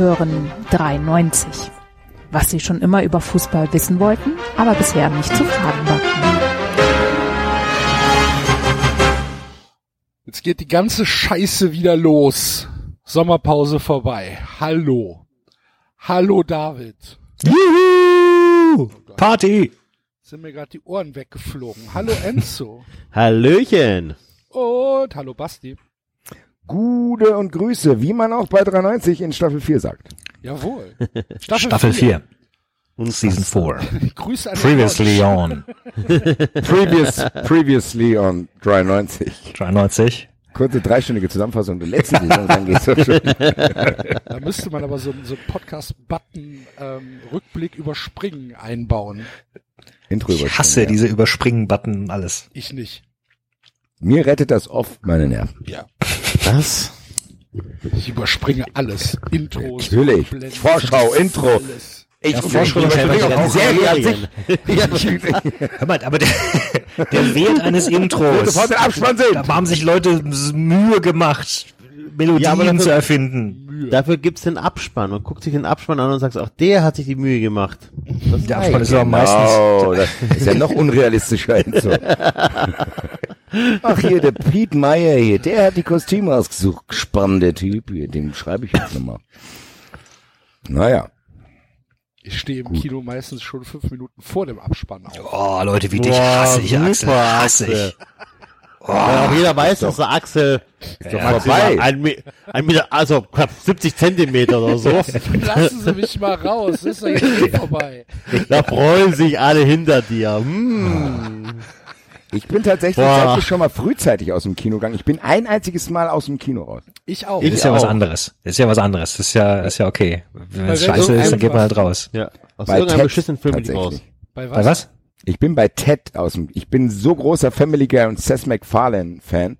Hören 93. Was Sie schon immer über Fußball wissen wollten, aber bisher nicht zu fragen war. Jetzt geht die ganze Scheiße wieder los. Sommerpause vorbei. Hallo. Hallo David. Juhu! Party! Sind mir gerade die Ohren weggeflogen. Hallo Enzo. Hallöchen. Und hallo Basti. Gute und Grüße, wie man auch bei 93 in Staffel 4 sagt. Jawohl. Staffel 4. Und Season 4. Grüße an Previously on. Previous, previously on 93. 93. Kurze dreistündige Zusammenfassung der letzten Saison, dann geht's doch schon. Da müsste man aber so, so einen Podcast-Button ähm, Rückblick überspringen einbauen. Intro Ich hasse überspringen, ja. diese Überspringen-Button und alles. Ich nicht. Mir rettet das oft meine Nerven. Ja. Was? Ich überspringe alles. Intros. Natürlich. Blenden, Vorschau, Intro. Alles. Ich Ja, Vorschau ich- auch Serie an sich. Hör mal, aber der, der Wert eines Intros. sofort den Abspann sehen. Da haben sich Leute Mühe gemacht, Melodien Ja, aber dafür- zu erfinden. Dafür gibt's den Abspann und guckt sich den Abspann an und sagt, auch der hat sich die Mühe gemacht. Das Der Abspann ist aber meistens. Oh, das ist ja noch unrealistischer. Enzo. Ach hier, der Pete Meyer hier, der hat die Kostüme ausgesucht. Spannender Typ hier, dem schreibe ich jetzt nochmal. Naja, Ich stehe im Kino meistens schon fünf Minuten vor dem Abspann auf. Oh, Leute, wie dich hasse ich, Axel. Hasse ich. Weil auch jeder weiß, dass der Axel ist doch vorbei. ein, ein Meter, also knapp 70 Zentimeter oder so. Lassen Sie mich mal raus, ist doch jetzt vorbei. da freuen sich alle hinter dir. Hm. ich bin tatsächlich Boah. tatsächlich schon mal frühzeitig aus dem Kino gegangen. Ich bin ein einziges Mal aus dem Kino raus. Ich auch. Das ist ja was auch. anderes. Das ist ja was anderes. Das ist ja, ist ja okay. Wenn es scheiße ist, dann geht man halt raus. Ja, aus Bei irgendeinem beschissenen Film bin ich raus. Bei Bei was? Ich bin bei Ted aus dem, ich bin so großer Family Guy und Seth MacFarlane Fan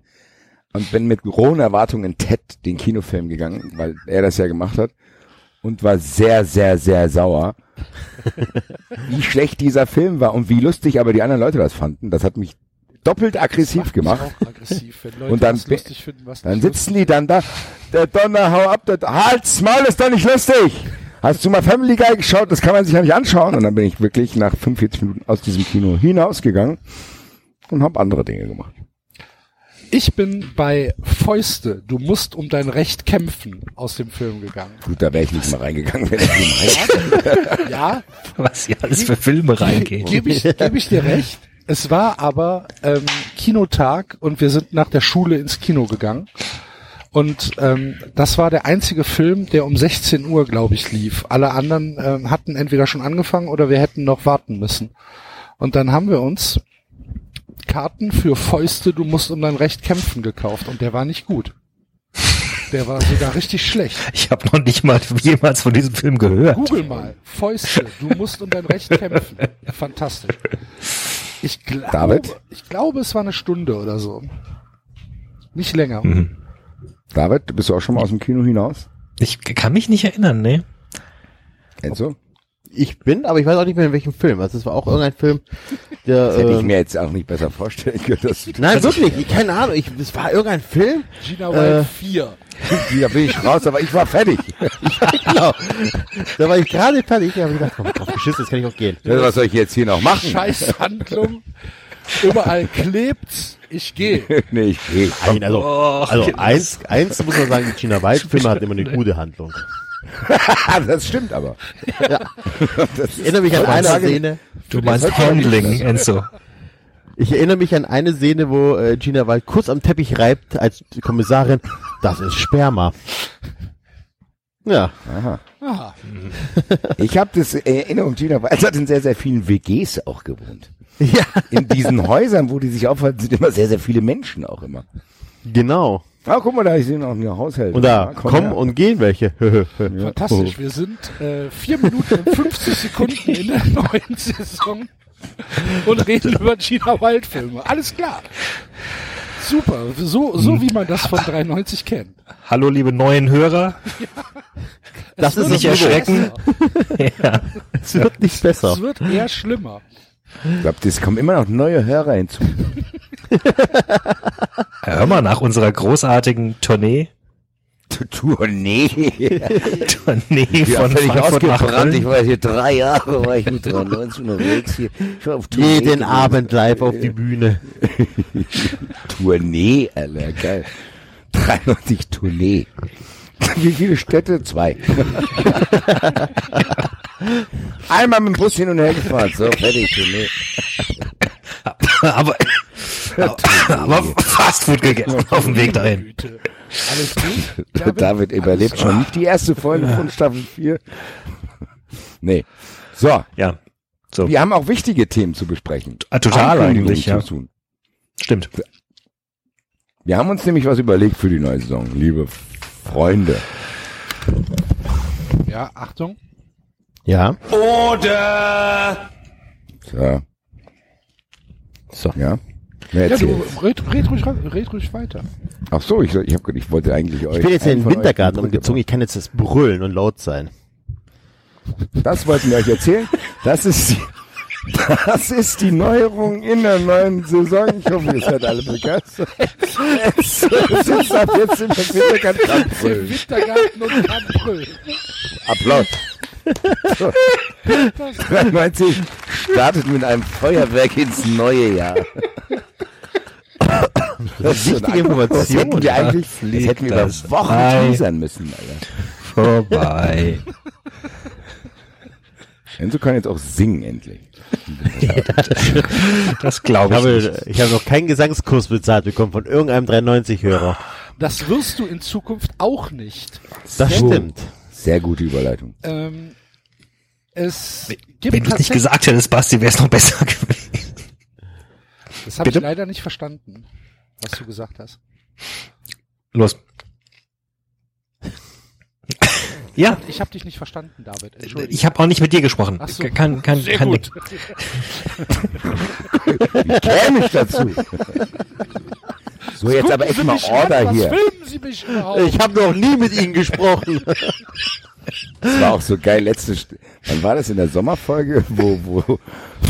und bin mit hohen Erwartungen in Ted den Kinofilm gegangen, weil er das ja gemacht hat und war sehr, sehr, sehr sauer, wie schlecht dieser Film war und wie lustig aber die anderen Leute das fanden. Das hat mich doppelt aggressiv Macht gemacht. aggressiv, Und dann finden, Dann sitzen die dann da, der Donner, hau ab, der, halt's Maul, ist doch nicht lustig. Hast du mal Family Guy geschaut? Das kann man sich ja nicht anschauen. Und dann bin ich wirklich nach 45 Minuten aus diesem Kino hinausgegangen und habe andere Dinge gemacht. Ich bin bei Fäuste, du musst um dein Recht kämpfen, aus dem Film gegangen. Gut, da wäre ich nicht mal reingegangen, wenn ich. Ja, Was hier alles für Filme reingehen. gebe ich, geb ich dir recht. Es war aber ähm, Kinotag und wir sind nach der Schule ins Kino gegangen. Und ähm, das war der einzige Film, der um 16 Uhr, glaube ich, lief. Alle anderen ähm, hatten entweder schon angefangen oder wir hätten noch warten müssen. Und dann haben wir uns Karten für Fäuste, du musst um dein Recht kämpfen gekauft und der war nicht gut. Der war sogar richtig schlecht. Ich habe noch nicht mal jemals von diesem Film gehört. Google mal. Fäuste, du musst um dein Recht kämpfen. Fantastisch. Ich glaube, David? ich glaube, es war eine Stunde oder so. Nicht länger. Mhm. David, bist du auch schon mal aus dem Kino hinaus? Ich kann mich nicht erinnern, ne? Enzo? Ich bin, aber ich weiß auch nicht mehr in welchem Film. Also es war auch irgendein Film, der. Das hätte ich ähm, mir jetzt auch nicht besser vorstellen können. Dass Nein, wirklich, ich, keine Ahnung. Ich, es war irgendein Film. Gina Wild Äh, 4. da bin ich raus, aber ich war fertig. genau. Da war ich gerade fertig. Da habe ich gedacht, komm, drauf geschissen, jetzt kann ich auch gehen. Was soll ich jetzt hier noch machen? Scheiß Handlung. Überall klebt's. Ich gehe. nee, ich geh. Nein, also, also eins, eins muss man sagen, die Gina Wild Filme hat immer eine gute Handlung. das stimmt aber. Das Ich erinnere mich an eine Szene. Du meinst Handling, Enzo. Ich erinnere mich an eine Szene, wo äh, Gina Wild kurz am Teppich reibt als Kommissarin. Das ist Sperma. Ja. Ah, Ich habe das Erinnerung, Gina Weiß hat in sehr, sehr vielen WGs auch gewohnt. Ja, In diesen Häusern, wo die sich aufhalten, sind immer sehr, sehr viele Menschen auch immer. genau. Ah, guck mal, da ich sehe noch eine Haushälterin. Und da Ja, komm kommen her. und gehen welche. fantastisch. Wir sind äh, vier Minuten und 50 Sekunden in der neuen Saison und reden über Gina Wild Filme. Alles klar. Super. So, so wie man das von 93 kennt. Hallo, liebe neuen Hörer. Das ist Nicht erschrecken. ja. Es wird nicht besser. Es wird eher schlimmer. Ich glaube, es kommen immer noch neue Hörer hinzu. Hör mal, nach unserer großartigen Tournee Tournee. nee, Ja, von nach ausgebrannt. Ich war hier drei Jahre, war ich mit 93 unterwegs hier. Ich war auf Tournee Jeden gewesen. Abend live auf die Bühne. Tournee, Alter, geil. 93 Tournee. Wie viele Städte? Zwei. Einmal mit dem Bus hin und her gefahren. So, fertig, Tournee. aber, aber Fastfood gegessen auf dem Weg dahin. Alles gut? David, überlebt schon nicht die erste Folge von Staffel 4. Nee. So, Ja, so, wir haben auch wichtige Themen zu besprechen. Ah, total eigentlich, ja. zu tun. stimmt. Wir haben uns nämlich was überlegt für die neue Saison, liebe Freunde. Ja, Achtung. Ja. So, So. ja. Wer Ja, du red, red, ruhig, red ruhig weiter. Ach so, ich, ich, hab, ich wollte eigentlich euch. Ich bin jetzt in den Wintergarten umgezogen. Ich kann jetzt das brüllen und laut sein. Das wollten wir euch erzählen. Das ist die, das ist die Neuerung in der neuen Saison. Ich hoffe, ihr seid alle begeistert. Es sitzt ab jetzt im Wintergarten. Im Wintergarten und kann brüllen. Applaus. So. 93 startet mit einem Feuerwerk ins neue Jahr. Das ist wichtige Information, Das hätten wir ja. eigentlich, das hätten wir über das Wochen ein. teasern müssen, Alter. Vorbei. Enzo kann jetzt auch singen endlich. Das Ich glaube ich nicht. habe, ich habe noch keinen Gesangskurs bezahlt bekommen von irgendeinem 93-Hörer. Das wirst du in Zukunft auch nicht. Das So. stimmt. Sehr gute Überleitung. Ähm, es gibt Wenn du es nicht gesagt hättest, Basti, wäre es noch besser gewesen. Das habe ich leider nicht verstanden, was du gesagt hast. Los. Ja, Ich habe dich nicht verstanden, David. Entschuldigung. ich habe auch nicht mit dir gesprochen. Ach so. Kann, kann, Sehr kann gut. Wie käme ich dazu? So, jetzt aber echt Gucken mal Sie an, Order was hier. Ich habe noch nie mit Ihnen gesprochen. Das war auch so geil. Letzte, wann war das in der Sommerfolge, wo, wo,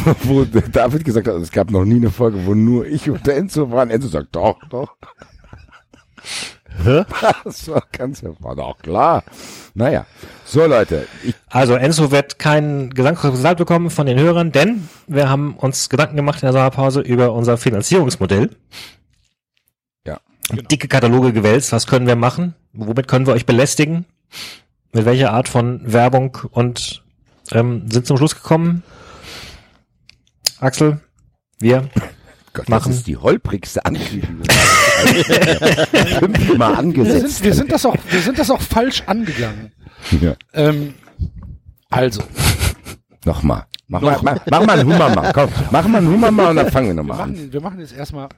wo David gesagt hat, es gab noch nie eine Folge, wo nur ich und der Enzo waren. Enzo sagt, doch, doch. Hä? Das war ganz, war doch klar. Naja. So, Leute. Also Enzo wird keinen Gesangskurs bezahlt bekommen von den Hörern, denn wir haben uns Gedanken gemacht in der Sommerpause über unser Finanzierungsmodell. Und Dicke Kataloge gewälzt. Was können wir machen? Womit können wir euch belästigen? Mit welcher Art von Werbung und ähm, sind zum Schluss gekommen? Axel, wir. Gott, Machen. das ist die holprigste Ankündigung. Fünfmal wir, angesetzt. sind, wir, sind das auch, wir sind das auch falsch angegangen. Ja. Ähm, also, Nochmal. Mach mal, mach, mach mal einen Hummer mal. Komm, mach mal einen Hummer mal und dann fangen wir nochmal an. wir machen jetzt erstmal.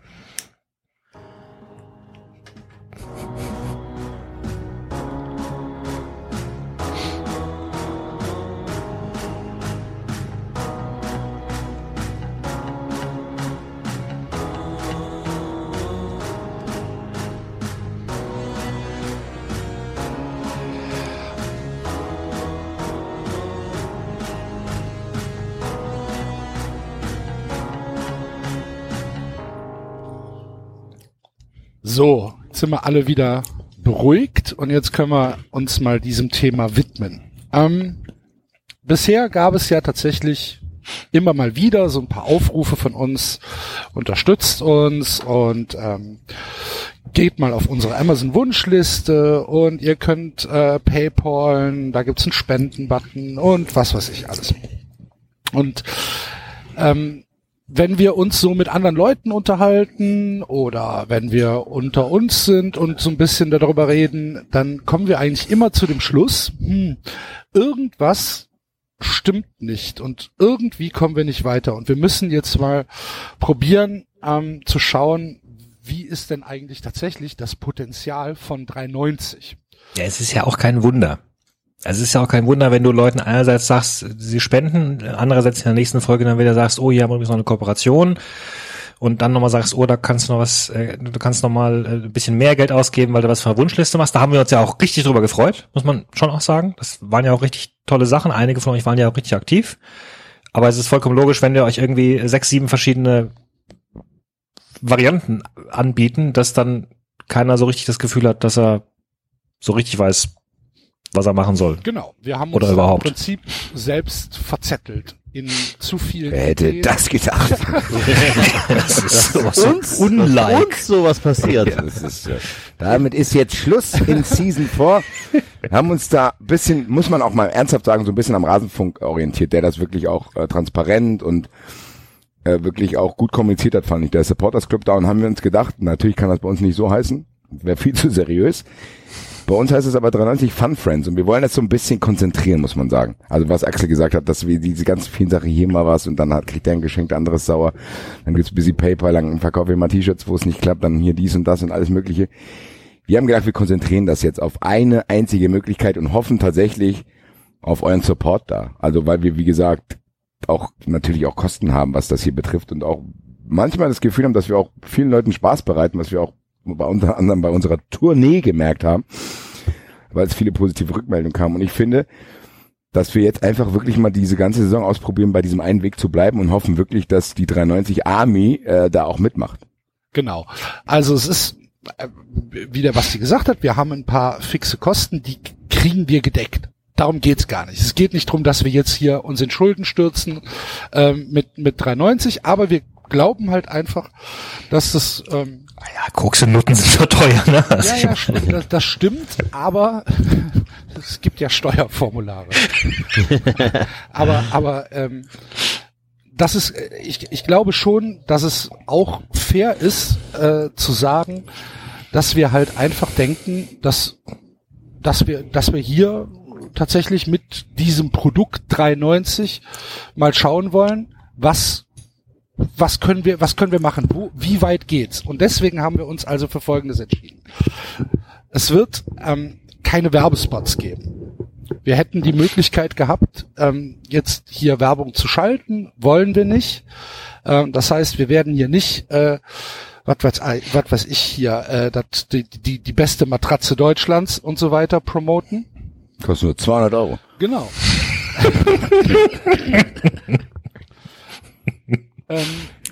So, jetzt sind wir alle wieder beruhigt und jetzt können wir uns mal diesem Thema widmen. Ähm, bisher gab es ja tatsächlich immer mal wieder so ein paar Aufrufe von uns, unterstützt uns und ähm, geht mal auf unsere Amazon-Wunschliste und ihr könnt äh, Paypalen, da gibt's einen Spenden-Button und was weiß ich alles. Und ähm, wenn wir uns so mit anderen Leuten unterhalten oder wenn wir unter uns sind und so ein bisschen darüber reden, dann kommen wir eigentlich immer zu dem Schluss, hm, irgendwas stimmt nicht und irgendwie kommen wir nicht weiter und wir müssen jetzt mal probieren ähm, zu schauen, wie ist denn eigentlich tatsächlich das Potenzial von 390? Ja, es ist ja auch kein Wunder. Also es ist ja auch kein Wunder, wenn du Leuten einerseits sagst, sie spenden, andererseits in der nächsten Folge dann wieder sagst, oh, hier haben wir übrigens noch eine Kooperation und dann nochmal sagst, oh, da kannst du noch was, äh, du kannst noch mal äh, ein bisschen mehr Geld ausgeben, weil du was von der Wunschliste machst. Da haben wir uns ja auch richtig drüber gefreut, muss man schon auch sagen. Das waren ja auch richtig tolle Sachen. Einige von euch waren ja auch richtig aktiv. Aber es ist vollkommen logisch, wenn wir euch irgendwie sechs, sieben verschiedene Varianten anbieten, dass dann keiner so richtig das Gefühl hat, dass er so richtig weiß, was er machen soll. Genau. Wir haben Oder uns überhaupt. im Prinzip selbst verzettelt in zu vielen Wer hätte Ideen. das gedacht? Das ist so, so uns, unlike. uns sowas passiert. Ja, das ist, äh, damit ist jetzt Schluss in Season 4. Wir haben uns da ein bisschen, muss man auch mal ernsthaft sagen, so ein bisschen am Rasenfunk orientiert, der das wirklich auch äh, transparent und äh, wirklich auch gut kommuniziert hat, fand ich. Der Supporters Club da und haben wir uns gedacht, natürlich kann das bei uns nicht so heißen, wäre viel zu seriös. Bei uns heißt es aber 93 Fun Friends und wir wollen das so ein bisschen konzentrieren, muss man sagen. Also was Axel gesagt hat, dass wir diese ganzen vielen Sachen hier mal was und dann hat, kriegt er ein Geschenk, der andere ist sauer. Dann gibt's busy PayPal, dann verkaufen wir mal T-Shirts, wo es nicht klappt, dann hier dies und das und alles mögliche. Wir haben gedacht, wir konzentrieren das jetzt auf eine einzige Möglichkeit und hoffen tatsächlich auf euren Support da. Also weil wir, wie gesagt, auch natürlich auch Kosten haben, was das hier betrifft und auch manchmal das Gefühl haben, dass wir auch vielen Leuten Spaß bereiten, was wir auch bei unter anderem bei unserer Tournee gemerkt haben, weil es viele positive Rückmeldungen kamen. Und ich finde, dass wir jetzt einfach wirklich mal diese ganze Saison ausprobieren, bei diesem einen Weg zu bleiben und hoffen wirklich, dass die 93 Army äh, da auch mitmacht. Genau. Also es ist, äh, wie der Basti gesagt hat, wir haben ein paar fixe Kosten, die kriegen wir gedeckt. Darum geht's gar nicht. Es geht nicht darum, dass wir jetzt hier uns in Schulden stürzen ähm, mit, mit 3,90, aber wir glauben halt einfach, dass das ähm, Ja, Koks und Nutten sind so teuer, ne? Also ja, ja, st- das, das stimmt, aber es gibt ja Steuerformulare. aber aber ähm, das ist, äh, ich, ich glaube schon, dass es auch fair ist, äh, zu sagen, dass wir halt einfach denken, dass, dass wir, dass wir hier tatsächlich mit diesem Produkt 390 mal schauen wollen, was was können wir, was können wir machen? Wo, wie weit geht's? Und deswegen haben wir uns also für Folgendes entschieden. Es wird ähm, keine Werbespots geben. Wir hätten die Möglichkeit gehabt, ähm, jetzt hier Werbung zu schalten, wollen wir nicht. Ähm, das heißt, wir werden hier nicht, äh, was weiß, ich- weiß ich hier, äh, dat, die, die, die beste Matratze Deutschlands und so weiter promoten. Kostet nur 200 Euro. Genau. ähm,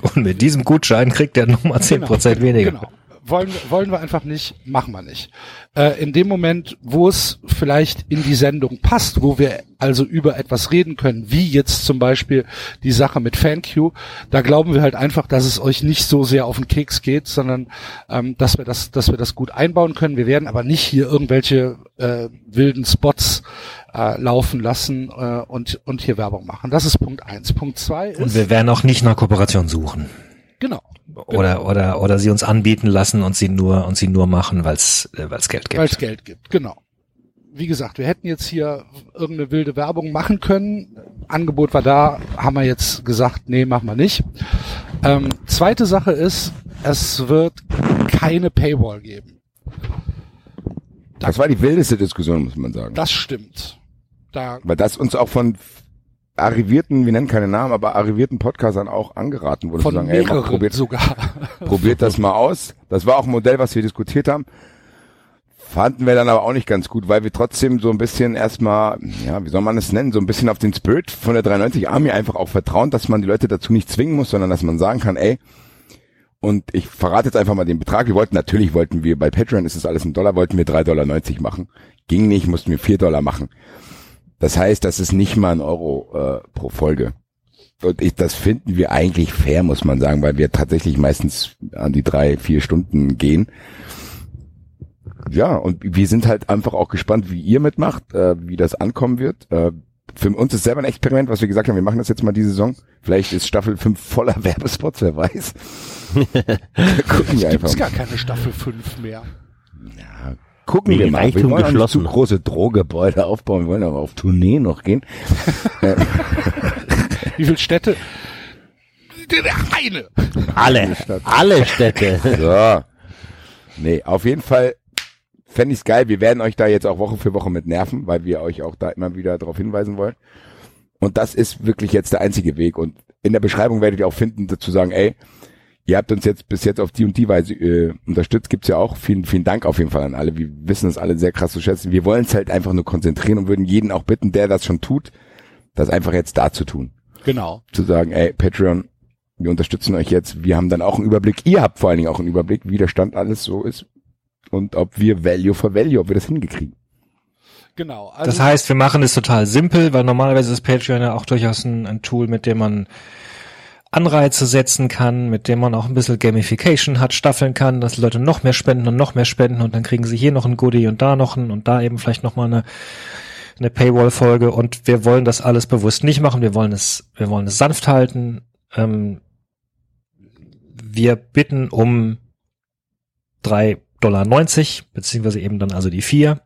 Und mit diesem Gutschein kriegt er nochmal zehn Prozent weniger. Genau. Wollen, wir- wollen wir einfach nicht, machen wir nicht. Äh, in dem Moment, wo es vielleicht in die Sendung passt, wo wir also über etwas reden können, wie jetzt zum Beispiel die Sache mit FanQ, da glauben wir halt einfach, dass es euch nicht so sehr auf den Keks geht, sondern ähm, dass wir das, dass wir das gut einbauen können. Wir werden aber nicht hier irgendwelche äh, wilden Spots äh, laufen lassen äh, und und hier Werbung machen. Das ist Punkt eins. Punkt zwei ist Und wir werden auch nicht nach Kooperation suchen. genau. Oder, oder, oder sie uns anbieten lassen und sie nur, und sie nur machen, weil es äh, weil's Geld gibt. Weil es Geld gibt, genau. Wie gesagt, wir hätten jetzt hier irgendeine wilde Werbung machen können. Angebot war da, haben wir jetzt gesagt, nee, machen wir nicht. Ähm, zweite Sache ist, es wird keine Paywall geben. Das war die wildeste Diskussion, muss man sagen. Das stimmt. Da, Weil das uns auch von arrivierten, wir nennen keine Namen, aber arrivierten Podcastern auch angeraten wurde, von zu sagen, ey, mach, probiert, sogar. probiert das mal aus. Das war auch ein Modell, was wir diskutiert haben. Fanden wir dann aber auch nicht ganz gut, weil wir trotzdem so ein bisschen erstmal, ja, wie soll man es nennen, so ein bisschen auf den Spirit von der 93 Army einfach auch vertrauen, dass man die Leute dazu nicht zwingen muss, sondern dass man sagen kann, ey, und ich verrate jetzt einfach mal den Betrag. Wir wollten, natürlich wollten wir, bei Patreon ist es alles ein Dollar, wollten wir 3,90 Dollar machen. Ging nicht, mussten wir 4 Dollar machen. Das heißt, das ist nicht mal ein Euro äh, pro Folge. Und ich, das finden wir eigentlich fair, muss man sagen, weil wir tatsächlich meistens an die drei, vier Stunden gehen. Ja, und wir sind halt einfach auch gespannt, wie ihr mitmacht, äh, wie das ankommen wird. Äh, für uns ist selber ein Experiment, was wir gesagt haben, wir machen das jetzt mal diese Saison. Vielleicht ist Staffel 5 voller Werbespots, wer weiß. Gucken wir Gibt es einfach. gar keine Staffel 5 mehr. Gucken wir mal. Wir wollen auch nicht zu große Drohgebäude aufbauen, wir wollen aber auf Tournee noch gehen. Wie viele Städte? Eine. Alle, alle Städte. So. Nee, auf jeden Fall fände ich's geil. Wir werden euch da jetzt auch Woche für Woche mit nerven, weil wir euch auch da immer wieder darauf hinweisen wollen. Und das ist wirklich jetzt der einzige Weg. Und in der Beschreibung werdet ihr auch finden, dazu sagen, ey, ihr habt uns jetzt bis jetzt auf die und die Weise äh, unterstützt. Gibt's ja auch. Vielen, vielen Dank auf jeden Fall an alle. Wir wissen es alle sehr krass zu schätzen. Wir wollen es halt einfach nur konzentrieren und würden jeden auch bitten, der das schon tut, das einfach jetzt da zu tun Genau. zu sagen, ey, Patreon, wir unterstützen euch jetzt. Wir haben dann auch einen Überblick. Ihr habt vor allen Dingen auch einen Überblick, wie der Stand alles so ist. und ob wir Value for Value, ob wir das hingekriegen. Genau. Also, Das heißt, wir machen es total simpel, weil normalerweise ist Patreon ja auch durchaus ein, ein Tool, mit dem man Anreize setzen kann, mit dem man auch ein bisschen Gamification hat, staffeln kann, dass Leute noch mehr spenden und noch mehr spenden und dann kriegen sie hier noch ein Goodie und da noch ein und da eben vielleicht noch mal eine, eine Paywall-Folge und wir wollen das alles bewusst nicht machen, wir wollen es, wir wollen es sanft halten. Ähm, wir bitten um 3,90 Dollar, beziehungsweise eben dann also die vier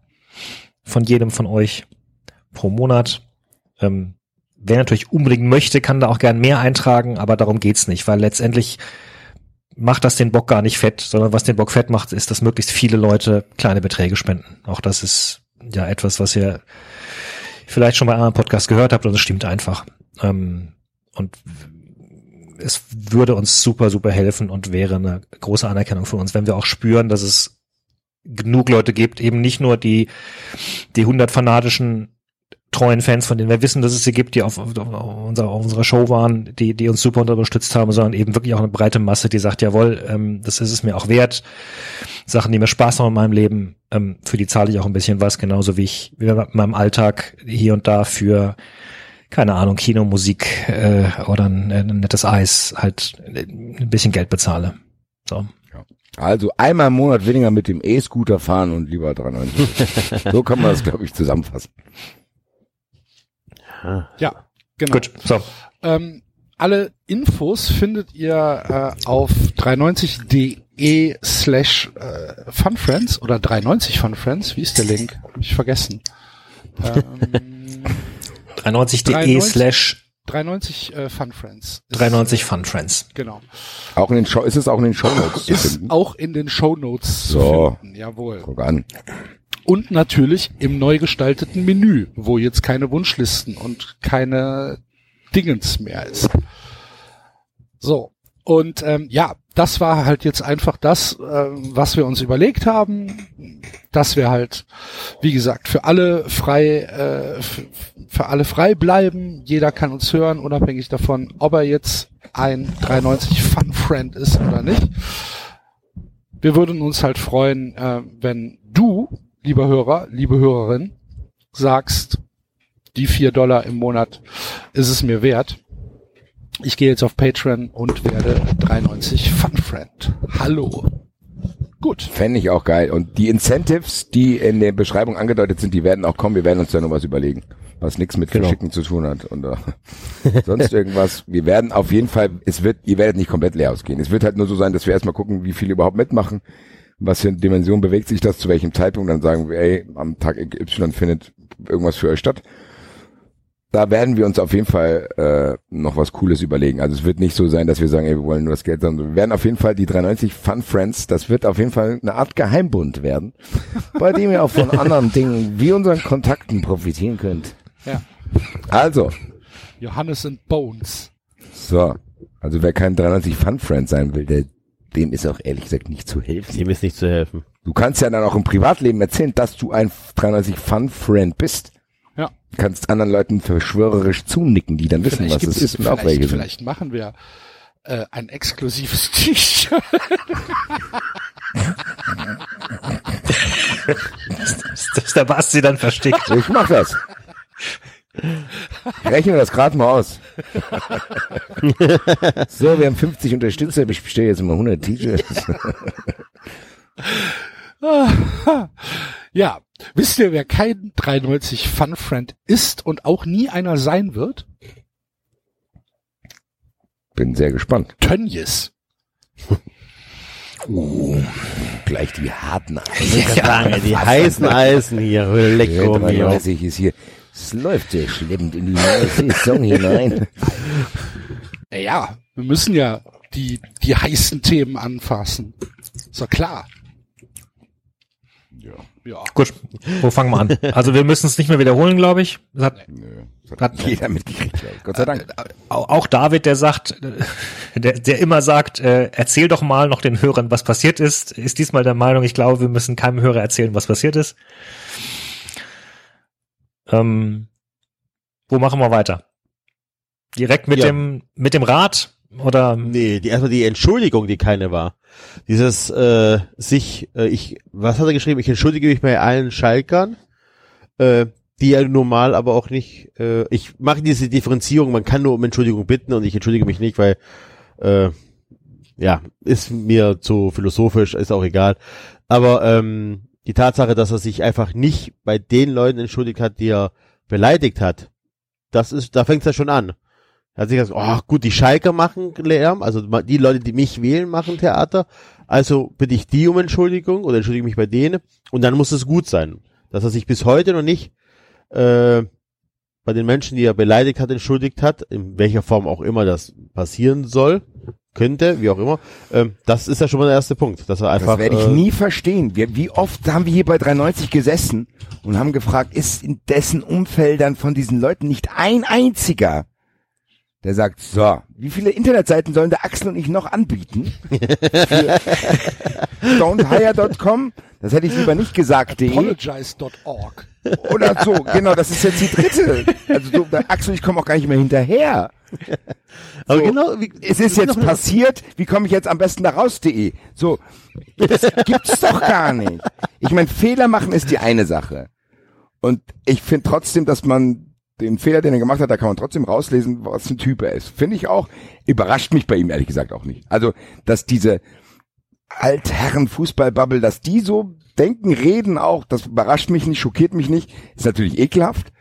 von jedem von euch pro Monat. Ähm, wer natürlich unbedingt möchte, kann da auch gern mehr eintragen, aber darum geht's nicht, weil letztendlich macht das den Bock gar nicht fett, sondern was den Bock fett macht, ist, dass möglichst viele Leute kleine Beträge spenden. Auch das ist ja etwas, was ihr vielleicht schon bei anderen Podcasts gehört habt und es stimmt einfach. Ähm, und es würde uns super, super helfen und wäre eine große Anerkennung für uns, wenn wir auch spüren, dass es genug Leute gibt, eben nicht nur die, die 100 fanatischen treuen Fans, von denen wir wissen, dass es sie gibt, die auf, auf, auf, unserer, auf unserer Show waren, die, die uns super unterstützt haben, sondern eben wirklich auch eine breite Masse, die sagt, jawohl, ähm, das ist es mir auch wert. Sachen, die mir Spaß machen in meinem Leben, ähm, für die zahle ich auch ein bisschen was, genauso wie ich wie in meinem Alltag hier und da für keine Ahnung, Kino, Musik äh, oder ein, ein nettes Eis halt ein bisschen Geld bezahle. So. Also einmal im Monat weniger mit dem E-Scooter fahren und lieber 3,90. so kann man das, glaube ich, zusammenfassen. Ja, genau. Gut, so. Ähm, alle Infos findet ihr äh, auf 390.de slash äh, funfriends oder 390 funfriends. Wie ist der Link? Hab ich vergessen. Ähm, 93.de 93. slash 390 äh, funfriends. Ist, 93 Fun Friends. Genau. Auch in den Show, ist es auch in den Shownotes zu Ist finden? auch in den Shownotes So. zu finden. Jawohl. Guck an. Und natürlich im neu gestalteten Menü, wo jetzt keine Wunschlisten und keine Dingens mehr ist. So. Und ähm, ja, das war halt jetzt einfach das, äh, was wir uns überlegt haben, dass wir halt, wie gesagt, für alle frei, äh, für alle frei bleiben. Jeder kann uns hören, unabhängig davon, ob er jetzt ein 390 Fun Friend ist oder nicht. Wir würden uns halt freuen, äh, wenn du, lieber Hörer, liebe Hörerin, sagst, die vier Dollar im Monat ist es mir wert. Ich gehe jetzt auf Patreon und werde 93 Fun Friend. Hallo. Gut. Fände ich auch geil. Und die Incentives, die in der Beschreibung angedeutet sind, die werden auch kommen. Wir werden uns da noch was überlegen, was nichts mit Genau. Verschicken zu tun hat und äh, sonst irgendwas. Wir werden auf jeden Fall, es wird, ihr werdet nicht komplett leer ausgehen. Es wird halt nur so sein, dass wir erstmal gucken, wie viele überhaupt mitmachen. Was für eine Dimension bewegt sich das, zu welchem Zeitpunkt, dann sagen wir, ey, am Tag Y findet irgendwas für euch statt. Da werden wir uns auf jeden Fall äh, noch was Cooles überlegen. Also es wird nicht so sein, dass wir sagen, ey, wir wollen nur das Geld, sondern wir werden auf jeden Fall die 390 Fun Friends, das wird auf jeden Fall eine Art Geheimbund werden, bei dem ihr auch von anderen Dingen wie unseren Kontakten profitieren könnt. Ja. Also, Johannes and Bones. so, also wer kein 390 Fun Friend sein will, der, dem ist auch ehrlich gesagt nicht zu helfen. Dem ist nicht zu helfen. Du kannst ja dann auch im Privatleben erzählen, dass du ein 390 Fun Friend bist. Ja. Du kannst anderen Leuten verschwörerisch zunicken, die dann wissen, Vielleicht was gibt es ist und auch vielleicht, welche sind. vielleicht machen wir äh, ein exklusives T-Shirt. Das ist der Basti dann versteckt. Ich mach das. Ich rechne das gerade mal aus. so, wir haben 50 Unterstützer. Ich bestelle jetzt mal 100 T-Shirts. ja. Wisst ihr, wer kein 390 Fun Friend ist und auch nie einer sein wird? Bin sehr gespannt. Tönnies. Gleich die harten Ja, die heißen Eisen hier. Lecko mio. 33 ist hier. Es läuft sehr schleppend in die neue Saison hinein. Ja, wir müssen ja die, die heißen Themen anfassen. Ist doch klar. Ja. Ja. Gut, wo fangen wir an? Also wir müssen es nicht mehr wiederholen, glaube ich. Das hat, Nö. Das hat Hat- jeder mitgekriegt. Gott sei Dank. au- auch David, der sagt, äh, der, der immer sagt, äh, erzähl doch mal noch den Hörern, was passiert ist, ist diesmal der Meinung, ich glaube, wir müssen keinem Hörer erzählen, was passiert ist. Ähm, wo machen wir weiter? Direkt mit Ja. dem mit dem Rad Oder Nee, die, erstmal die Entschuldigung, die keine war. Dieses äh, sich, äh, ich, was hat er geschrieben? Ich entschuldige mich bei allen Schalkern, äh, die ja normal aber auch nicht, äh, ich mache diese Differenzierung, man kann nur um Entschuldigung bitten und ich entschuldige mich nicht, weil äh, ja, ist mir zu philosophisch, ist auch egal. Aber ähm, die Tatsache, dass er sich einfach nicht bei den Leuten entschuldigt hat, die er beleidigt hat, das ist, da fängt es ja schon an. Er hat sich gesagt, oh gut, die Schalker machen Lärm, also die Leute, die mich wählen, machen Theater. Also bitte ich die um Entschuldigung oder entschuldige mich bei denen und dann muss es gut sein. Dass er sich bis heute noch nicht äh, bei den Menschen, die er beleidigt hat, entschuldigt hat, in welcher Form auch immer das passieren soll, könnte, wie auch immer. Ähm, das ist ja schon mal der erste Punkt, dass er einfach. Das werde ich äh, nie verstehen. Wir, wie oft haben wir hier bei 390 gesessen und haben gefragt, ist in dessen Umfeldern von diesen Leuten nicht ein einziger, der sagt, so, wie viele Internetseiten sollen der Axel und ich noch anbieten? Don'thire.com, das hätte ich lieber nicht gesagt, de. Apologize.org. Oder so, genau, das ist jetzt die dritte. Also so, der Axel und ich komme auch gar nicht mehr hinterher. aber so, genau, wie, Es ist jetzt passiert, wie komme ich jetzt am besten da raus.de? So, das gibt's doch gar nicht. Ich meine, Fehler machen ist die eine Sache. Und ich finde trotzdem, dass man den Fehler, den er gemacht hat, da kann man trotzdem rauslesen, was ein Typ er ist. Finde ich auch. Überrascht mich bei ihm ehrlich gesagt auch nicht. Also, dass diese Altherren Fußballbubble, dass die so denken, reden auch, das überrascht mich nicht, schockiert mich nicht, ist natürlich ekelhaft.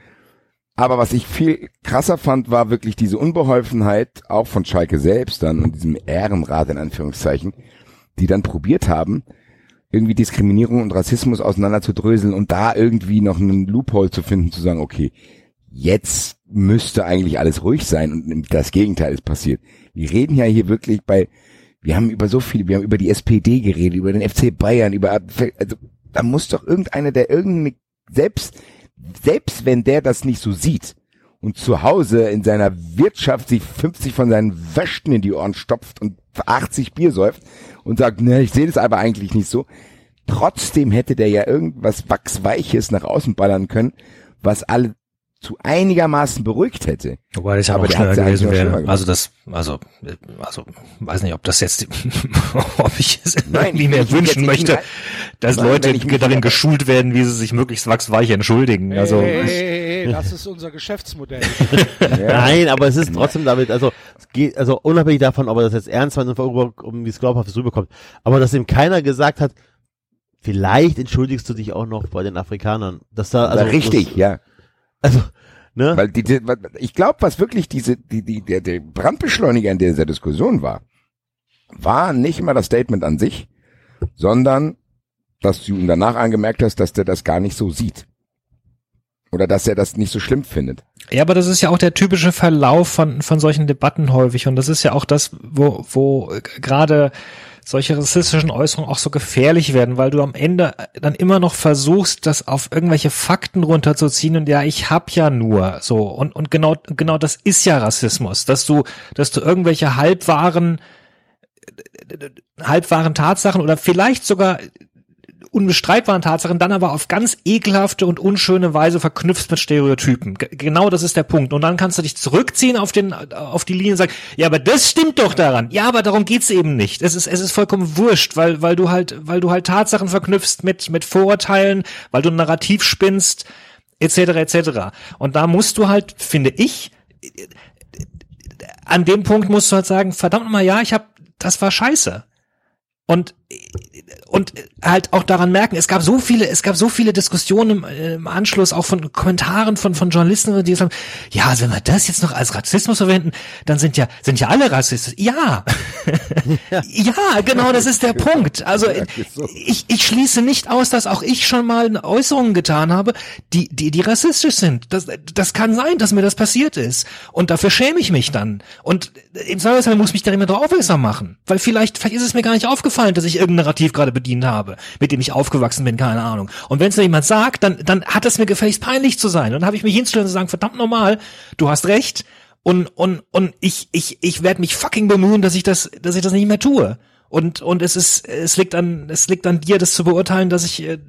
Aber was ich viel krasser fand, war wirklich diese Unbeholfenheit, auch von Schalke selbst dann und diesem Ehrenrat in Anführungszeichen, die dann probiert haben, irgendwie Diskriminierung und Rassismus auseinander zu dröseln und da irgendwie noch einen Loophole zu finden, zu sagen, okay, jetzt müsste eigentlich alles ruhig sein und das Gegenteil ist passiert. Wir reden ja hier wirklich bei, wir haben über so viele, wir haben über die SPD geredet, über den FC Bayern, über, also da muss doch irgendeiner, der irgendeine, selbst, selbst wenn der das nicht so sieht und zu Hause in seiner Wirtschaft sich 50 von seinen Wäschen in die Ohren stopft und 80 Bier säuft und sagt, ne, ich sehe das aber eigentlich nicht so. Trotzdem hätte der ja irgendwas Wachsweiches nach außen ballern können, was alle zu einigermaßen beruhigt hätte. Wobei das ja Aber noch schneller gewesen wäre. Also das, also, äh, also, weiß nicht, ob das jetzt, ob ich es Nein, irgendwie mehr wünschen möchte, dass Nein, Leute darin geschult werden, wie sie sich möglichst wachsweich entschuldigen. Also, hey, ich, hey, das ist unser Geschäftsmodell. Nein, aber es ist trotzdem damit, also es geht, also unabhängig davon, ob er das jetzt ernst meint und um wie es glaubhaft rüberkommt, aber dass ihm keiner gesagt hat, vielleicht entschuldigst du dich auch noch bei den Afrikanern. Dass da, also Also richtig, das, ja. Also, ne? Weil die, die, ich glaube, was wirklich diese, die, die, der, der Brandbeschleuniger in dieser Diskussion war, war nicht immer das Statement an sich, sondern dass du ihm danach angemerkt hast, dass der das gar nicht so sieht. Oder dass er das nicht so schlimm findet. ja, aber das ist ja auch der typische Verlauf von, von solchen Debatten häufig. Und das ist ja auch das, wo, wo äh, gerade solche rassistischen Äußerungen auch so gefährlich werden, weil du am Ende dann immer noch versuchst, das auf irgendwelche Fakten runterzuziehen und ja, ich hab ja nur so. Und und genau genau das ist ja Rassismus, dass du dass du irgendwelche halbwahren halbwahren Tatsachen oder vielleicht sogar unbestreitbaren Tatsachen dann aber auf ganz ekelhafte und unschöne Weise verknüpft mit Stereotypen. G genau das ist der Punkt. Und dann kannst du dich zurückziehen auf den auf die Linie und sagen, ja, aber das stimmt doch daran. Ja, aber darum geht's eben nicht. Es ist es ist vollkommen wurscht, weil weil du halt weil du halt Tatsachen verknüpfst mit mit Vorurteilen, weil du ein Narrativ spinnst etc. etc. Und da musst du halt, finde ich, an dem Punkt musst du halt sagen, verdammt mal, ja, ich hab, das war scheiße. Und und halt auch daran merken, es gab so viele, es gab so viele Diskussionen im, im Anschluss auch von Kommentaren von von Journalisten, die sagen, ja, also wenn wir das jetzt noch als Rassismus verwenden, dann sind ja sind ja alle Rassisten. Ja, ja, genau, das ist der Punkt. Also ich ich schließe nicht aus, dass auch ich schon mal Äußerungen getan habe, die die die rassistisch sind. Das das kann sein, dass mir das passiert ist und dafür schäme ich mich dann. Und im Zweifelsfall muss mich da jemand darauf aufmerksam machen, weil vielleicht vielleicht ist es mir gar nicht aufgefallen, dass ich irgendein Narrativ gerade bedient habe, mit dem ich aufgewachsen bin, keine Ahnung. Und wenn es da jemand sagt, dann, dann hat es mir gefälligst peinlich zu sein. Und dann habe ich mich hinzustellen und zu sagen, verdammt normal, du hast recht. Und, und, und ich, ich, ich werde mich fucking bemühen, dass ich das, dass ich das nicht mehr tue. Und, und es ist, es liegt an, es liegt an dir, das zu beurteilen, dass ich, äh,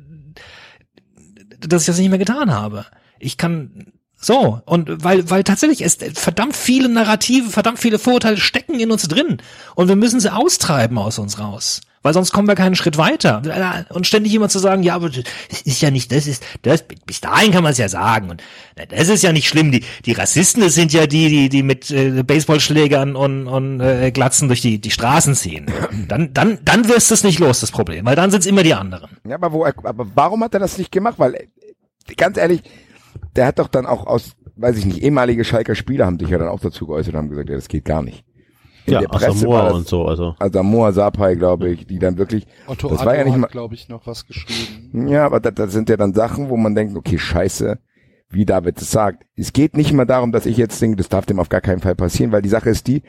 dass ich das nicht mehr getan habe. Ich kann So, und weil, weil tatsächlich es verdammt viele Narrative, verdammt viele Vorurteile stecken in uns drin. Und wir müssen sie austreiben aus uns raus. Weil sonst kommen wir keinen Schritt weiter. Und ständig jemand zu sagen, ja, aber das ist ja nicht, das ist, das, bis dahin kann man es ja sagen. Und na, das ist ja nicht schlimm. Die, die Rassisten, das sind ja die, die, die mit äh, Baseballschlägern und, und äh, Glatzen durch die, die Straßen ziehen. Dann, dann, dann wirst du es nicht los, das Problem. Weil dann sind es immer die anderen. Ja, aber wo, aber warum hat er das nicht gemacht? Weil, äh, ganz ehrlich, der hat doch dann auch aus, weiß ich nicht, ehemalige Schalker Spieler haben sich ja dann auch dazu geäußert und haben gesagt, ja, das geht gar nicht. In ja, der Presse Asamoah war das- und so, also. Also Moa Sapai, glaube ich, die dann wirklich, Otto das war ja nicht mal, hat, glaube ich, noch was geschrieben. ja, aber das, das sind ja dann Sachen, wo man denkt, okay, scheiße, wie David es sagt. Es geht nicht mal darum, dass ich jetzt denke, das darf dem auf gar keinen Fall passieren, weil die Sache ist die,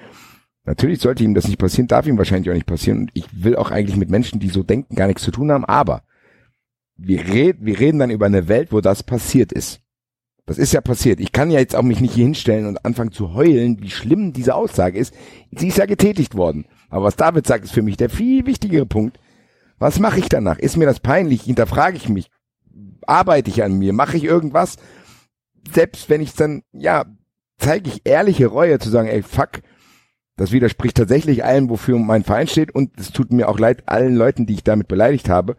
natürlich sollte ihm das nicht passieren, darf ihm wahrscheinlich auch nicht passieren und ich will auch eigentlich mit Menschen, die so denken, gar nichts zu tun haben, aber wir reden, wir reden dann über eine Welt, wo das passiert ist. Das ist ja passiert. Ich kann ja jetzt auch mich nicht hier hinstellen und anfangen zu heulen, wie schlimm diese Aussage ist. Sie ist ja getätigt worden. Aber was David sagt, ist für mich der viel wichtigere Punkt. Was mache ich danach? Ist mir das peinlich? Hinterfrage ich mich? Arbeite ich an mir? Mache ich irgendwas? Selbst wenn ich dann, ja, zeige ich ehrliche Reue zu sagen, ey, fuck, das widerspricht tatsächlich allem, wofür mein Verein steht und es tut mir auch leid allen Leuten, die ich damit beleidigt habe.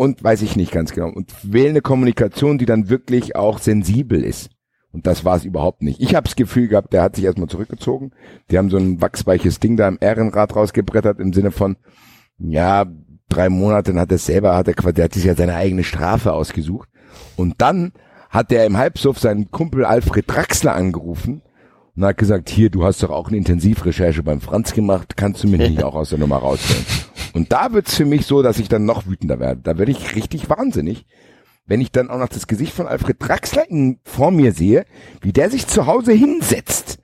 Und weiß ich nicht ganz genau. Und wähle eine Kommunikation, die dann wirklich auch sensibel ist. Und das war es überhaupt nicht. Ich habe das Gefühl gehabt, der hat sich erstmal zurückgezogen. Die haben so ein wachsweiches Ding da im Ehrenrad rausgebrettert im Sinne von, ja, drei Monate, hat er selber, hat er, quasi- der hat sich ja seine eigene Strafe ausgesucht. Und dann hat er im Halbsuff seinen Kumpel Alfred Draxler angerufen und hat gesagt, hier, du hast doch auch eine Intensivrecherche beim Franz gemacht, kannst du mir nicht auch aus der Nummer rausholen? Und da wird's für mich so, dass ich dann noch wütender werde. Da werde ich richtig wahnsinnig, wenn ich dann auch noch das Gesicht von Alfred Draxler vor mir sehe, wie der sich zu Hause hinsetzt.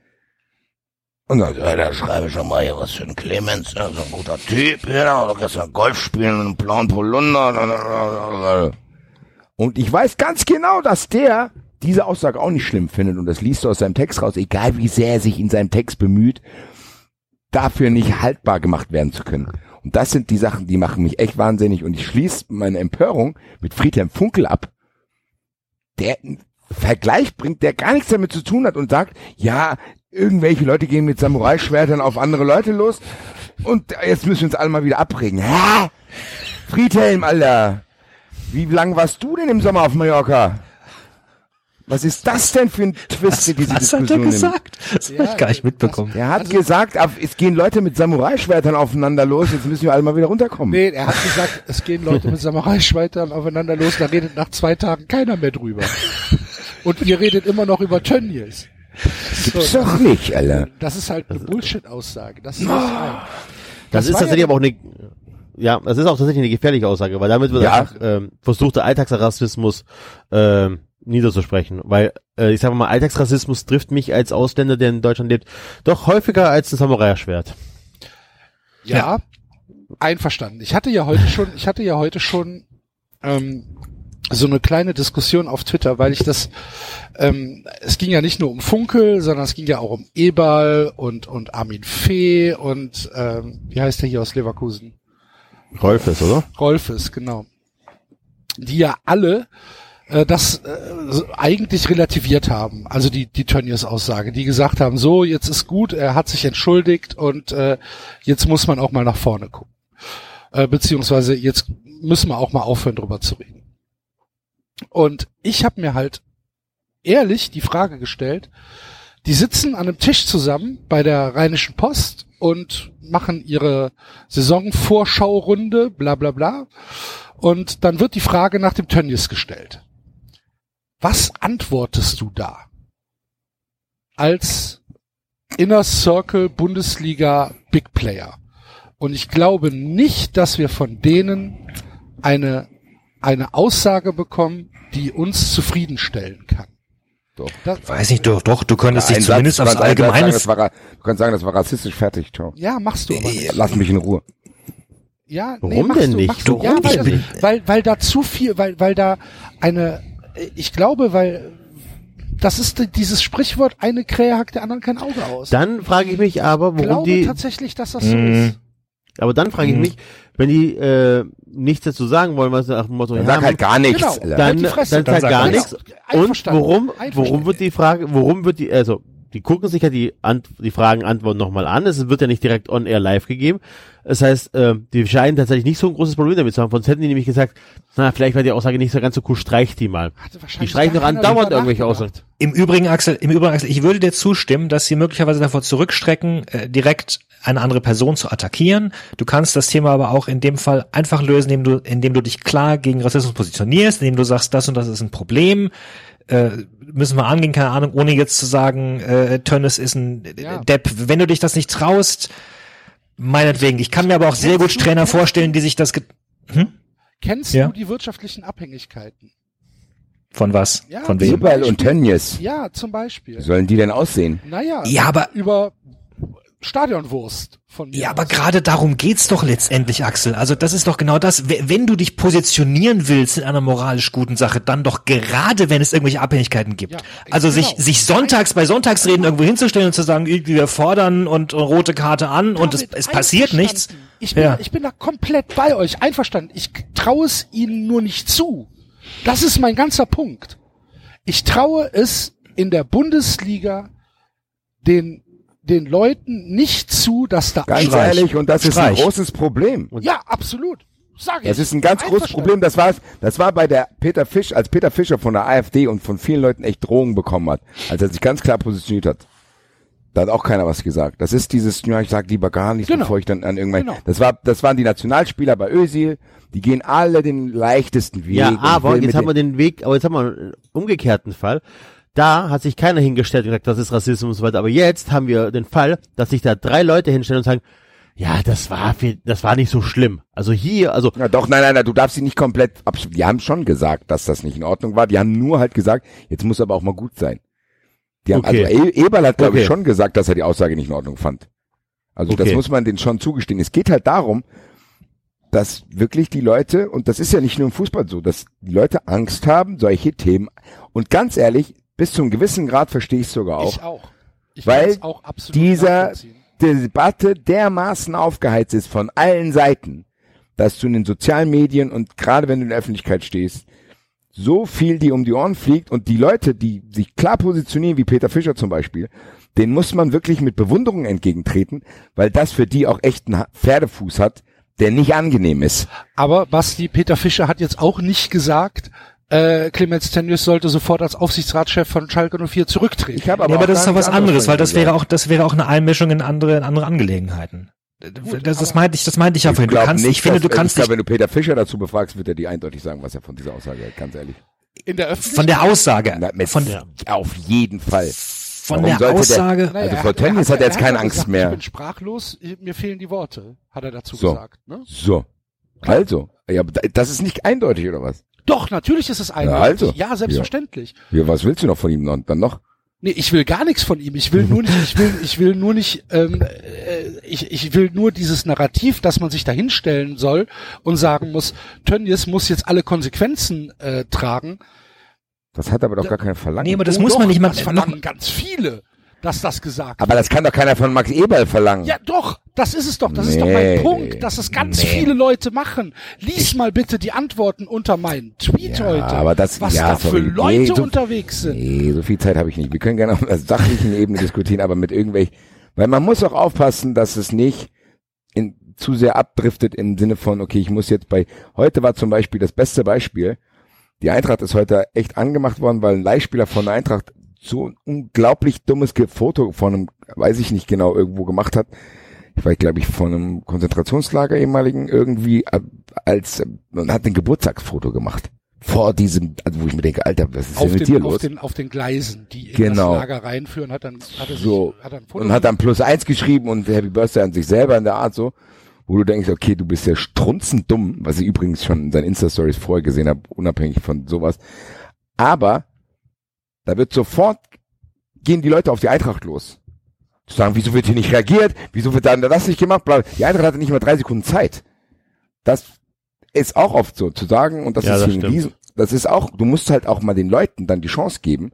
Und sagt, ja, da schreibe ich schon mal hier was für ein Clemens, ja, so ein guter Typ, ja, kannst du Golf spielen und einen blauen Polunder. Und ich weiß ganz genau, dass der diese Aussage auch nicht schlimm findet und das liest du aus seinem Text raus, egal wie sehr er sich in seinem Text bemüht, dafür nicht haltbar gemacht werden zu können. Und das sind die Sachen, die machen mich echt wahnsinnig und ich schließe meine Empörung mit Friedhelm Funkel ab, der Vergleich bringt, der gar nichts damit zu tun hat und sagt, ja, irgendwelche Leute gehen mit Samurai-Schwertern auf andere Leute los und jetzt müssen wir uns alle mal wieder abregen. Hä? Friedhelm, Alter! Wie lang warst du denn im Sommer auf Mallorca? Was ist das denn für ein Twist in diese Was hat er Diskussion? gesagt? Das hab ich gar nicht mitbekommen. Er hat gesagt, ab- es gehen Leute mit Samurai-Schwertern aufeinander los, jetzt müssen wir alle mal wieder runterkommen. Nee, er hat gesagt, es gehen Leute mit Samurai-Schwertern aufeinander los, da redet nach zwei Tagen keiner mehr drüber. Und ihr redet immer noch über Tönnies. Gibt's doch nicht, Alter. Das ist halt eine Bullshit-Aussage. Das ist das ein. Das, ist tatsächlich ja- aber auch eine, ja, das ist auch tatsächlich eine gefährliche Aussage, weil damit wird Ja. einfach ähm, versucht, der Alltagsrassismus ähm, niederzusprechen. Weil, äh, ich sage mal, Alltagsrassismus trifft mich als Ausländer, der in Deutschland lebt, doch häufiger als ein Samurai-Schwert. Ja, einverstanden. Ich hatte ja heute schon, ich hatte ja heute schon ähm, so eine kleine Diskussion auf Twitter, weil ich das, ähm, es ging ja nicht nur um Funkel, sondern es ging ja auch um Eberl und und Armin Fee und ähm, wie heißt der hier aus Leverkusen? Rolfes, oder? Rolfes, genau. Die ja alle äh, das äh, eigentlich relativiert haben, also die die Tönnies Aussage, die gesagt haben, so jetzt ist gut, er hat sich entschuldigt und äh, jetzt muss man auch mal nach vorne gucken, äh, beziehungsweise jetzt müssen wir auch mal aufhören drüber zu reden. Und ich habe mir halt ehrlich die Frage gestellt, die sitzen an einem Tisch zusammen bei der Rheinischen Post und machen ihre Saisonvorschaurunde, bla bla bla. Und dann wird die Frage nach dem Tönnies gestellt. Was antwortest du da? Als Inner Circle Bundesliga Big Player. Und ich glaube nicht, dass wir von denen eine, eine Aussage bekommen, die uns zufriedenstellen kann. Doch. Das, Weiß nicht, doch, doch, du könntest dich zumindest Satz, aufs Allgemeine. Sagen, das war, ra- du kannst sagen, das war rassistisch, fertig, ciao. ja, machst du aber nicht. Lass mich in Ruhe. Ja, Warum machst denn du, nicht? Machst du, Warum ja, weil, denn das, weil, weil da zu viel, weil, weil da eine, ich glaube, weil das ist die- dieses Sprichwort, eine Krähe hackt der anderen kein Auge aus. Dann frage ich mich aber, ich warum glaube die, tatsächlich, dass das so Mhm. ist. Aber dann frage ich Mhm. mich, wenn die äh, nichts dazu sagen wollen, was nach dem Motto, Dann ja, sag halt gar nichts. Genau. Alter. dann, Halt die dann, Fresse. dann Dann halt sag gar gar nichts. nichts. Und worum, Einverstanden. worum wird die Frage, worum wird die, also die gucken sich ja die, Ant die Fragen, Antworten nochmal an. Es wird ja nicht direkt on air live gegeben. Das heißt, äh, die scheinen tatsächlich nicht so ein großes Problem damit zu haben. Sonst hätten die nämlich gesagt, na, vielleicht war die Aussage nicht so ganz so cool, streicht die mal. Hatte Die streichen doch andauernd irgendwelche. Aussagen. Im Übrigen, Axel, im Übrigen, Axel, ich würde dir zustimmen, dass sie möglicherweise davor zurückstrecken, äh, direkt eine andere Person zu attackieren. Du kannst das Thema aber auch in dem Fall einfach lösen, indem du, indem du dich klar gegen Rassismus positionierst, indem du sagst, das und das ist ein Problem. Äh, müssen wir angehen, keine Ahnung, ohne jetzt zu sagen, äh, Tönnes ist ein Ja. Depp. Wenn du dich das nicht traust, meinetwegen. Ich kann mir aber auch sehr gut Trainer vorstellen, die sich das ge Kennst Ja. du die wirtschaftlichen Abhängigkeiten? von was? Ja, von wem? Eberl und Tönnies. Ja, zum Beispiel. Wie sollen die denn aussehen? Naja, Ja, aber über Stadionwurst von mir. Ja, aber gerade darum geht's doch letztendlich, Axel. Also das ist doch genau das. Wenn du dich positionieren willst in einer moralisch guten Sache, dann doch gerade, wenn es irgendwelche Abhängigkeiten gibt. Ja, also genau. sich, sich sonntags bei Sonntagsreden irgendwo hinzustellen und zu sagen, irgendwie wir fordern und, und rote Karte an und es, es passiert nichts. Ich bin, Ja. ich bin da komplett bei euch, einverstanden. Ich traue es ihnen nur nicht zu. Das ist mein ganzer Punkt. Ich traue es in der Bundesliga den, den Leuten nicht zu, dass da Ganz Streich. ehrlich, und das ist Streich. ein großes Problem. Ja, absolut. Sag ich. Das ist ein ganz großes. Problem. Das war, das war bei der Peter Fisch, als Peter Fischer von der AfD und von vielen Leuten echt Drohungen bekommen hat, als er sich ganz klar positioniert hat. Da hat auch keiner was gesagt. Das ist dieses, ja, ich sag lieber gar nichts, Genau. bevor ich dann an irgendwann, Genau. das war, das waren die Nationalspieler bei Özil, die gehen alle den leichtesten Weg. Ja, aber jetzt haben wir den- den Weg, aber jetzt haben wir einen umgekehrten Fall. Da hat sich keiner hingestellt und gesagt, das ist Rassismus und so weiter. Aber jetzt haben wir den Fall, dass sich da drei Leute hinstellen und sagen, ja, das war, viel, das war nicht so schlimm. Also hier, also Ja, doch, nein, nein, nein, du darfst sie nicht komplett absch Die haben schon gesagt, dass das nicht in Ordnung war. Die haben nur halt gesagt, jetzt muss aber auch mal gut sein. Die haben, Okay. also E- Eberl hat, glaube ich, Okay. schon gesagt, dass er die Aussage nicht in Ordnung fand. Also das Okay. muss man denen schon zugestehen. Es geht halt darum, dass wirklich die Leute, und das ist ja nicht nur im Fußball so, dass die Leute Angst haben, solche Themen. Und ganz ehrlich, bis zu einem gewissen Grad verstehe ich sogar auch. Ich auch. Ich Weil auch absolut dieser- die Debatte dermaßen aufgeheizt ist von allen Seiten, dass du in den sozialen Medien und gerade wenn du in der Öffentlichkeit stehst, so viel dir um die Ohren fliegt und die Leute, die sich klar positionieren, wie Peter Fischer zum Beispiel, den muss man wirklich mit Bewunderung entgegentreten, weil das für die auch echt einen Pferdefuß hat, der nicht angenehm ist. Aber Basti, Peter Fischer hat jetzt auch nicht gesagt, äh, Clemens Tönnies sollte sofort als Aufsichtsratschef von Schalke 04 zurücktreten. Ich habe Aber, auch aber das ist doch was anderes, weil das wäre auch, das wäre auch eine Einmischung in andere, in andere Angelegenheiten. das, das meinte ich, das meinte ich ja vorhin. Du kannst, nicht, ich finde, dass- du kannst ich glaube, wenn du Peter Fischer dazu befragst, wird er dir eindeutig sagen, was er von dieser Aussage hält, ganz ehrlich. in der Öffentlichkeit. von der Aussage, Na, von, Auf jeden Fall. von Warum der der- Aussage, Naja, Also vor hat- er Tönnies hat er jetzt keine Angst gesagt, mehr. Ich bin sprachlos, mir fehlen die Worte, hat er dazu So. gesagt. Ne? So. Also. Ja, das ist nicht eindeutig, oder was? Doch, natürlich ist es eindeutig. also. Ja, selbstverständlich. Ja, was willst du noch von ihm noch, dann noch? Nee, ich will gar nichts von ihm. Ich will nur nicht, ich will, ich will nur nicht, ähm, äh, ich, ich will nur dieses Narrativ, dass man sich da hinstellen soll und sagen muss, Tönnies muss jetzt alle Konsequenzen äh, tragen. Das hat aber doch gar keiner verlangt. nee, aber das Oh, muss doch, man nicht mal, Das verlangen ganz viele, dass das gesagt aber das kann doch keiner von Max Eberl verlangen. Ja, doch, das ist es doch. Das ist doch mein Nee, Punkt, dass es ganz nee. viele Leute machen. Lies mal bitte die Antworten unter meinen Tweet Ja, heute. aber das- was ja, da für sorry. Leute Nee, so- unterwegs sind. Nee, so viel Zeit habe ich nicht. Wir können gerne auf der sachlichen Ebene diskutieren, aber mit irgendwelchen, weil man muss auch aufpassen, dass es nicht in, zu sehr abdriftet im Sinne von, okay, ich muss jetzt bei, heute war zum Beispiel das beste Beispiel, die Eintracht ist heute echt angemacht worden, weil ein Leihspieler von der Eintracht so ein unglaublich dummes Foto von einem, weiß ich nicht genau, irgendwo gemacht hat. Ich weiß, glaube ich, von einem Konzentrationslager ehemaligen irgendwie äh, als, und hat ein Geburtstagsfoto gemacht. Vor diesem, also wo ich mir denke, Alter, was ist denn mit dir den, auf, los? den, auf den Gleisen, die in Genau. das Lager reinführen, hat dann, hat er, sich, so hat er ein Foto und hat dann plus eins geschrieben und Happy Birthday an sich selber in der Art so, wo du denkst, okay, du bist ja strunzend dumm, was ich übrigens schon in seinen Insta-Stories vorher gesehen habe, unabhängig von sowas. Aber da wird sofort gehen die Leute auf die Eintracht los. Zu sagen, wieso wird hier nicht reagiert? Wieso wird dann das nicht gemacht? Die Eintracht hatte nicht mal drei Sekunden Zeit. Das ist auch oft so zu sagen und das Ja, ist das. Riesen, das ist auch, du musst halt auch mal den Leuten dann die Chance geben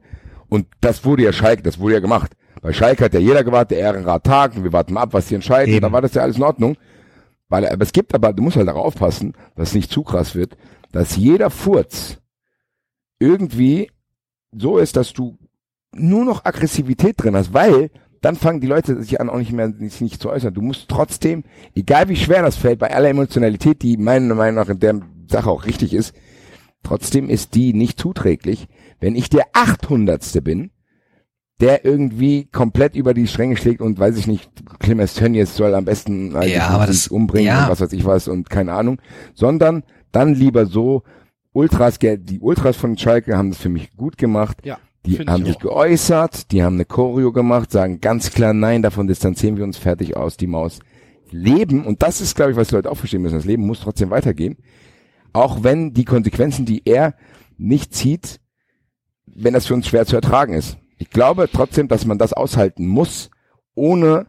und das wurde ja Schalke, das wurde ja gemacht. Bei Schalke hat ja jeder gewartet, der Ehrenrat tagt und wir warten mal ab, was die entscheiden. Da war das ja alles in Ordnung. weil, aber es gibt aber, du musst halt darauf aufpassen, dass es nicht zu krass wird, dass jeder Furz irgendwie so ist, dass du nur noch Aggressivität drin hast, weil dann fangen die Leute sich an, auch nicht mehr sich nicht zu äußern. Du musst trotzdem, egal wie schwer das fällt, bei aller Emotionalität, die meiner Meinung nach in der Sache auch richtig ist, trotzdem ist die nicht zuträglich. Wenn ich der 800. bin, der irgendwie komplett über die Stränge schlägt und weiß ich nicht, Clemens Tönnies soll am besten Ja, das- umbringen ja. und was weiß ich was und keine Ahnung, sondern dann lieber so Ultras, die Ultras von Schalke haben das für mich gut gemacht. Ja, Die haben ich sich auch. geäußert, die haben eine Choreo gemacht, sagen ganz klar nein, davon distanzieren wir uns fertig aus, die Maus. Leben, und das ist, glaube ich, was die Leute auch verstehen müssen, das Leben muss trotzdem weitergehen. Auch wenn die Konsequenzen, die er nicht zieht, wenn das für uns schwer zu ertragen ist. Ich glaube trotzdem, dass man das aushalten muss, ohne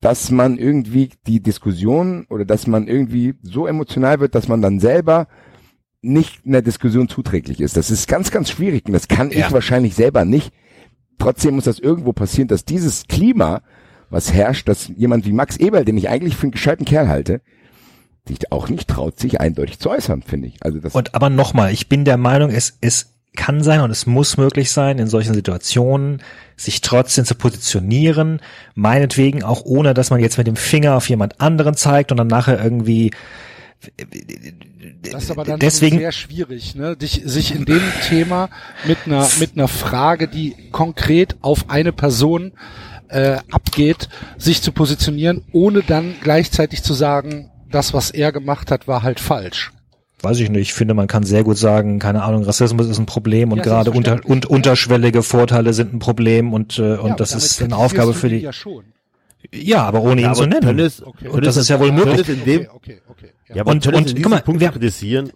dass man irgendwie die Diskussion oder dass man irgendwie so emotional wird, dass man dann selber nicht in der Diskussion zuträglich ist. Das ist ganz, ganz schwierig und das kann Ja. ich wahrscheinlich selber nicht. Trotzdem muss das irgendwo passieren, dass dieses Klima, was herrscht, dass jemand wie Max Eberl, den ich eigentlich für einen gescheiten Kerl halte, sich auch nicht traut, sich eindeutig zu äußern, finde ich. Also das Und aber nochmal, ich bin der Meinung, es, es kann sein und es muss möglich sein, in solchen Situationen sich trotzdem zu positionieren, meinetwegen auch ohne, dass man jetzt mit dem Finger auf jemand anderen zeigt und dann nachher irgendwie Das ist aber dann Deswegen- sehr schwierig, ne? Dich, sich in dem Thema mit einer mit einer Frage, die konkret auf eine Person äh, abgeht, sich zu positionieren, ohne dann gleichzeitig zu sagen, das, was er gemacht hat, war halt falsch. weiß ich nicht, ich finde, man kann sehr gut sagen, keine Ahnung, Rassismus ist ein Problem und Ja, gerade unter, und unterschwellige Vorteile sind ein Problem und, äh, und Ja, das ist eine Aufgabe für die. Ja, schon. Ja, aber ohne ihn aber zu nennen. Tönnies- Okay. Und das ist ja wohl möglich. In dem, Okay, okay, okay. Ja. aber Und- und, guck diesem mal, Punkt wir- kritisieren,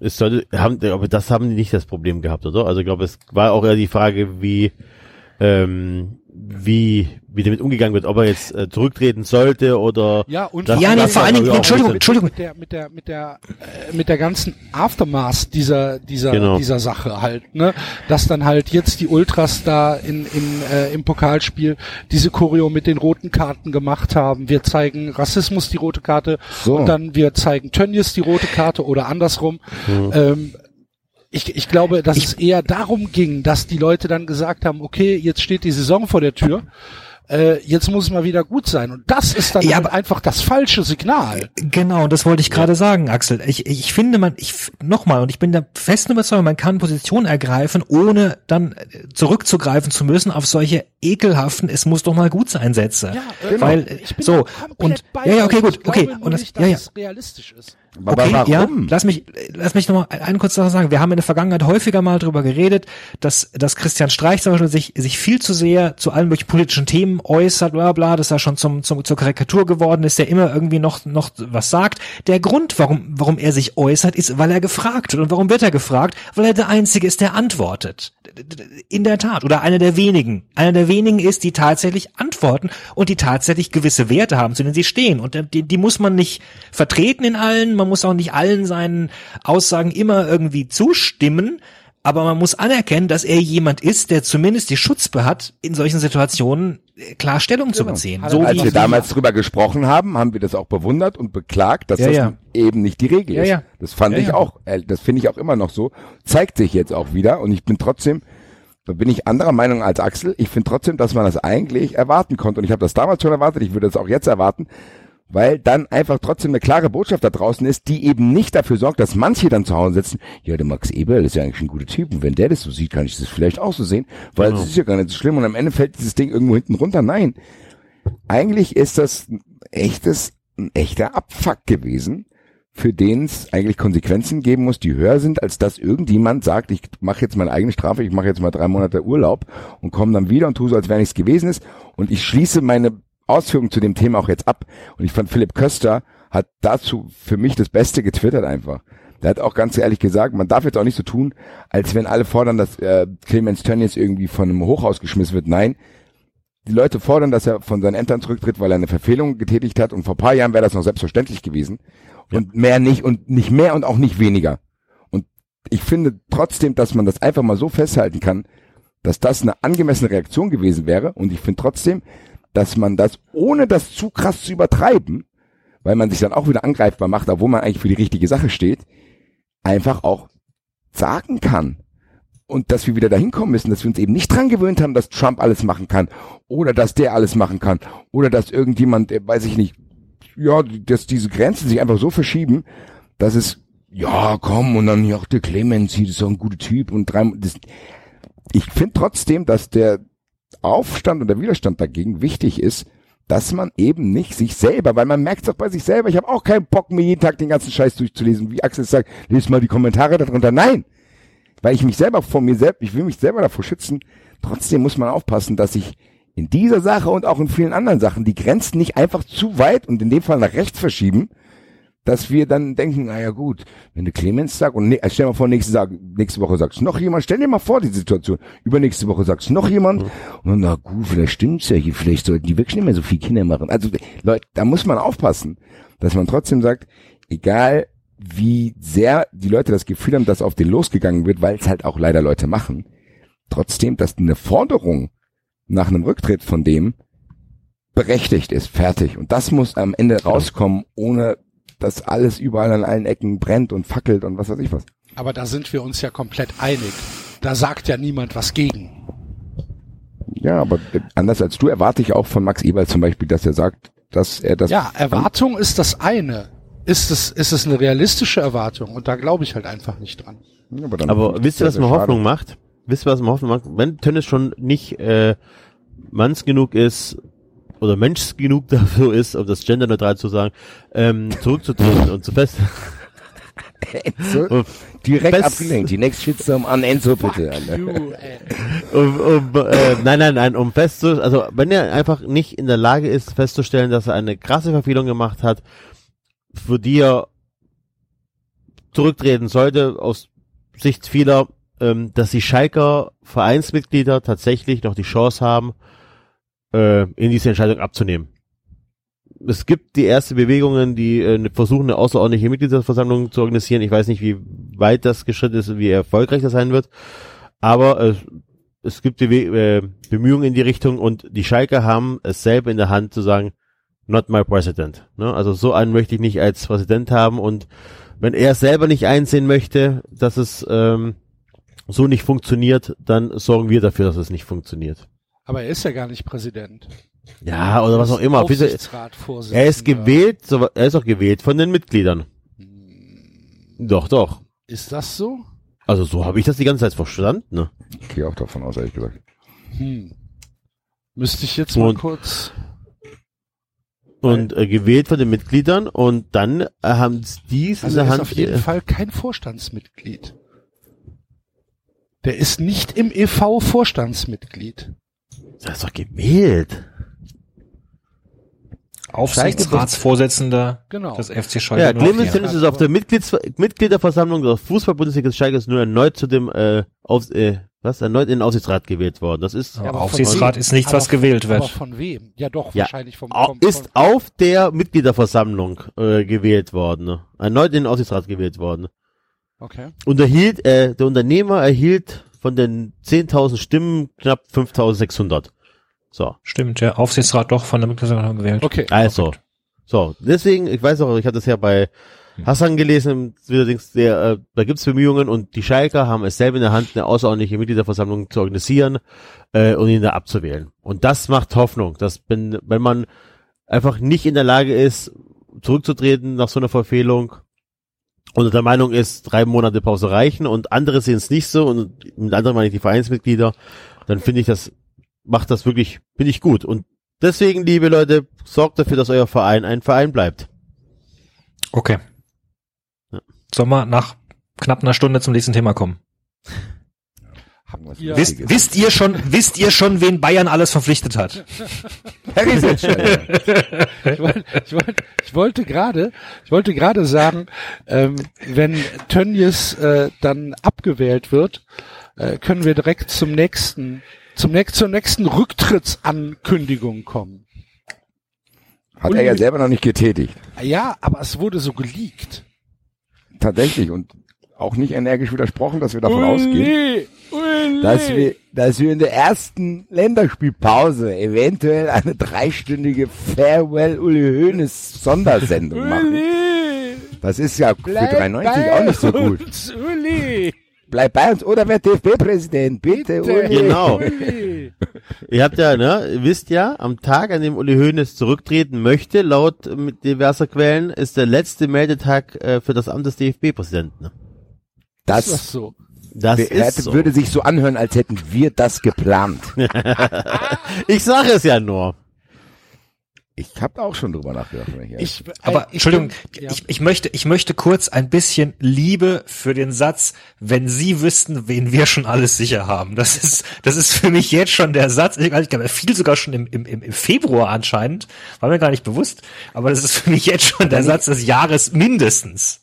es sollte, haben, aber das haben die nicht das Problem gehabt, oder? Also ich glaube, es war auch eher die Frage, wie, ähm, wie, wie damit umgegangen wird, ob er jetzt äh, zurücktreten sollte oder Ja, und Das- Ja, nee, vor allen Dingen, Entschuldigung, mit, Entschuldigung. Mit der, mit der, mit der, äh, mit der ganzen Aftermath dieser, dieser, Genau. dieser Sache halt, ne? Dass dann halt jetzt die Ultras da in, in, äh, im Pokalspiel diese Choreo mit den roten Karten gemacht haben. Wir zeigen Rassismus die rote Karte So. und dann wir zeigen Tönnies die rote Karte oder andersrum. Ähm, ich, ich glaube, dass es eher darum ging, dass die Leute dann gesagt haben, okay, jetzt steht die Saison vor der Tür, äh, jetzt muss es mal wieder gut sein. Und das ist dann Ja, halt aber- einfach das falsche Signal. Genau, das wollte ich gerade sagen, Axel. Ich, ich finde, man, ich nochmal, und ich bin der festen Überzeugung, man kann Position ergreifen, ohne dann äh, zurückzugreifen zu müssen auf solche ekelhaften, es muss doch mal gut sein Sätze. genau. Weil Ich bin so und ja, ja, okay, gut, Ich okay, glaube und das, nicht, dass ja, ja. realistisch ist. Aber okay, ja, warum? lass mich, lass mich noch mal eine kurze Sache sagen. Wir haben in der Vergangenheit häufiger mal darüber geredet, dass, dass Christian Streich zum Beispiel sich, sich viel zu sehr zu allen möglichen politischen Themen äußert, bla, bla, dass er schon zum, zum, zur Karikatur geworden ist, der immer irgendwie noch, noch was sagt. Der Grund, warum, warum er sich äußert, ist, weil er gefragt wird. Und warum wird er gefragt? Weil er der Einzige ist, der antwortet. In der Tat. Oder einer der wenigen. Einer der wenigen ist, die tatsächlich antworten und die tatsächlich gewisse Werte haben, zu denen sie stehen. Und die, die muss man nicht vertreten in allen. Man muss auch nicht allen seinen Aussagen immer irgendwie zustimmen. Aber man muss anerkennen, dass er jemand ist, der zumindest die Schutzbe hat, in solchen Situationen äh, klar Stellung zu beziehen. So Als wie, wir damals drüber gesprochen haben, haben wir das auch bewundert und beklagt, dass Ja, das ja. eben nicht die Regel Ja, ist. Das fand ich auch, äh, das finde ich auch immer noch so. Zeigt sich jetzt auch wieder und ich bin trotzdem, da bin ich anderer Meinung als Axel. Ich finde trotzdem, dass man das eigentlich erwarten konnte und ich habe das damals schon erwartet, ich würde das auch jetzt erwarten, weil dann einfach trotzdem eine klare Botschaft da draußen ist, die eben nicht dafür sorgt, dass manche dann zu Hause sitzen, ja, der Max Eberl ist ja eigentlich ein guter Typ und wenn der das so sieht, kann ich das vielleicht auch so sehen, weil es ist ja gar nicht so schlimm und am Ende fällt dieses Ding irgendwo hinten runter. Nein, eigentlich ist das ein echtes, ein echter Abfuck gewesen, für den es eigentlich Konsequenzen geben muss, die höher sind, als dass irgendjemand sagt, ich mache jetzt meine eigene Strafe, ich mache jetzt mal drei Monate Urlaub und komme dann wieder und tue so, als wenn nichts gewesen ist. Und ich schließe meine Ausführungen zu dem Thema auch jetzt ab. Und ich fand, Philipp Köster hat dazu für mich das Beste getwittert einfach. Der hat auch ganz ehrlich gesagt, man darf jetzt auch nicht so tun, als wenn alle fordern, dass äh, Clemens Tönnies irgendwie von einem Hochhaus geschmissen wird. Nein, die Leute fordern, dass er von seinen Ämtern zurücktritt, weil er eine Verfehlung getätigt hat. Und vor ein paar Jahren wäre das noch selbstverständlich gewesen. Und mehr nicht und nicht mehr und auch nicht weniger. Und ich finde trotzdem, dass man das einfach mal so festhalten kann, dass das eine angemessene Reaktion gewesen wäre. Und ich finde trotzdem, dass man das, ohne das zu krass zu übertreiben, weil man sich dann auch wieder angreifbar macht, obwohl man eigentlich für die richtige Sache steht, einfach auch sagen kann. Und dass wir wieder dahin kommen müssen, dass wir uns eben nicht dran gewöhnt haben, dass Trump alles machen kann oder dass der alles machen kann oder dass irgendjemand, der, weiß ich nicht, ja, dass diese Grenzen sich einfach so verschieben, dass es, ja, komm, und dann, ja, der Clemens, das ist so ein guter Typ und drei, das, ich finde trotzdem, dass der Aufstand und der Widerstand dagegen wichtig ist, dass man eben nicht sich selber, weil man merkt es auch bei sich selber, ich habe auch keinen Bock, mir jeden Tag den ganzen Scheiß durchzulesen, wie Axel sagt, lest mal die Kommentare darunter. Nein! Weil ich mich selber vor mir selbst, ich will mich selber davor schützen. Trotzdem muss man aufpassen, dass ich in dieser Sache und auch in vielen anderen Sachen die Grenzen nicht einfach zu weit und in dem Fall nach rechts verschieben, dass wir dann denken, na ja gut, wenn du Clemens sagst und ne, stell dir mal vor, nächste, nächste Woche sagst noch jemand, stell dir mal vor die Situation, übernächste Woche sagst noch jemand und dann, na gut, vielleicht stimmt's ja hier, vielleicht sollten die wirklich nicht mehr so viel Kinder machen. Also Leute, da muss man aufpassen, dass man trotzdem sagt, egal wie sehr die Leute das Gefühl haben, dass auf den losgegangen wird, weil es halt auch leider Leute machen, trotzdem, dass eine Forderung nach einem Rücktritt von dem berechtigt ist, fertig. Und das muss am Ende rauskommen, ohne dass alles überall an allen Ecken brennt und fackelt und was weiß ich was. Aber da sind wir uns ja komplett einig. Da sagt ja niemand was gegen. Ja, aber anders als du erwarte ich auch von Max Eberl zum Beispiel, dass er sagt, dass er das. Ja, Erwartung ist das eine. Ist es, ist es eine realistische Erwartung? Und da glaube ich halt einfach nicht dran. Ja, aber, dann Aber wisst ihr, was schade. Hoffnung macht? Wisst ihr, was mir Hoffnung macht? Wenn Tönnes schon nicht äh, manns genug ist oder Mensch genug dafür ist, um das genderneutral zu sagen, ähm, zurückzutreten und zu fest. Enzo, direkt Best- abgelenkt. Die next Shitstorm an Enzo bitte. You, um, um, äh, nein, nein, nein, um festzustellen, also wenn er einfach nicht in der Lage ist, festzustellen, dass er eine krasse Verfehlung gemacht hat, für die er zurücktreten sollte, aus Sicht vieler, ähm, dass die Schalker Vereinsmitglieder tatsächlich noch die Chance haben, äh, in diese Entscheidung abzunehmen. Es gibt die erste Bewegungen, die äh, versuchen, eine außerordentliche Mitgliederversammlung zu organisieren. Ich weiß nicht, wie weit das geschritten ist und wie erfolgreich das sein wird. Aber äh, es gibt die äh, Bemühungen in die Richtung und die Schalker haben es selber in der Hand zu sagen, not my president. Ne? Also so einen möchte ich nicht als Präsident haben und wenn er selber nicht einsehen möchte, dass es ähm, so nicht funktioniert, dann sorgen wir dafür, dass es nicht funktioniert. Aber er ist ja gar nicht Präsident. Ja, oder was auch immer. Er ist gewählt, so, er ist auch gewählt von den Mitgliedern. Doch, doch. Ist das so? Also so habe ich das die ganze Zeit verstanden. Ne? Ich gehe auch davon aus, ehrlich gesagt. Hm. Müsste ich jetzt mal Und- kurz. Und äh, gewählt von den Mitgliedern und dann äh, haben die es in Also der er ist Hand. auf jeden äh, Fall kein Vorstandsmitglied. Der ist nicht im EV Vorstandsmitglied. Er ist doch gewählt. Aufsichtsratsvorsitzender Genau. des FC Schalke. Ja, 04. Clemens Tönnies ist auf der Mitglieds Mitgliederversammlung der Fußball-Bundesliga Schalke nur erneut zu dem äh, auf, äh, was erneut in den Aufsichtsrat gewählt worden. Das ist Ja, aber Aufsichtsrat ist nichts, aber- was gewählt Aber wird. von wem? Ja doch, Ja, wahrscheinlich vom, vom, ist auf der Mitgliederversammlung äh, gewählt worden. ne? Erneut in den Aufsichtsrat gewählt worden. Okay. Und erhielt, äh, der Unternehmer erhielt von den 10.000 Stimmen knapp 5.600. So. Stimmt, der Aufsichtsrat doch von der Mitgliedsversammlung gewählt. Okay. Also, so, deswegen, ich weiß auch, ich hatte das ja bei Hassan gelesen, allerdings der, äh, da gibt's Bemühungen und die Schalker haben es selber in der Hand, eine außerordentliche Mitgliederversammlung zu organisieren äh, und ihn da abzuwählen. Und das macht Hoffnung, dass wenn, wenn man einfach nicht in der Lage ist, zurückzutreten nach so einer Verfehlung und der Meinung ist, drei Monate Pause reichen und andere sehen es nicht so und mit anderen meine ich die Vereinsmitglieder, dann finde ich das, macht das wirklich, finde ich gut. Und deswegen, liebe Leute, sorgt dafür, dass euer Verein ein Verein bleibt. Okay. Ja. Sollen wir nach knapp einer Stunde zum nächsten Thema kommen? Was Ja. Wisst, wisst ihr schon, wisst ihr schon, wen Bayern alles verpflichtet hat? Perisic. Ich wollte, ich wollte, ich wollte gerade, ich wollte gerade sagen, ähm, wenn Tönnies äh, dann abgewählt wird, äh, können wir direkt zum nächsten, zum nächsten, zur nächsten Rücktrittsankündigung kommen. Hat er ja selber noch nicht getätigt. Ja, aber es wurde so geleakt. Tatsächlich. Und auch nicht energisch widersprochen, dass wir davon ausgehen. Ui, ui. dass wir, dass wir in der ersten Länderspielpause eventuell eine dreistündige Farewell Uli Hoeneß Sondersendung machen. Das ist ja für 93 auch nicht so gut. Uli. Bleib bei uns oder wer DFB-Präsident, bitte, Uli. Genau. Ihr habt ja, ne, ihr wisst ja, am Tag, an dem Uli Hoeneß zurücktreten möchte, laut mit diverser Quellen, ist der letzte Meldetag äh, für das Amt des DFB-Präsidenten. Ne? Ist das Das, so? Das hätte, ist so. würde sich so anhören, als hätten wir das geplant. Ich sage es ja nur. Ich habe auch schon drüber nachgedacht. Wenn ich Ich, Aber äh, ich Entschuldigung, bin- ja. ich, ich möchte, ich möchte kurz ein bisschen Liebe für den Satz, wenn Sie wüssten, wen wir schon alles sicher haben. Das ist, das ist für mich jetzt schon der Satz. Ich glaube, er fiel sogar schon im, im, im Februar anscheinend. War mir gar nicht bewusst. Aber das ist für mich jetzt schon der Satz des Jahres mindestens.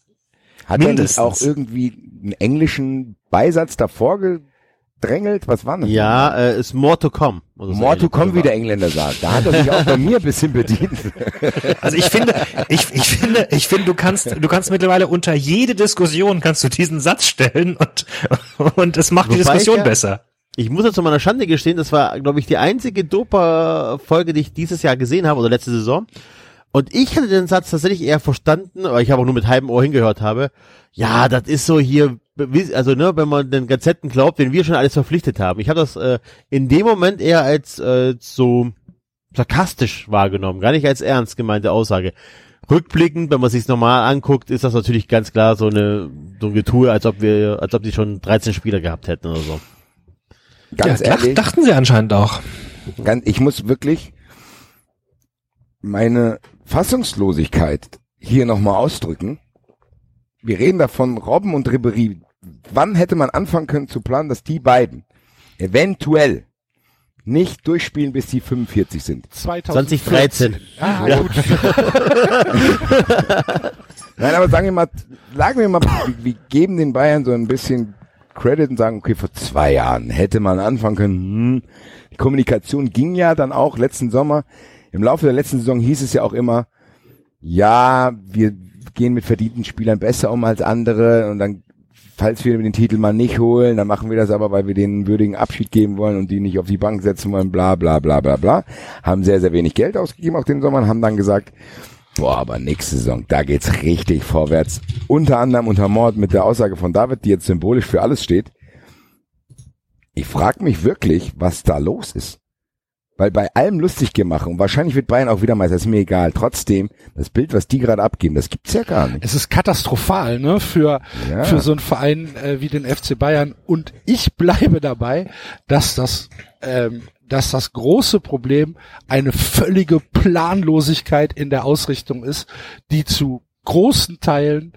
Hat er nicht mindestens. auch irgendwie einen englischen Beisatz davor gedrängelt? Was war das? Ja, äh, ist more to come. More to come, wie der Engländer sagt. Da hat er sich auch bei mir ein bisschen bedient. Also ich finde, ich, ich finde, ich finde, du kannst, du kannst mittlerweile unter jede Diskussion kannst du diesen Satz stellen und, und es macht die Wobei Diskussion ich ja- besser. Ich muss ja zu meiner Schande gestehen, das war, glaube ich, die einzige Doper-Folge, die ich dieses Jahr gesehen habe oder letzte Saison. Und ich hatte den Satz tatsächlich eher verstanden, aber ich habe auch nur mit halbem Ohr hingehört habe. Ja, das ist so hier, also ne, wenn man den Gazetten glaubt, den wir schon alles verpflichtet haben. Ich habe das äh, in dem Moment eher als äh, so sarkastisch wahrgenommen, gar nicht als ernst gemeinte Aussage. Rückblickend, wenn man sich's normal anguckt, ist das natürlich ganz klar so eine so ein Getue, als ob wir, als ob die schon 13 Spieler gehabt hätten oder so. Ganz ja, ehrlich, dach, dachten sie anscheinend auch. ganz, ich muss wirklich meine Fassungslosigkeit hier nochmal ausdrücken. Wir reden davon, Robben und Ribery. Wann hätte man anfangen können zu planen, dass die beiden eventuell nicht durchspielen, bis sie 45 sind? 2013. Ah, Ja. gut. Nein, aber sagen wir mal, sagen wir mal, wir, geben den Bayern so ein bisschen Credit und sagen, okay, vor zwei Jahren hätte man anfangen können. Hm. Die Kommunikation ging ja dann auch letzten Sommer. Im Laufe der letzten Saison hieß es ja auch immer, ja, wir gehen mit verdienten Spielern besser um als andere und dann, falls wir den Titel mal nicht holen, dann machen wir das aber, weil wir denen einen würdigen Abschied geben wollen und die nicht auf die Bank setzen wollen, bla bla bla bla bla. Haben sehr, sehr wenig Geld ausgegeben auch den Sommer und haben dann gesagt, Boah, aber nächste Saison, da geht's richtig vorwärts. Unter anderem unter Mord mit der Aussage von David, die jetzt symbolisch für alles steht. Ich frage mich wirklich, was da los ist. Weil bei allem lustig gemacht und wahrscheinlich wird Bayern auch wieder Meister, ist mir egal. Trotzdem, das Bild, was die gerade abgeben, das gibt's ja gar nicht. Es ist katastrophal, ne, für, Ja. für so einen Verein äh, wie den FC Bayern. Und ich bleibe dabei, dass das, ähm, dass das große Problem eine völlige Planlosigkeit in der Ausrichtung ist, die zu großen Teilen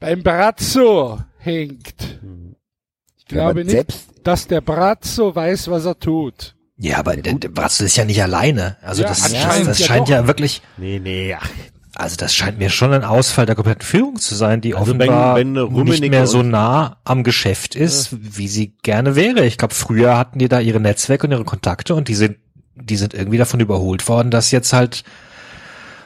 beim Brazzo hängt. Ich Ja, glaube nicht, selbst- dass der Brazzo weiß, was er tut. Ja, aber Bratzel ist ja nicht alleine. Also Ja, das, anscheinend das ja scheint doch. ja wirklich, Nee, nee, ach, also das scheint mir schon ein Ausfall der kompletten Führung zu sein, die Also offenbar wenn- wenn Rummenigge nicht mehr so nah am Geschäft ist, wie sie gerne wäre. Ich glaube, früher hatten die da ihre Netzwerke und ihre Kontakte und die sind, die sind irgendwie davon überholt worden, dass jetzt halt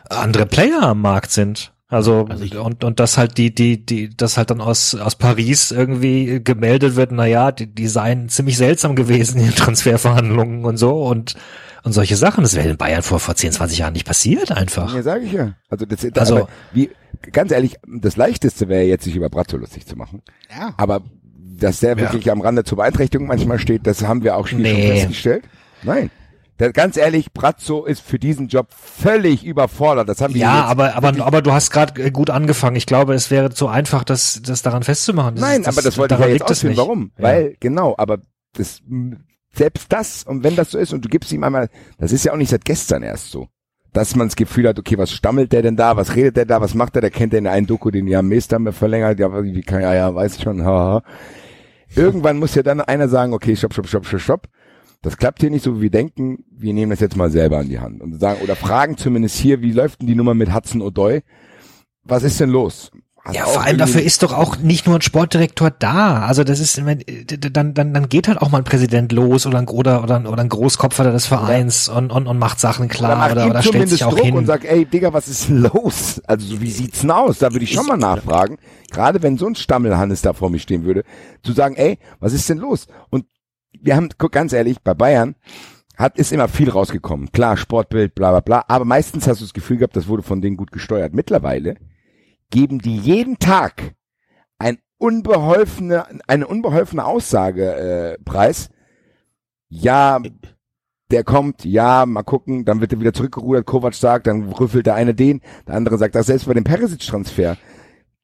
andere Player am Markt sind. Also, Also ich- und und das halt die die die das halt dann aus aus Paris irgendwie gemeldet wird, na ja, die, die seien ziemlich seltsam gewesen in den Transferverhandlungen und so und und solche Sachen, das wäre in Bayern vor vor 10, 20 Jahren nicht passiert einfach. Ja, sage ich ja. Also, das, das Also- wie, ganz ehrlich, das leichteste wäre jetzt, sich über Brazzo lustig zu machen. Ja. Aber dass der wirklich am Rande zur Beeinträchtigung manchmal steht, das haben wir auch schon Nee. schon festgestellt. Nein. Der, ganz ehrlich, Brazzo ist für diesen Job völlig überfordert. Das haben wir Ja, aber aber aber du hast gerade gut angefangen. Ich glaube, es wäre zu einfach, das das daran festzumachen. Das Nein, ist, aber das wollte ich ja jetzt ausführen. Warum? Ja. Weil, genau, aber das, selbst das, und wenn das so ist, und du gibst ihm einmal, das ist ja auch nicht seit gestern erst so, dass man das Gefühl hat, okay, was stammelt der denn da, was redet der da, was macht der, der kennt den einen Doku, den ja Mist haben wir verlängert, ja, wie kann, ja, ja, weiß ich schon, haha. Irgendwann muss ja dann einer sagen, okay, stopp, stopp, stopp, stopp, stopp. Das klappt hier nicht so, wie wir denken. Wir nehmen das jetzt mal selber an die Hand und sagen, oder fragen zumindest hier, wie läuft denn die Nummer mit Hudson O'Doy? Was ist denn los? Hat Ja, vor allem dafür ist doch auch nicht nur ein Sportdirektor da. Also das ist, dann, dann, dann geht halt auch mal ein Präsident los oder ein, oder, oder, ein- oder ein Großkopfer des Vereins und, und, und macht Sachen klar oder, ihm oder, stellt sich auch Druck hin. und sagt, ey, Digga, was ist denn los? Also so, wie sieht's denn aus? Da würde ich schon mal nachfragen. Gerade wenn so ein Stammelhannes da vor mir stehen würde, zu sagen, ey, was ist denn los? Und wir haben, guck, ganz ehrlich, bei Bayern hat, ist immer viel rausgekommen. Klar, Sportbild, bla, bla, bla. Aber meistens hast du das Gefühl gehabt, das wurde von denen gut gesteuert. Mittlerweile geben die jeden Tag ein unbeholfene, eine unbeholfene Aussage, äh, preis. Ja, der kommt, ja, mal gucken, dann wird er wieder zurückgerudert, Kovac sagt, dann rüffelt der eine den, der andere sagt das selbst bei dem Perisic-Transfer.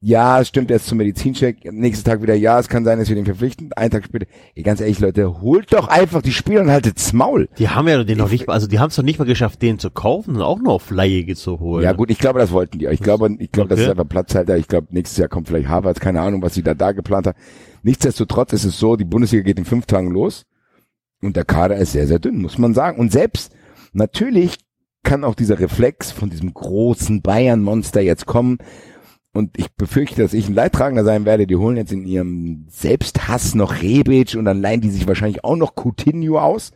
Ja, es stimmt, er ist zum Medizincheck, nächsten Tag wieder, ja, es kann sein, dass wir den verpflichten, einen Tag später, ey, ganz ehrlich, Leute, holt doch einfach die Spieler und haltet's Maul. Die haben ja den noch nicht, also die haben es noch nicht mal geschafft, den zu kaufen und auch noch auf Laie zu holen. Ja gut, ich glaube, das wollten die. Ich glaube, ich glaube, das Okay. ist einfach Platzhalter. Ich glaube, nächstes Jahr kommt vielleicht Harvard, keine Ahnung, was sie da da geplant hat. Nichtsdestotrotz ist es so, die Bundesliga geht in fünf Tagen los und der Kader ist sehr, sehr dünn, muss man sagen. Und selbst, natürlich kann auch dieser Reflex von diesem großen Bayern-Monster jetzt kommen. Und ich befürchte, dass ich ein Leidtragender sein werde. Die holen jetzt in ihrem Selbsthass noch Rebic und dann leihen die sich wahrscheinlich auch noch Coutinho aus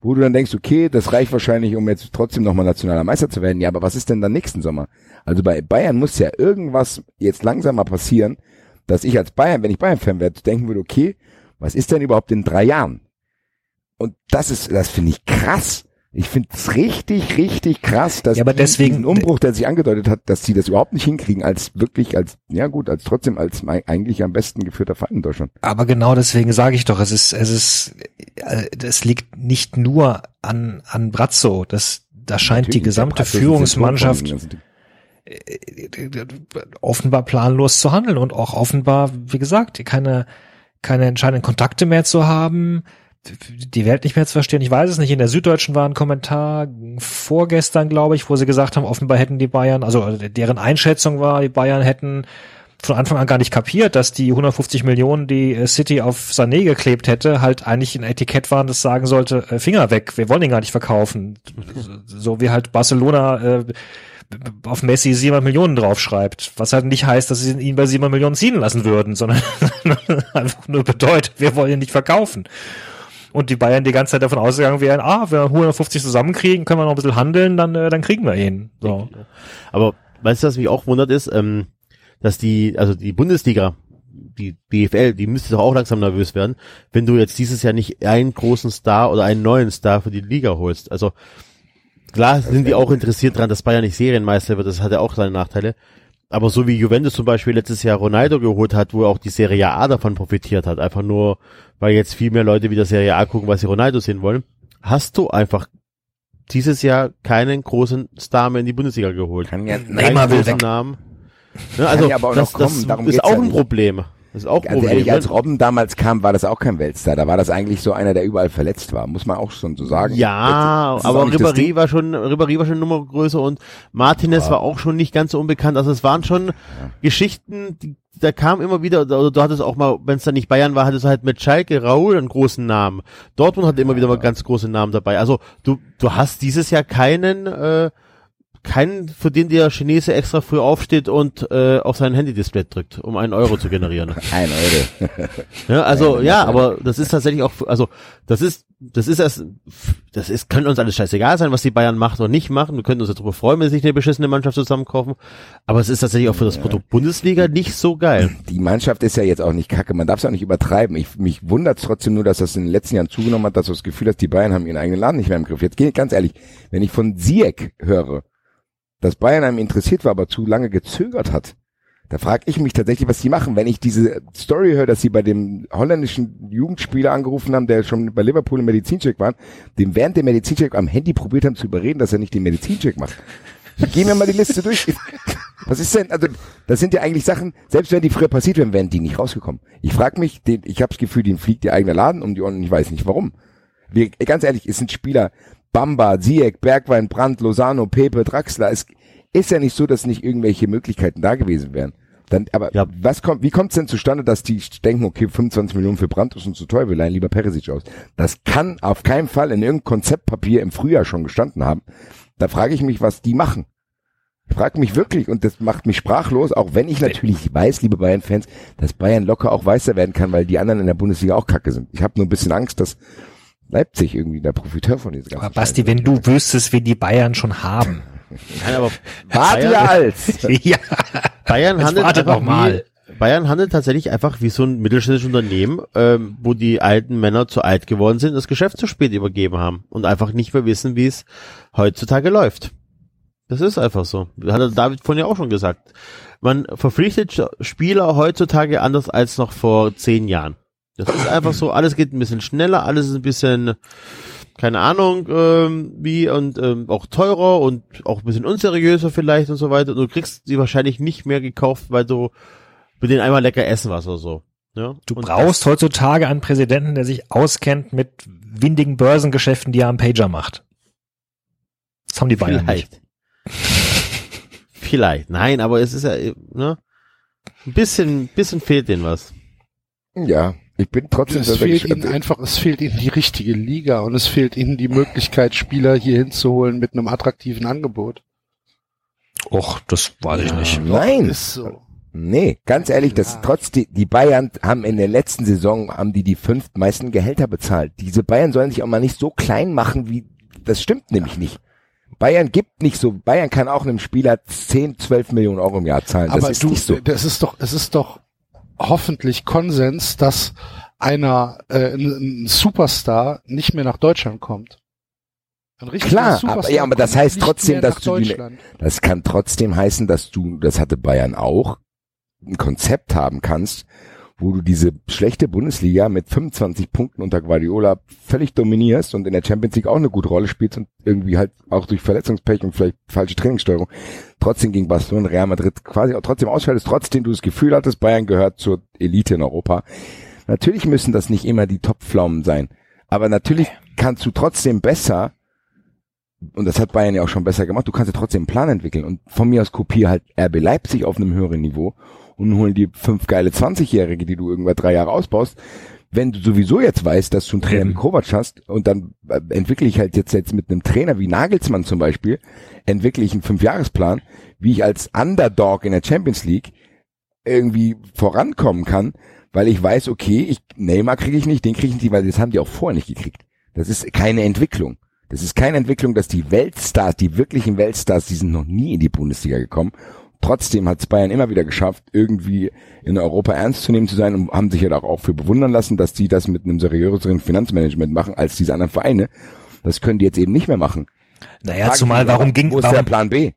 wo du dann denkst, okay, das reicht wahrscheinlich, um jetzt trotzdem nochmal nationaler Meister zu werden. Ja, aber was ist denn dann nächsten Sommer? Also bei Bayern muss ja irgendwas jetzt langsam mal passieren, dass ich als Bayern, wenn ich Bayern-Fan werde, denken würde, okay, was ist denn überhaupt in drei Jahren? Und das ist, das finde ich krass. Ich finde es richtig, richtig krass, dass Ja, aber die deswegen- diesen Umbruch, der sich angedeutet hat, dass sie das überhaupt nicht hinkriegen, als wirklich, als, ja gut, als trotzdem als eigentlich am besten geführter Verein in Deutschland. Aber genau deswegen sage ich doch, es ist, es ist, äh, es liegt nicht nur an, an Brazzo. Das, da scheint die Natürlich, gesamte ist ein Führungsmannschaft Ding. offenbar planlos zu handeln und auch offenbar, wie gesagt, keine, keine entscheidenden Kontakte mehr zu haben, die Welt nicht mehr zu verstehen. Ich weiß es nicht. In der Süddeutschen war ein Kommentar vorgestern, glaube ich, wo sie gesagt haben, offenbar hätten die Bayern, also deren Einschätzung war, die Bayern hätten von Anfang an gar nicht kapiert, dass die 150 Millionen, die äh, City auf Sané geklebt hätte, halt eigentlich ein Etikett waren, das sagen sollte, äh, Finger weg, wir wollen ihn gar nicht verkaufen. So wie halt Barcelona äh, auf Messi 700 Millionen draufschreibt, was halt nicht heißt, dass sie ihn bei 700 Millionen ziehen lassen würden, sondern einfach nur bedeutet, wir wollen ihn nicht verkaufen. Und die Bayern die ganze Zeit davon ausgegangen wären, ah, wenn wir 150 zusammenkriegen, können wir noch ein bisschen handeln, dann, äh, dann kriegen wir ihn. So. Aber weißt du, was mich auch wundert ist, ähm, dass die, also die Bundesliga, die BFL, die müsste doch auch langsam nervös werden, wenn du jetzt dieses Jahr nicht einen großen Star oder einen neuen Star für die Liga holst. Also klar sind die auch interessiert dran, dass Bayern nicht Serienmeister wird, das hat ja auch seine Nachteile. Aber so wie Juventus zum Beispiel letztes Jahr Ronaldo geholt hat, wo auch die Serie A davon profitiert hat, einfach nur, weil jetzt viel mehr Leute wieder Serie A gucken, weil sie Ronaldo sehen wollen, hast du einfach dieses Jahr keinen großen Star mehr in die Bundesliga geholt. Kann ja, Neymar will großen weg. Namen. Ja, also ja das, das ist geht's auch ja ein. Problem. Das ist auch Ganz Problem. ehrlich, als Robben damals kam, war das auch kein Weltstar. Da war das eigentlich so einer, der überall verletzt war. Muss man auch schon so sagen. ja, Das auch aber das Ribéry war schon, Ribéry war schon Nummer größer und Martinez war auch schon nicht ganz so unbekannt. Also es waren schon Geschichten, die, da kam immer wieder, oder du hattest auch mal, wenn es dann nicht Bayern war, hattest du halt mit Schalke Raul einen großen Namen. Dortmund hatte immer wieder mal ganz große Namen dabei. Also du, du hast dieses Jahr keinen, äh, keinen, für den der Chinese extra früh aufsteht und äh, auf sein Handy-Display drückt, um einen Euro zu generieren. Ein Euro. Ja, also Nein, ja, aber das ist tatsächlich auch, also das ist, das ist erst, das ist, könnte uns alles scheißegal sein, was die Bayern macht oder nicht machen. Wir könnten uns darüber freuen, wenn sie sich eine beschissene Mannschaft zusammenkaufen. Aber es ist tatsächlich auch für das Produkt Bundesliga nicht so geil. Die Mannschaft ist ja jetzt auch nicht kacke. Man darf es auch nicht übertreiben. Ich, mich wundert trotzdem nur, dass das in den letzten Jahren zugenommen hat, dass du das Gefühl hast, die Bayern haben ihren eigenen Laden nicht mehr im Griff. Jetzt geht ganz ehrlich, wenn ich von Ziyech höre, dass Bayern einem interessiert war, aber zu lange gezögert hat, da frage ich mich tatsächlich, was die machen. Wenn ich diese Story höre, dass sie bei dem holländischen Jugendspieler angerufen haben, der schon bei Liverpool im Medizincheck war, dem während dem Medizincheck am Handy probiert haben zu überreden, dass er nicht den Medizincheck macht. Gehen wir mal die Liste durch. Was ist denn, also das sind ja eigentlich Sachen, selbst wenn die früher passiert wären, wären die nicht rausgekommen. Ich frage mich, den, ich habe das Gefühl, den fliegt ihr eigener Laden um die Ohren und ich weiß nicht warum. Wir, ganz ehrlich, es sind Spieler, Bamba, Ziyech, Bergwein, Brandt, Lozano, Pepe, Draxler. Es ist ja nicht so, dass nicht irgendwelche Möglichkeiten da gewesen wären. Dann, aber Ja. was kommt, wie kommt es denn zustande, dass die denken, okay, 25 Millionen für Brandt ist uns zu teuer, wir leihen lieber Perisic aus. Das kann auf keinen Fall in irgendeinem Konzeptpapier im Frühjahr schon gestanden haben. Da frage ich mich, was die machen. Ich frage mich wirklich, und das macht mich sprachlos, auch wenn ich natürlich weiß, liebe Bayern-Fans, dass Bayern locker auch weißer werden kann, weil die anderen in der Bundesliga auch kacke sind. Ich habe nur ein bisschen Angst, dass Leipzig irgendwie der Profiteur von dieser ganzen Aber Basti, Scheiße wenn du wüsstest, wie die Bayern schon haben. Nein, aber Warte Bayern, als! ja, Bayern handelt warte einfach mal. Wie, Bayern handelt tatsächlich einfach wie so ein mittelständisches Unternehmen, ähm, wo die alten Männer zu alt geworden sind, das Geschäft zu spät übergeben haben und einfach nicht mehr wissen, wie es heutzutage läuft. Das ist einfach so. Hat der David vorhin ja auch schon gesagt. Man verpflichtet Spieler heutzutage anders als noch vor zehn Jahren. Das ist einfach so, alles geht ein bisschen schneller, alles ist ein bisschen, keine Ahnung, ähm, wie und ähm, auch teurer und auch ein bisschen unseriöser vielleicht und so weiter. Du kriegst sie wahrscheinlich nicht mehr gekauft, weil du mit denen einmal lecker essen was oder so. Ja? Du und brauchst heutzutage einen Präsidenten, der sich auskennt mit windigen Börsengeschäften, die er am Pager macht. Das haben die Bayern nicht. Vielleicht. Vielleicht. Nein, aber es ist ja, ne? Ein bisschen, bisschen fehlt denen was. Ja, ich bin trotzdem Es fehlt ihnen einfach, es fehlt ihnen die richtige Liga und es fehlt ihnen die Möglichkeit, Spieler hier hinzuholen mit einem attraktiven Angebot. Och, das weiß ich nicht. Nein, Ist so. nee, ganz ehrlich, das Ja. trotz die, die Bayern haben in der letzten Saison haben die die fünf meisten Gehälter bezahlt. Diese Bayern sollen sich auch mal nicht so klein machen, wie das stimmt nämlich nicht. Bayern gibt nicht so, Bayern kann auch einem Spieler 10, 12 Millionen Euro im Jahr zahlen. Das Aber ist du, nicht so. das ist doch, es ist doch hoffentlich Konsens, dass einer, äh, ein, ein Superstar nicht mehr nach Deutschland kommt. Klar, Superstar aber- ja, aber das heißt trotzdem, dass du. Das kann trotzdem heißen, dass du, das hatte Bayern auch, ein Konzept haben kannst, wo du diese schlechte Bundesliga mit 25 Punkten unter Guardiola völlig dominierst und in der Champions League auch eine gute Rolle spielst und irgendwie halt auch durch Verletzungspech und vielleicht falsche Trainingssteuerung trotzdem gegen Barcelona Real Madrid quasi auch trotzdem ausscheidest, trotzdem du das Gefühl hattest, Bayern gehört zur Elite in Europa. Natürlich müssen das nicht immer die Top-Pflaumen sein, aber natürlich kannst du trotzdem besser und das hat Bayern ja auch schon besser gemacht, du kannst ja trotzdem einen Plan entwickeln und von mir aus kopier halt RB Leipzig auf einem höheren Niveau und holen die fünf geile 20-Jährige, die du irgendwann drei Jahre ausbaust. Wenn du sowieso jetzt weißt, dass du einen Trainer Eben. wie Kovac hast und dann äh, entwickle ich halt jetzt, jetzt mit einem Trainer wie Nagelsmann zum Beispiel, entwickle ich einen Fünfjahresplan, wie ich als Underdog in der Champions League irgendwie vorankommen kann, weil ich weiß, okay, ich, Neymar kriege ich nicht, den kriege ich nicht, weil das haben die auch vorher nicht gekriegt. Das ist keine Entwicklung. Das ist keine Entwicklung, dass die Weltstars, die wirklichen Weltstars, die sind noch nie in die Bundesliga gekommen. Trotzdem hat es Bayern immer wieder geschafft, irgendwie in Europa ernst zu nehmen zu sein und haben sich ja auch für bewundern lassen, dass die das mit einem seriöseren Finanzmanagement machen als diese anderen Vereine. Das können die jetzt eben nicht mehr machen. Naja, Frag ich zumal mich, warum ging, Wo ist der warum, Plan B?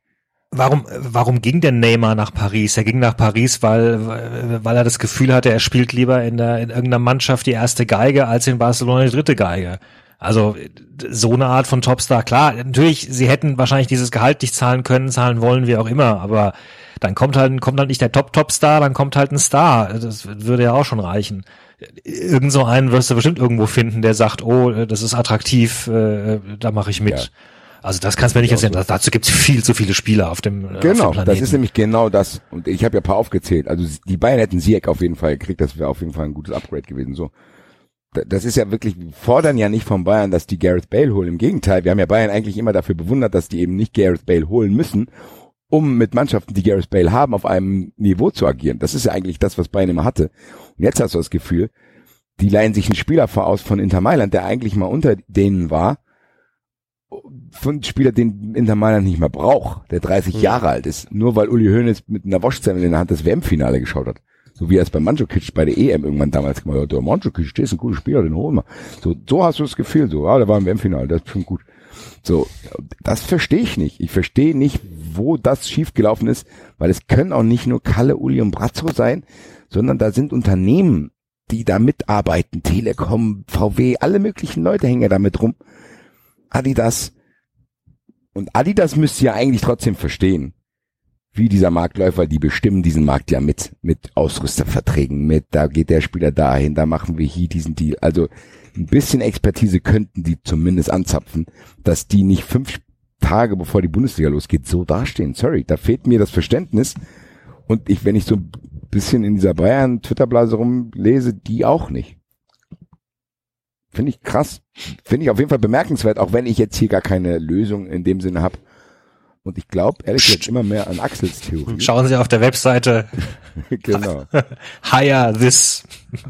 warum, warum ging der Neymar nach Paris? Er ging nach Paris, weil, weil er das Gefühl hatte, er spielt lieber in, der, in irgendeiner Mannschaft die erste Geige als in Barcelona die dritte Geige. Also so eine Art von Topstar. Klar, natürlich, sie hätten wahrscheinlich dieses Gehalt nicht zahlen können, zahlen wollen, wie auch immer, aber dann kommt halt, kommt halt nicht der Top-Top-Star, dann kommt halt ein Star. Das würde ja auch schon reichen. Irgend so einen wirst du bestimmt irgendwo finden, der sagt, oh, das ist attraktiv, äh, da mache ich mit. Ja. Also das kannst du mir nicht erzählen. Dazu gibt's viel zu viele Spieler auf dem, äh, auf dem Genau, Planeten. das ist nämlich genau das. Und ich habe ja ein paar aufgezählt. Also die Bayern hätten Sieg auf jeden Fall gekriegt. Das wäre auf jeden Fall ein gutes Upgrade gewesen. So, das ist ja wirklich, wir fordern ja nicht von Bayern, dass die Gareth Bale holen. Im Gegenteil, wir haben ja Bayern eigentlich immer dafür bewundert, dass die eben nicht Gareth Bale holen müssen, um mit Mannschaften, die Gareth Bale haben, auf einem Niveau zu agieren. Das ist ja eigentlich das, was Bayern immer hatte. Und jetzt hast du das Gefühl, die leihen sich einen Spieler vor aus von Inter Mailand, der eigentlich mal unter denen war, von einem Spieler, den Inter Mailand nicht mehr braucht, der 30 Jahre alt ist, nur weil Uli Hoeneß mit einer Waschzelle in der Hand das WM-Finale geschaut hat. So wie er es bei Mandzukic bei der EM irgendwann damals gemacht hat. Der Mandzukic, der ist ein guter Spieler, den holen wir. So, so hast du das Gefühl, so, ah, der war im WM-Finale, das ist schon gut. So, das verstehe ich nicht. Ich verstehe nicht, wo das schiefgelaufen ist, weil es können auch nicht nur Kalle, Uli und Brazzo sein, sondern da sind Unternehmen, die da mitarbeiten, Telekom, VW, alle möglichen Leute hängen ja da mit rum. Adidas. Und Adidas müsste ja eigentlich trotzdem verstehen, wie dieser Markt läuft, weil die bestimmen diesen Markt ja mit, mit Ausrüsterverträgen, mit, da geht der Spieler dahin, da machen wir hier diesen Deal. Also ein bisschen Expertise könnten die zumindest anzapfen, dass die nicht fünf Tage bevor die Bundesliga losgeht, so dastehen. Sorry, da fehlt mir das Verständnis. Und ich, wenn ich so ein bisschen in dieser Bayern-Twitter-Blase rumlese, die auch nicht. Finde ich krass. Finde ich auf jeden Fall bemerkenswert, auch wenn ich jetzt hier gar keine Lösung in dem Sinne habe. Und ich glaube, ehrlich gesagt, immer mehr an Axels Theorie. Schauen Sie auf der Webseite genau. hire this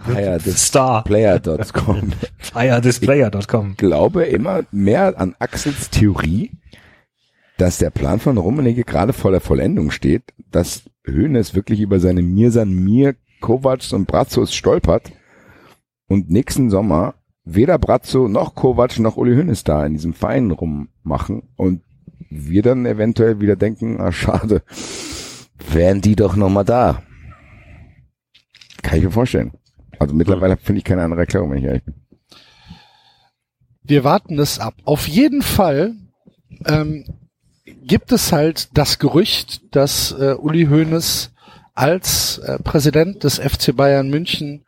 Hire this star, player.com. hire this player.com. glaube immer mehr an Axels Theorie, dass der Plan von Rummenigge gerade vor der Vollendung steht, dass Hönes wirklich über seine Mirsan Mir, Kovacs und Brazos stolpert und nächsten Sommer weder Brazzo noch Kovac noch Uli Hoeneß da in diesem Verein rummachen und wir dann eventuell wieder denken, ah schade, wären die doch noch mal da. Kann ich mir vorstellen. Also mittlerweile finde ich keine andere Erklärung, wenn ich ehrlich bin. Wir warten es ab. Auf jeden Fall ähm, gibt es halt das Gerücht, dass äh, Uli Hoeneß als äh, Präsident des FC Bayern München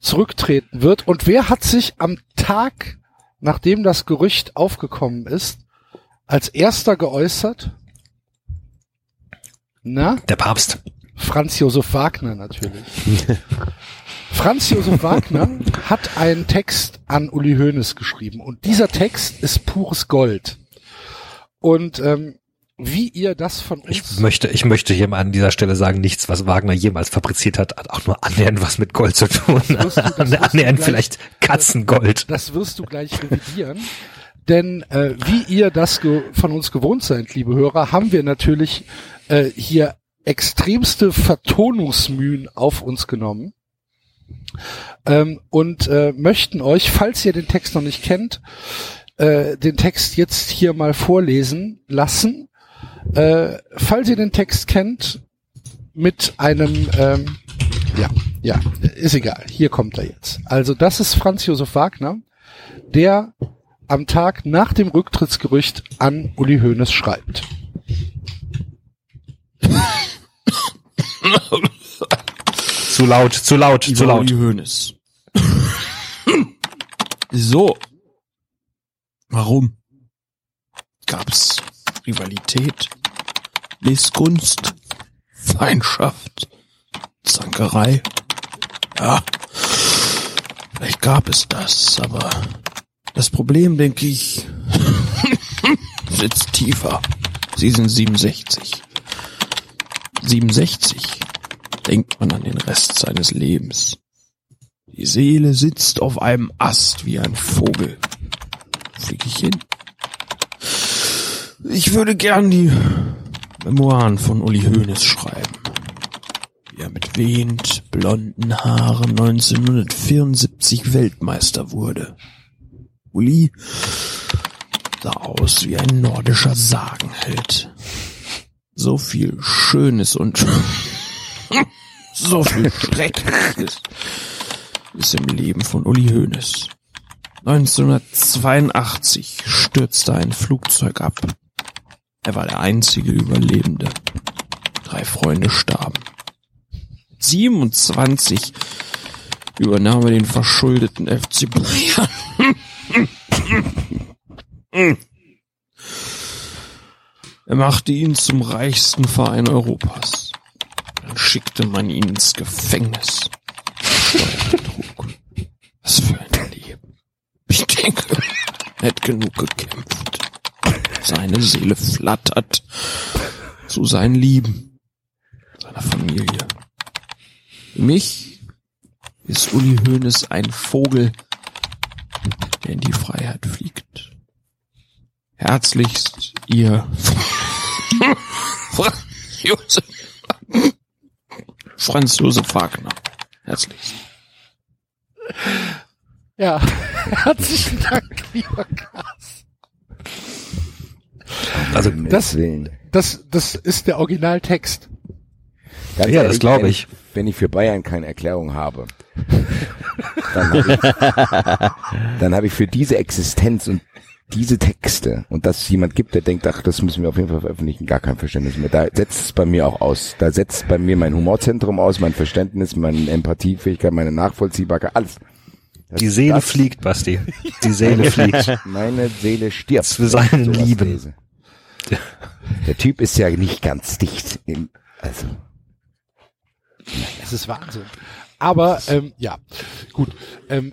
zurücktreten wird. Und wer hat sich am Tag, nachdem das Gerücht aufgekommen ist, als erster geäußert? Na? Der Papst. Franz Josef Wagner natürlich. Franz Josef Wagner hat einen Text an Uli Hoeneß geschrieben und dieser Text ist pures Gold. Und ähm, wie ihr das von uns Ich möchte, ich möchte hier mal an dieser Stelle sagen, nichts, was Wagner jemals fabriziert hat, hat auch nur annähernd was mit Gold zu tun. du annähernd gleich- vielleicht Katzengold. Das wirst du gleich revidieren. Denn äh, wie ihr das von uns gewohnt seid, liebe Hörer, haben wir natürlich äh, hier extremste Vertonungsmühen auf uns genommen ähm, und äh, möchten euch, falls ihr den Text noch nicht kennt, äh, den Text jetzt hier mal vorlesen lassen. Äh, falls ihr den Text kennt, mit einem, ähm, ja, ja, ist egal. Hier kommt er jetzt. Also das ist Franz Josef Wagner, der am Tag nach dem Rücktrittsgerücht an Uli Hoeneß schreibt. Zu laut, zu laut, zu laut. Uli Hoeneß. so. Warum? Gab's Rivalität, Missgunst, Feindschaft, Zankerei? Ja, vielleicht gab es das, aber das Problem, denke ich, sitzt tiefer. Sie sind 67. 67 denkt man an den Rest seines Lebens. Die Seele sitzt auf einem Ast wie ein Vogel. Flieg ich hin? Ich würde gern die Memoiren von Uli Hoeneß schreiben. Wie er mit wehend blonden Haaren 1974 Weltmeister wurde. Uli sah aus wie ein nordischer Sagenheld. So viel Schönes und so viel Schreckliches ist im Leben von Uli Hoeneß. 1982 stürzte ein Flugzeug ab. Er war der einzige Überlebende. Drei Freunde starben. 27 übernahm er den verschuldeten FC Bayern. Er machte ihn zum reichsten Verein Europas. Dann schickte man ihn ins Gefängnis. Steuerbetrug. Was für ein Leben. Ich denke, er hat genug gekämpft. Seine Seele flattert zu seinen Lieben, seiner Familie. Für mich ist Uli Hoeneß ein Vogel, der in die Freiheit fliegt. Herzlichst, ihr Franz Josef, Franz Josef Wagner. Herzlichst. Ja, herzlichen Dank, lieber Gas. Also, Das- Willen. Das, das ist der Originaltext. Ganz Ja, das ehrlich, glaub wenn ich. Wenn ich für Bayern keine Erklärung habe, dann habe ich, dann habe ich für diese Existenz und diese Texte und dass es jemand gibt, der denkt, ach, das müssen wir auf jeden Fall veröffentlichen, gar kein Verständnis mehr. Da setzt es bei mir auch aus. Da setzt bei mir mein Humorzentrum aus, mein Verständnis, meine Empathiefähigkeit, meine Nachvollziehbarkeit, alles. Das, die Seele das, fliegt, Basti. Die Seele fliegt. Meine Seele stirbt. Für seinen Lieben. lese. Der Typ ist ja nicht ganz dicht. Im, also Es ist Wahnsinn. Aber ähm, ja, gut. Ähm,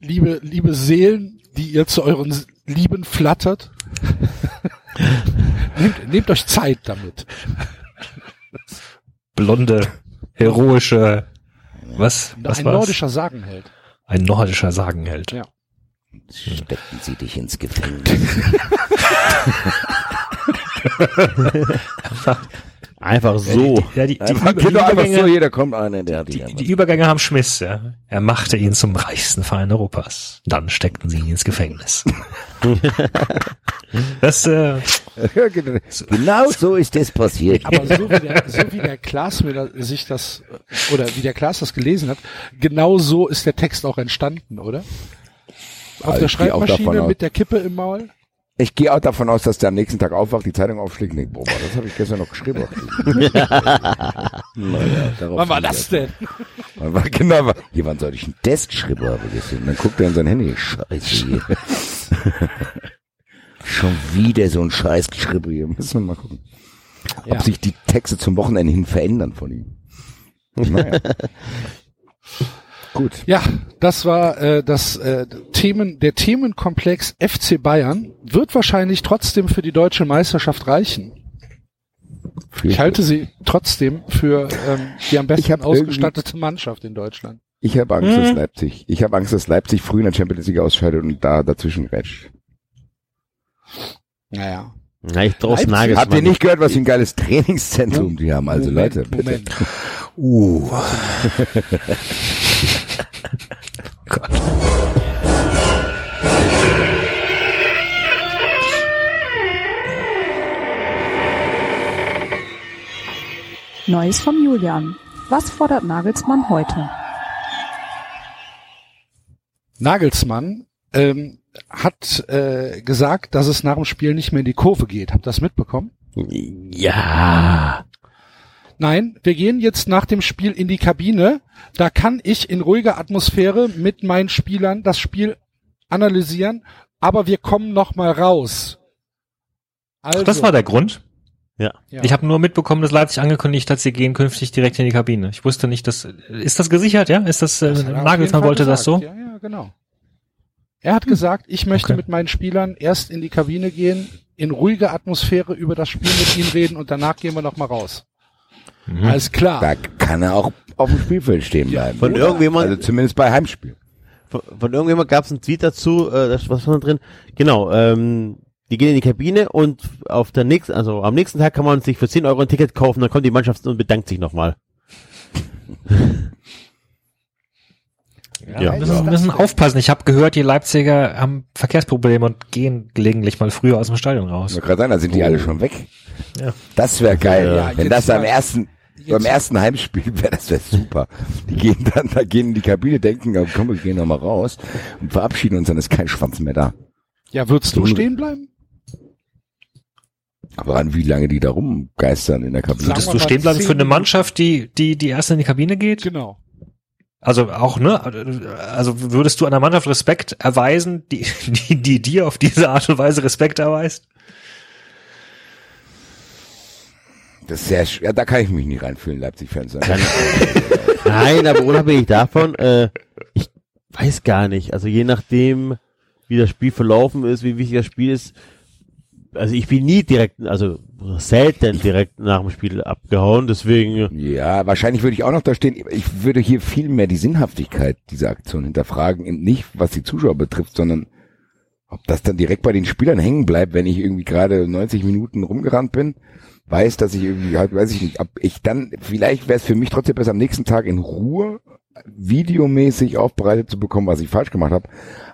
liebe, liebe Seelen, die ihr zu euren Lieben flattert, nehmt, nehmt euch Zeit damit. Blonde, heroische, was, was Ein war's? nordischer Sagenheld. Ein nordischer Sagenheld. Ja. stecken sie dich ins Gefängnis. Einfach so. Ja, die, die, Einfach, die, geht doch einfach so, Übergänge, jeder kommt einer, der hat die, die, die Übergänge haben Schmiss, ja. Er machte ihn zum reichsten Verein Europas. Dann steckten sie ihn ins Gefängnis. das, äh, Genau so ist das passiert. Aber so wie der, so wie der Klaas mir da, sich das, oder wie der Klaas das gelesen hat, genau so ist der Text auch entstanden, oder? Auf Also der Schreibmaschine mit der Kippe im Maul? Ich gehe auch davon aus, dass der am nächsten Tag aufwacht, die Zeitung aufschlägt denkt, boah, das habe ich gestern noch geschrieben. naja, darauf Wann war das denn? Wann war, genau, war, hier, wann soll ich einen haben gestern? Und dann guckt er in sein Handy, scheiße. Schon wieder so ein Scheiß geschrieben hier. Müssen wir mal gucken. Ja. Ob sich die Texte zum Wochenende hin verändern von ihm. Naja. Gut. Ja, das war äh, das äh, Themen, der Themenkomplex FC Bayern wird wahrscheinlich trotzdem für die deutsche Meisterschaft reichen. Ich halte sie trotzdem für ähm, die am besten hab ausgestattete Mannschaft in Deutschland. Ich habe Angst, dass Leipzig. Ich habe Angst, dass Leipzig früh in der Champions League ausscheidet und da dazwischen rätscht. Naja. Na, ich trau's Leipzig. Habt ihr nicht gehört, was für ein geiles Trainingszentrum die haben? Also Moment, Leute, bitte. Moment. Uh. Gott. Neues vom Julian. Was fordert Nagelsmann heute? Nagelsmann ähm, hat äh, gesagt, dass es nach dem Spiel nicht mehr in die Kurve geht. Habt ihr das mitbekommen? Ja. Nein, wir gehen jetzt nach dem Spiel in die Kabine. Da kann ich in ruhiger Atmosphäre mit meinen Spielern das Spiel analysieren, aber wir kommen noch mal raus. Also, Ach, das war der Grund. ja. Ich habe nur mitbekommen, dass Leipzig angekündigt hat, sie gehen künftig direkt in die Kabine. Ich wusste nicht, dass ist das gesichert, ja? Ist das, äh, Das Nagelsmann wollte das so? gesagt. Ja, ja, genau. Er hat gesagt, ich möchte Okay. mit meinen Spielern erst in die Kabine gehen, in ruhiger Atmosphäre über das Spiel mit ihnen reden und danach gehen wir noch mal raus. Mhm. Alles klar. Da kann er auch auf dem Spielfeld stehen bleiben. Von irgendjemand, Also zumindest bei Heimspiel. von, von irgendjemand gab es einen Tweet dazu, äh, das, was war da drin? Genau, ähm, die gehen in die Kabine und auf der nächsten, also am nächsten Tag kann man sich für 10 Euro ein Ticket kaufen, dann kommt die Mannschaft und bedankt sich nochmal. Ja, Ja. wir müssen, müssen aufpassen. Ich habe gehört, die Leipziger haben Verkehrsprobleme und gehen gelegentlich mal früher aus dem Stadion Ich raus. wollte gerade sagen, da sind die alle schon weg. Ja. Das wäre geil. Ja, Wenn das am ersten, beim ersten Heimspiel wäre, das wäre super. Die gehen dann, da gehen in die Kabine, denken, komm, wir gehen noch mal raus und verabschieden uns, dann ist kein Schwanz mehr da. Ja, würdest du stehen bleiben? Aber an wie lange die da rumgeistern in der Kabine? Sagen Würdest du stehen bleiben für eine. Mannschaft, die, die, die erst in die Kabine geht? Genau. Also auch, ne? Also würdest du einer Mannschaft Respekt erweisen, die, die, die dir auf diese Art und Weise Respekt erweist? Das ist sehr, sch- ja, da kann ich mich nicht reinfühlen, Leipzig-Fans. Nein, aber unabhängig davon, äh, ich weiß gar nicht. Also je nachdem, wie das Spiel verlaufen ist, wie wichtig das Spiel ist. Also ich bin nie direkt, also selten direkt nach dem Spiel abgehauen, deswegen, Ja, wahrscheinlich würde ich auch noch da stehen. Ich würde hier viel mehr die Sinnhaftigkeit dieser Aktion hinterfragen. Eben Nicht, was die Zuschauer betrifft, sondern ob das dann direkt bei den Spielern hängen bleibt, wenn ich irgendwie gerade 90 Minuten rumgerannt bin, weiß, dass ich irgendwie halt, weiß ich nicht, ob ich dann, vielleicht wäre es für mich trotzdem besser am nächsten Tag in Ruhe videomäßig aufbereitet zu bekommen, was ich falsch gemacht habe,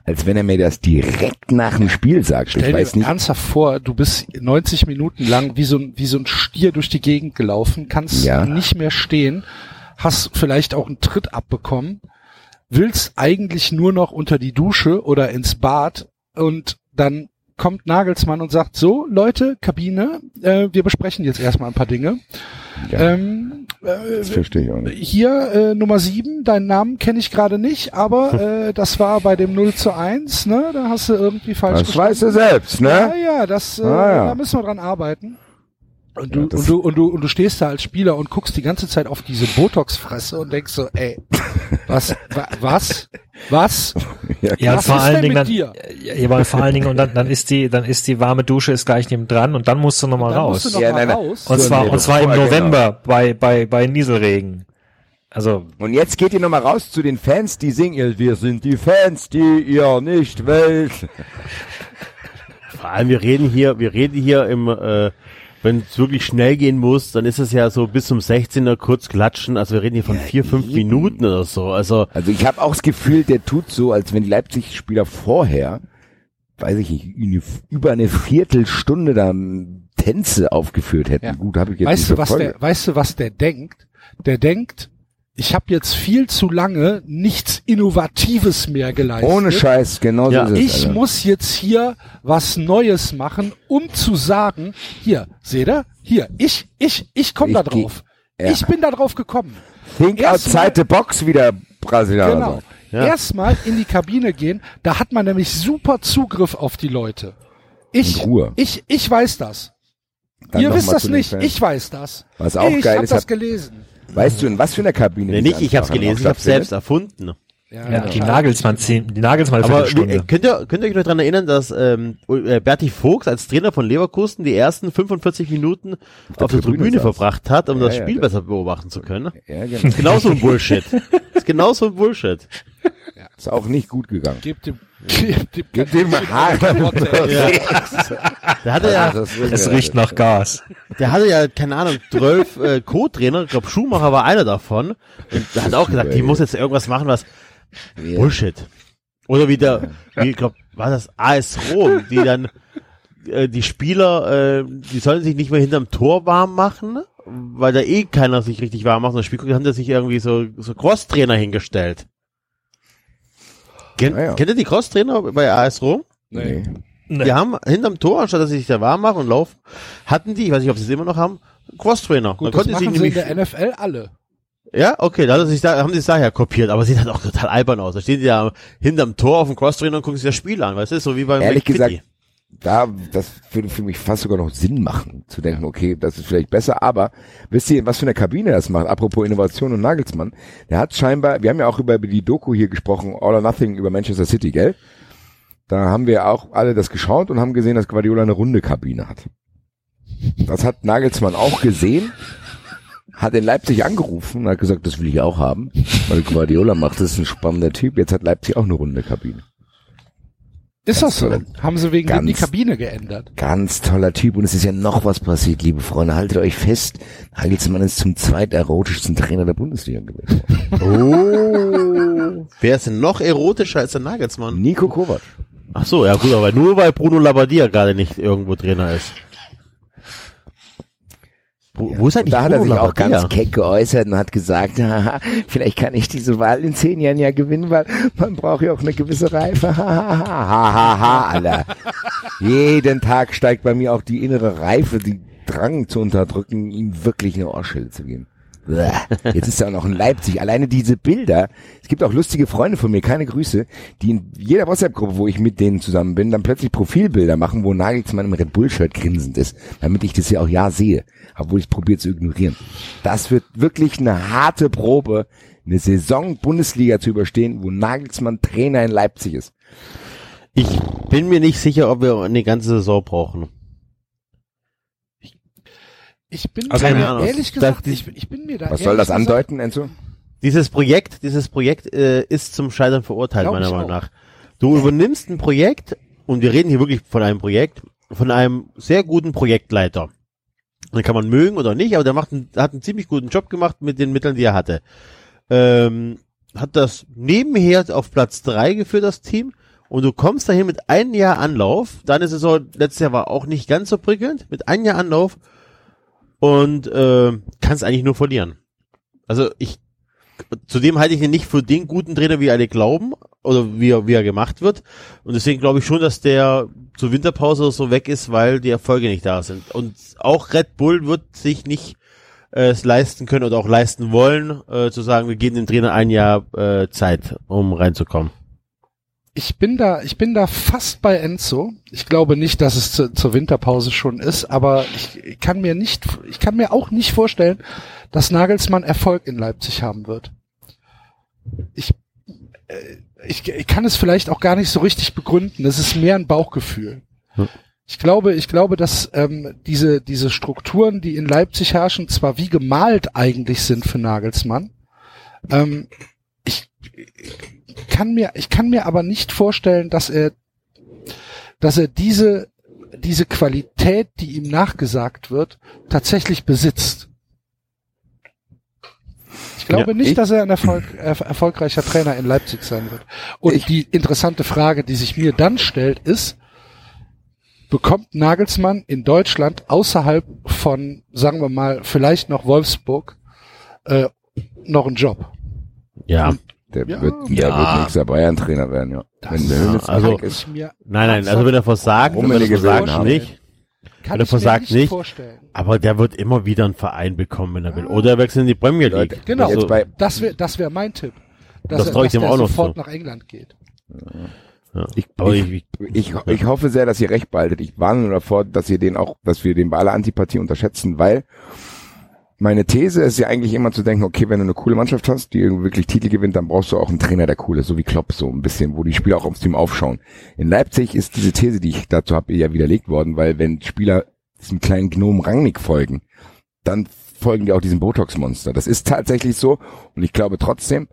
als wenn er mir das direkt nach dem Spiel sagt. Stell ich dir weiß nicht. ernsthaft vor, du bist 90 Minuten lang wie so, ein, wie so ein Stier durch die Gegend gelaufen, kannst Ja. nicht mehr stehen, hast vielleicht auch einen Tritt abbekommen, willst eigentlich nur noch unter die Dusche oder ins Bad und dann kommt Nagelsmann und sagt, so Leute, Kabine, äh, wir besprechen jetzt erstmal ein paar Dinge. Ja, Ähm, äh, das verstehe ich auch nicht. hier äh, Nummer sieben, deinen Namen kenne ich gerade nicht, aber äh, das war bei dem 0 zu 1, ne? Da hast du irgendwie falsch Das weißt du selbst, ne? Ja, ja, das, äh, Ah, ja. da müssen wir dran arbeiten. Und du, Ja, und du, und du, und du stehst da als Spieler und guckst die ganze Zeit auf diese Botox-Fresse und denkst so, ey, was, wa, was, was? Ja, Was vor ist allen denn Dingen dann, dir? ja, vor allen Dingen und dann, dann ist die, dann ist die warme Dusche ist gleich neben dran und dann musst du nochmal Dann raus. musst du noch Ja, mal nein, nein. raus. Und So, zwar, und zwar im genau. November bei, bei, bei Nieselregen. Also, Und jetzt geht ihr nochmal raus zu den Fans, die singen, wir sind die Fans, die ihr nicht wollt. vor allem wir reden hier, wir reden hier im, äh, wenn es wirklich schnell gehen muss, dann ist es ja so bis zum 16er kurz klatschen. Also wir reden hier von vier, fünf eben. Minuten oder so. Also Also ich habe auch das Gefühl, der tut so, als wenn die Leipzig-Spieler vorher, weiß ich nicht, eine- über eine Viertelstunde da Tänze aufgeführt hätten. Ja. Gut, habe ich jetzt Weißt nicht du, was der, weißt du, was der denkt? Der denkt, ich habe jetzt viel zu lange nichts Innovatives mehr geleistet. Ohne Scheiß, genau Ja, so ist es. Ich Alter. muss jetzt hier was Neues machen, um zu sagen, hier, seht ihr? Hier, ich, ich, ich komme Ich da drauf. ja. Ich bin da drauf gekommen. Think Erstmal- outside the box, wie der Brasilianer Genau. Ja. Erstmal in die Kabine gehen, da hat man nämlich super Zugriff auf die Leute. Ich, Und Ruhe. ich, ich weiß das. Dann Ihr mal das nicht, Fans. ich weiß das. Was auch ich geil hab ist, das hab- gelesen. Weißt du, in was für einer Kabine? nee, nicht, ich hab's Ansprache gelesen, ich hab's stattfindet? selbst erfunden. Ja, die Nagelsmann, zehn, die Nagelsmann Aber Viertelstunde. wie, könnt ihr, könnt ihr euch noch dran erinnern, dass ähm, äh, Berti Vogts als Trainer von Leverkusen die ersten 45 Minuten auf der Tribüne Tribüne saß. verbracht hat, um Ja, das ja, Spiel das- besser beobachten zu können? Ja, genau. Das ist genauso ein Bullshit. Das ist genauso ein Bullshit. Ist auch nicht gut gegangen. Gebt dem, gebt dem, Gib dem Haar. Der hatte ja, Es riecht nach Gas. der hatte ja, keine Ahnung, zwölf äh, Co-Trainer, ich glaube Schumacher war einer davon. Und der hat auch gesagt, die muss jetzt irgendwas machen, was Ja. Bullshit. Oder wie der, wie, ich glaube, war das AS Rom, die dann äh, die Spieler, äh, die sollen sich nicht mehr hinterm Tor warm machen, weil da eh keiner sich richtig warm macht. Und das Spiel haben da sich irgendwie so, so Cross-Trainer hingestellt. Ken, Ah, ja. Kennt ihr die Cross-Trainer bei AS Rom? Nee. Nee. Die haben hinterm Tor, anstatt dass sie sich da warm machen und laufen, hatten die, ich weiß nicht, ob sie es immer noch haben, Cross-Trainer. Gut, Dann das machen sie in der NFL alle. ja, okay, da, haben sie es daher kopiert, aber sieht halt auch total albern aus. Da stehen die ja hinterm Tor auf dem Cross-Trainer und gucken sich das Spiel an, weißt du, so wie beim Ehrlich McFitty. gesagt, da, das würde für mich fast sogar noch Sinn machen, zu denken, okay, das ist vielleicht besser, aber wisst ihr, was für eine Kabine das macht? Apropos Innovation und Nagelsmann, der hat scheinbar, wir haben ja auch über die Doku hier gesprochen, All or Nothing über Manchester City, gell? Da haben wir auch alle das geschaut und haben gesehen, dass Guardiola eine runde Kabine hat. Das hat Nagelsmann auch gesehen, hat in Leipzig angerufen und hat gesagt, das will ich auch haben, weil Guardiola macht, das ist ein spannender Typ, jetzt hat Leipzig auch eine runde Kabine. Ist das so? Haben sie wegen dem die Ganz- Kabine geändert? Ganz toller Typ und es ist ja noch was passiert, liebe Freunde. Haltet euch fest, Nagelsmann ist zum zweiterotischsten Trainer der Bundesliga gewesen. Oh. Wer ist denn noch erotischer als der Nagelsmann? Nico Kovac. Ach so, ja gut, aber nur weil Bruno Labbadia gerade nicht irgendwo Trainer ist. Wo, wo ist eigentlich Da hat er sich auch Labbadia? ganz keck geäußert und hat gesagt, haha, vielleicht kann ich diese Wahl in zehn Jahren ja gewinnen, weil man braucht ja auch eine gewisse Reife. Hahaha, Alter. Jeden Tag steigt bei mir auch die innere Reife, die Drang zu unterdrücken, ihm wirklich eine Ohrschelle zu geben. Jetzt ist er auch noch in Leipzig. Alleine diese Bilder. Es gibt auch lustige Freunde von mir, keine Grüße, die in jeder WhatsApp-Gruppe, wo ich mit denen zusammen bin, dann plötzlich Profilbilder machen, wo Nagelsmann im Red Bull-Shirt grinsend ist, damit ich das ja auch ja sehe, obwohl ich probiere zu ignorieren. Das wird wirklich eine harte Probe, eine Saison Bundesliga zu überstehen, wo Nagelsmann Trainer in Leipzig ist. Ich bin mir nicht sicher, ob wir eine ganze Saison brauchen. Ich bin Also, mir keine Ahnung. ehrlich gesagt, ich, ich bin mir da Was soll das gesagt- andeuten, Enzo? Dieses Projekt, dieses Projekt äh, ist zum Scheitern verurteilt, Glaub meiner Meinung nach. Du übernimmst ein Projekt, und wir reden hier wirklich von einem Projekt, von einem sehr guten Projektleiter. Den kann man mögen oder nicht, aber der macht einen, hat einen ziemlich guten Job gemacht mit den Mitteln, die er hatte. Ähm, hat das nebenher auf Platz drei geführt, das Team. Und du kommst dahin mit einem Jahr Anlauf. Deine Saison letztes Jahr war auch nicht ganz so prickelnd. Mit einem Jahr Anlauf. Und äh, kannst eigentlich nur verlieren. Also ich zudem halte ich ihn nicht für den guten Trainer, wie alle glauben, oder wie er, wie er gemacht wird. Und deswegen glaube ich schon, dass der zur Winterpause so weg ist, weil die Erfolge nicht da sind. Und auch Red Bull wird sich nicht äh, es leisten können oder auch leisten wollen, äh, zu sagen, wir geben dem Trainer ein Jahr äh, Zeit, um reinzukommen. Ich bin da, ich bin da fast bei Enzo. Ich glaube nicht, dass es zu, zur Winterpause schon ist, aber ich kann mir nicht, ich kann mir auch nicht vorstellen, dass Nagelsmann Erfolg in Leipzig haben wird. Ich, äh, ich, ich kann es vielleicht auch gar nicht so richtig begründen. Es ist mehr ein Bauchgefühl. Hm. Ich glaube, ich glaube, dass ähm, diese diese Strukturen, die in Leipzig herrschen, zwar wie gemalt eigentlich sind für Nagelsmann. Ähm, ich kann mir, ich kann mir aber nicht vorstellen, dass er, dass er diese diese Qualität, die ihm nachgesagt wird, tatsächlich besitzt. Ich glaube Ja, nicht, ich- dass er ein Erfolg, er, erfolgreicher Trainer in Leipzig sein wird. Und Ich- die interessante Frage, die sich mir dann stellt, ist, bekommt Nagelsmann in Deutschland außerhalb von, sagen wir mal, vielleicht noch Wolfsburg, äh, noch einen Job? Ja. Der Ja. wird, der Ja. wird nächster Bayern-Trainer werden, ja. Das- Wenn der Hönes also- ist. Nein, nein, also wenn er versagt, wenn er versagt nicht. kann ich mir versagt nicht, nicht. vorstellen. Aber der wird immer wieder einen Verein bekommen, wenn er will. Oder er wechselt in die Premier League. Leute, Genau. Bei, Das wäre das wär mein Tipp. Dass Das er, trau ich dem auch noch sofort zu. nach England geht. Ja. Ich- Aber ich- ich, ich, ich hoffe sehr, dass ihr recht behaltet. Ich warne nur davor, dass ihr den auch, dass wir den bei aller Antipathie unterschätzen, weil meine These ist ja eigentlich immer zu denken, okay, wenn du eine coole Mannschaft hast, die irgendwie wirklich Titel gewinnt, dann brauchst du auch einen Trainer, der cool ist, so wie Klopp, so ein bisschen, wo die Spieler auch aufs Team aufschauen. In Leipzig ist diese These, die ich dazu habe, ja widerlegt worden, weil wenn Spieler diesem kleinen Gnom Rangnick folgen, dann folgen die auch diesem Botox-Monster. Das ist tatsächlich so und ich glaube trotzdem,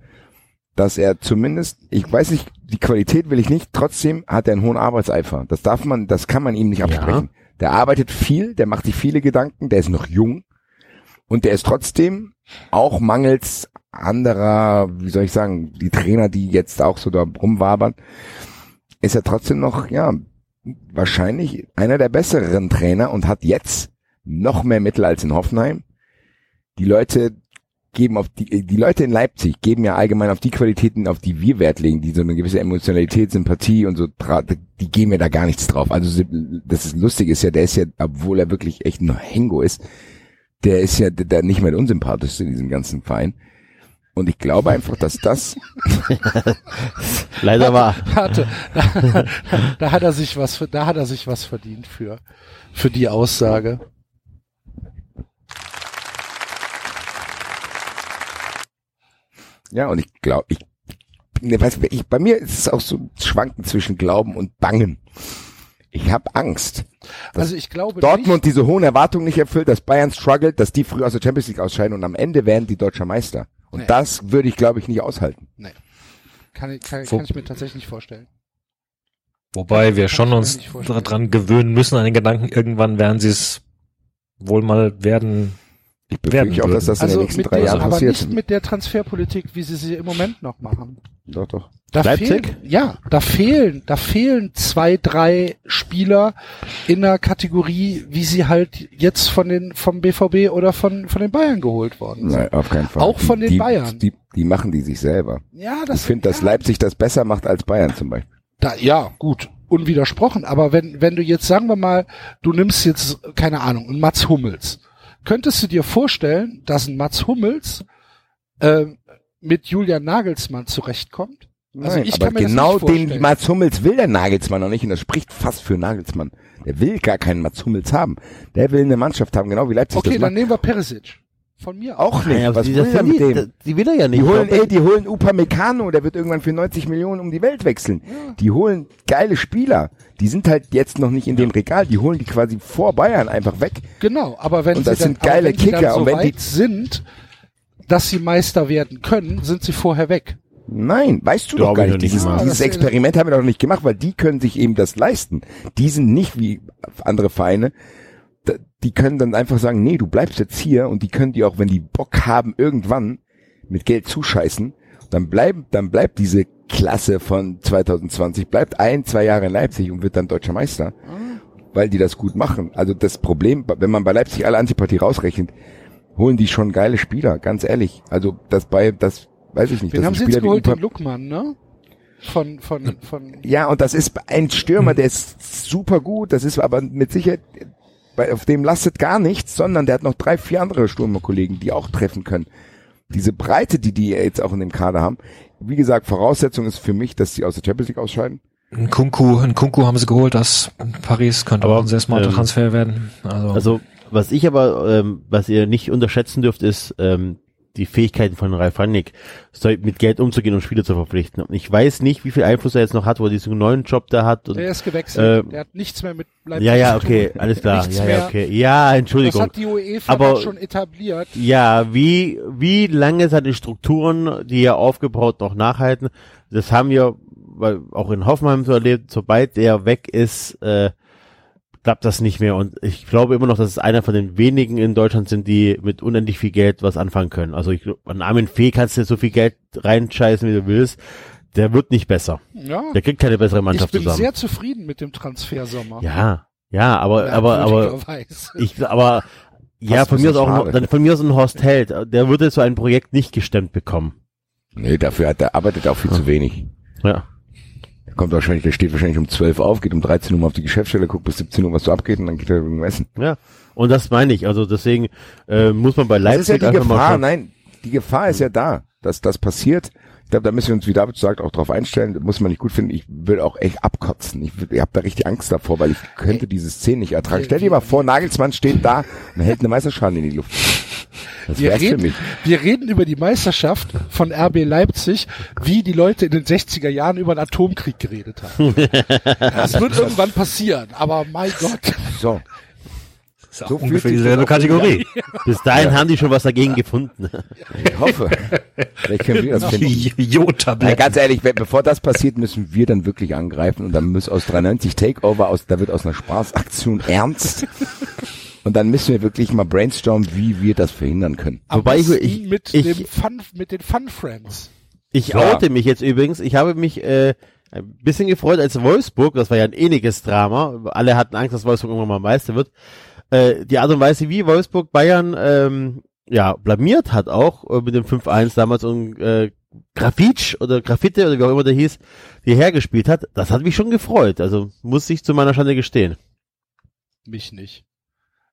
dass er zumindest, ich weiß nicht, die Qualität will ich nicht, trotzdem hat er einen hohen Arbeitseifer. Das darf man, das kann man ihm nicht absprechen. Der arbeitet viel, der macht sich viele Gedanken, der ist noch jung und der ist trotzdem auch mangels anderer, wie soll ich sagen, die Trainer, die jetzt auch so da rumwabern, ist er trotzdem noch, ja, wahrscheinlich einer der besseren Trainer und hat jetzt noch mehr Mittel als in Hoffenheim. Die Leute geben auf die, die Leute in Leipzig geben ja allgemein auf die Qualitäten, auf die wir Wert legen, die so eine gewisse Emotionalität, Sympathie und so, die geben ja da gar nichts drauf. Also das ist lustig ist ja, der ist ja, obwohl er wirklich echt ein Hengo ist, der ist ja der, der nicht mehr der unsympathischste in diesem ganzen Verein. Und ich glaube einfach, dass das, leider war. Hatte, da, da hat er sich was, da hat er sich was verdient für, für die Aussage. ja, und ich glaube, ich, ne, ich, bei mir ist es auch so ein Schwanken zwischen Glauben und Bangen. Ich habe Angst. dass Also ich glaube Dortmund diese hohen Erwartungen nicht erfüllt, dass Bayern struggelt, dass die früh aus der Champions League ausscheiden und am Ende werden die deutscher Meister. Und Nee. das würde ich, glaube ich, nicht aushalten. nicht, kann, ich- kann, kann ich mir tatsächlich nicht vorstellen. Wobei wir Kann schon ich mir uns nicht daran gewöhnen müssen an den Gedanken, irgendwann werden sie es wohl mal werden. Ich befürchte auch, dass das in Also den nächsten mit drei der, Jahren aber passiert. nicht mit der Transferpolitik, wie sie sie im Moment noch machen. Doch, doch. Da Leipzig? Fehlen, ja, da fehlen, da fehlen zwei, drei Spieler in der Kategorie, wie sie halt jetzt von den, vom BVB oder von, von den Bayern geholt worden sind. Nein, auf keinen Fall. Auch von den die, Bayern. Die, die machen die sich selber. Ja, Ich das finde, dass ja, Leipzig das besser macht als Bayern zum Beispiel. Da, ja, gut, unwidersprochen. Aber wenn, wenn du jetzt, sagen wir mal, du nimmst jetzt, keine Ahnung, einen Mats Hummels. Könntest du dir vorstellen, dass ein Mats Hummels ähm, mit Julian Nagelsmann zurechtkommt? Also Nein, ich aber kann mir das genau nicht den vorstellen. Mats Hummels will der Nagelsmann noch nicht und das spricht fast für Nagelsmann. Der will gar keinen Mats Hummels haben. Der will eine Mannschaft haben, genau wie Leipzig Okay, das dann macht. nehmen wir Perisic. Von mir Auch nicht. Naja, aber Was die, will das er mit will, dem? die will er ja nicht. Die holen, ey, die holen Upamecano, der wird irgendwann für 90 Millionen um die Welt wechseln. Die holen geile Spieler. Die sind halt jetzt noch nicht in dem Regal, die holen die quasi vor Bayern einfach weg. Genau, aber wenn Und sie das dann, sind geile wenn die Kicker. dann so Und wenn weit die- sind, dass sie Meister werden können, sind sie vorher weg. Nein, weißt du doch gar ich nicht. noch nicht Dieses, dieses Experiment haben wir doch nicht gemacht, weil die können sich eben das leisten. Die sind nicht wie andere Vereine. Die können dann einfach sagen, nee, du bleibst jetzt hier und die können die auch, wenn die Bock haben, irgendwann mit Geld zuscheißen, dann bleiben, dann bleibt diese Klasse von 2020, bleibt ein, zwei Jahre in Leipzig und wird dann deutscher Meister, weil die das gut machen. Also das Problem, wenn man bei Leipzig alle Antipathie rausrechnet, holen die schon geile Spieler, ganz ehrlich. Also das bei, das weiß ich nicht. Wen das haben sie jetzt geholt? Den Luckmann, ne? Von, von, von, ja, und das ist ein Stürmer, der ist super gut, das ist aber mit Sicherheit, bei, auf dem lastet gar nichts, sondern der hat noch drei, vier andere Stürmerkollegen, die auch treffen können. Diese Breite, die die jetzt auch in dem Kader haben, wie gesagt, Voraussetzung ist für mich, dass sie aus der Champions League ausscheiden. Ein Kunku, ein Kunku haben sie geholt, das Paris könnte Aber, auch ein sehr smarter ähm, Transfer werden. Also, Also, was ich aber, ähm, was ihr nicht unterschätzen dürft, ist ähm, die Fähigkeiten von Ralf Rangnick, mit Geld umzugehen und Spieler zu verpflichten. Und ich weiß nicht, wie viel Einfluss er jetzt noch hat, wo er diesen neuen Job da hat. Und, der ist gewechselt. äh, der hat nichts mehr mit Leipzig ja, ja, okay, alles klar. Ja, ja, okay. Ja, Das Entschuldigung. hat die UEFA Aber- schon etabliert. Ja, wie, wie lange seine Strukturen, die er aufgebaut, noch nachhalten, das haben wir weil auch in Hoffenheim so erlebt, sobald der weg ist, äh, klappt das nicht mehr. Und ich glaube immer noch, dass es einer von den wenigen in Deutschland sind, die mit unendlich viel Geld was anfangen können. Also ich, an Armin Fee kannst du so viel Geld reinscheißen, wie du willst. Der wird nicht besser. Ja, Der kriegt keine bessere ich Mannschaft bin zusammen. sehr zufrieden mit dem Transfersommer. Ja, ja, aber, aber, aber, Merkwürdigerweise. ich, aber, ja, von mir aus auch, dann von mir aus ein Horst Held. Der würde so ein Projekt nicht gestemmt bekommen. Nee, dafür hat er arbeitet auch viel zu wenig. Ja. Er kommt wahrscheinlich, der steht wahrscheinlich um 12 auf, geht um 13 Uhr auf die Geschäftsstelle, guckt bis 17 Uhr, was so abgeht und dann geht er irgendwo essen. Ja. Und das meine ich. Also deswegen äh, muss man bei Das ist ja Leipzig die Gefahr, nein, die Gefahr ist ja da, dass das passiert. Ich glaube, da müssen wir uns, wie David sagt, auch drauf einstellen. Das muss man nicht gut finden. Ich will auch echt abkotzen. Ich, ich habe da richtig Angst davor, weil ich könnte diese Szene nicht ertragen. Stell dir mal vor, Nagelsmann steht da und hält eine Meisterschale in die Luft. Das Wir reden, mich. wir reden über die Meisterschaft von RB Leipzig, wie die Leute in den 60er Jahren über den Atomkrieg geredet haben. Das wird irgendwann passieren, aber mein Gott. So, Das ist auch So fühlt ungefähr dieselbe Kategorie. Bis dahin haben die schon was dagegen gefunden. ich hoffe. Vielleicht können wir das finden. Nein, Jodtabletten. ganz ehrlich, bevor das passiert, müssen wir dann wirklich angreifen und dann muss aus 93 Takeover, aus, da wird aus einer Spaßaktion ernst. Und dann müssen wir wirklich mal brainstormen, wie wir das verhindern können. Am Wobei ich- ich- mit ich- dem Fun, mit den Fun Friends. Ich Ja. oute mich jetzt übrigens. Ich habe mich äh, ein bisschen gefreut, als Wolfsburg, das war ja ein ähnliches Drama, alle hatten Angst, dass Wolfsburg irgendwann mal Meister wird. Äh, die Art und Weise, wie Wolfsburg Bayern ähm, ja blamiert hat auch äh, mit dem 5-1 damals und äh, Grafitsch oder Graffite oder wie auch immer der hieß, die hergespielt hat, das hat mich schon gefreut. Also muss ich zu meiner Schande gestehen. Mich nicht.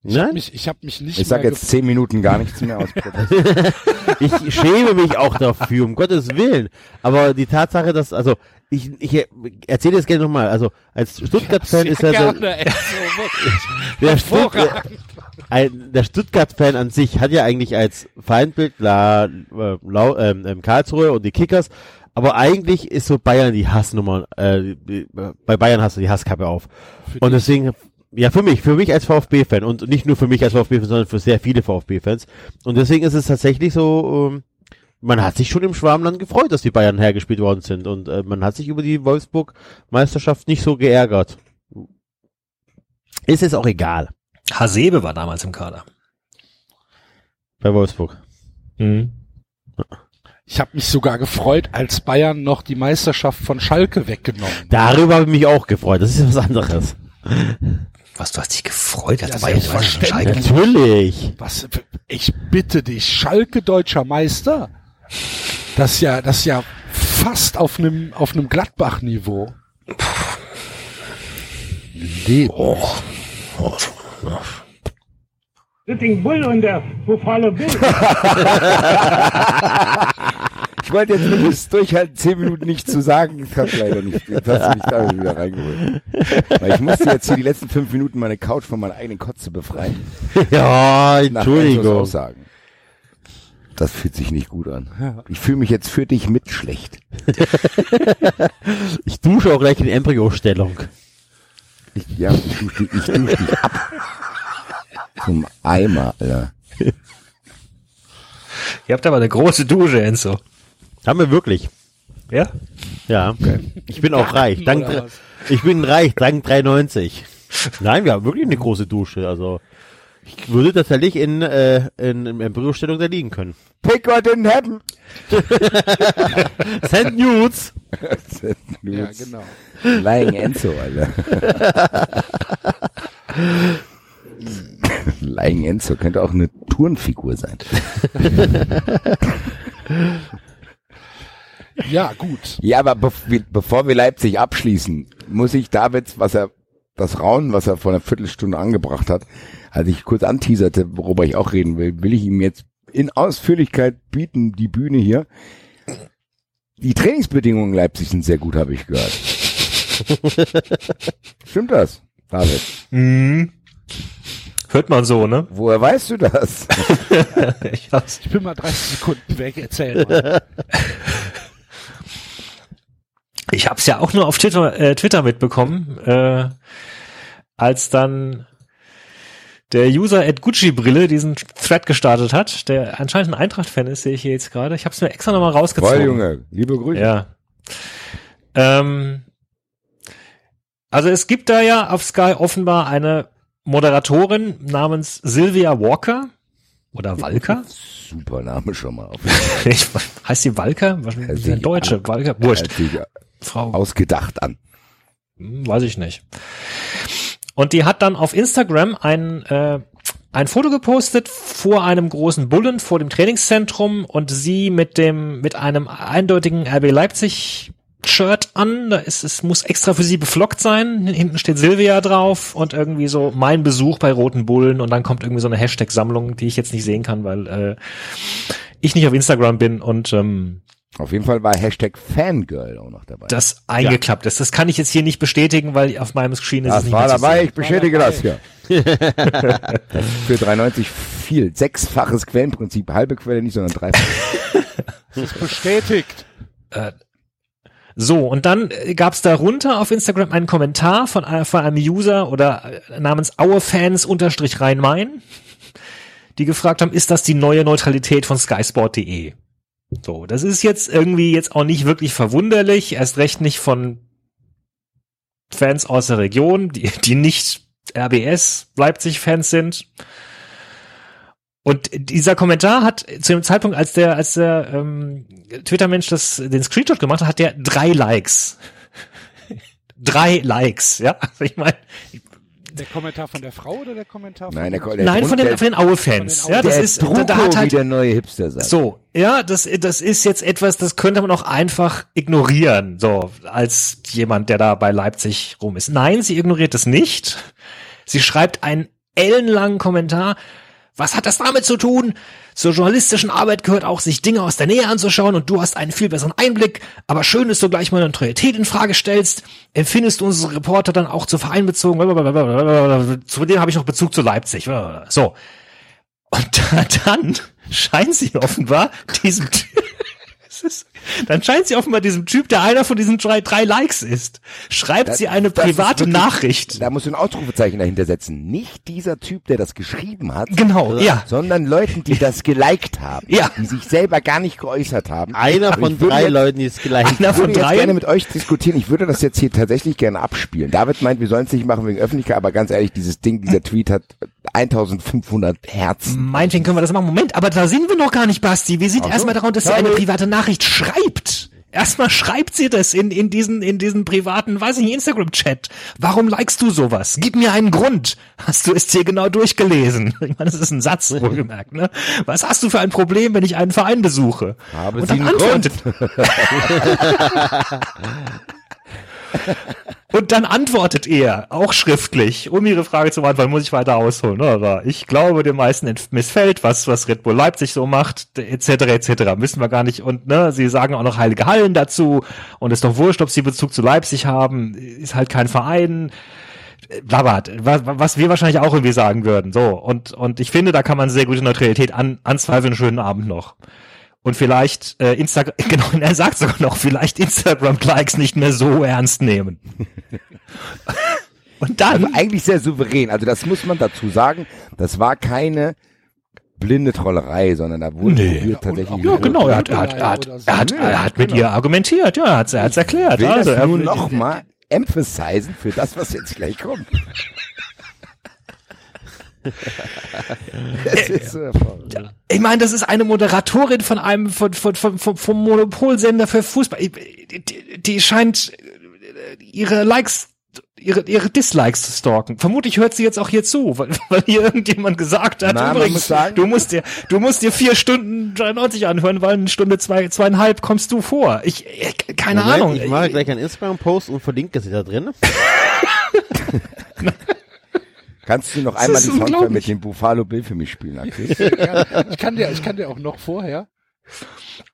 Ich habe Nein? mich, ich hab mich nicht Ich sag mehr jetzt zehn Minuten gar nichts mehr aus Protest. ich schäme mich auch dafür, um Gottes Willen. Aber die Tatsache, dass, also, ich, ich erzähle jetzt gerne nochmal, also, als Stuttgart-Fan ist ja der, gerne, ey, so der, Stutt ein, der Stuttgart-Fan an sich hat ja eigentlich als Feindbild La, äh, Lau, ähm, ähm, Karlsruhe und die Kickers, aber eigentlich ist so Bayern die Hassnummer, äh, bei Bayern hast du die Hasskappe auf. Für Und deswegen, ja, für mich, für mich als VfB-Fan und nicht nur für mich als VfB-Fan, sondern für sehr viele VfB-Fans. Und deswegen ist es tatsächlich so, ähm, man hat sich schon im Schwarmland gefreut, dass die Bayern hergespielt worden sind und äh, man hat sich über die Wolfsburg-Meisterschaft nicht so geärgert. Ist es auch egal Hasebe war damals im Kader. bei Wolfsburg. Mhm. Ich habe mich sogar gefreut, als Bayern noch die Meisterschaft von Schalke weggenommen hat. Darüber habe ich mich auch gefreut. Das ist was anderes. Was, du hast dich gefreut, als Ja, Bayern. Schalke. Natürlich. Was, ich bitte dich, Schalke deutscher Meister? Das ist ja, das ist ja fast auf einem, auf einem Gladbach-Niveau. Leben. Sitting Bull und der Buffalo Bill. Ich wollte jetzt mindestens durchhalten, zehn Minuten nicht zu sagen. Das hat leider nicht. Jetzt hast du mich da wieder reingeholt. Weil ich musste jetzt hier die letzten fünf Minuten meine Couch von meiner eigenen Kotze befreien. Ja, Entschuldigung. Aussagen. Das fühlt sich nicht gut an. Ich fühle mich jetzt für dich mit schlecht. Ich dusche auch gleich in Embryo-Stellung. Ich, ja, ich dusche ich dusch dich ab. Zum Eimer, Alter. Ihr habt aber eine große Dusche, Enzo. Haben wir wirklich. Ja? Ja. Ich bin auch reich. Dank, ich bin reich, dank 93. Nein, wir haben wirklich eine große Dusche. Also ich würde tatsächlich in, äh, in, in Embryo-Stellung da liegen können. Pick what didn't happen. Send Nudes. Ja, genau. Lying Enzo, Alter. Lying Enzo könnte auch eine Turnfigur sein. Ja, gut. Ja, aber wie- bevor wir Leipzig abschließen, muss ich David, was er, das Raunen, was er vor einer Viertelstunde angebracht hat, als ich kurz anteaserte, worüber ich auch reden will, will ich ihm jetzt in Ausführlichkeit bieten, die Bühne hier. Die Trainingsbedingungen in Leipzig sind sehr gut, habe ich gehört. Stimmt das, David? Mhm. Hört man so, ne? Woher weißt du das? Ich hab's. Ich bin mal 30 Sekunden weg, erzähl mal. Ich hab's ja auch nur auf Twitter, äh, Twitter mitbekommen, äh, als dann der User at Gucci Brille diesen Thread gestartet hat, der anscheinend ein Eintracht-Fan ist, sehe ich hier jetzt gerade. Ich hab's mir extra nochmal rausgezogen. Voll, Junge. Liebe Grüße. Ja. Ähm, Also es gibt da ja auf Sky offenbar eine Moderatorin namens Sylvia Walker oder Walker. Super Name schon mal. Auf ich, heißt sie Walker? Wahrscheinlich eine Deutsche. Walker. Wurscht. Frau. ausgedacht an. Hm, Weiß ich nicht. Und die hat dann auf Instagram ein, äh, ein Foto gepostet vor einem großen Bullen vor dem Trainingszentrum und sie mit dem, mit einem eindeutigen RB Leipzig Shirt an. Da ist, es muss extra für sie beflockt sein. Hinten steht Silvia drauf und irgendwie so mein Besuch bei Roten Bullen und dann kommt irgendwie so eine Hashtag-Sammlung, die ich jetzt nicht sehen kann, weil äh, ich nicht auf Instagram bin und ähm, Auf jeden Fall war Hashtag Fangirl auch noch dabei. das eingeklappt ist. Das kann ich jetzt hier nicht bestätigen, weil auf meinem Screen ist es das nicht war mehr zu dabei, ich bestätige das hier. das ist für 3,90 viel. Sechsfaches Quellenprinzip. Halbe Quelle nicht, sondern dreifach. Bestätigt. So, und dann äh, gab's darunter auf Instagram einen Kommentar von, äh, von einem User oder äh, namens Auerfans unterstrich Rhein-Main, die gefragt haben, ist das die neue Neutralität von skysport.de? So, das ist jetzt irgendwie jetzt auch nicht wirklich verwunderlich, erst recht nicht von Fans aus der Region, die, die nicht RBS Leipzig-Fans sind. Und dieser Kommentar hat zu dem Zeitpunkt, als der, als der ähm, Twitter-Mensch das den Screenshot gemacht hat, hat der drei Likes. drei Likes, ja. Also ich meine, Der Kommentar von der Frau oder der Kommentar von Nein, der, der nein, von den, der, von den Aue-Fans. Von den Ja, das der ist, da, Drucko, da hat wie halt, der neue Hipster sagt. so, ja, das, das ist jetzt etwas, das könnte man auch einfach ignorieren, so, als jemand, der da bei Leipzig rum ist. Nein, sie ignoriert es nicht. Sie schreibt einen ellenlangen Kommentar. Was hat das damit zu tun? Zur journalistischen Arbeit gehört auch, sich Dinge aus der Nähe anzuschauen und du hast einen viel besseren Einblick. Aber schön, dass du gleich mal Neutralität in Frage stellst. Empfindest du unsere Reporter dann auch zu Verein bezogen? Zu dem habe ich noch Bezug zu Leipzig. So. Und da, dann scheint sie offenbar diesem es dann scheint sie offenbar diesem Typ, der einer von diesen drei, drei Likes ist, schreibt Das- sie eine private wirklich- Nachricht. Da musst du ein Ausrufezeichen dahinter setzen. Nicht dieser Typ, der das geschrieben hat, Genau, ja. sondern Leuten, die das geliked haben, Ja. die sich selber gar nicht geäußert haben. Einer von ich würde drei jetzt- Leuten, die es gleich Einer Ich von würde jetzt drei. gerne mit euch diskutieren. Ich würde das jetzt hier tatsächlich gerne abspielen. David meint, wir sollen es nicht machen wegen Öffentlichkeit, aber ganz ehrlich, dieses Ding, dieser Tweet hat 1500 Herzen. Meinetwegen können wir das machen. Moment, aber da sind wir noch gar nicht, Basti. Wir sind so. erstmal daran, dass sie eine private Nachricht schreibt. Erstmal schreibt sie das in, in diesen, in diesen privaten, weiß ich nicht, Instagram-Chat. Warum likest du sowas? Gib mir einen Grund. Hast du es dir genau durchgelesen? Ich meine, das ist ein Satz, wohlgemerkt, ne? Was hast du für ein Problem, wenn ich einen Verein besuche? Habe Und Sie einen antwortet. Und dann antwortet er, auch schriftlich, um ihre Frage zu beantworten, muss ich weiter ausholen. Aber ich glaube, den meisten missfällt, was, was Red Bull Leipzig so macht, etc., etc. Müssen wir gar nicht. Und ne, sie sagen auch noch heilige Hallen dazu. Und ist doch wurscht, ob sie Bezug zu Leipzig haben. Ist halt kein Verein. Blabbert, was, was wir wahrscheinlich auch irgendwie sagen würden. So. Und, und ich finde, da kann man sehr gute Neutralität an, anzweifeln. Schönen Abend noch. Und vielleicht äh, Instagram, genau, er sagt sogar noch, vielleicht Instagram-Likes nicht mehr so ernst nehmen. Und dann, Also eigentlich sehr souverän. Also das muss man dazu sagen. Das war keine blinde Trollerei, sondern da wurde Nee. tatsächlich. ja genau, er hat, er hat, er hat, er hat, er hat mit ihr argumentiert, ja, er hat es erklärt. Will Also, er, nur noch mal emphasisen für das, was jetzt gleich kommt. das ist so hervorragend. ich meine, das ist eine Moderatorin von einem, von, von, von, vom, vom Monopolsender für Fußball. Die, die scheint äh, ihre Likes ihre, ihre Dislikes zu stalken. Vermutlich hört sie jetzt auch hier zu, weil, weil hier irgendjemand gesagt hat, Na, übrigens, muss sagen- du musst dir, du musst dir vier Stunden 93 anhören, weil eine Stunde zwei, zweieinhalb kommst du vor. Ich, äh, keine Moment, Ahnung. Ich mache gleich einen Instagram-Post und verlinke sie da drin. Kannst du noch einmal ist die unglaublich. mit dem Buffalo Bill für mich spielen, Chris? Ich kann dir, ich kann dir auch noch vorher.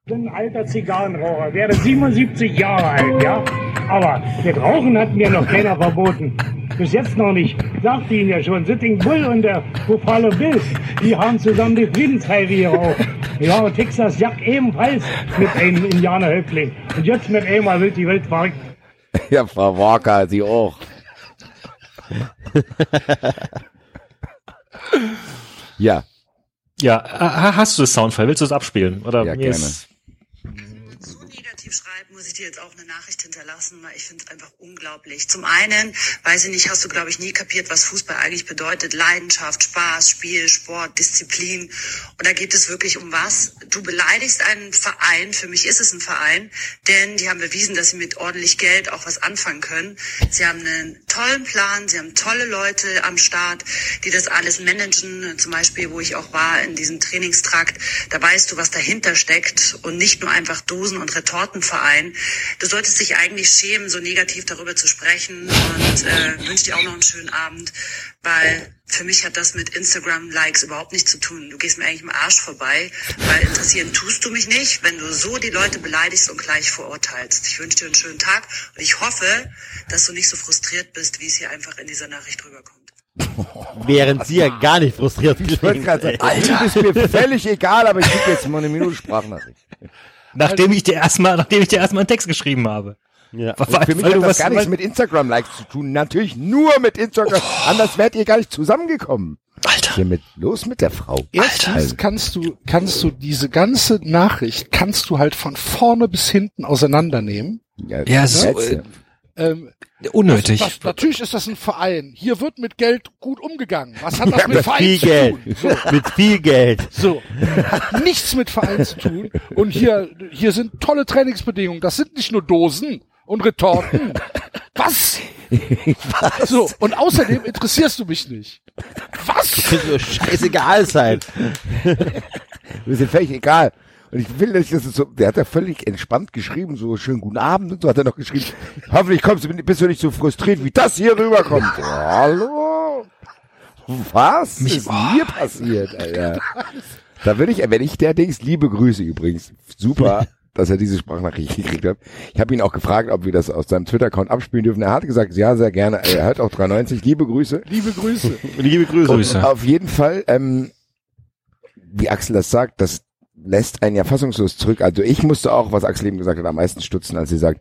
bin ein alter Zigarrenraucher, werde 77 Jahre alt, ja? Aber das Rauchen hat mir noch keiner verboten. Bis jetzt noch nicht. Sagte Ihnen ja schon, Sitting Bull und der Buffalo Bill, die haben zusammen die Friedensheide geraucht. Ja, und Texas Jack ebenfalls mit einem Indianerhäuptling. Und jetzt mit einmal wird die Welt verrückt. ja, Frau Walker, Sie auch. ja, Ja, äh, hast du das Soundfile? Willst du es abspielen? Oder Ja, gerne. ist negativ schreibt, muss ich dir jetzt auch eine Nachricht hinterlassen, weil ich finde es einfach unglaublich. Zum einen, weiß ich nicht, hast du, glaube ich, nie kapiert, was Fußball eigentlich bedeutet. Leidenschaft, Spaß, Spiel, Sport, Disziplin. Und da geht es wirklich um was. Du beleidigst einen Verein, für mich ist es ein Verein, denn die haben bewiesen, dass sie mit ordentlich Geld auch was anfangen können. Sie haben einen tollen Plan, sie haben tolle Leute am Start, die das alles managen. Zum Beispiel, wo ich auch war in diesem Trainingstrakt, da weißt du, was dahinter steckt und nicht nur einfach Dosen- und Retortenverein. Du solltest dich eigentlich schämen, so negativ darüber zu sprechen und äh, wünsche dir auch noch einen schönen Abend, weil für mich hat das mit Instagram-Likes überhaupt nichts zu tun. Du gehst mir eigentlich im Arsch vorbei, weil interessieren tust du mich nicht, wenn du so die Leute beleidigst und gleich verurteilst. Ich wünsche dir einen schönen Tag und ich hoffe, dass du nicht so frustriert bist, wie es hier einfach in dieser Nachricht rüberkommt. Während sie ja gar nicht frustriert Ich wollte gerade sagen, Alter, ist mir völlig egal, aber ich krieg jetzt mal eine Minute Sprachnachricht. Nachdem ich dir erstmal, nachdem ich dir erstmal einen Text geschrieben habe. Ja. Weil, Für mich hat das gar nichts mit Instagram-Likes zu tun. Natürlich nur mit Instagram. Anders wärt ihr gar nicht zusammengekommen. Alter. Hier mit, los mit der Frau. Erstens kannst du, kannst du diese ganze Nachricht, kannst du halt von vorne bis hinten auseinandernehmen. Ja, so, jetzt, äh, Ähm, Unnötig. Das, natürlich ist das ein Verein. Hier wird mit Geld gut umgegangen. Was hat das Ja, mit mit Verein Viel zu Geld. tun? So, Mit viel Geld. so. Hat nichts mit Verein zu tun. Und hier, hier sind tolle Trainingsbedingungen. Das sind nicht nur Dosen und Retorten. Was? So. Und außerdem interessierst du mich nicht. Was? Könnte mir scheißegal sein. Wir sind völlig egal. Und ich will nicht, dass es so, der hat ja völlig entspannt geschrieben, so schönen guten Abend und so hat er noch geschrieben, hoffentlich kommst du, bist du nicht so frustriert, wie das hier rüberkommt. Hallo? Was Mich- ist mir passiert, Alter? Da würde ich, wenn ich der Dings, liebe Grüße übrigens, super, dass er diese Sprachnachricht gekriegt hat. Ich habe ihn auch gefragt, ob wir das aus seinem Twitter-Account abspielen dürfen. Er hat gesagt, ja, sehr gerne. Er hört auch 93. Liebe Grüße. Liebe Grüße. Liebe Grüße. Grüße. Auf jeden Fall, ähm, wie Axel das sagt, das lässt einen ja fassungslos zurück. Also ich musste auch, was Axel eben gesagt hat, am meisten stutzen, als sie sagt,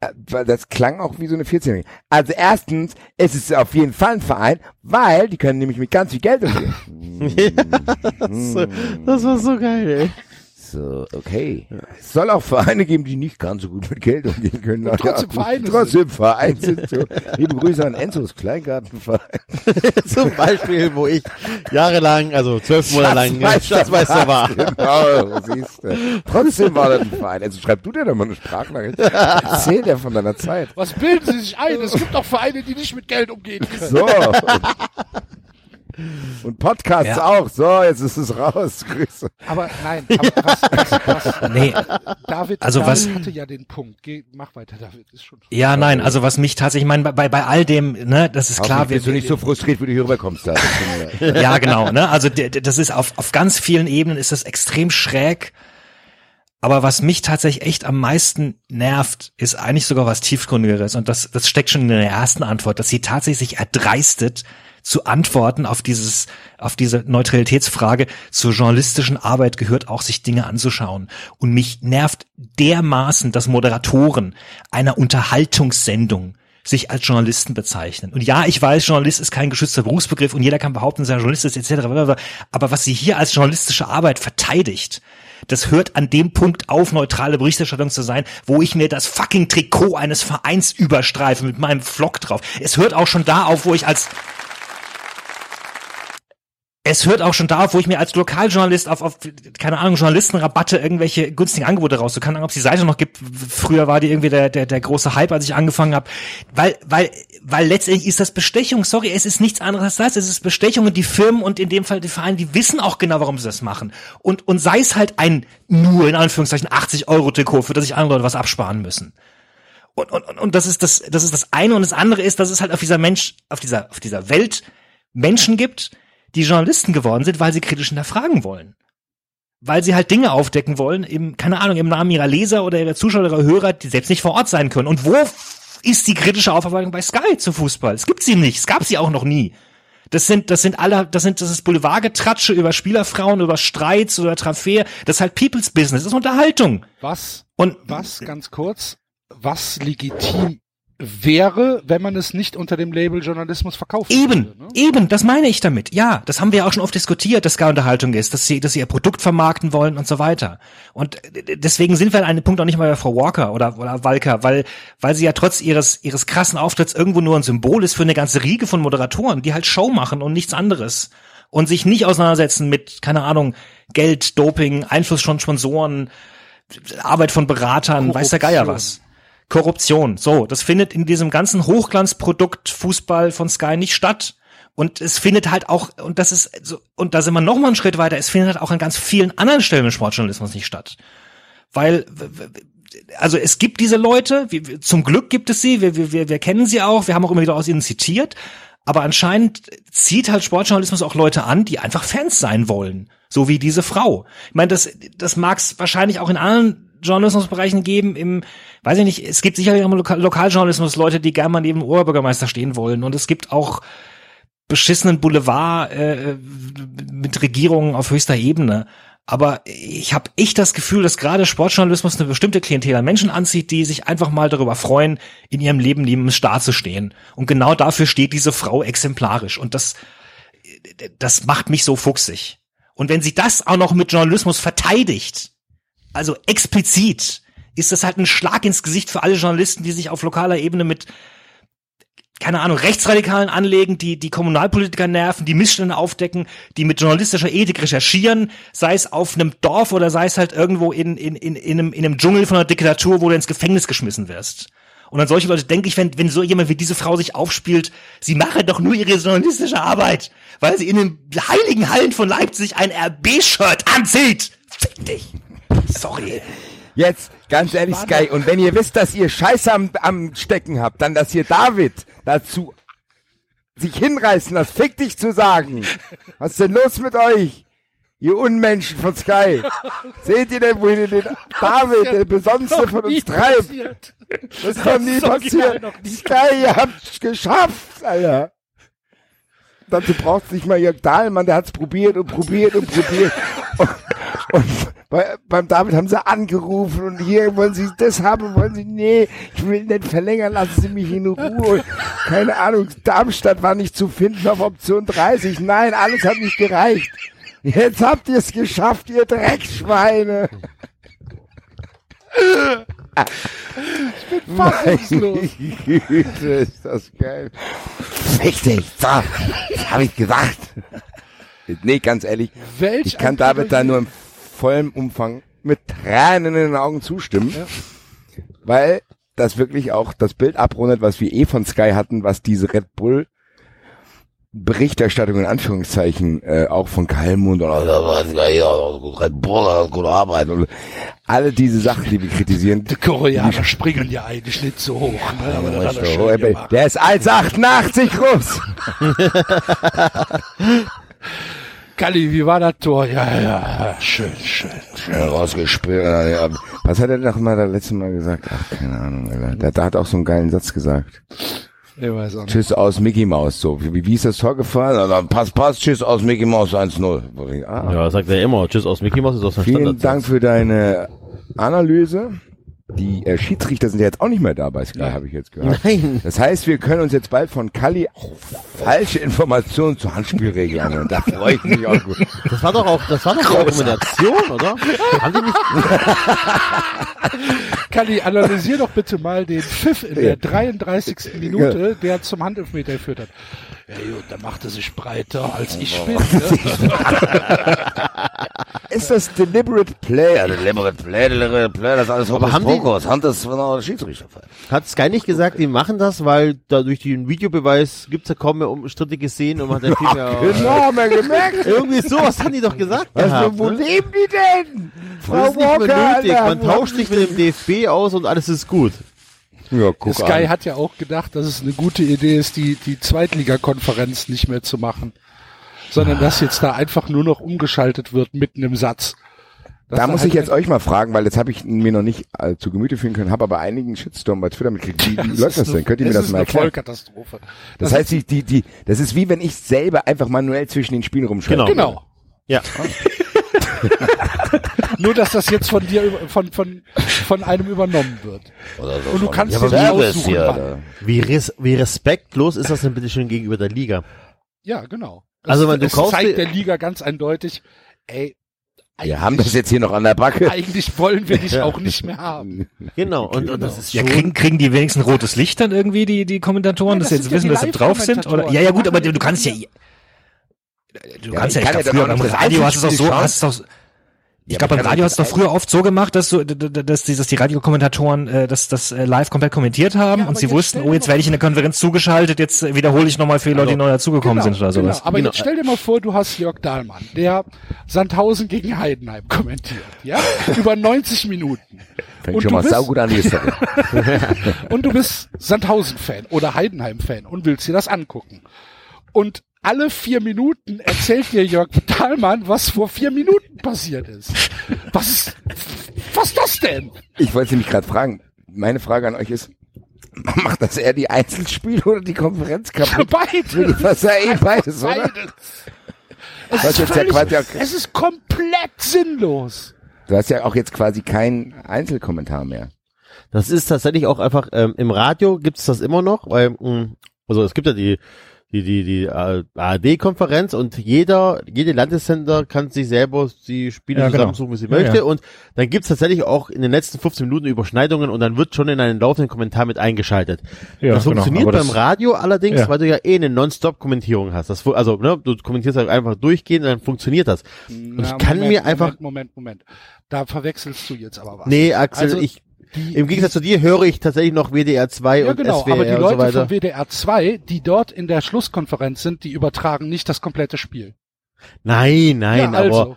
äh, weil das klang auch wie so eine 14-Jährige. Also erstens, es ist auf jeden Fall ein Verein, weil die können nämlich mit ganz viel Geld umgehen. So, das war so geil, ey. So, okay. Es soll auch Vereine geben, die nicht ganz so gut mit Geld umgehen können. Und trotzdem Vereine Trotzdem Vereine sind. So. Liebe Grüße an Enzos Kleingartenverein. Zum Beispiel, wo ich jahrelang, also zwölf Monate lang Schatzmeister war. Genau, siehst du. Trotzdem war das ein Verein. Also schreib du dir doch mal eine Sprachnachricht. Erzähl dir von deiner Zeit. Was bilden Sie sich ein? Es gibt auch Vereine, die nicht mit Geld umgehen können. So. Und Podcasts Ja. auch. So, jetzt ist es raus. Grüße. Aber nein, aber was, was, was Nee. David, Also David was- hatte ja den Punkt. Geh, mach weiter, David. Ist schon. Ja, nein, also was mich tatsächlich, ich meine, bei, bei all dem, ne, das ist klar, Hoffentlich bist du nicht so frustriert, wie du hier rüberkommst. Da. Ja, genau, ne? Also das ist auf, auf ganz vielen Ebenen ist das extrem schräg. Aber was mich tatsächlich echt am meisten nervt, ist eigentlich sogar was tiefgründigeres. Und das, das steckt schon in der ersten Antwort, dass sie tatsächlich sich erdreistet, zu antworten auf dieses, auf diese Neutralitätsfrage. Zur journalistischen Arbeit gehört auch, sich Dinge anzuschauen. Und mich nervt dermaßen, dass Moderatoren einer Unterhaltungssendung sich als Journalisten bezeichnen. Und ja, ich weiß, Journalist ist kein geschützter Berufsbegriff und jeder kann behaupten, er Journalist ist, etc. Aber was sie hier als journalistische Arbeit verteidigt, das hört an dem Punkt auf, neutrale Berichterstattung zu sein, wo ich mir das fucking Trikot eines Vereins überstreife mit meinem Vlog drauf. Es hört auch schon da auf, wo ich als es hört auch schon da auf, wo ich mir als Lokaljournalist auf, auf keine Ahnung, Journalistenrabatte irgendwelche günstigen Angebote raus. Keine Ahnung, ob es die Seite noch gibt. Früher war die irgendwie der, der, der große Hype, als ich angefangen habe. Weil, weil, weil letztendlich ist das Bestechung. Sorry, es ist nichts anderes als das. Es ist Bestechung und die Firmen und in dem Fall die Vereine, die wissen auch genau, warum sie das machen. Und, und sei es halt ein nur in Anführungszeichen 80 Euro Trikot, für das sich andere Leute was absparen müssen. Und, und, und- und das ist das, das ist das eine. Und das andere ist, dass es halt auf dieser Mensch, auf dieser, auf dieser Welt Menschen gibt, die Journalisten geworden sind, weil sie kritisch hinterfragen wollen. Weil sie halt Dinge aufdecken wollen, im, keine Ahnung, im Namen ihrer Leser oder ihrer Zuschauer oder ihrer Hörer, die selbst nicht vor Ort sein können. Und wo ist die kritische Aufarbeitung bei Sky zu Fußball? Es gibt sie nicht. Es gab sie auch noch nie. Das sind, das sind alle, das sind, das ist Boulevardgetratsche über Spielerfrauen, über Streits oder Transfer. Das ist halt People's Business. Das ist Unterhaltung. Was, Und was, ganz kurz, was legitim wäre, wenn man es nicht unter dem Label Journalismus verkauft. Eben, würde, ne? eben, das meine ich damit. Ja, das haben wir ja auch schon oft diskutiert, dass Sky-Unterhaltung ist, dass sie, dass sie ihr Produkt vermarkten wollen und so weiter. Und deswegen sind wir an einem Punkt auch nicht mal bei Frau Walker oder, oder Walker, weil, weil sie ja trotz ihres, ihres krassen Auftritts irgendwo nur ein Symbol ist für eine ganze Riege von Moderatoren, die halt Show machen und nichts anderes. Und sich nicht auseinandersetzen mit, keine Ahnung, Geld, Doping, Einfluss von Sponsoren, Arbeit von Beratern, weiß der Geier was. Korruption. So, das findet in diesem ganzen Hochglanzprodukt Fußball von Sky nicht statt. Und es findet halt auch, und das ist so, und da sind wir noch mal einen Schritt weiter, es findet halt auch an ganz vielen anderen Stellen im Sportjournalismus nicht statt. Weil, also es gibt diese Leute, wir, zum Glück gibt es sie, wir, wir, wir kennen sie auch, wir haben auch immer wieder aus ihnen zitiert, aber anscheinend zieht halt Sportjournalismus auch Leute an, die einfach Fans sein wollen. So wie diese Frau. Ich meine, das, das mag es wahrscheinlich auch in anderen Journalismusbereichen geben, im, weiß ich nicht, es gibt sicherlich auch Lokal Lokaljournalismus Leute, die gerne mal neben dem Oberbürgermeister stehen wollen. Und es gibt auch beschissenen Boulevard äh, mit Regierungen auf höchster Ebene. Aber ich habe echt das Gefühl, dass gerade Sportjournalismus eine bestimmte Klientel an Menschen anzieht, die sich einfach mal darüber freuen, in ihrem Leben neben dem Staat zu stehen. Und genau dafür steht diese Frau exemplarisch. Und das, das macht mich so fuchsig. Und wenn sie das auch noch mit Journalismus verteidigt, also explizit, ist das halt ein Schlag ins Gesicht für alle Journalisten, die sich auf lokaler Ebene mit keine Ahnung, Rechtsradikalen anlegen, die die Kommunalpolitiker nerven, die Missstände aufdecken, die mit journalistischer Ethik recherchieren, sei es auf einem Dorf oder sei es halt irgendwo in, in, in, in, einem, in einem Dschungel von einer Diktatur, wo du ins Gefängnis geschmissen wirst. Und an solche Leute denke ich, wenn, wenn so jemand wie diese Frau sich aufspielt, sie mache doch nur ihre journalistische Arbeit, weil sie in den heiligen Hallen von Leipzig ein RB-Shirt anzieht. Fick dich. Sorry. Jetzt, ganz ehrlich, Sky, und wenn ihr wisst, dass ihr Scheiße am, am Stecken habt, dann, dass ihr David dazu sich hinreißen lasst, fick dich zu sagen. Was ist denn los mit euch? Ihr Unmenschen von Sky. Seht ihr denn, wohin ihr den David, der besonderste von uns treibt? Das ist doch nie passiert. Sky, ihr habt's geschafft, Alter. Dazu braucht's nicht mal Jörg Dahlmann, der hat's probiert und probiert und probiert. Und, und bei, beim David haben sie angerufen und hier wollen sie das haben, wollen sie, nee, ich will nicht verlängern, lassen Sie mich in Ruhe. Keine Ahnung, Darmstadt war nicht zu finden auf Option 30. Nein, alles hat nicht gereicht. Jetzt habt ihr es geschafft, ihr Dreckschweine. fassungslos. Meine Güte, ist das geil. Dich, so, das habe ich gesagt. Nee, ganz ehrlich, Welch ich kann David da nur im vollen Umfang mit Tränen in den Augen zustimmen, weil das wirklich auch das Bild abrundet, was wir eh von Sky hatten, was diese Red Bull Berichterstattung in Anführungszeichen äh, auch von Kalmund und Red Bull, gute Arbeit und alle diese Sachen, die wir kritisieren, Die Koreaner springen ja eigentlich nicht so hoch. Ne? Aber das hat er schön gemacht. der ist 1,88 groß. Kalli, wie war das Tor? Ja, ja, schön, schön. Ja, rausgespielt. Ja. Was hat er noch mal das letzte Mal gesagt? Ach, keine Ahnung, Alter. Der, der hat auch so einen geilen Satz gesagt. Ich weiß auch nicht. Tschüss aus Mickey Mouse, so. Wie, wie ist das Tor gefallen? Dann pass, pass, tschüss aus Mickey Mouse 1-0. Ah, Ja, sagt er immer. Tschüss aus Mickey Mouse ist aus dem Vielen Standard. Dank für deine Analyse. Die äh, Schiedsrichter sind ja jetzt auch nicht mehr da bei Sky, habe ich jetzt gehört. Nein. Das heißt, wir können uns jetzt bald von Kalli falsche Informationen zur Handspielregel anhören. Da freue ich mich auch gut. Das war doch auch, das war doch die Argumentation, oder? Haben die nicht, Kalli, analysier doch bitte mal den Pfiff in der 33. Minute, der zum Handelfmeter geführt hat. Ja gut, der machte sich breiter als ich bin. Ne? Ist das deliberate play? Ja, deliberate play, deliberate play, das ist alles Aber haben die- Hokus Hand ist von der Schiedsrichter. hat Sky nicht gesagt, die machen das, weil da durch den Videobeweis gibt's ja kaum mehr umstrittige Szenen und man hat ja viel mehr, Genau, wir gemerkt. irgendwie sowas haben die doch gesagt Was, gehabt, wo ne? leben die denn? Das ist nicht mehr nötig, man tauscht sich mit dem DFB aus und alles ist gut. Ja, guck Sky an. hat ja auch gedacht, dass es eine gute Idee ist, die, die Zweitligakonferenz nicht mehr zu machen. Sondern dass jetzt da einfach nur noch umgeschaltet wird mitten im Satz. Dass Da muss halt ich jetzt euch mal fragen, weil jetzt habe ich mir noch nicht äh, zu Gemüte führen können, habe aber einigen Shitstorm bei Twitter mitgekriegt. Wie, wie läuft das denn? Könnt ihr mir das ist mal eine erklären? Vollkatastrophe. Das heißt, die, die, die, das ist wie wenn ich selber einfach manuell zwischen den Spielen rumschalte. Genau. Genau. Ja. Nur, dass das jetzt von dir, von, von, von einem übernommen wird. Oder so Und du kannst ja, dir Service aussuchen, hier. Wie, res wie respektlos ist das denn bitte schon gegenüber der Liga? Ja, genau. Also, Es- wenn du es kaufst zeigt der Liga ganz eindeutig, ey, Wir haben das jetzt hier noch an der Backe. eigentlich wollen wir dich auch nicht mehr haben. Genau, und, und das ist Ja, schon... kriegen, kriegen die wenigstens rotes Licht dann irgendwie, die, die Kommentatoren, Nein, dass das sie jetzt ja wissen, dass sie drauf sind? Oder? Ja, ja, gut, aber du kannst ja, du kannst ja, ich ich kann ja früher beim Radio hast du es Einzelspiel so, hast es doch, ich Ja, glaube, beim Radio hast du doch früher oft so gemacht, dass du, dass die, dass die Radiokommentatoren äh, das, das äh, live komplett kommentiert haben Ja, und sie wussten, oh, jetzt werde ich in der Konferenz zugeschaltet, jetzt wiederhole ich nochmal für die Leute, die neu dazugekommen sind oder sowas. Genau. Aber Genau. jetzt stell dir mal vor, du hast Jörg Dahlmann, der Sandhausen gegen Heidenheim kommentiert, ja? Über 90 Minuten. Fängt Und schon mal bist- saugut an. Und du bist Sandhausen-Fan oder Heidenheim-Fan und willst dir das angucken. Und alle vier Minuten erzählt dir Jörg Dahlmann, was vor vier Minuten passiert ist. Was ist, was ist das denn? Ich wollte Sie mich gerade fragen. Meine Frage an euch ist, macht das eher die Einzelspiele oder die Konferenz kaputt? Beide. Das ist ja eh beides, oder? Beides. Es Was ist, jetzt ja völlig, quasi auch- es ist komplett sinnlos. Du hast ja auch jetzt quasi keinen Einzelkommentar mehr. Das ist tatsächlich auch einfach, ähm, im Radio gibt's das immer noch, weil, mh, also es gibt ja die, die, die, die äh, ARD-Konferenz und jeder, jede Landessender kann sich selber die Spiele Ja, genau. zusammensuchen, wie sie Ja, möchte. ja. Und dann gibt's tatsächlich auch in den letzten 15 Minuten Überschneidungen und dann wird schon in einen laufenden Kommentar mit eingeschaltet. Ja, das genau, funktioniert aber beim das- Radio allerdings, Ja. weil du ja eh eine Non-Stop-Kommentierung hast. Das, also, ne, du kommentierst halt einfach durchgehend und dann funktioniert das. Und ich kann Moment, mir einfach, Moment, Moment, Moment. Da verwechselst du jetzt aber was. nee, Axel, Also, ich, die, im Gegensatz zu dir höre ich tatsächlich noch WDR 2 ja, und genau, SWR aber die so Leute weiter. von WDR 2, die dort in der Schlusskonferenz sind, die übertragen nicht das komplette Spiel. Nein, nein, ja, also, aber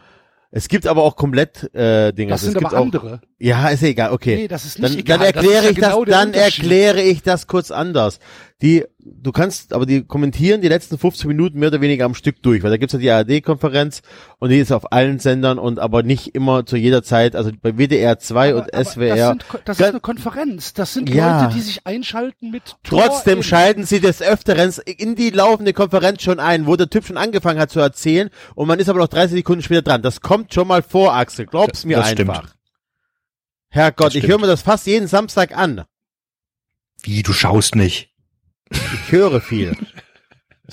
es gibt aber auch komplett äh, Dinge. das es sind aber andere. Ja, ist egal, okay. Nee, das ist nicht dann, egal. dann Das erkläre ja ich das, genau der dann erkläre ich das kurz anders. Die, du kannst, aber die kommentieren die letzten 15 Minuten mehr oder weniger am Stück durch, weil da gibt's ja die ARD-Konferenz und die ist auf allen Sendern und aber nicht immer zu jeder Zeit, also bei WDR 2 und Aber- SWR. Aber das, sind, das ist eine Konferenz. Das sind Ja. Leute, die sich einschalten mit Tor Trotzdem in. schalten sie des Öfteren in die laufende Konferenz schon ein, wo der Typ schon angefangen hat zu erzählen und man ist aber noch 30 Sekunden später dran. Das kommt schon mal vor, Axel. Glaub's mir Das einfach. stimmt. Herrgott, ich höre mir das fast jeden Samstag an. Wie, du schaust nicht. Ich höre viel.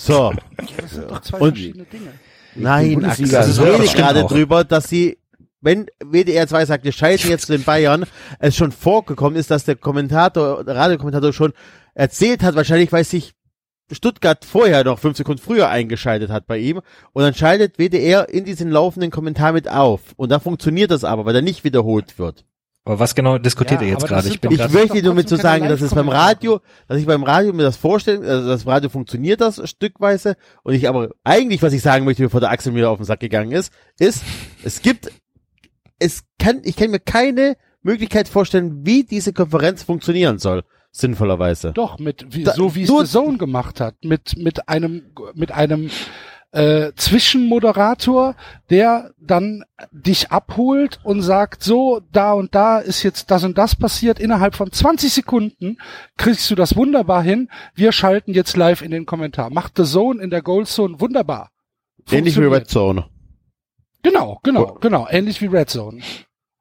So, Das sind doch zwei Und- verschiedene Dinge. nein, Axel, ich rede gerade auch. drüber, dass sie, wenn WDR 2 sagt, wir schalten jetzt zu den Bayern, es schon vorgekommen ist, dass der Kommentator, der Radiokommentator schon erzählt hat, wahrscheinlich, weil sich Stuttgart vorher noch fünf Sekunden früher eingeschaltet hat bei ihm und dann schaltet WDR in diesen laufenden Kommentar mit auf und da funktioniert das aber, weil er nicht wiederholt wird. Aber was genau diskutiert Ja, ihr jetzt gerade? Ich bin Ich möchte nur mit zu keine sagen, dass es beim. Radio, dass ich beim Radio mir das vorstellen, also das Radio funktioniert das stückweise und ich aber eigentlich, was ich sagen möchte, bevor der Axel mir auf den Sack gegangen ist, ist, es gibt, es kann, ich kann mir keine Möglichkeit vorstellen, wie diese Konferenz funktionieren soll, sinnvollerweise. Doch, mit, wie, Da- so wie es The Zone gemacht hat. Mit, mit einem, mit einem, äh, Zwischenmoderator, der dann dich abholt und sagt, so, da und da ist jetzt das und das passiert. Innerhalb von 20 Sekunden kriegst du das wunderbar hin. Wir schalten jetzt live in den Kommentar. Macht The Zone in der Gold Zone wunderbar. Ähnlich wie. Red Zone. Genau, genau, genau. Ähnlich wie Red Zone.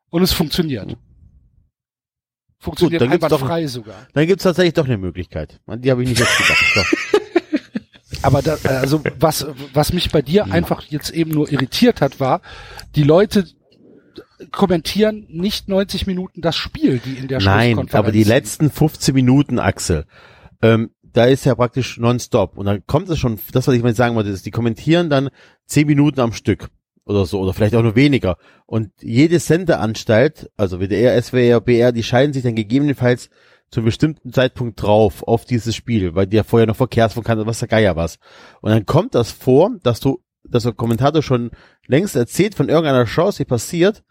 Und es funktioniert. Funktioniert dann gibt's doch- einwandfrei sogar. Dann gibt's tatsächlich doch eine Möglichkeit. An Die habe ich nicht jetzt gedacht. Aber da, also was, was mich bei dir einfach jetzt eben nur irritiert hat, war, die Leute kommentieren nicht 90 Minuten das Spiel, die in der Nein, aber die letzten 15 Minuten, Axel, ähm, da ist ja praktisch nonstop. Und dann kommt es schon, das, was ich mal sagen wollte, ist, die kommentieren dann 10 Minuten am Stück oder so, oder vielleicht auch nur weniger. Und jede Sendeanstalt, also WDR, SWR, BR, die scheiden sich dann gegebenenfalls zu einem bestimmten Zeitpunkt drauf auf dieses Spiel, weil ja vorher noch Verkehrsfunk kann, was der Geier was. Und dann kommt das vor, dass du, dass der Kommentator schon längst erzählt von irgendeiner Chance, die passiert,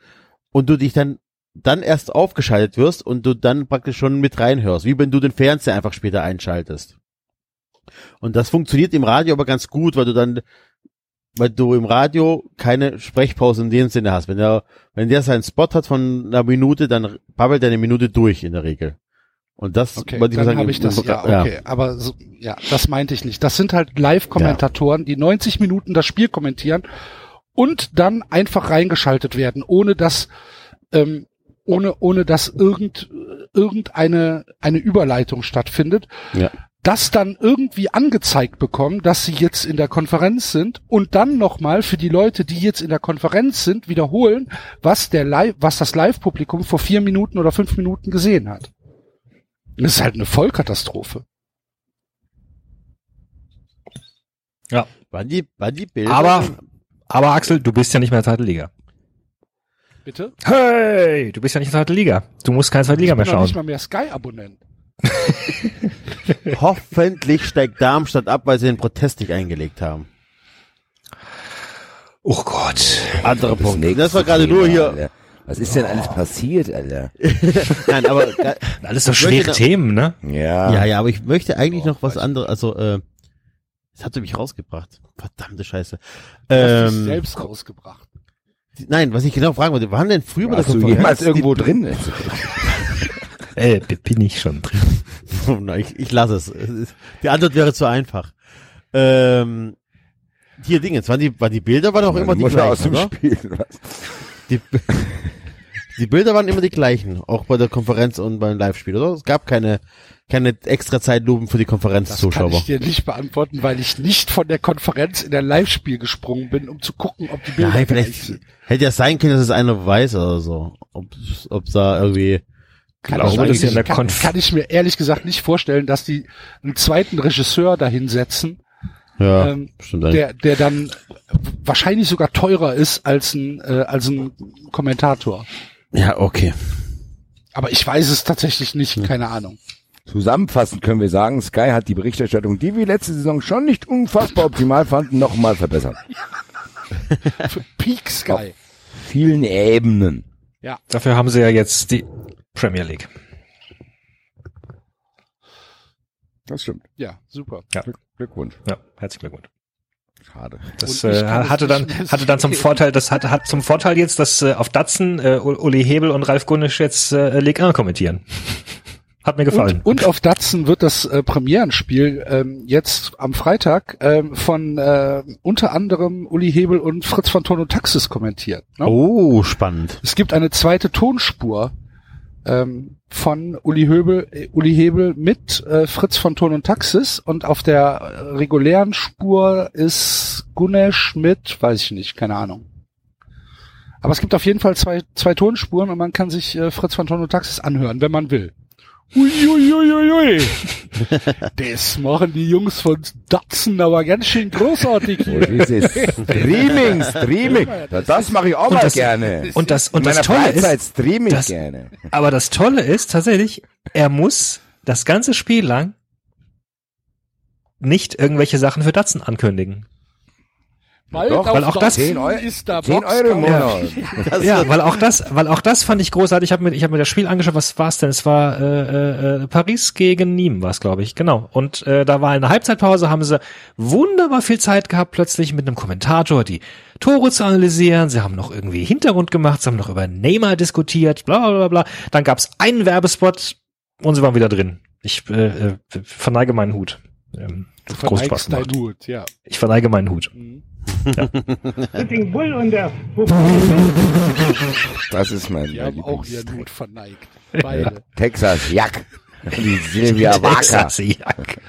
und du dich dann dann erst aufgeschaltet wirst und du dann praktisch schon mit reinhörst, wie wenn du den Fernseher einfach später einschaltest. Und das funktioniert im Radio aber ganz gut, weil du dann, weil du im Radio keine Sprechpause in dem Sinne hast. Wenn der, wenn der seinen Spot hat von einer Minute, dann babbelt er eine Minute durch in der Regel. Und das, Okay, dann sagen, habe ich das, ja, okay, aber so, ja, das meinte ich nicht. Das sind halt Live-Kommentatoren, die 90 Minuten das Spiel kommentieren und dann einfach reingeschaltet werden, ohne dass ähm, ohne ohne dass irgend irgendeine eine Überleitung stattfindet. Ja. Das dann irgendwie angezeigt bekommen, dass sie jetzt in der Konferenz sind und dann nochmal für die Leute, die jetzt in der Konferenz sind, wiederholen, was der Live, was das Live-Publikum vor vier Minuten oder fünf Minuten gesehen hat. Das ist halt eine Vollkatastrophe. Waren die, waren die Bilder? Aber, aber Axel, du bist ja nicht mehr in der zweiten Liga. Bitte? Hey, du bist ja nicht in der zweiten Liga. Du musst keine zweite Liga ich mehr bin noch schauen. nicht mal mehr Sky-Abonnent. hoffentlich steigt Darmstadt ab, weil sie den Protest nicht eingelegt haben. Oh Gott. Andere Das Punkt. nächste Das war gerade nur hier. Was ist denn alles passiert, Alter? Nein, aber Alles so schwere Themen, ne? Ja. ja, ja, aber ich möchte eigentlich Oh, noch was anderes. Also, äh, das hat mich rausgebracht. Verdammte Scheiße. Du hast dich Ähm, selbst rausgebracht. nein, was ich genau fragen wollte, waren denn früher bei der Warst Konferenz jemals die- irgendwo drin? Äh, bin ich schon drin. Oh nein, ich, ich lasse es. Es Die Antwort wäre zu einfach. Ähm, hier Dinge, waren die, waren die Bilder waren auch immer die Mutter aus gleichen, dem oder? Spiel. Was? Die, die Bilder waren immer die gleichen, auch bei der Konferenz und beim Live-Spiel, oder? Es gab keine, keine extra Zeitlupen für die Das kann Konferenzzuschauer. ich dir nicht beantworten, weil ich nicht von der Konferenz in der Live-Spiel gesprungen bin, um zu gucken, ob die Bilder Nein, vielleicht sind. hätte ja sein können, dass es einer weiß oder so. Ob, ob da irgendwie, Kann, ich, das kann, kann ich mir ehrlich gesagt nicht vorstellen, dass die einen zweiten Regisseur dahinsetzen, ja, ähm, stimmt eigentlich. der, der dann wahrscheinlich sogar teurer ist als ein, äh, als ein Kommentator. Ja, okay. Aber ich weiß es tatsächlich nicht, keine Ahnung. Zusammenfassend können wir sagen, Sky hat die Berichterstattung, die wir letzte Saison schon nicht unfassbar optimal fanden, nochmal verbessert. Für Peak Sky. Vielen Ebenen. Dafür haben sie ja jetzt die Premier League. Das stimmt. Ja, super. Glückwunsch. Ja, herzlichen Glückwunsch. Schade. Das äh, hatte dann hatte dann zum. Vorteil, das hat hat zum Vorteil jetzt, dass äh, auf Datsen äh, Uli Hebel und Ralf Gunnisch jetzt äh, Ligue 1 kommentieren. Hat mir gefallen. Und, und auf Datsen wird das äh, Premierenspiel ähm, jetzt am Freitag ähm, von äh, unter anderem Uli Hebel und Fritz von Ton und Taxis kommentiert. Ne? Oh, spannend. Es gibt eine zweite Tonspur ähm, von Uli Hebel, äh, Uli Hebel mit äh, Fritz von Ton und Taxis und auf der äh, regulären Spur ist Gunesh mit, weiß ich nicht, keine Ahnung. Aber es gibt auf jeden Fall zwei, zwei Tonspuren und man kann sich äh, Fritz von Ton und Taxis anhören, wenn man will. Uiuiuiui. das machen die Jungs von Datsen aber ganz schön großartig Oh, hier. Streaming, Streaming. Das mache ich auch Und mal das- gerne. Und das und das Tolle Freizeit ist, streame ich das- gerne. aber das Tolle ist tatsächlich, er muss das ganze Spiel lang nicht irgendwelche Sachen für Datsen ankündigen. Bald Doch, auf weil auch das- Datsen 10 Euro, ist da 10 Euro im. Monat. ja, weil auch das, weil auch das fand ich großartig. Ich habe mir, ich habe mir das Spiel angeschaut. Was war es denn? Es war äh, äh, Paris gegen Nîmes, war es, glaube ich. Genau. Und äh, da war eine Halbzeitpause, haben sie wunderbar viel Zeit gehabt, plötzlich mit einem Kommentator die Tore zu analysieren. Sie haben noch irgendwie Hintergrund gemacht, sie haben noch über Neymar diskutiert, bla bla bla. bla. Dann gab es einen Werbespot und sie waren wieder drin. Ich äh, äh, verneige meinen Hut. Ähm, Du groß Spaß gemacht. Hut, ja. Ich verneige meinen Hut. Sitting Bull und der Das ist mein Die haben auch ihren Lieblings- Hut verneigt. Beide. Texas Jack. Die Silvia Wacker. Texas Jack.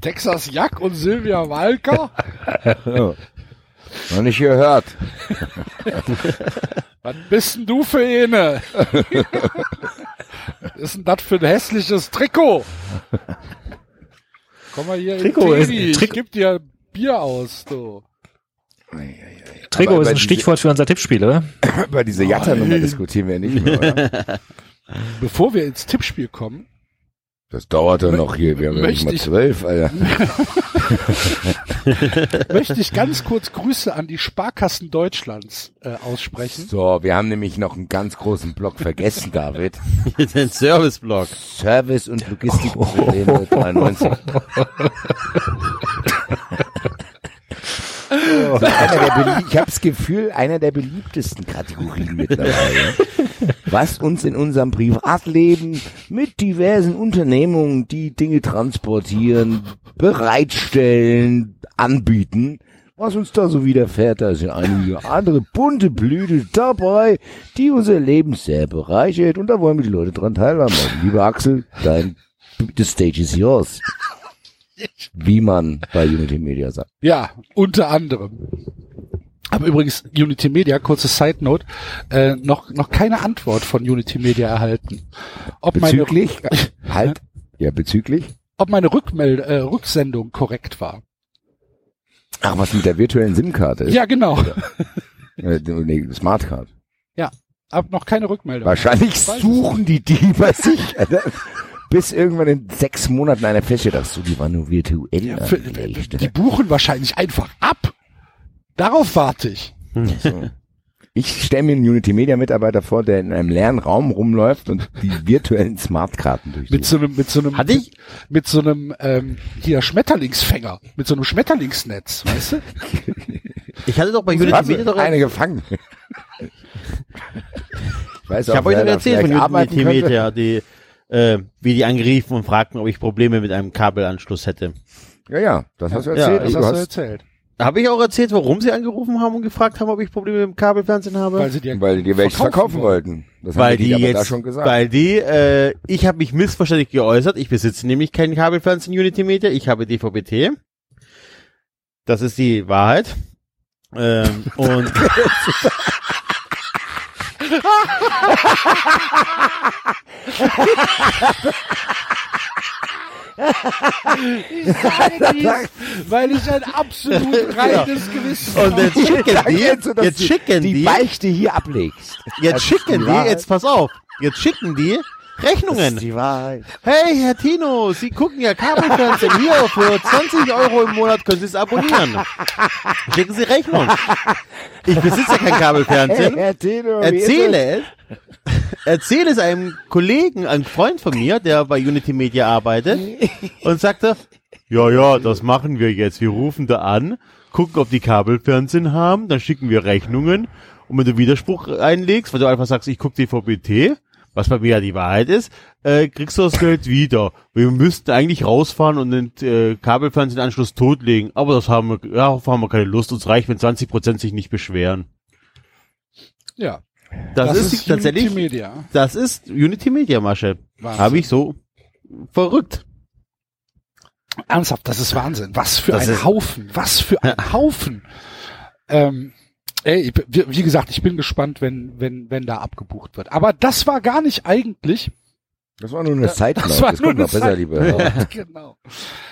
Texas Jack und Silvia Walker. Ja. Noch nicht gehört. Was bist denn du für eine? Was ist denn das für ein hässliches Trikot? Komm mal hier Trikot in ist- Teddy, ich Trikot- geb dir Bier aus, du. Trigo ist ein diese- Stichwort für unser Tippspiel, oder? Über diese Jatta-Nummer diskutieren wir nicht mehr, oder? Bevor wir ins Tippspiel kommen, Das dauert ja noch hier. Wir haben ja nicht Möchte mal ich- zwölf, Alter. möchte ich ganz kurz Grüße an die Sparkassen Deutschlands äh, aussprechen. So, wir haben nämlich noch einen ganz großen Block vergessen, David. Den Service-Blog. Service und Logistikprobleme 93. Belie- ich habe das Gefühl, einer der beliebtesten Kategorien mittlerweile, was uns in unserem Privatleben mit diversen Unternehmungen, die Dinge transportieren, bereitstellen, anbieten, was uns da so widerfährt. Da sind einige andere bunte Blüte dabei, die unser Leben sehr bereichert. Und da wollen wir die Leute dran teilhaben. lassen. Lieber Axel, dein, the stage is yours. Wie man bei Unity Media sagt. Ja, unter anderem. Aber übrigens, Unity Media, kurze Side Note, äh, noch, noch keine Antwort von Unity Media erhalten. Ob Bezüglich, meine, halt, ja, bezüglich. ob meine Rückmeld äh, Rücksendung korrekt war. Ach, was mit der virtuellen SIM-Karte ist? Ja, genau. Äh, nee, Smartcard. Hab noch keine Rückmeldung. Wahrscheinlich suchen die die bei sich. Bis irgendwann in sechs Monaten einer feststellt, ach so, die war nur virtuell Ja, für, die buchen wahrscheinlich einfach ab. Darauf warte ich. So. Ich stelle mir einen Unity Media Mitarbeiter vor, der in einem leeren Raum rumläuft und die virtuellen Smartkarten Mit durchsucht. so einem, mit so einem, Hatte ich? mit so einem, ähm, hier Schmetterlingsfänger, mit so einem Schmetterlingsnetz, weißt du? Ich hatte doch bei Unity Was? Media doch Eine gefangen. ich weiß Ich habe euch erzählt von Unity. Media, die, äh, wie die angeriefen und fragten, ob ich Probleme mit einem Kabelanschluss hätte. Ja, ja, das hast du Ja, erzählt. Das du hast du erzählt. Habe ich auch erzählt, warum sie angerufen haben und gefragt haben, ob ich Probleme mit dem Kabelfernsehen habe? Weil sie dir weil die dir welches verkaufen wollten. Das weil haben die, die aber jetzt, da schon gesagt. weil die, äh, ich habe mich missverständlich geäußert. Ich besitze nämlich keinen Kabelfernsehen Unity Media. Ich habe DVB-T. Das ist die Wahrheit. Ähm, und weil ich ein absolut reines Gewissen und jetzt schicken die, Jetzt, jetzt schicken die die, Beichte hier ablegst. jetzt ist schicken die jetzt pass auf, jetzt schicken die Rechnungen. die Wahrheit. Hey, Herr Tino, Sie gucken ja Kabelfernsehen hier für 20 Euro im Monat können Sie es abonnieren. Schicken Sie Rechnung. Ich besitze ja kein Kabelfernsehen. Herr Tino, ist Erzähle es, erzähle es einem Kollegen, einem Freund von mir, der bei Unity Media arbeitet und sagte, ja, ja, das machen wir jetzt. Wir rufen da an, gucken, ob die Kabelfernsehen haben, dann schicken wir Rechnungen und wenn du Widerspruch einlegst, weil du einfach sagst, ich gucke DVB-T, was bei mir ja die Wahrheit ist, äh, kriegst du das Geld wieder. Wir müssten eigentlich rausfahren und den äh, Kabelfernsehanschluss totlegen, aber das haben wir, darauf haben wir keine Lust. Uns reicht, wenn 20 Prozent sich nicht beschweren. Ja, Das, ist, Unity tatsächlich, Media. das ist Unity Media Masche. Habe ich so verrückt. Ernsthaft, das ist Wahnsinn. Was für Das ein ist- Haufen. Was für ein Haufen. Ähm, ey, wie, gesagt, ich bin gespannt, wenn, wenn, wenn da abgebucht wird. Aber das war gar nicht eigentlich. Das war nur eine Note. Das war Das nur kommt noch eine besser, liebe genau.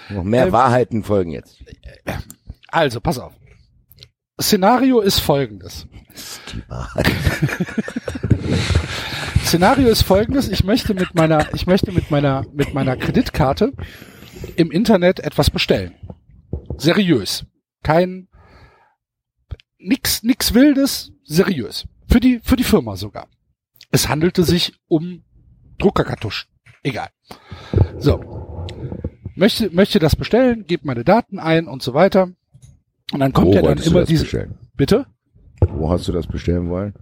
Noch mehr Ähm, Wahrheiten folgen jetzt. Also, pass auf. Szenario ist folgendes. Szenario ist folgendes. Ich möchte mit meiner, ich möchte mit meiner, mit meiner Kreditkarte im Internet etwas bestellen. Seriös. Kein, nix, nix wildes, seriös. Für die, für die Firma sogar. Es handelte sich um Druckerkartuschen. Egal. So. Möchte, möchte das bestellen, gebe meine Daten ein und so weiter. Und dann kommt Wo ja dann immer diese, bestellen? bitte? Wo hast du das bestellen wollen?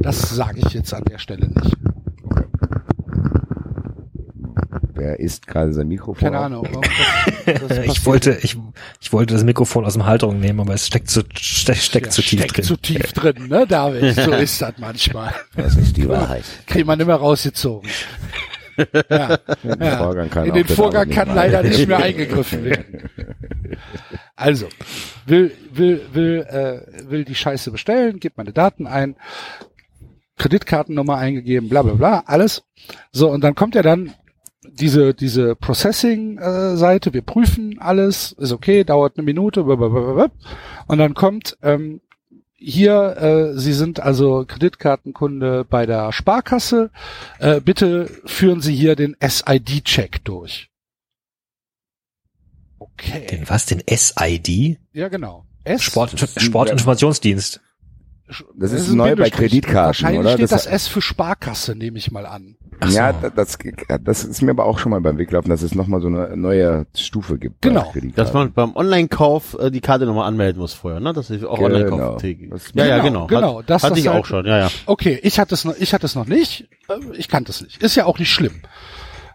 Das sage ich jetzt an der Stelle nicht. Wer isst gerade sein Mikrofon? Keine? Ahnung. Ich wollte, ich, ich wollte das Mikrofon aus dem Halterung nehmen, aber es steckt zu, steckt, steckt Ja, zu tief steckt drin. zu tief drin, ne, David? So ist das manchmal. Das ist die Wahrheit. Kriegt man immer rausgezogen. Ja, ja. Vorgang kann In den Vorgang kann leider nicht mehr eingegriffen werden. Also, will, will, will, äh, will die Scheiße bestellen, gibt meine Daten ein, Kreditkartennummer eingegeben, bla bla bla, alles. So, und dann kommt ja dann diese, diese Processing-Seite, wir prüfen alles, ist okay, dauert eine Minute, blablabla. und dann kommt ähm, hier, äh, Sie sind also Kreditkartenkunde bei der Sparkasse, äh, bitte führen Sie hier den SID-Check durch. Okay. Den was? Den SID? Ja, genau. S Sport, Sportinformationsdienst. Das ist ein neu bei. Kreditkarten, Wahrscheinlich oder? steht Das- das, S für Sparkasse, nehme ich mal an. Ach so. Ja, da- das, das ist mir aber auch schon mal beim Weg gelaufen, dass es nochmal so eine neue Stufe gibt. Genau. Kreditkarten. Dass man beim Online-Kauf äh, die Karte nochmal anmelden muss vorher, ne? Das ist auch Genau. Online-Kauf. Das- Ja, ja, Genau, genau. genau. Hat, Das- hatte das ich halt- auch schon, ja, ja. Okay, ich hatte es noch, ich hatte es noch nicht. Äh, Ich kannte es nicht. Ist ja auch nicht schlimm.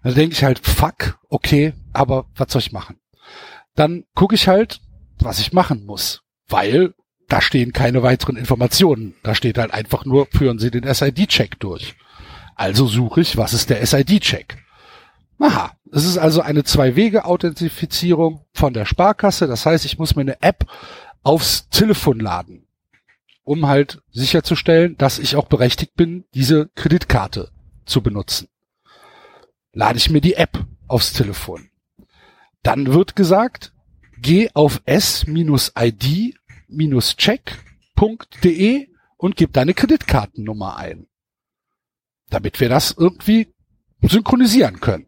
Dann denke ich halt, fuck, okay, aber was soll ich machen? Dann gucke ich halt, was ich machen muss. weil da stehen keine weiteren Informationen. Da steht halt einfach nur, führen Sie den SID-Check durch. Also suche ich, was ist der SID-Check? Aha, es ist also eine Zwei-Wege-Authentifizierung von der Sparkasse. Das heißt, ich muss mir eine App aufs Telefon laden, um halt sicherzustellen, dass ich auch berechtigt bin, diese Kreditkarte zu benutzen. Lade ich mir die App aufs Telefon. Dann wird gesagt, geh auf s-id-check.de und gib deine Kreditkartennummer ein. Damit wir das irgendwie synchronisieren können.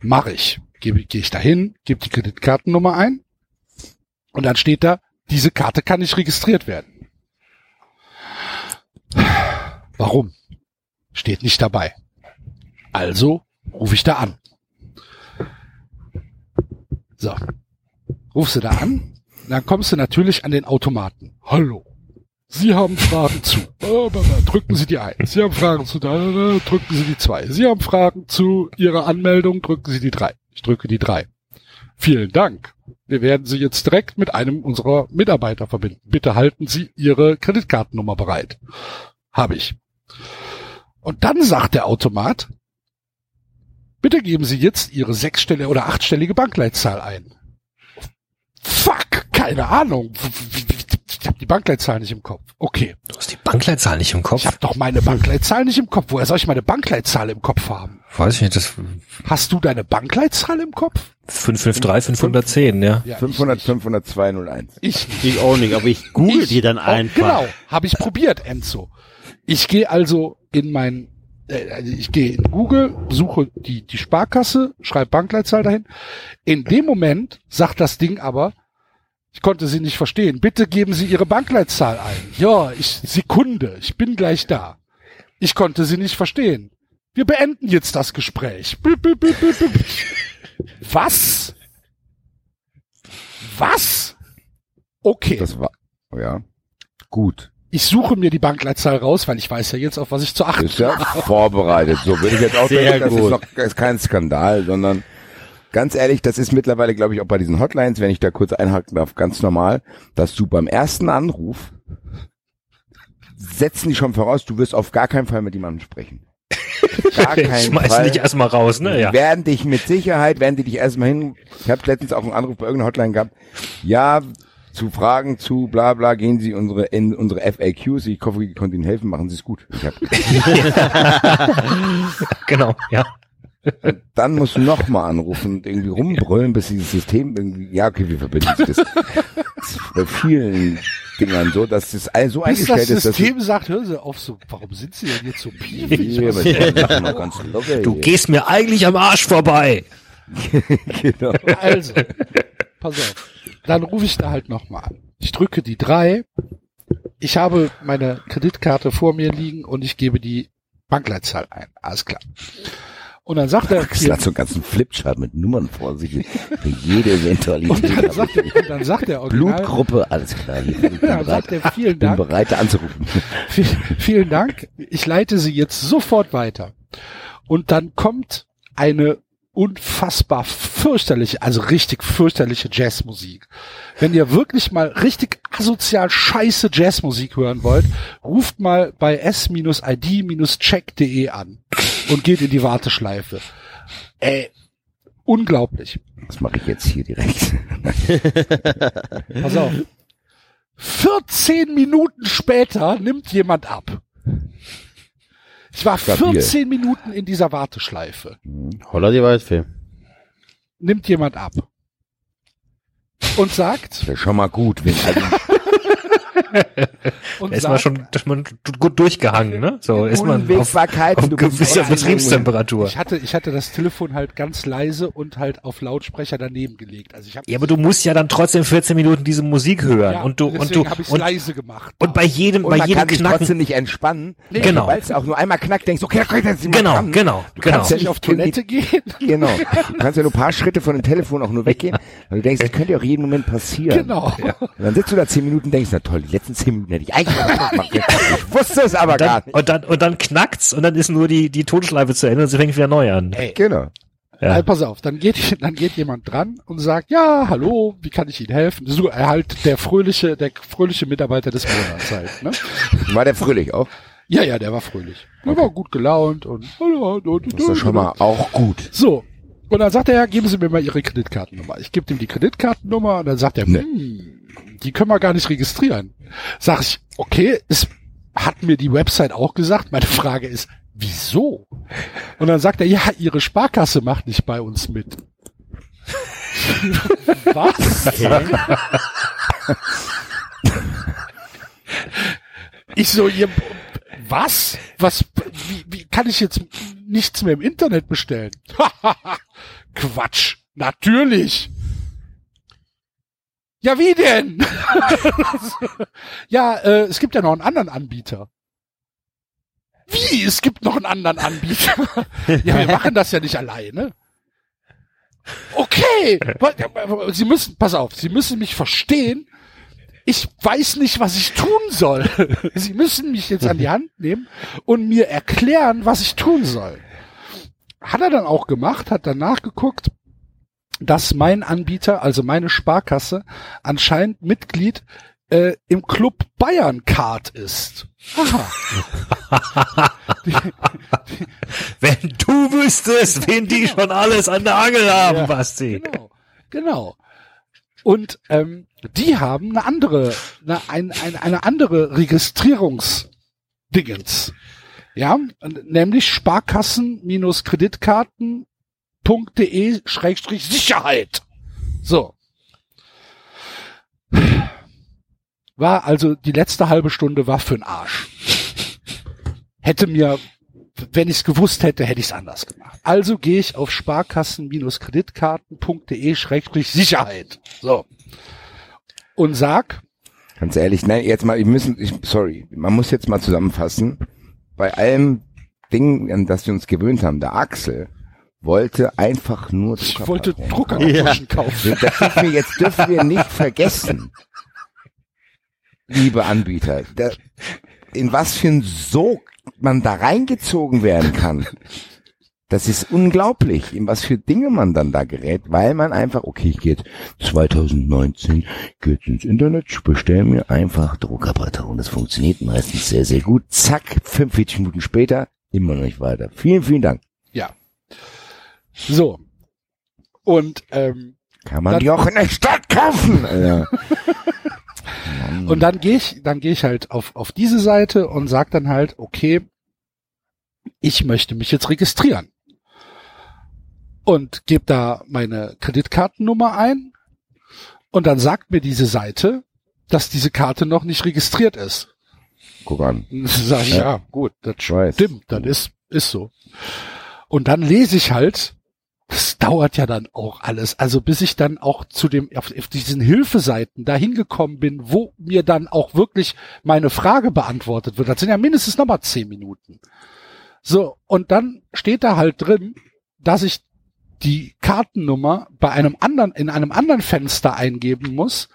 Mache ich. Gehe ich dahin, gebe die Kreditkartennummer ein und dann steht da, diese Karte kann nicht registriert werden. Warum? Steht nicht dabei. Also rufe ich da an. So. Rufst du da an, dann kommst du natürlich an den Automaten. Hallo. Sie haben Fragen zu. Drücken Sie die 1. Sie haben Fragen zu. Drücken Sie die 2. Sie haben Fragen zu Ihrer Anmeldung. Drücken Sie die 3. Ich drücke die 3. Vielen Dank. Wir werden Sie jetzt direkt mit einem unserer Mitarbeiter verbinden. Bitte halten Sie Ihre Kreditkartennummer bereit. Habe ich. Und dann sagt der Automat, bitte geben Sie jetzt Ihre sechsstellige oder achtstellige Bankleitzahl ein. Fuck, keine Ahnung. Ich habe die Bankleitzahl nicht im Kopf. Okay. Du hast die Bankleitzahl nicht im Kopf? Ich habe doch meine Bankleitzahl nicht im Kopf. Woher soll ich meine Bankleitzahl im Kopf haben? Weiß ich nicht, das Hast du deine Bankleitzahl im Kopf? 553, 510, ja. Ja, 500, 500, 201. Ich, ich auch nicht, aber ich google Ich die dann einfach. Genau, habe ich probiert, Enzo. Ich gehe also in mein, äh, also ich gehe in Google, suche die, die Sparkasse, schreibe Bankleitzahl dahin. In dem Moment sagt das Ding aber, ich konnte sie nicht verstehen. Bitte geben Sie Ihre Bankleitzahl ein. Ja, ich, Sekunde, ich bin gleich da. Ich konnte sie nicht verstehen. Wir beenden jetzt das Gespräch. Was? Was? Okay. Das war, ja. Gut. Ich suche mir die Bankleitzahl raus, weil ich weiß ja jetzt, auf was ich zu achten Ist ja vorbereitet. So würde ich jetzt auch Sehr denken, das ist noch das ist kein Skandal, sondern ganz ehrlich, das ist mittlerweile, glaube ich, auch bei diesen Hotlines, wenn ich da kurz einhaken darf, ganz normal, dass du beim ersten Anruf setzen die schon voraus, du wirst auf gar keinen Fall mit jemandem sprechen. Gar keinen Schmeißen Fall. dich erstmal raus, ne? Ja. Werden dich mit Sicherheit, werden die dich erstmal hin. Ich habe letztens auch einen Anruf bei irgendeiner Hotline gehabt. Ja, zu Fragen zu bla bla gehen Sie unsere in unsere FAQs. Ich hoffe, ich konnte Ihnen helfen. Machen Sie es gut. Ich hab, Genau, ja. Dann musst du noch mal anrufen und irgendwie rumbrüllen, bis dieses System irgendwie. Ja, okay, wir verbinden Sie das. das bei vielen Dingern so, dass das all so Bis das eingestellt ist, dass System sagt, hören Sie auf, so, warum sind Sie denn jetzt so piefig? Du gehst mir eigentlich am Arsch vorbei. genau. Also, pass auf. Dann rufe ich da halt nochmal an. Ich drücke die drei. Ich habe meine Kreditkarte vor mir liegen und ich gebe die Bankleitzahl ein. Alles klar. Und dann sagt er, Das hat so einen ganzen Flipchart mit Nummern vor sich. Für jede und Eventualität. dann sagt er, und dann sagt der Original, Blutgruppe, alles klar. Ich bin bereit, sagt er, vielen bin Dank. bereit anzurufen. Vi- Vielen Dank. Ich leite Sie jetzt sofort weiter. Und dann kommt eine unfassbar fürchterliche, also richtig fürchterliche Jazzmusik. Wenn ihr wirklich mal richtig asozial scheiße Jazzmusik hören wollt, ruft mal bei s-id-check.de an und geht in die Warteschleife. Ey, unglaublich. Das mache ich jetzt hier direkt. Pass auf. 14 Minuten später nimmt jemand ab. Ich war Stabil. 14 Minuten in dieser Warteschleife. Holla die Waldfee. Nimmt jemand ab. Und sagt, Das ist schon mal gut. Wenn, und Da ist man schon ist man gut durchgehangen, ne? So ist man auf, auf du bist gewisser Betriebstemperatur. ich hatte, ich hatte das Telefon halt ganz leise und halt auf Lautsprecher daneben gelegt. Also ich habe Ja, aber du musst ja dann trotzdem 14 Minuten diese Musik hören und du und du ich und, leise gemacht. und bei jedem Und bei man jedem kann Knacken trotzdem nicht entspannen. Genau. Weil es auch nur einmal knackt, denkst okay, okay, jetzt sind wir genau dran. genau Du genau kannst ja nicht auf Toilette gehen. Genau. Du kannst ja nur ein paar Schritte von dem Telefon auch nur weggehen. Weil du denkst, das könnte ja auch jeden Moment passieren. Genau. Und dann sitzt du da zehn Minuten und denkst, na toll, die letzten zehn Minuten hätte ich eigentlich gemacht. Ich wusste es aber gar dann, nicht. und dann und dann knackt's und dann ist nur die die Tonschleife zu Ende und sie fängt wieder neu an. Ey, Genau. Äh, pass auf, dann geht, dann geht jemand dran und sagt, ja, hallo, wie kann ich Ihnen helfen? So, er halt der fröhliche, der fröhliche Mitarbeiter des Monats halt, ne? War der fröhlich auch? Ja, ja, der war fröhlich. Der war gut gelaunt und, Das ist doch schon mal auch gut. so. Und dann sagt er, ja, geben Sie mir mal Ihre Kreditkartennummer. Ich gebe ihm die Kreditkartennummer und dann sagt er, Nee. hm, die können wir gar nicht registrieren. Sag ich, okay, es hat mir die Website auch gesagt. Meine Frage ist, wieso? Und dann sagt er, ja, Ihre Sparkasse macht nicht bei uns mit. Was? ich so, ihr, was? Was, wie, wie kann ich jetzt nichts mehr im Internet bestellen? Quatsch. Natürlich. Ja, wie denn? ja, äh, es gibt ja noch einen anderen Anbieter. Wie? Es gibt noch einen anderen Anbieter. ja, wir machen das ja nicht alleine. Okay. Sie müssen, pass auf, Sie müssen mich verstehen. Ich weiß nicht, was ich tun soll. Sie müssen mich jetzt an die Hand nehmen und mir erklären, was ich tun soll. Hat er dann auch gemacht, hat dann nachgeguckt, dass mein Anbieter, also meine Sparkasse, anscheinend Mitglied äh, im Club Bayern Card ist. Aha. Wenn du wüsstest, wen die schon alles an der Angel haben, Ja, Basti. Genau, genau. Und ähm, die haben eine andere, eine, ein, ein, eine andere Registrierungsdingens. Ja, nämlich Sparkassen-Kreditkarten.de Schrägstrich Sicherheit. So. War also die letzte halbe Stunde war für'n Arsch. Hätte mir, wenn ich's gewusst hätte, hätte ich's anders gemacht. Also gehe ich auf sparkassen-kreditkarten.de Schrägstrich Sicherheit. So. Und sag, Ganz ehrlich, nein, jetzt mal, wir müssen, ich, sorry, man muss jetzt mal zusammenfassen. Bei allem Ding, an das wir uns gewöhnt haben, der Axel wollte einfach nur ich wollte. Druckerkartuschen kaufen. Das dürfen wir, jetzt dürfen wir nicht vergessen, liebe Anbieter, da, in was für ein Sog man da reingezogen werden kann. Das ist unglaublich, in was für Dinge man dann da gerät, weil man einfach, okay, ich gehe jetzt 2019, gehe jetzt ins Internet, ich bestelle mir einfach Druckerpatronen. Das funktioniert meistens sehr, sehr gut. Zack, 45 Minuten später, immer noch nicht weiter. Vielen, vielen Dank. Ja. So. Und ähm, Kann man Dann- die auch in der Stadt kaufen? Alter. Und dann gehe ich, dann gehe ich halt auf, auf diese Seite und sag dann halt, okay, ich möchte mich jetzt registrieren. Und gebe da meine Kreditkartennummer ein. Und dann sagt mir diese Seite, dass diese Karte noch nicht registriert ist. Guck an. Sag ich, ja, gut, das stimmt, das ist, ist so. Und dann lese ich halt, das dauert ja dann auch alles, also bis ich dann auch zu dem, auf, auf diesen Hilfeseiten dahin gekommen bin, wo mir dann auch wirklich meine Frage beantwortet wird. Das sind ja mindestens nochmal zehn Minuten. So, und dann steht da halt drin, dass ich die Kartennummer bei einem anderen, in einem anderen Fenster eingeben muss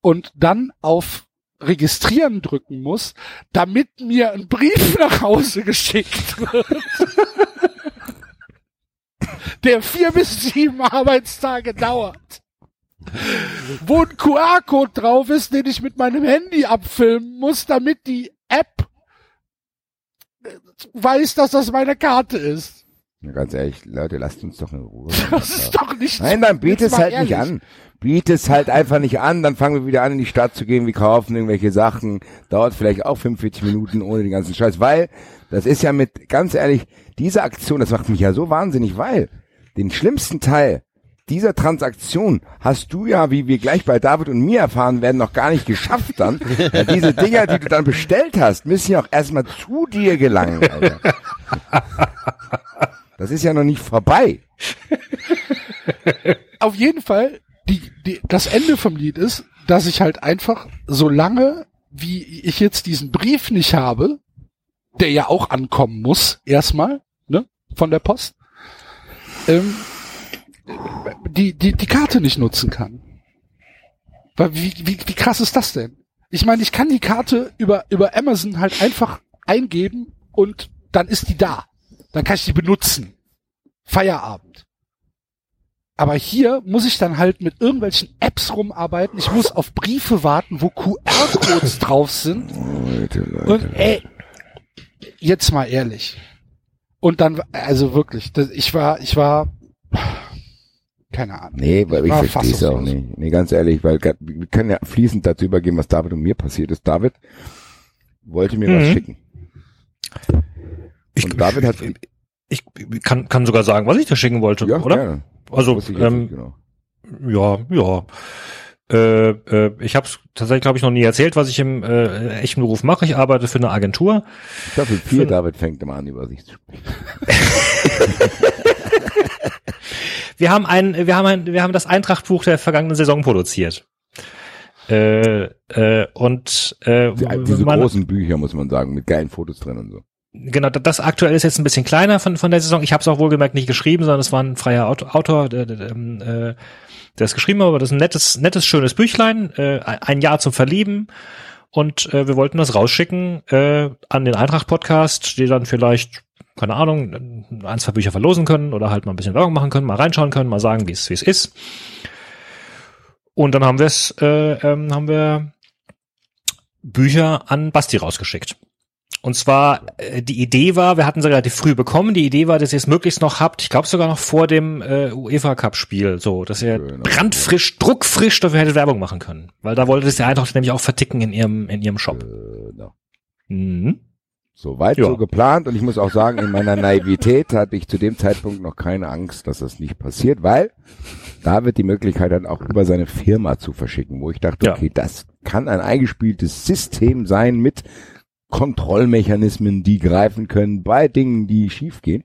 und dann auf registrieren drücken muss, damit mir ein Brief nach Hause geschickt wird. Der vier bis sieben Arbeitstage dauert. Wo ein QR-Code drauf ist, den ich mit meinem Handy abfilmen muss, damit die App weiß, dass das meine Karte ist. Na, ganz ehrlich, Leute, lasst uns doch in Ruhe. Das ist doch nicht Nein, dann biet Jetzt es halt nicht ehrlich. an. Biet es halt einfach nicht an, dann fangen wir wieder an, in die Stadt zu gehen, wir kaufen irgendwelche Sachen. Dauert vielleicht auch 45 Minuten ohne den ganzen Scheiß, weil das ist ja mit, ganz ehrlich, diese Aktion, das macht mich ja so wahnsinnig, weil den schlimmsten Teil dieser Transaktion hast du ja, wie wir gleich bei David und mir erfahren werden, noch gar nicht geschafft dann. Ja, diese Dinger, die du dann bestellt hast, müssen ja auch erstmal zu dir gelangen, Alter. Das ist ja noch nicht vorbei. auf jeden Fall, die, die, das Ende vom Lied ist, dass ich halt einfach, solange wie ich jetzt diesen Brief nicht habe, der ja auch ankommen muss, erstmal, von der Post, ähm, die, die, die Karte nicht nutzen kann. Weil Wie, wie, wie krass ist das denn? Ich meine, ich kann die Karte über, über Amazon halt einfach eingeben und dann ist die da. Dann kann ich die benutzen. Feierabend. Aber hier muss ich dann halt mit irgendwelchen Apps rumarbeiten. Ich muss auf Briefe warten, wo QR-Codes drauf sind. Leute, Leute. Und ey, jetzt mal ehrlich. Und dann, also wirklich, das, ich war, ich war, keine Ahnung. Nee, weil ich War verstehe es auch nicht. Nee, ganz ehrlich, weil wir können ja fließend dazu übergehen, was David und mir passiert ist. David wollte mir was Mhm. schicken. Ich, Und David hat, ich kann, kann sogar sagen, was ich da schicken wollte, ja, oder? gerne. Also, ich ähm, genau. ja, ja. Äh, äh, ich habe es tatsächlich, glaube ich, noch nie erzählt, was ich im äh, echten Beruf mache. Ich arbeite für eine Agentur. Staffel 4, für- David fängt immer an, über sich zu sprechen. Wir haben ein, wir haben ein, wir haben das Eintrachtbuch der vergangenen Saison produziert. Äh, äh, und äh, Die, diese man- großen Bücher, muss man sagen, mit geilen Fotos drin und so. Genau, da- das aktuell ist jetzt ein bisschen kleiner von, von der Saison. Ich habe es auch wohlgemerkt nicht geschrieben, sondern es war ein freier Autor, der, ähm, äh, der es geschrieben hat, aber das ist ein nettes, nettes, schönes Büchlein, äh, ein Jahr zum Verlieben. Und äh, wir wollten das rausschicken äh, an den Eintracht-Podcast, die dann vielleicht, keine Ahnung, ein, zwei Bücher verlosen können oder halt mal ein bisschen Werbung machen können, mal reinschauen können, mal sagen, wie es ist. Und dann haben wir äh, ähm, haben wir Bücher an Basti rausgeschickt. Und zwar, äh, die Idee war, wir hatten sie relativ früh bekommen, die Idee war, dass ihr es möglichst noch habt, ich glaube sogar noch vor dem äh, UEFA Cup Spiel, so, dass ihr Genau. brandfrisch, druckfrisch dafür hättet Werbung machen können. Weil da wollte es der Eintracht nämlich auch verticken in ihrem, in ihrem Shop. Genau. Mhm. So weit Ja. so geplant und ich muss auch sagen, in meiner Naivität hatte ich zu dem Zeitpunkt noch keine Angst, dass das nicht passiert, weil David die Möglichkeit hat, auch über seine Firma zu verschicken, wo ich dachte, Ja. okay, das kann ein eingespieltes System sein mit Kontrollmechanismen, die greifen können bei Dingen, die schiefgehen.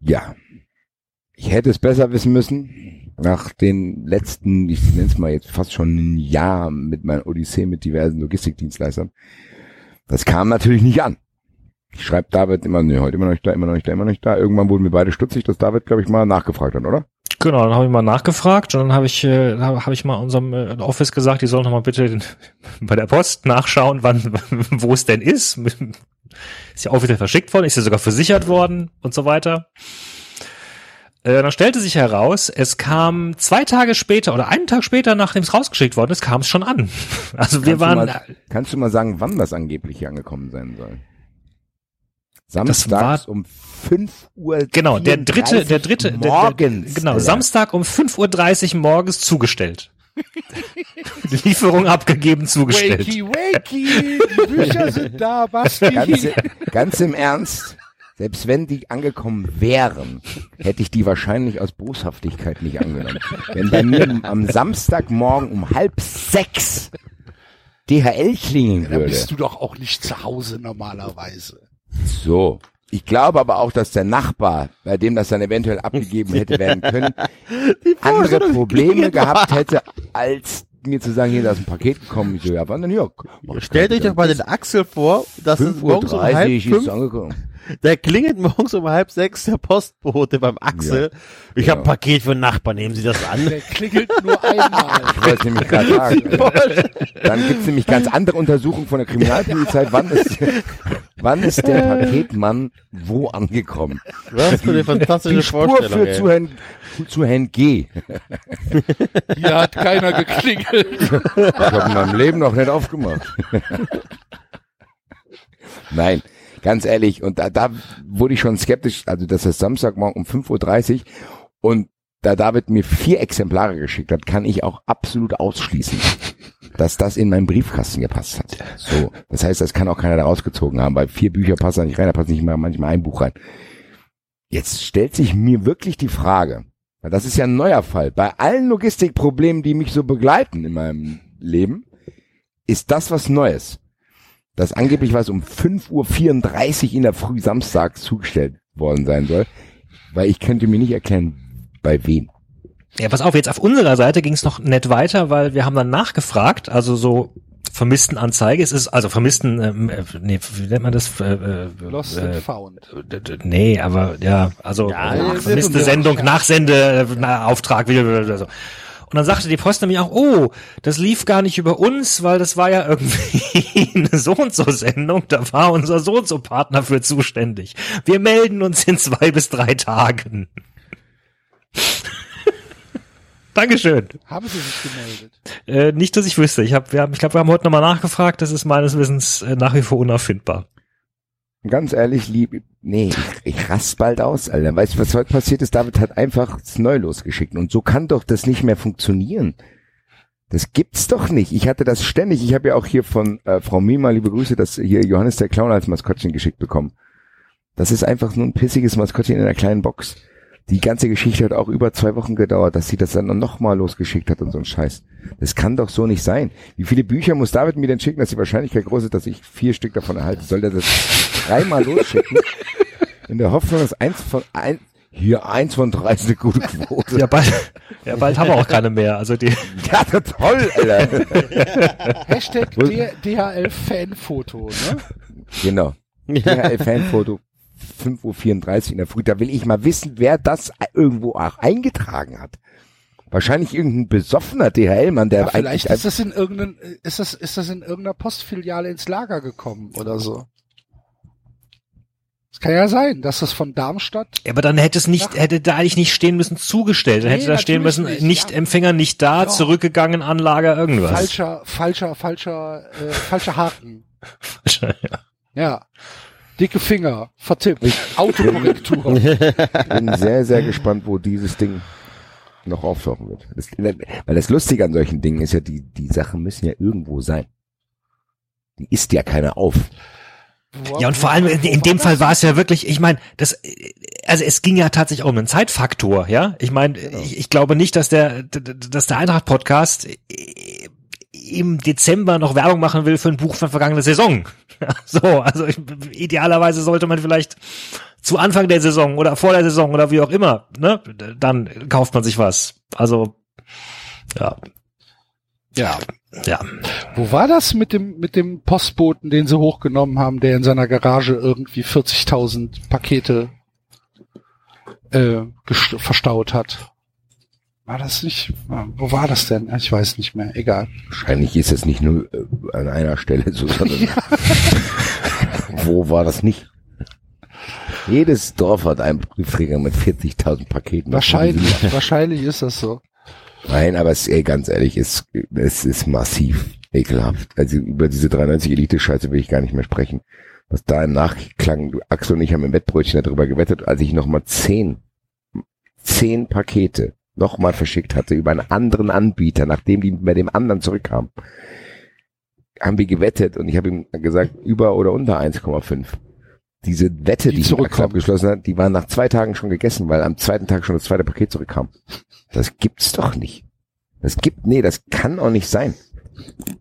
Ja, ich hätte es besser wissen müssen. Nach den letzten, ich nenne es mal jetzt fast schon ein Jahr mit meiner Odyssee mit diversen Logistikdienstleistern. Das kam natürlich nicht an. Ich schreibe David immer, nee, heute immer noch nicht da, immer noch nicht da, immer noch nicht da. Irgendwann wurden wir beide stutzig, dass David, glaube ich, mal nachgefragt hat, oder? Genau, dann habe ich mal nachgefragt und dann habe ich, äh, habe hab ich mal unserem äh, Office gesagt, die sollen noch mal bitte den, bei der Post nachschauen, wann, wo es denn ist. Ist ja offiziell verschickt worden, ist ja sogar versichert worden und so weiter. Äh, dann stellte sich heraus, es kam zwei Tage später oder einen Tag später, nachdem es rausgeschickt worden ist, kam es schon an. Also wir Kannst waren, Du mal, kannst du mal sagen, wann das angeblich hier angekommen sein soll? War- Samstags um 5 Uhr. genau, der dritte, der dritte, der- der, morgens. genau, Alter. Samstag um 5.30 Uhr morgens zugestellt. Lieferung abgegeben, zugestellt. Wakey, wakey, die Bücher sind da, Basti. Ganz, ganz im Ernst. Selbst wenn die angekommen wären, hätte ich die wahrscheinlich aus Boshaftigkeit nicht angenommen. Wenn bei mir am Samstagmorgen um halb sechs DHL klingeln Da würde. bist du doch auch nicht zu Hause normalerweise. So. Ich glaube aber auch, dass der Nachbar, bei dem das dann eventuell abgegeben hätte werden können, andere Probleme gehabt hätte, als mir zu sagen, hier, da ist ein Paket gekommen. Ich so, ja, wann denn? Mach Stellt euch doch mal den Axel vor, dass es 5.30 morgens um Uhr halb fünf, es der klingelt morgens um halb sechs der Postbote beim Axel. Ich Ja. habe ein Paket für den Nachbarn, nehmen Sie das an. Der klingelt nur einmal. Ich wollte es nämlich gerade sagen. Dann gibt's nämlich ganz andere Untersuchungen von der Kriminalpolizei. Wann ist, wann ist der Paketmann wo angekommen? Was für eine fantastische Die Spur Vorstellung. ey. zu Herrn, zu Herrn G. Hier hat keiner geklingelt. Ich habe in meinem Leben noch nicht aufgemacht. Nein, ganz ehrlich, und da, da wurde ich schon skeptisch, also das ist Samstagmorgen um 5.30 Uhr und da David mir vier Exemplare geschickt hat, kann ich auch absolut ausschließen, dass das in meinen Briefkasten gepasst hat. So, das heißt, das kann auch keiner da rausgezogen haben, weil vier Bücher passen da nicht rein, da passt nicht mal manchmal ein Buch rein. Jetzt stellt sich mir wirklich die Frage, weil das ist ja ein neuer Fall, bei allen Logistikproblemen, die mich so begleiten in meinem Leben, ist das was Neues. Dass angeblich was um 5.34 Uhr in der Früh samstags zugestellt worden sein soll, weil ich könnte mir nicht erklären, bei wem. Ja, pass auf, jetzt auf unserer Seite ging es noch nett weiter, weil wir haben dann nachgefragt, also so Vermisstenanzeige, es ist also Vermissten, ähm, äh, nee, wie nennt man das? Äh, äh, Lost äh, and found. d- d- Nee, aber ja, also Ja, äh, vermisste ja- Sendung, Nachsende, äh, Auftrag, wie oder so. Und dann sagte die Post nämlich auch, oh, das lief gar nicht über uns, weil das war ja irgendwie eine so und so Sendung, da war unser so und so Partner für zuständig. Wir melden uns in zwei bis drei Tagen. Dankeschön. Haben Sie sich gemeldet? Äh, nicht, dass ich wüsste. Ich, hab, wir haben, ich glaube, wir haben heute nochmal nachgefragt. Das ist meines Wissens äh, nach wie vor unauffindbar. Ganz ehrlich, lieb, nee, ich, ich rast bald aus, Alter. Weißt du, was heute passiert ist? David hat einfach neu losgeschickt. Und so kann doch das nicht mehr funktionieren. Das gibt's doch nicht. Ich hatte das ständig. Ich habe ja auch hier von äh, Frau Mima, liebe Grüße, das hier Johannes der Clown als Maskottchen geschickt bekommen. Das ist einfach nur ein pissiges Maskottchen in einer kleinen Box. Die ganze Geschichte hat auch über zwei Wochen gedauert, dass sie das dann nochmal losgeschickt hat und so ein Scheiß. Das kann doch so nicht sein. Wie viele Bücher muss David mir denn schicken, dass die Wahrscheinlichkeit groß ist, dass ich vier Stück davon erhalte? Soll der das dreimal losschicken? In der Hoffnung, dass eins von ein, hier eins von drei ist eine gute Quote. Ja, bald, ja, bald haben wir auch keine mehr. Also die, Ja, toll, Alter. Hashtag DHL-Fanfoto, ne? Genau. DHL-Fanfoto 5.34 Uhr in der Früh. Da will ich mal wissen, wer das irgendwo auch eingetragen hat. Wahrscheinlich irgendein besoffener DHL-Mann, der Ja, vielleicht eigentlich ist das in irgendeinem, ist das, ist das in irgendeiner Postfiliale ins Lager gekommen oder so. Es kann ja sein, dass das von Darmstadt ja, aber dann hätte es nicht, hätte da eigentlich nicht stehen müssen, zugestellt. Dann Nee, hätte da stehen müssen, nicht, nicht, ja. Empfänger nicht da, Ja. zurückgegangen, Anlager, irgendwas. falscher, falscher, falscher, äh, falscher Haken. ja. Ja. Dicke Finger, vertippt, Autokorrektur. bin sehr, sehr gespannt, wo dieses Ding noch auftauchen wird. Das, weil das Lustige an solchen Dingen ist ja, die, die Sachen müssen ja irgendwo sein. Die isst ja keiner auf. Ja, und vor allem in, in dem Fall war es ja wirklich, ich meine, das, also es ging ja tatsächlich auch um einen Zeitfaktor, ja. Ich meine, ich, ich glaube nicht, dass der, dass der Eintracht-Podcast im Dezember noch Werbung machen will für ein Buch von vergangener Saison. So, also ich, idealerweise sollte man vielleicht zu Anfang der Saison oder vor der Saison oder wie auch immer, ne, dann kauft man sich was. Also, ja, Ja. ja. Wo war das mit dem, mit dem Postboten, den sie hochgenommen haben, der in seiner Garage irgendwie 40.000 Pakete äh, verstaut hat? War das nicht, wo war das denn? Ich weiß nicht mehr, egal. Wahrscheinlich ist es nicht nur äh, an einer Stelle so, sondern wo war das nicht? Jedes Dorf hat einen Briefträger mit 40.000 Paketen. Wahrscheinlich, wahrscheinlich ist das so. Nein, aber es, ey, ganz ehrlich, es, es ist massiv ekelhaft. Also über diese 93 Elite-Scheiße will ich gar nicht mehr sprechen. Was da im Nachklang, Axel und ich haben im Wettbrötchen darüber gewettet, als ich nochmal zehn, zehn Pakete nochmal verschickt hatte über einen anderen Anbieter, nachdem die bei dem anderen zurückkamen, haben wir gewettet und ich habe ihm gesagt, über oder unter 1,5. Diese Wette, Die die, ich mit abgeschlossen hat, die waren nach zwei Tagen schon gegessen, weil am zweiten Tag schon das zweite Paket zurückkam. Das gibt's doch nicht. Das gibt, nee, das kann auch nicht sein.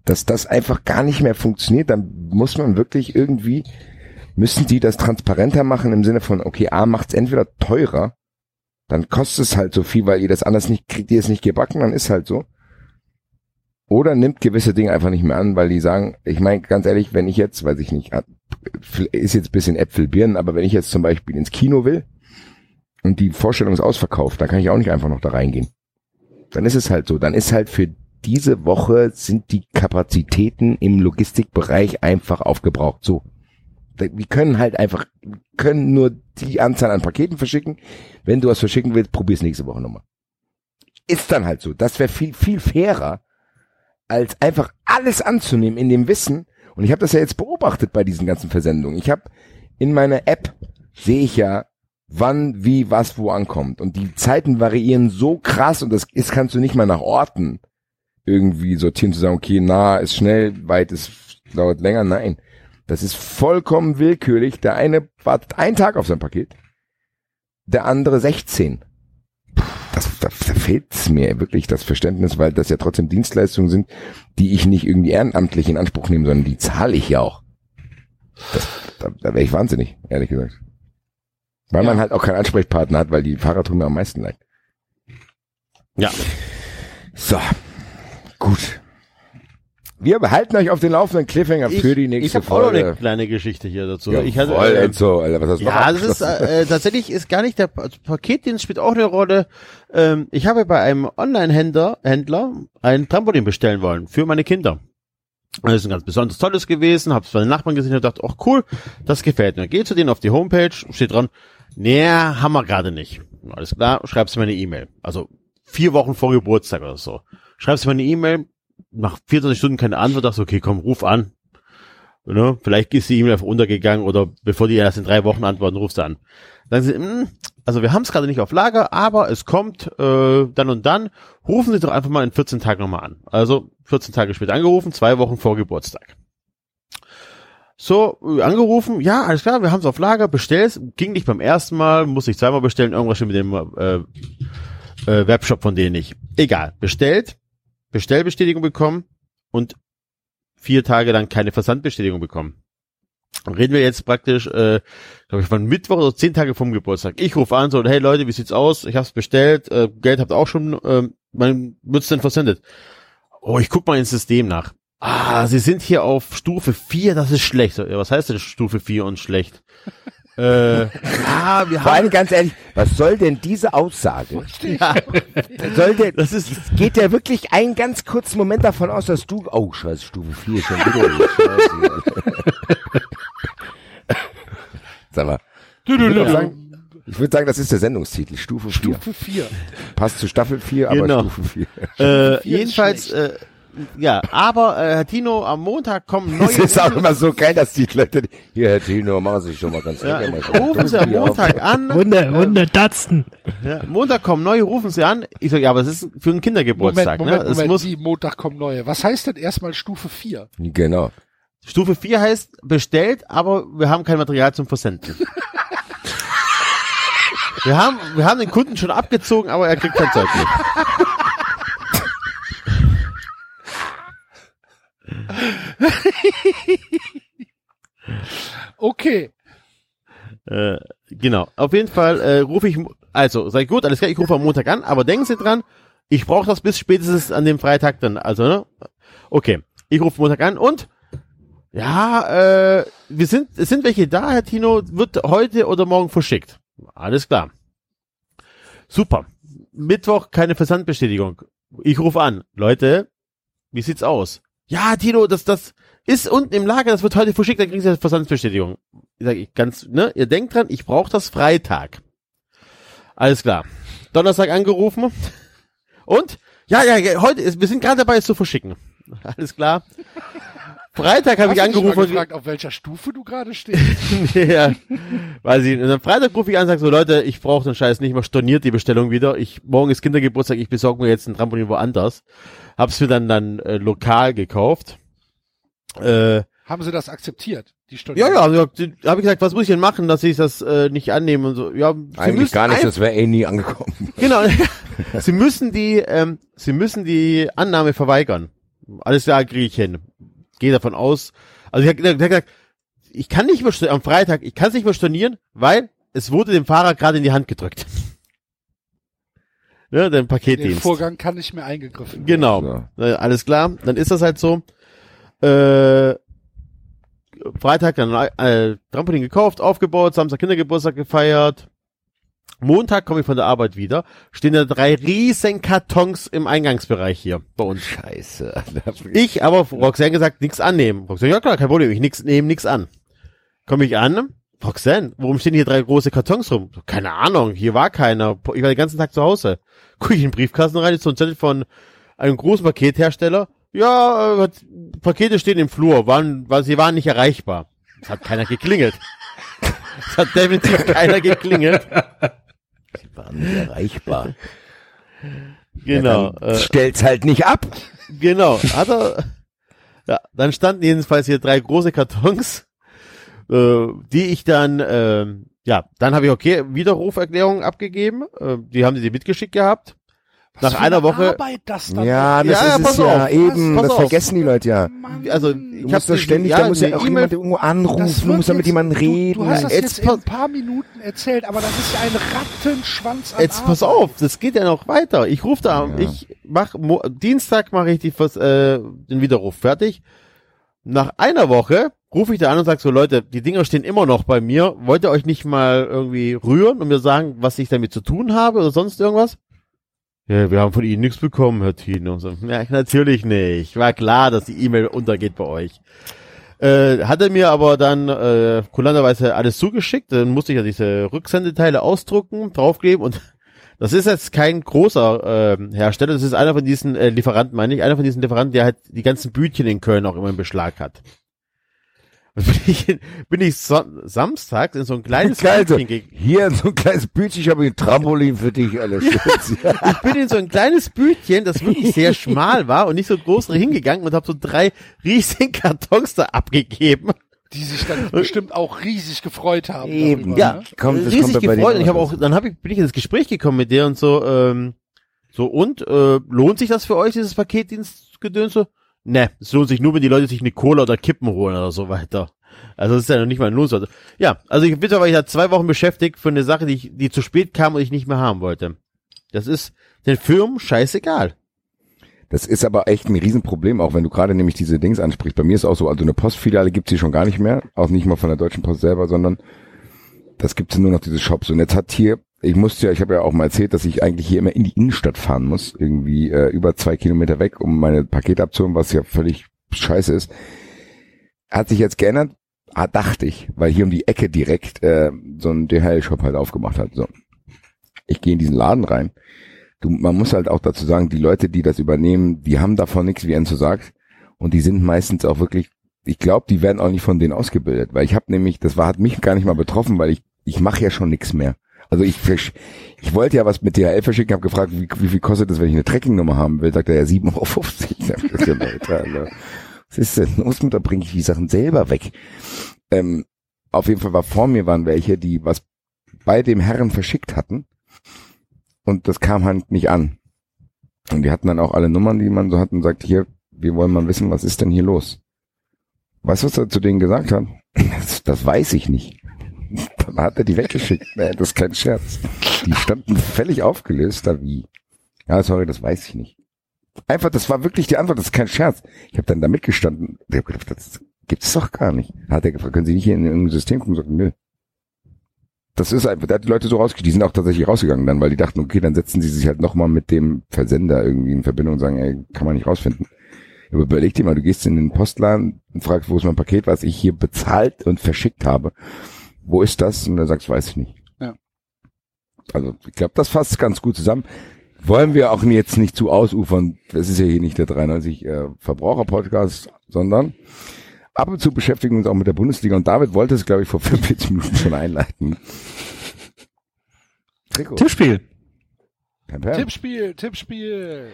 Dass das einfach gar nicht mehr funktioniert, dann muss man wirklich irgendwie, müssen die das transparenter machen im Sinne von, okay, A macht's entweder teurer, dann kostet es halt so viel, weil ihr das anders nicht, kriegt ihr es nicht gebacken, dann ist halt so. Oder nimmt gewisse Dinge einfach nicht mehr an, weil die sagen, ich meine, ganz ehrlich, wenn ich jetzt, weiß ich nicht, ist jetzt bisschen Äpfel, Birnen, aber wenn ich jetzt zum Beispiel ins Kino will und die Vorstellung ist ausverkauft, dann kann ich auch nicht einfach noch da reingehen. Dann ist es halt so. Dann ist halt für diese Woche sind die Kapazitäten im Logistikbereich einfach aufgebraucht. So. Wir können halt einfach, können nur die Anzahl an Paketen verschicken. Wenn du was verschicken willst, probier's nächste Woche nochmal. Ist dann halt so. Das wäre viel, viel fairer, als einfach alles anzunehmen in dem Wissen. Und ich habe das ja jetzt beobachtet bei diesen ganzen Versendungen. Ich habe in meiner App sehe ich ja, wann, wie, was, wo ankommt. Und die Zeiten variieren so krass und das ist, kannst du nicht mal nach Orten irgendwie sortieren, zu sagen, okay, nah ist schnell, weit ist, dauert länger. Nein. Das ist vollkommen willkürlich. Der eine wartet einen Tag auf sein Paket, der andere 16. Das, da, da fehlt's mir wirklich das Verständnis, weil das ja trotzdem Dienstleistungen sind, die ich nicht irgendwie ehrenamtlich in Anspruch nehme, sondern die zahle ich ja auch. Das, da da wäre ich wahnsinnig, ehrlich gesagt. Weil man halt auch keinen Ansprechpartner hat, weil die Fahrer tun mir am meisten leid. Ja. So, gut. Wir behalten euch auf den laufenden Cliffhanger für die ich nächste habe auch noch eine Folge. kleine Geschichte hier dazu. Ja, ich hatte, voll, äh, Enzo, Alter, was hast du Ja, das ist äh, tatsächlich ist gar nicht der Pa- Paketdienst spielt auch eine Rolle. Ähm, ich habe bei einem Online-Händler Händler ein Trampolin bestellen wollen für meine Kinder. Das ist ein ganz besonders tolles gewesen, hab's bei den Nachbarn gesehen und dachte, ach cool, das gefällt mir. Geh zu denen auf die Homepage, steht dran, nee, haben wir gerade nicht. Alles klar, schreibst du mir eine E-Mail. Also vier Wochen vor Geburtstag oder so. Schreibst du mal eine E-Mail, nach 24 Stunden keine Antwort, du, okay, komm, ruf an. Ne? Vielleicht ist die E-Mail einfach untergegangen oder bevor die erst in drei Wochen antworten, rufst du an. Dann sie, "Hm, also wir haben es gerade nicht auf Lager, aber es kommt äh, dann und dann. Rufen Sie doch einfach mal in 14 Tagen nochmal an. Also 14 Tage später angerufen, zwei Wochen vor Geburtstag. So, äh, angerufen, ja, alles klar, wir haben es auf Lager, bestell's. Ging nicht beim ersten Mal, muss ich zweimal bestellen, irgendwas schon mit dem äh, äh, Webshop von denen nicht. Egal, bestellt, Bestellbestätigung bekommen und vier Tage lang keine Versandbestätigung bekommen. Reden wir jetzt praktisch, äh, glaube ich, von Mittwoch oder zehn Tage vom Geburtstag. Ich rufe an, so, hey Leute, wie sieht's aus? Ich hab's bestellt, äh, Geld habt auch schon, äh, mein, wird's denn versendet? Oh, ich guck mal ins System nach. Ah, sie sind hier auf Stufe 4, das ist schlecht. Was heißt denn Stufe 4 und schlecht? Äh, ah, wir Vor allem ganz ehrlich, was soll denn diese Aussage? ja, Soll der, das ist geht der wirklich einen ganz kurzen Moment davon aus, dass du, oh scheiße, Stufe 4 schon wieder. Scheiße. Sag mal. Ich würde sagen, ich würde sagen, das ist der Sendungstitel, Stufe 4. Stufe 4. Passt zu Staffel 4, aber Genau. Stufe 4. äh, jedenfalls äh, ja, aber äh, Herr Tino, am Montag kommen neue Es ist auch immer so geil, dass die Leute, hier, Herr Tino, machen Sie sich schon mal ganz ja, lecker, mal so rufen Sie am Stufe 4 auf. Montag an. Wunder, Wunder, Tatzen. Ja, Montag kommen neue, rufen Sie an. Ich sage, ja, aber es ist für einen Kindergeburtstag. Moment, Moment, ne? Es Moment, muss wie Montag kommen neue. Was heißt denn erstmal Stufe 4? Genau. Stufe 4 heißt bestellt, aber wir haben kein Material zum Versenden. wir haben, wir haben den Kunden schon abgezogen, aber er kriegt kein Zeug nicht. Okay. Äh, genau. Auf jeden Fall äh, rufe ich, also sei gut, alles klar, ich rufe am Montag an, aber denken Sie dran, ich brauche das bis spätestens an dem Freitag dann. Also, ne? Okay. Ich rufe Montag an und ja, äh, wir sind, es sind welche da, Herr Tino, wird heute oder morgen verschickt. Alles klar. Super. Mittwoch keine Versandbestätigung. Ich rufe an. Leute, wie sieht's aus? Ja, Tino, das, das ist unten im Lager, das wird heute verschickt, dann kriegen Sie eine Versandbestätigung. Ich sage, ich ganz, ne, ihr denkt dran, ich brauche das Freitag. Alles klar. Donnerstag angerufen. Und? Ja, ja, ja, heute, ist, wir sind gerade dabei, es zu verschicken. Alles klar. Freitag habe ich angerufen. gefragt, auf welcher Stufe du gerade stehst? ja, weiß ich. Und am Freitag rufe ich an und sage so, Leute, ich brauche den Scheiß nicht mehr, storniert die Bestellung wieder. Ich, morgen ist Kindergeburtstag, ich besorge mir jetzt ein Trampolin woanders. Hab's mir dann dann äh, lokal gekauft. Äh, Haben sie das akzeptiert? Die Stunde. ja, ja, also, habe ich gesagt, was muss ich denn machen, dass ich das äh, nicht annehme und so. Ja, sie Eigentlich müssen gar nicht, ein- das wäre eh nie angekommen. Genau. sie müssen die, ähm, sie müssen die Annahme verweigern. Alles klar, kriege ich hin. Gehe davon aus. Also ich habe gesagt, ich kann nicht mehr stornieren, am Freitag, ich kann es nicht mehr stornieren, weil es wurde dem Fahrer gerade in die Hand gedrückt. Ne, den Den Paketdienst. Vorgang kann nicht mehr eingegriffen werden. Genau. Äh, alles klar, dann ist das halt so. Äh, Freitag dann äh, Trampolin gekauft, aufgebaut, Samstag Kindergeburtstag gefeiert. Montag komme ich von der Arbeit wieder, stehen da drei riesen Kartons im Eingangsbereich hier bei uns. Scheiße. Ich aber Roxanne gesagt, nichts annehmen. Roxanne, ja klar, kein Problem, ich nix, nehme nichts an. Komme ich an, Roxanne, warum stehen hier drei große Kartons rum? Keine Ahnung, hier war keiner. Ich war den ganzen Tag zu Hause. Guck ich in den Briefkasten rein, ist so ein Zettel von einem großen Pakethersteller. Ja, äh, Pakete stehen im Flur, waren, war, sie waren nicht erreichbar. Es hat keiner geklingelt. Es hat definitiv keiner geklingelt. War nicht erreichbar. Genau. Ja, äh, stellt's halt nicht ab. Genau, hat er. Ja, dann standen jedenfalls hier drei große Kartons, äh, die ich dann, ähm, ja, dann habe ich okay Widerruferklärung abgegeben. Äh, die haben sie mitgeschickt gehabt. Was Nach für einer eine Woche- Arbeit das dann Ja, das Ja, ja, ist pass es ja auf. eben. Pass das auf. vergessen die Leute ja. Mann, Also Du ich musst habe doch ständig, da muss ja auch jemand irgendwo das anrufen, du musst ja mit jetzt- jemandem reden. Du, du hast das Jetzt jetzt, in pass- ein paar Minuten erzählt, aber das ist ja ein Rattenschwanz an Jetzt pass Arbeit. auf, das geht ja noch weiter. Ich rufe da, Ja. ich mach Dienstag mache ich die äh, den Widerruf fertig. Nach einer Woche rufe ich da an und sag so, Leute, die Dinger stehen immer noch bei mir. Wollt ihr euch nicht mal irgendwie rühren und mir sagen, was ich damit zu tun habe oder sonst irgendwas? Ja, wir haben von Ihnen nichts bekommen, Herr Tino. So, ja, natürlich nicht. War klar, dass die E-Mail untergeht bei euch. Äh, hat er mir aber dann äh, kulanterweise alles zugeschickt. Dann musste ich ja diese Rücksendeteile ausdrucken, draufkleben und Das ist jetzt kein großer ähm, Hersteller, das ist einer von diesen äh, Lieferanten, meine ich, einer von diesen Lieferanten, der halt die ganzen Bütchen in Köln auch immer im Beschlag hat. Bin ich, bin ich so, samstags in so ein kleines Geil, so, Bütchen ge- hier so ein kleines Bütchen, ich habe ein Trampolin für dich, alles. ich bin in so ein kleines Bütchen, das wirklich sehr schmal war und nicht so groß hingegangen und habe so drei riesigen Kartons da abgegeben. Die sich dann bestimmt auch riesig gefreut haben. Eben, darüber, Ja, ne? Kommt, das riesig kommt bei dir gefreut und ich habe auch, dann hab ich, bin ich ins Gespräch gekommen mit der und so, ähm, so und, äh, lohnt sich das für euch, dieses Paketdienstgedöns so? Ne, es lohnt sich nur, wenn die Leute sich eine Cola oder Kippen holen oder so weiter. Also das ist ja noch nicht mal ein Lohnswert. Ja, also ich bin aber ich da zwei Wochen beschäftigt für eine Sache, die, ich, die zu spät kam und ich nicht mehr haben wollte. Das ist den Firmen scheißegal. Das ist aber echt ein Riesenproblem, auch wenn du gerade nämlich diese Dings ansprichst. Bei mir ist auch so, also eine Postfiliale gibt's hier schon gar nicht mehr, auch nicht mal von der Deutschen Post selber, sondern das gibt's nur noch diese Shops. Und jetzt hat hier, ich musste ja, ich habe ja auch mal erzählt, dass ich eigentlich hier immer in die Innenstadt fahren muss, irgendwie äh, über zwei Kilometer weg, um meine Pakete abzuholen, was ja völlig scheiße ist. Hat sich jetzt geändert, ah, dachte ich, weil hier um die Ecke direkt äh, so ein DHL-Shop halt aufgemacht hat. So, ich gehe in diesen Laden rein du, man muss halt auch dazu sagen, die Leute, die das übernehmen, die haben davon nichts, wie Enzo sagt. Und die sind meistens auch wirklich, ich glaube, die werden auch nicht von denen ausgebildet. Weil ich habe nämlich, das war, hat mich gar nicht mal betroffen, weil ich, ich mache ja schon nichts mehr. Also ich, ich wollte ja was mit DHL verschicken, habe gefragt, wie, wie viel kostet das, wenn ich eine Tracking-Nummer haben will. Sagt er ja 7,50 Euro. Leute, Alter, Was ist denn los da bringe ich die Sachen selber weg. Ähm, auf jeden Fall war vor mir waren welche, die was bei dem Herren verschickt hatten und das kam halt nicht an. Und die hatten dann auch alle Nummern, die man so hat und sagt, hier, wir wollen mal wissen, was ist denn hier los? Weißt du, was er zu denen gesagt hat? Das, das weiß ich nicht. Dann hat er die weggeschickt. Nee, das ist kein Scherz. Die standen völlig aufgelöst, da wie. Ja, sorry, das weiß ich nicht. Einfach, das war wirklich die Antwort, das ist kein Scherz. Ich habe dann da mitgestanden. Ich habe gedacht, das gibt's doch gar nicht. Hat er gefragt, können Sie nicht hier in irgendein System gucken? Sagt, nö. Das ist einfach, der hat die Leute so rausgegangen, die sind auch tatsächlich rausgegangen dann, weil die dachten, okay, dann setzen sie sich halt nochmal mit dem Versender irgendwie in Verbindung und sagen, ey, kann man nicht rausfinden. Aber überleg dir mal, du gehst in den Postladen und fragst, wo ist mein Paket, was ich hier bezahlt und verschickt habe. Wo ist das? Und dann sagst du, weiß ich nicht. Ja. Also, ich glaube, das fasst ganz gut zusammen. Wollen wir auch jetzt nicht zu ausufern. Das ist ja hier nicht der 93 äh, Verbraucher-Podcast, sondern ab und zu beschäftigen wir uns auch mit der Bundesliga und David wollte es, glaube ich, vor 45 Minuten schon einleiten. Trikot. Tippspiel. Pam, pam. Tippspiel, Tippspiel.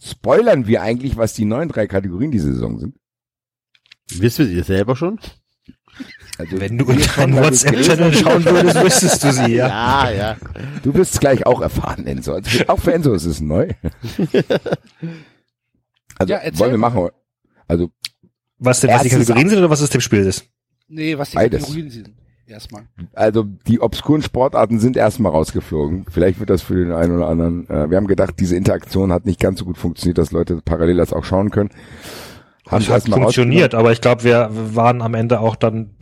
Spoilern wir eigentlich, was die neuen drei Kategorien diese Saison sind? Wissen wir das selber schon? Also, Wenn du in deinen WhatsApp-Channel schauen würdest, wüsstest du sie, ja. Ja, ja. Du wirst es gleich auch erfahren, Enzo. Also, auch für Enzo ist es neu. Also, Ja, wollen wir machen. Also, Was denn, was die Kategorien sind oder was das Tippspiel ist? Nee, was die Beides. Kategorien sind. Erstmal. also die obskuren Sportarten sind erstmal rausgeflogen. Vielleicht wird das für den einen oder anderen. Äh, wir haben gedacht, diese Interaktion hat nicht ganz so gut funktioniert, dass Leute parallel das auch schauen können. Hat erstmal funktioniert, aber ich glaube, wir waren am Ende auch dann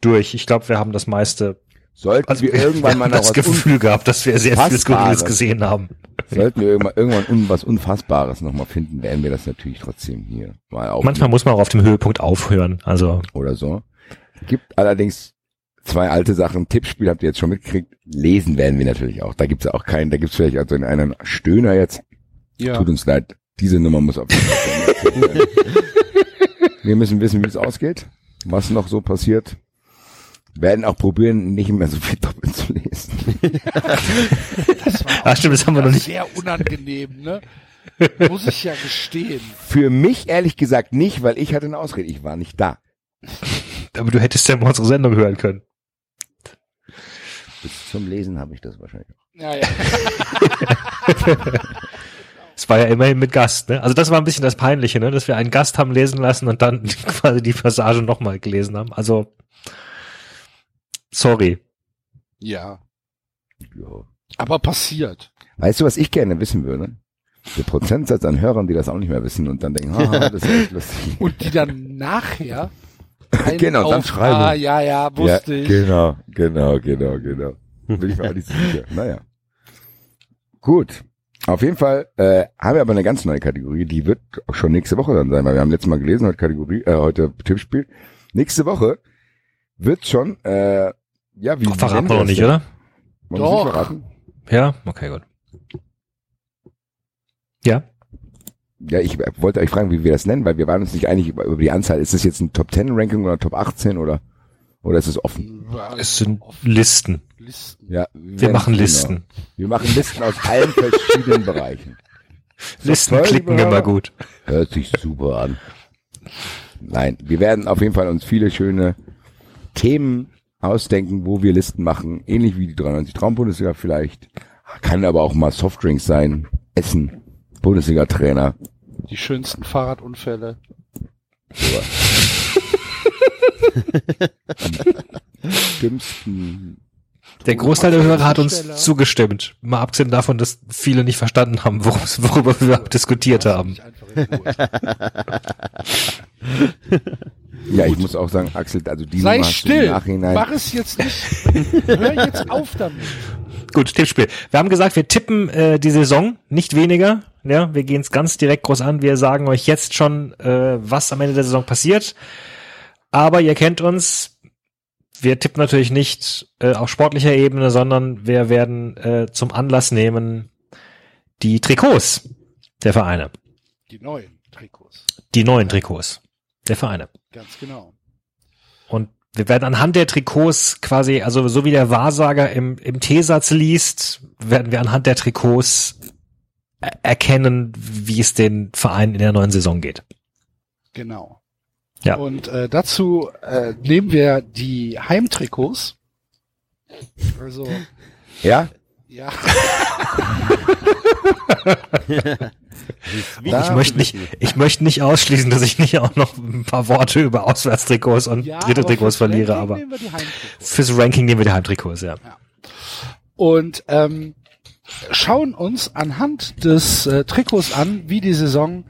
durch. Ich glaube, wir haben das meiste, Sollten also wir irgendwann mal haben noch das Gefühl gehabt, dass wir sehr viel. Skurriles gesehen haben. sollten wir irgendwann, irgendwann un was Unfassbares nochmal finden, werden wir das natürlich trotzdem hier mal auf Manchmal muss man auch auf dem Höhepunkt aufhören. Also oder so. Gibt allerdings zwei alte Sachen. Tippspiel habt ihr jetzt schon mitgekriegt. Lesen werden wir natürlich auch. Da gibt's ja auch keinen. Da gibt's vielleicht also einen Stöhner jetzt. Ja. Tut uns leid. Diese Nummer muss auf Wir müssen wissen, wie es ausgeht, was noch so passiert. Werden auch probieren, nicht mehr so viel doppelt zu lesen. Das war Ah, stimmt, das haben wir noch nicht. sehr unangenehm, ne? Muss ich ja gestehen. Für mich ehrlich gesagt nicht, weil ich hatte eine Ausrede. Ich war nicht da. Aber du hättest ja mal unsere Sendung hören können. Bis zum Lesen habe ich das wahrscheinlich. Ja, ja. Es war ja immerhin mit Gast, ne? Also das war ein bisschen das Peinliche, ne? Dass wir einen Gast haben lesen lassen und dann quasi die Passage nochmal gelesen haben. Also sorry. ja. Ja. Aber passiert. Weißt du, was ich gerne wissen würde? Der Prozentsatz an Hörern, die das auch nicht mehr wissen und dann denken, haha, das ist echt lustig. Und die dann nachher Genau, dann auf, schreiben. Ah, ja, ja, wusste ja, ich. Genau, genau, genau, genau. Bin ich mir auch nicht sicher. Naja. Gut. Auf jeden Fall äh, haben wir aber eine ganz neue Kategorie, die wird auch schon nächste Woche dann sein, weil wir haben letztes Mal gelesen, heute Kategorie, äh, heute Tippspiel. Nächste Woche wird schon, äh, ja, wie wie Verraten wir noch nicht, oder? Es Doch. nicht verraten? Ja? Okay, gut. Ja. Ja, ich wollte euch fragen, wie wir das nennen, weil wir waren uns nicht einig über, über die Anzahl. Ist das jetzt ein Top 10 Ranking oder Top 18 oder, oder ist es offen? Es sind Listen. Listen. Ja, Wir machen Listen. Wir machen Listen aus allen verschiedenen Bereichen. Listen toll, klicken immer gut. Hört sich super an. Nein, wir werden auf jeden Fall uns viele schöne Themen ausdenken, wo wir Listen machen, ähnlich wie die 93 Traumbundesliga vielleicht. Kann aber auch mal Softdrinks sein, Essen, Bundesliga-Trainer. Die schönsten Fahrradunfälle. Dümmsten. Der Großteil der Hörer hat uns zugestimmt. Mal abgesehen davon, dass viele nicht verstanden haben, worum, worüber wir überhaupt diskutiert haben. Ja, ich muss auch sagen, Axel, also die Sei Nummer du im still. Nachhinein. Mach es jetzt nicht. Hör jetzt auf damit. Gut, Tippspiel. Wir haben gesagt, wir tippen äh, die Saison, nicht weniger. Ja, wir gehen es ganz direkt groß an. Wir sagen euch jetzt schon, äh, was am Ende der Saison passiert. Aber ihr kennt uns. Wir tippen natürlich nicht äh, auf sportlicher Ebene, sondern wir werden äh, zum Anlass nehmen die Trikots der Vereine, Die neuen Trikots. die neuen Trikots der Vereine. Ganz genau. Und wir werden anhand der Trikots quasi, also so wie der Wahrsager im, im T-Satz liest, werden wir anhand der Trikots er- erkennen, wie es den Verein in der neuen Saison geht. Genau. Ja. Und äh, dazu äh, nehmen wir die Heimtrikots. Also, Ja? ja. Da- Ich möchte nicht, ich möchte nicht ausschließen, dass ich nicht auch noch ein paar Worte über Auswärtstrikots und ja dritte Trikots verliere, Ranking aber fürs Ranking nehmen wir die Heimtrikots, ja. Und ähm, schauen uns anhand des äh, Trikots an, wie die Saison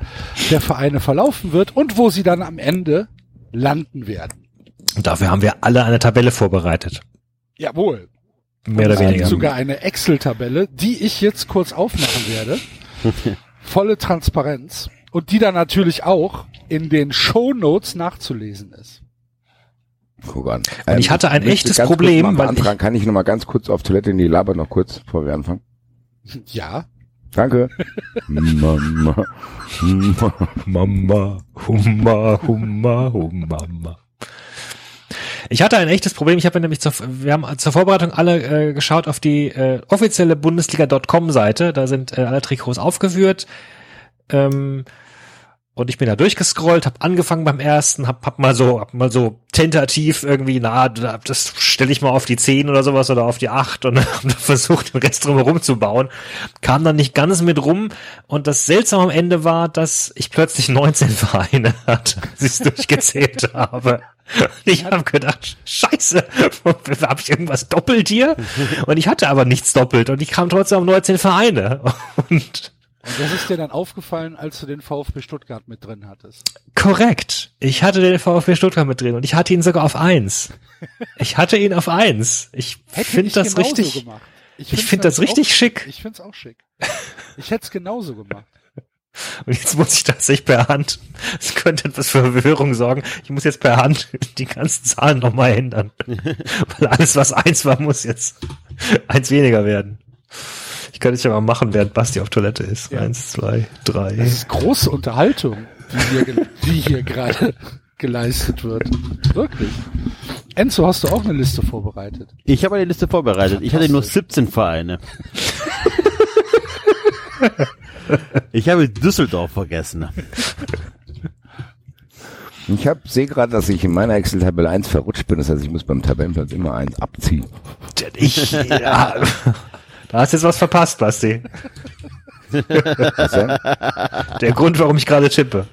der Vereine verlaufen wird und wo sie dann am Ende landen werden. Und dafür haben wir alle eine Tabelle vorbereitet. Jawohl. Mehr oder weniger. sogar eine Excel-Tabelle, die ich jetzt kurz aufmachen werde. Volle Transparenz. Und die dann natürlich auch in den Shownotes nachzulesen ist. Guck an. Und ich hatte ein echtes Problem, mal weil beantragen. Kann ich noch mal ganz kurz auf Toilette in die Laber noch kurz, bevor wir anfangen? Ja. Danke. Mama. Mama. Mama, Humma, Humma, Humma. Ich hatte ein echtes Problem. Ich habe nämlich zur, wir haben zur Vorbereitung alle äh, geschaut auf die äh, offizielle Bundesliga.com Seite. Da sind äh, alle Trikots aufgeführt. Ähm, und ich bin da durchgescrollt, habe angefangen beim ersten, hab, hab mal so, hab mal so tentativ irgendwie, na, das stelle ich mal auf die 10 oder sowas oder auf die 8 und hab versucht, den Rest drumherum zu bauen. Kam dann nicht ganz mit rum und das Seltsame am Ende war, dass ich plötzlich 19 Vereine hatte, als ich es durchgezählt habe. Und ich habe gedacht, scheiße, habe ich irgendwas doppelt hier? Und ich hatte aber nichts doppelt und ich kam trotzdem auf 19 Vereine. Und Und das ist dir dann aufgefallen, als du den VfB Stuttgart mit drin hattest. Korrekt. Ich hatte den VfB Stuttgart mit drin und ich hatte ihn sogar auf eins. Ich hatte ihn auf eins. Ich finde das richtig. Gemacht. Ich find's find das nämlich richtig auch, schick. Ich find's auch schick. Ich hätte es genauso gemacht. Und jetzt muss ich tatsächlich per Hand. Das könnte etwas für Verwirrung sorgen. Ich muss jetzt per Hand die ganzen Zahlen nochmal ändern. Weil alles, was eins war, muss jetzt eins weniger werden. Ich könnte es ja mal machen, während Basti auf Toilette ist. Ja. Eins, zwei, drei. Das ist große Unterhaltung, die hier, die hier gerade geleistet wird. Wirklich. Enzo, hast du auch eine Liste vorbereitet? Ich habe eine Liste vorbereitet. Ich hatte nur 17 Vereine. Ich habe Düsseldorf vergessen. Ich hab sehe gerade, dass ich in meiner Excel-Tabelle 1 verrutscht bin. Das heißt, ich muss beim Tabellenplatz immer eins abziehen. Ich, ja, da hast du jetzt was verpasst, Basti. Der Grund, warum ich gerade tippe.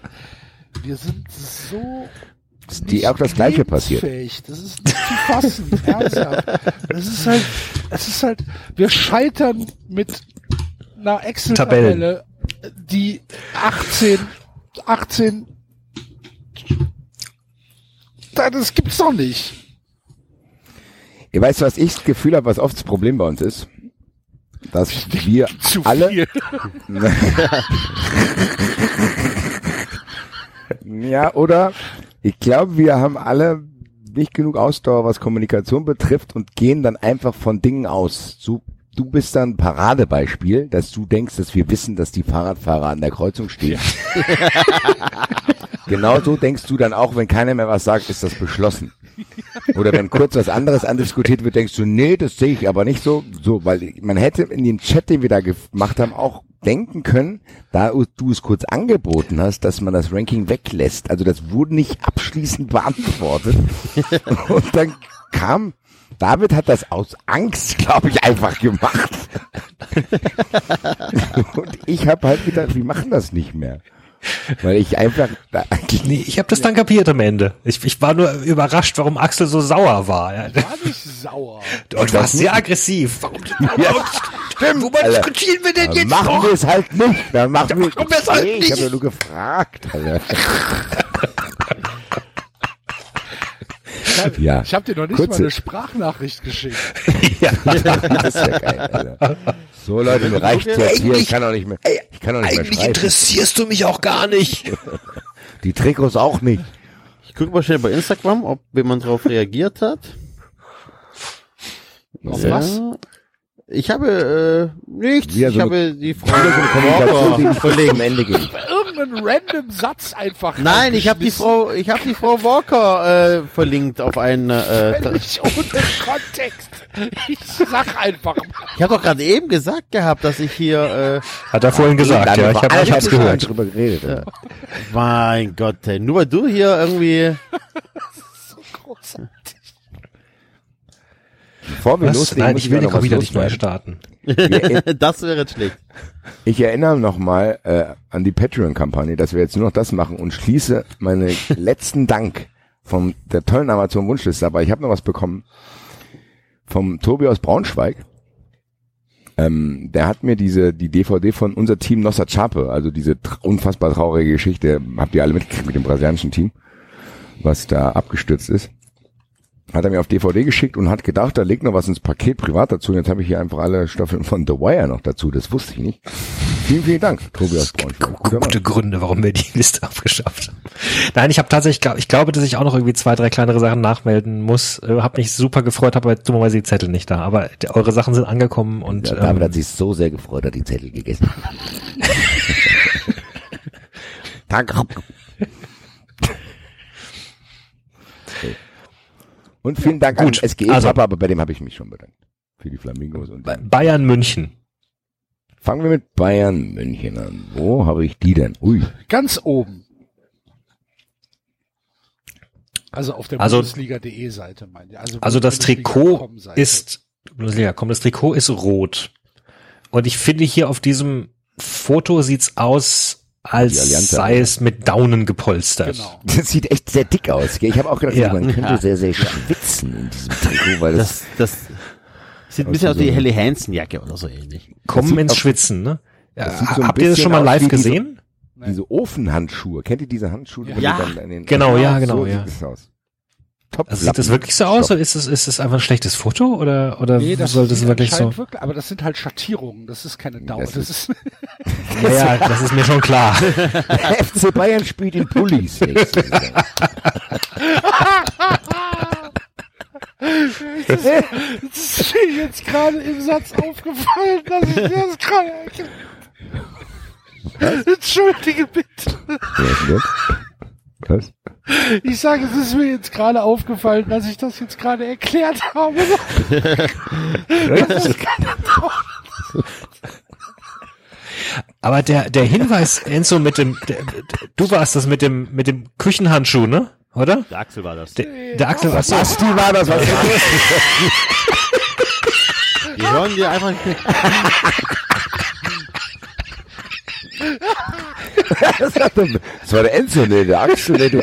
Wir sind so Ist dir auch das Gleiche passiert? Das ist nicht zu fassen. Ernsthaft. Das ist halt, es ist halt, wir scheitern mit einer Excel-Tabelle, die 18, 18, Da- das gibt's doch nicht. Ihr weißt, was ich das Gefühl habe, was oft das Problem bei uns ist? Dass wir Zu alle, viel. ja, oder ich glaube, wir haben alle nicht genug Ausdauer, was Kommunikation betrifft und gehen dann einfach von Dingen aus. So du bist dann Paradebeispiel, dass du denkst, dass wir wissen, dass die Fahrradfahrer an der Kreuzung stehen. genau so denkst du dann auch, wenn keiner mehr was sagt, ist das beschlossen. Oder wenn kurz was anderes andiskutiert wird, denkst du, nee, das sehe ich aber nicht so, so, weil man hätte in dem Chat, den wir da gemacht haben, auch denken können, da du es kurz angeboten hast, dass man das Ranking weglässt. Also das wurde nicht abschließend beantwortet. Und dann kam, David hat das aus Angst, glaube ich, einfach gemacht. Und ich habe halt gedacht, wir machen das nicht mehr. Weil ich einfach da, Nee, ich habe das dann kapiert am Ende. Ich, ich war nur überrascht, warum Axel so sauer war. Ja. War nicht sauer. Und war sehr aggressiv. Warum, Ja, stimmt. worüber Alter. diskutieren wir denn jetzt machen noch? wir es halt nicht. Dann machen wir, machen wir es halt Nee, Ich nicht. habe ja nur gefragt. Alter. ja, Ich habe dir noch nicht Kurze- mal eine Sprachnachricht geschickt. das ist ja geil. Alter. So Leute, mir reicht jetzt hier. Ich kann auch nicht mehr. Ich kann auch nicht mehr Eigentlich schreiben. interessierst du mich auch gar nicht. Die Trikots auch nicht. Ich gucke mal schnell bei Instagram, ob jemand drauf reagiert hat. Auf Ja. was? Ich habe äh, nichts. Ich so habe die Frau so nicht verlegt. zum Ende geht. Irgendeinen random Satz einfach. Nein, ich habe die. Frau, ich habe die Frau Walker äh, verlinkt auf einen. Äh, Völlig ohne Kontext. Ich sag einfach mal. ich habe doch gerade eben gesagt gehabt, dass ich hier. Hat er vorhin gesagt, ja. Ich habe ich hab's gehört. drüber geredet. Äh, mein Gott, ey, nur weil du hier irgendwie. Großartig. Bevor wir Was? loslegen, Nein, ich will was wieder nicht neu starten. das wäre schlecht. Ich erinnere nochmal äh, an die Patreon-Kampagne, dass wir jetzt nur noch das machen und schließe meine letzten Dank von der tollen Amazon Wunschliste. Aber ich habe noch was bekommen vom Tobi aus Braunschweig. Ähm, der hat mir diese die DVD von unser Team Nossa Chape, also diese unfassbar traurige Geschichte, habt ihr alle mitgekriegt mit dem brasilianischen Team, was da abgestürzt ist. Hat er mir auf DVD geschickt und hat gedacht, da legt noch was ins Paket privat dazu. Und jetzt habe ich hier einfach alle Staffeln von The Wire noch dazu. Das wusste ich nicht. Vielen, vielen Dank, Tobi aus Braunschweig. Guter Mann. Gute Gründe, warum wir die Liste abgeschafft haben. Nein, ich habe tatsächlich, ich glaube, dass ich auch noch irgendwie zwei, drei kleinere Sachen nachmelden muss. Äh, hab mich super gefreut, habe aber dummerweise die Zettel nicht da. Aber eure Sachen sind angekommen und Ja, David ähm, hat sich so sehr gefreut, hat die Zettel gegessen. Danke. Und vielen Dank Gut, an SGE also- Papa, aber bei dem habe ich mich schon bedankt. Für die Flamingos und Ba- Bayern München. Fangen wir mit Bayern München an. Wo habe ich die denn? Ui. Ganz oben. Also auf der Also- Bundesliga.de Seite meint ihr. Also, Also das Trikot ist, Bundesliga, komm, das Trikot ist rot. Und ich finde hier auf diesem Foto sieht's aus, als sei es mit Daunen gepolstert. Genau. Das sieht echt sehr dick aus. gell? Ich habe auch gedacht, Ja. man könnte sehr, sehr schwitzen in diesem Trikot, weil das, Das, das sieht ein bisschen aus wie die Helly Hansen Jacke oder so ähnlich. Kommen ins Schwitzen, ne? Ja, das so habt ihr das schon mal live wie diese- gesehen? diese Ofenhandschuhe. Kennt ihr diese Handschuhe? die Ja. in den- Genau, ja, genau, so ja. Sieht es aus. Top Also sieht das wirklich so aus oder ist es, ist es einfach ein schlechtes Foto oder, oder Nee, das soll das wirklich so? Wirklich, aber das sind halt Schattierungen, das ist keine Dauer. Das Das, ist, Ja, ja, das ist mir schon klar. FC Bayern spielt in Pullis. nächste Saison. das ist mir jetzt gerade im Satz aufgefallen, dass ich das gerade erkenne. Entschuldige bitte. Ist das? Was? Ich sage, es ist mir jetzt gerade aufgefallen, dass ich das jetzt gerade erklärt habe. Das ist keine. Aber der, der Hinweis, Enzo, mit dem, der, du warst das mit dem, mit dem Küchenhandschuh, ne? Oder? Der Axel war das. Der, der Axel war so. Basti war das, was Die hören dir einfach. Das war der Enzo, ne, der Axel, ne, du.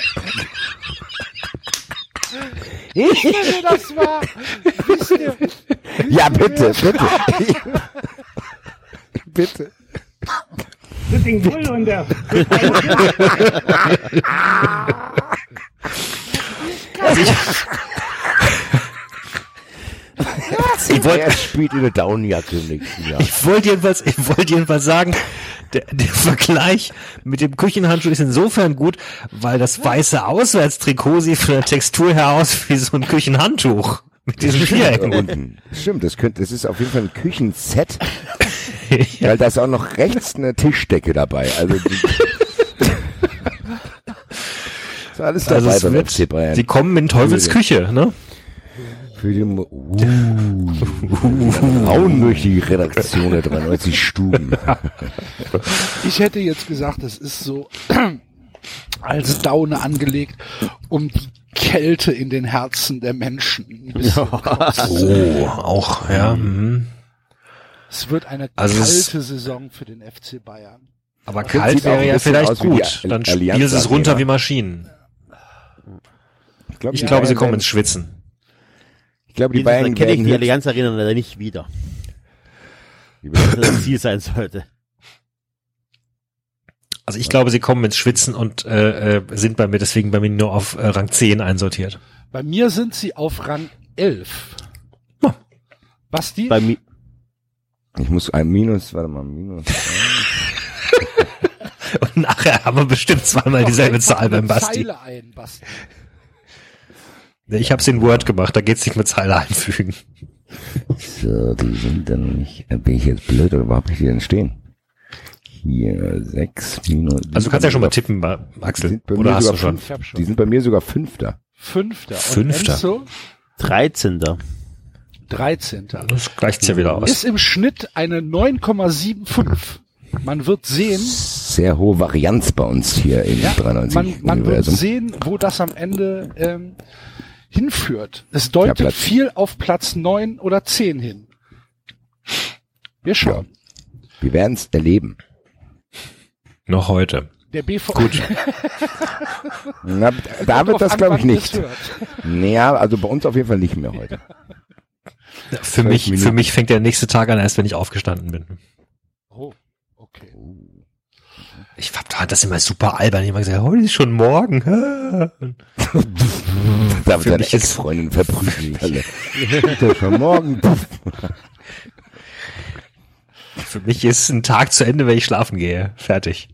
Wenn das war, wisst ihr, Ja, bitte, bitte. bitte. Sitting Bull und der Ich wollte, Er spielt in der Downjacke im nächsten Jahr. ich wollte jedenfalls, ich wollte jedenfalls sagen, der, der Vergleich mit dem Küchenhandschuh ist insofern gut, weil das weiße Auswärtstrikot sieht von der Textur her aus wie so ein Küchenhandtuch. Mit diesen Vierecken. unten. Stimmt, das könnte, das ist auf jeden Fall ein Küchenset, weil da ist auch noch rechts eine Tischdecke dabei. Also die, ist alles Also dabei es beim wird, FC Bayern. sie kommen in Teufels Küche, ne? Für Mo- uh, Frauen durch die Redaktion der 93 Stuben. Ich hätte jetzt gesagt, es ist so als Daune angelegt, um die Kälte in den Herzen der Menschen. ein bisschen Oh, auch, ja. Mhm. Es wird eine Also kalte Saison für den FC Bayern. Aber kalt wäre ja vielleicht gut. Dann spielen sie es runter wie Maschinen. Ich glaube, Ich glaube, sie kommen ins Schwitzen. Ich glaube, die Dieses Bayern kenne ich werden die Allianz Arena leider nicht wieder. die Das Ziel sein sollte. Also ich glaube, sie kommen ins Schwitzen und äh, äh, sind bei mir deswegen bei mir nur auf äh, Rang 10 einsortiert. Bei mir sind sie auf Rang 11. Ja. Basti? Bei mir, Ich muss ein Minus, warte mal, Minus. Und nachher haben wir bestimmt zweimal dieselbe Zahl beim Basti. Zeile ein, Basti. Ich habe es in Word gemacht, da geht's nicht mit Zeile einfügen. So, die sind dann nicht, äh, bin ich jetzt blöd oder wo hab ich die denn stehen? Hier, sechs Minus. Also du kannst ja schon mal tippen, Axel. sind bei Oder mir hast du sogar schon? Hab schon. Die sind bei mir sogar Fünfter. Fünfter. Und Fünfter. Enzo, 13. 13. Das gleicht ja wieder aus. Ist im Schnitt eine 9,75. Man wird sehen, Sehr hohe Varianz bei uns hier im ja, 93 man, man wird sehen, wo das am Ende ähm, hinführt. Es deutet Ja, viel auf Platz 9 oder 10 hin. Wir schauen. Wir werden es erleben. Noch heute. Der BV Gut. Na, da wird das glaube ich nicht. Naja, also bei uns auf jeden Fall nicht mehr heute. Für mich, Minuten. für mich fängt der nächste Tag an, erst wenn ich aufgestanden bin. Oh, okay. Ich hab das immer super albern. Ich hab immer gesagt, heute ist schon morgen. Da wird Für deine Ex-Freundin verprügeln. Der schon morgen. Für mich ist ein Tag zu Ende, wenn ich schlafen gehe. Fertig.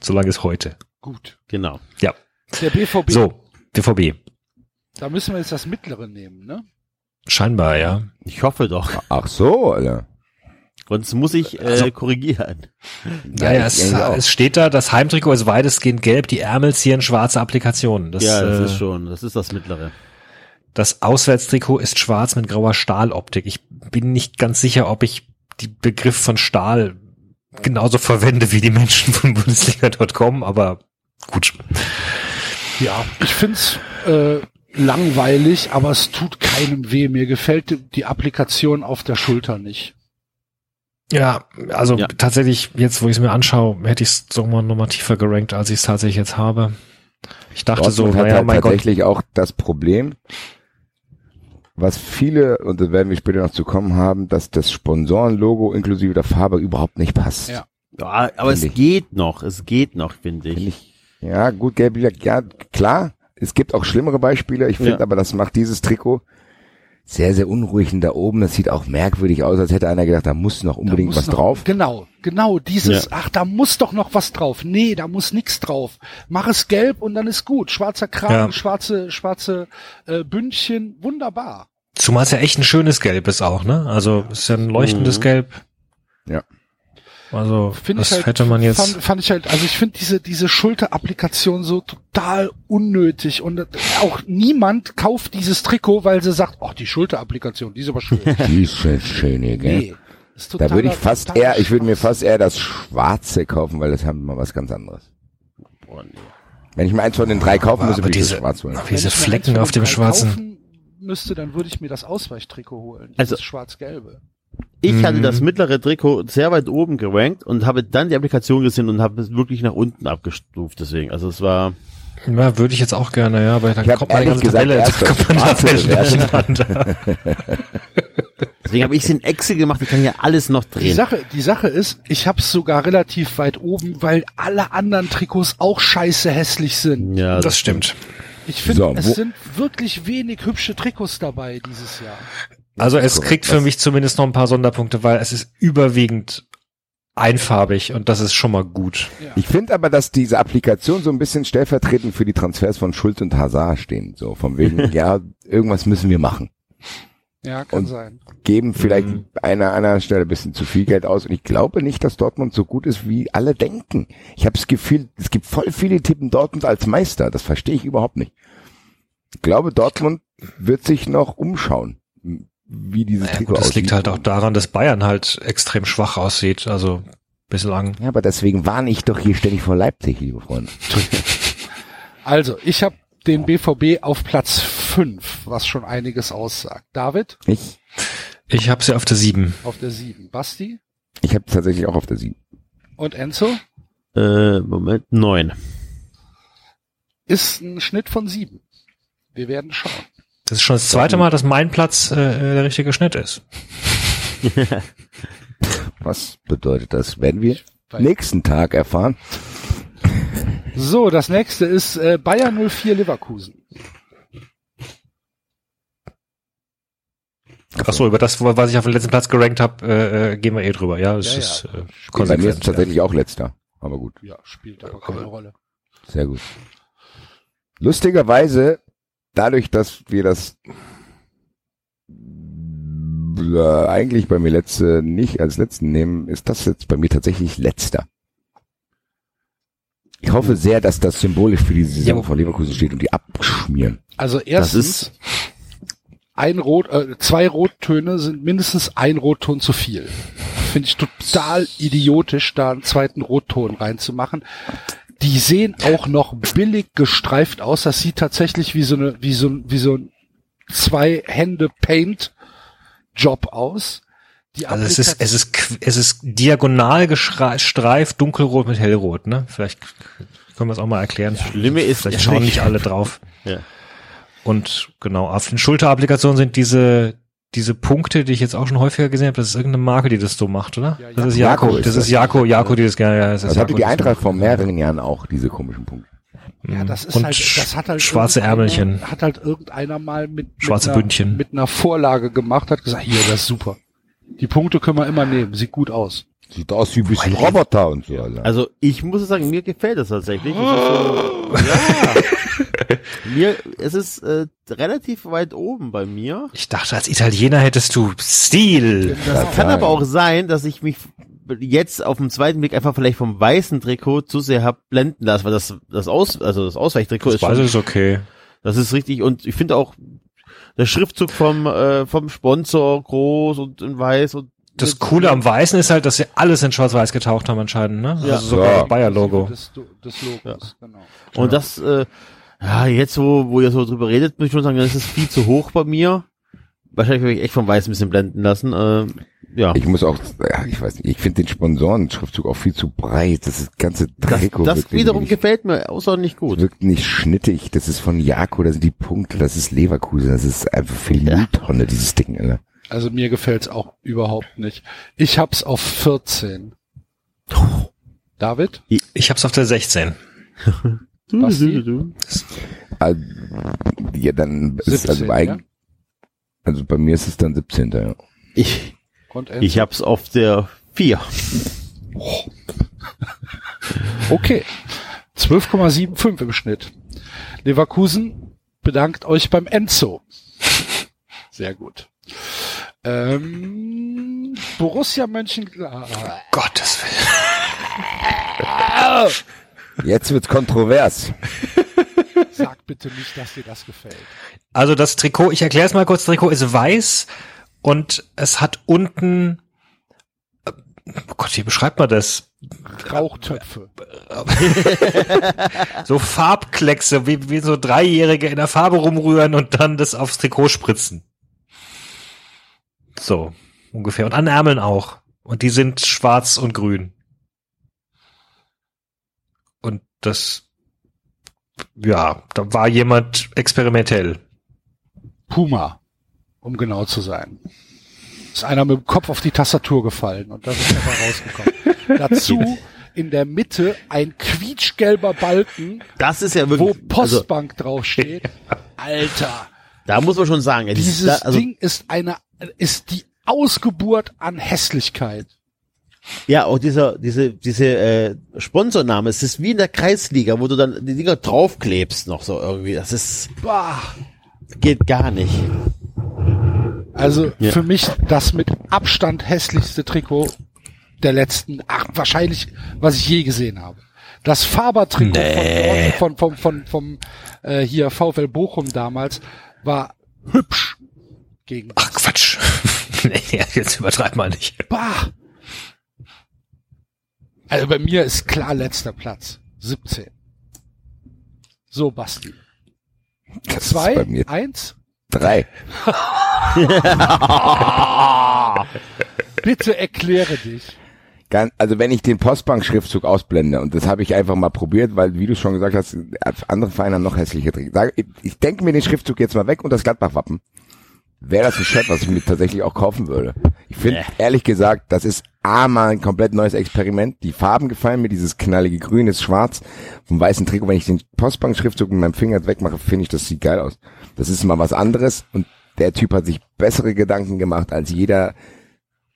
Solange ist heute. Gut. Genau. Ja. Der BVB. So, BVB. Da müssen wir jetzt das mittlere nehmen, ne? Scheinbar, ja. Ich hoffe doch. Ach so, Alter. Sonst muss ich äh, Also- korrigieren. Naja, es, es steht da, das Heimtrikot ist weitestgehend gelb, die Ärmel zieren schwarze Applikationen. Das, ja, das äh, ist schon, das ist das Mittlere. Das Auswärtstrikot ist schwarz mit grauer Stahloptik. Ich bin nicht ganz sicher, ob ich die Begriff von Stahl genauso verwende wie die Menschen von Bundesliga.com, aber gut. Ja, ich find's äh, langweilig, aber es tut keinem weh. Mir gefällt die Applikation auf der Schulter nicht. Ja, also Ja. tatsächlich, jetzt wo ich es mir anschaue, hätte ich es so mal nochmal tiefer gerankt, als ich es tatsächlich jetzt habe. Ich dachte Dortmund so, hat naja, halt mein Gott, tatsächlich auch das Problem, was viele, und da werden wir später noch zu kommen haben, dass das Sponsorenlogo inklusive der Farbe überhaupt nicht passt. Ja. Ja, aber es ich. geht noch, es geht noch, finde ich. Finde ich. Ja, gut, gelb, ja, klar. Es gibt auch schlimmere Beispiele. Ich finde Ja. aber, das macht dieses Trikot sehr, sehr unruhig und da oben. Das sieht auch merkwürdig aus, als hätte einer gedacht, da muss noch unbedingt muss was noch, drauf. Genau, genau, dieses, Ja. ach, da muss doch noch was drauf. Nee, da muss nix drauf. Mach es gelb und dann ist gut. Schwarzer Kragen, Ja. schwarze, schwarze äh, Bündchen, wunderbar. zumal es ja echt ein schönes Gelb ist auch, ne? Also es ist ja ein leuchtendes Mhm. Gelb. Ja. Also Finde das ich halt, hätte man jetzt. Fand, fand ich halt, also ich finde diese, diese Schulterapplikation so total unnötig und auch niemand kauft dieses Trikot, weil sie sagt, ach, die Schulterapplikation, die ist aber schön. Die ist schon schön hier, gell? nee. ist Da würde ich fast eher, ich würde mir fast eher das Schwarze kaufen, weil das haben wir was ganz anderes. Boah, nee. Wenn ich mir eins von den drei kaufen muss, aber würde ich diese, das Schwarz holen. Wenn diese ich mir Flecken eins von auf dem den drei schwarzen. kaufen müsste, dann würde ich mir das Ausweichtrikot holen. Also- Das schwarz-gelbe. Ich hatte Mhm. das mittlere Trikot sehr weit oben gerankt und habe dann die Applikation gesehen und habe es wirklich nach unten abgestuft. Deswegen, also es war Ja, würde ich jetzt auch gerne, ja, aber dann Ich kommt man die ganze gesagt Tabelle, das. Deswegen habe ich es in Excel gemacht, ich kann ja alles noch Die drehen. Sache, die Sache ist, ich habe es sogar relativ weit oben, weil alle anderen Trikots auch scheiße hässlich sind. Ja, Das stimmt. Ich finde, So, es sind wirklich wenig hübsche Trikots dabei dieses Jahr. Also es korrekt. kriegt für mich zumindest noch ein paar Sonderpunkte, weil es ist überwiegend einfarbig und das ist schon mal gut. Ich finde aber, dass diese Applikation so ein bisschen stellvertretend für die Transfers von Schulz und Hazard stehen. So, von wegen, ja, irgendwas müssen wir machen. Ja, kann Und- sein. geben vielleicht einer einer Stelle ein bisschen zu viel Geld aus. Und ich glaube nicht, dass Dortmund so gut ist, wie alle denken. Ich habe das Gefühl, es gibt voll viele tippen Dortmund als Meister. Das verstehe ich überhaupt nicht. Ich glaube, Dortmund wird sich noch umschauen, wie dieses Ja, Trikot gut, das aussieht. liegt halt auch daran, dass Bayern halt extrem schwach aussieht, also bislang. Ja, aber deswegen warne ich doch hier ständig vor Leipzig, liebe Freunde. Also, ich habe den BVB auf Platz 5, was schon einiges aussagt. David Ich, Ich habe sie auf der 7. auf der 7. Basti ich habe tatsächlich auch auf der 7. und Enzo Äh, Moment, neun. ist ein Schnitt von 7. Wir werden schauen. Das ist schon das zweite Mal, dass mein Platz äh, der richtige Schnitt ist. Was bedeutet das? Werden wir nächsten Tag erfahren. So, das nächste ist äh, Bayern 04 Leverkusen. Ach so, über das, was ich auf den letzten Platz gerankt habe, äh, äh, gehen wir eh drüber. Ja, das Ja, ist ja. äh, Bei mir ist es tatsächlich auch letzter. Aber gut, Ja, spielt aber keine Rolle. sehr gut. Lustigerweise, dadurch, dass wir das äh, eigentlich bei mir letzte nicht als letzten nehmen, ist das jetzt bei mir tatsächlich letzter. Ich hoffe sehr, dass das symbolisch für die Saison Ja, von Leverkusen steht und die abschmieren. Also erstens, ein Rot, äh, zwei Rottöne sind mindestens ein Rotton zu viel. Finde ich total idiotisch, da einen zweiten Rotton reinzumachen. Die sehen auch noch billig gestreift aus. Das sieht tatsächlich wie so eine, wie so, wie so ein zwei Hände Paint Job aus. Die Also es ist, es ist, es ist diagonal gestreift, dunkelrot mit hellrot, ne? Vielleicht können wir es auch mal erklären. Schlimme ist Vielleicht schauen nicht- nicht alle drauf. Ja. Und genau, auf den Schulterapplikationen sind diese, diese Punkte, die ich jetzt auch schon häufiger gesehen habe, das ist irgendeine Marke, die das so macht, oder? Ja, das ist Jako Jako, ist das das. ist Jako, Jako, die das gerne, ja, das ist Das hatte Jako, die Eintracht vor mehreren Jahren auch, diese komischen Punkte. Ja, das ist Und halt, das hat halt schwarze Ärmelchen. Hat halt irgendeiner mal mit, Schwarze mit, einer, Bündchen. mit einer Vorlage gemacht, hat gesagt, hier, das ist super. Die Punkte können wir immer nehmen, sieht gut aus. Sieht aus wie ein bisschen Roboter und so. Alter. Also ich muss sagen, mir gefällt das tatsächlich. Es ist so, ja. mir, es ist äh, relativ weit oben bei mir. Ich dachte, als Italiener hättest du Stil. Das kann aber auch sein, dass ich mich jetzt auf dem zweiten Blick einfach vielleicht vom weißen Trikot zu sehr hab blenden lassen, weil das das Aus also das Ausweichtrikot Das ist schon, weiß ist okay. das ist richtig und ich finde auch der Schriftzug vom äh, vom Sponsor groß und in weiß und Das Coole am Weißen ist halt, dass sie alles in Schwarz-Weiß getaucht haben anscheinend, ne? Ja. Also sogar Ja. das Bayer-Logo. Des, des Logos, genau. Und das, äh, ja, jetzt wo, wo ihr so drüber redet, muss ich schon sagen, das ist viel zu hoch bei mir. Wahrscheinlich werde ich echt vom Weiß ein bisschen blenden lassen. Äh, ja. Ich muss auch, ja, ich weiß nicht, ich finde den Sponsoren-Schriftzug auch viel zu breit. Das ist ganze Das, Trikot. das wirkt wiederum irgendwie gefällt mir außerordentlich nicht, gut. wirkt nicht schnittig. Das ist von Jako, das sind die Punkte, das ist Leverkusen, das ist einfach für die Ja. Mülltonne, dieses Ding, Alter. Also mir gefällt's auch überhaupt nicht. Ich hab's auf 14. David? Ich hab's auf der 16. Basti? Also, ja, dann ist 17, also ja? eigentlich, also bei mir ist es dann 17. Ja. Ich, ich hab's auf der 4. Okay. 12,75 im Schnitt. Leverkusen bedankt euch beim Enzo. Sehr gut. Ähm, Borussia Mönchengladbach. Gottes Willen. Jetzt wird's kontrovers. Sag bitte nicht, dass dir das gefällt. Also das Trikot, ich erkläre es mal kurz, das Trikot ist weiß und es hat unten, oh Gott, wie beschreibt man das? Rauchtöpfe. So Farbkleckse, wie, wie so Dreijährige in der Farbe rumrühren und dann das aufs Trikot spritzen. So, ungefähr. Und an Ärmeln auch. Und die sind schwarz und grün. Und das, ja, da war jemand experimentell. Puma, um genau zu sein. Ist einer mit dem Kopf auf die Tastatur gefallen und das ist einfach rausgekommen. Dazu in der Mitte ein quietschgelber Balken, Das ist ja wo wirklich, also, Postbank draufsteht. Alter, da muss man schon sagen, dieses da, also, Ding ist eine, ist die Ausgeburt an Hässlichkeit. ja, auch dieser, diese, diese, äh, Sponsorname, es ist wie in der Kreisliga, wo du dann die Dinger draufklebst noch so irgendwie, das ist, Bah. geht gar nicht. Also Ja. für mich das mit Abstand hässlichste Trikot der letzten, ach, wahrscheinlich, was ich je gesehen habe. Das Faber-Trikot Nee. von, von, von, vom, äh, hier VfL Bochum damals war hübsch gegen Ach Quatsch. nee, jetzt übertreib mal nicht. Bah! Also bei mir ist klar letzter Platz. 17. So, Basti. Das Zwei, mir eins. drei. Bitte erkläre dich. Also wenn ich den Postbank-Schriftzug ausblende, und das habe ich einfach mal probiert, weil, wie du schon gesagt hast, andere Vereine haben noch hässliche Trikots. Ich denke mir den Schriftzug jetzt mal weg und das Gladbach-Wappen. Wäre das ein Shirt, was ich mir tatsächlich auch kaufen würde. Ich finde, ehrlich gesagt, das ist A, mal ein komplett neues Experiment. Die Farben gefallen mir, dieses knallige Grün ist schwarz vom weißen Trikot. Wenn ich den Postbank-Schriftzug mit meinem Finger wegmache, finde ich, das sieht geil aus. Das ist mal was anderes und der Typ hat sich bessere Gedanken gemacht als jeder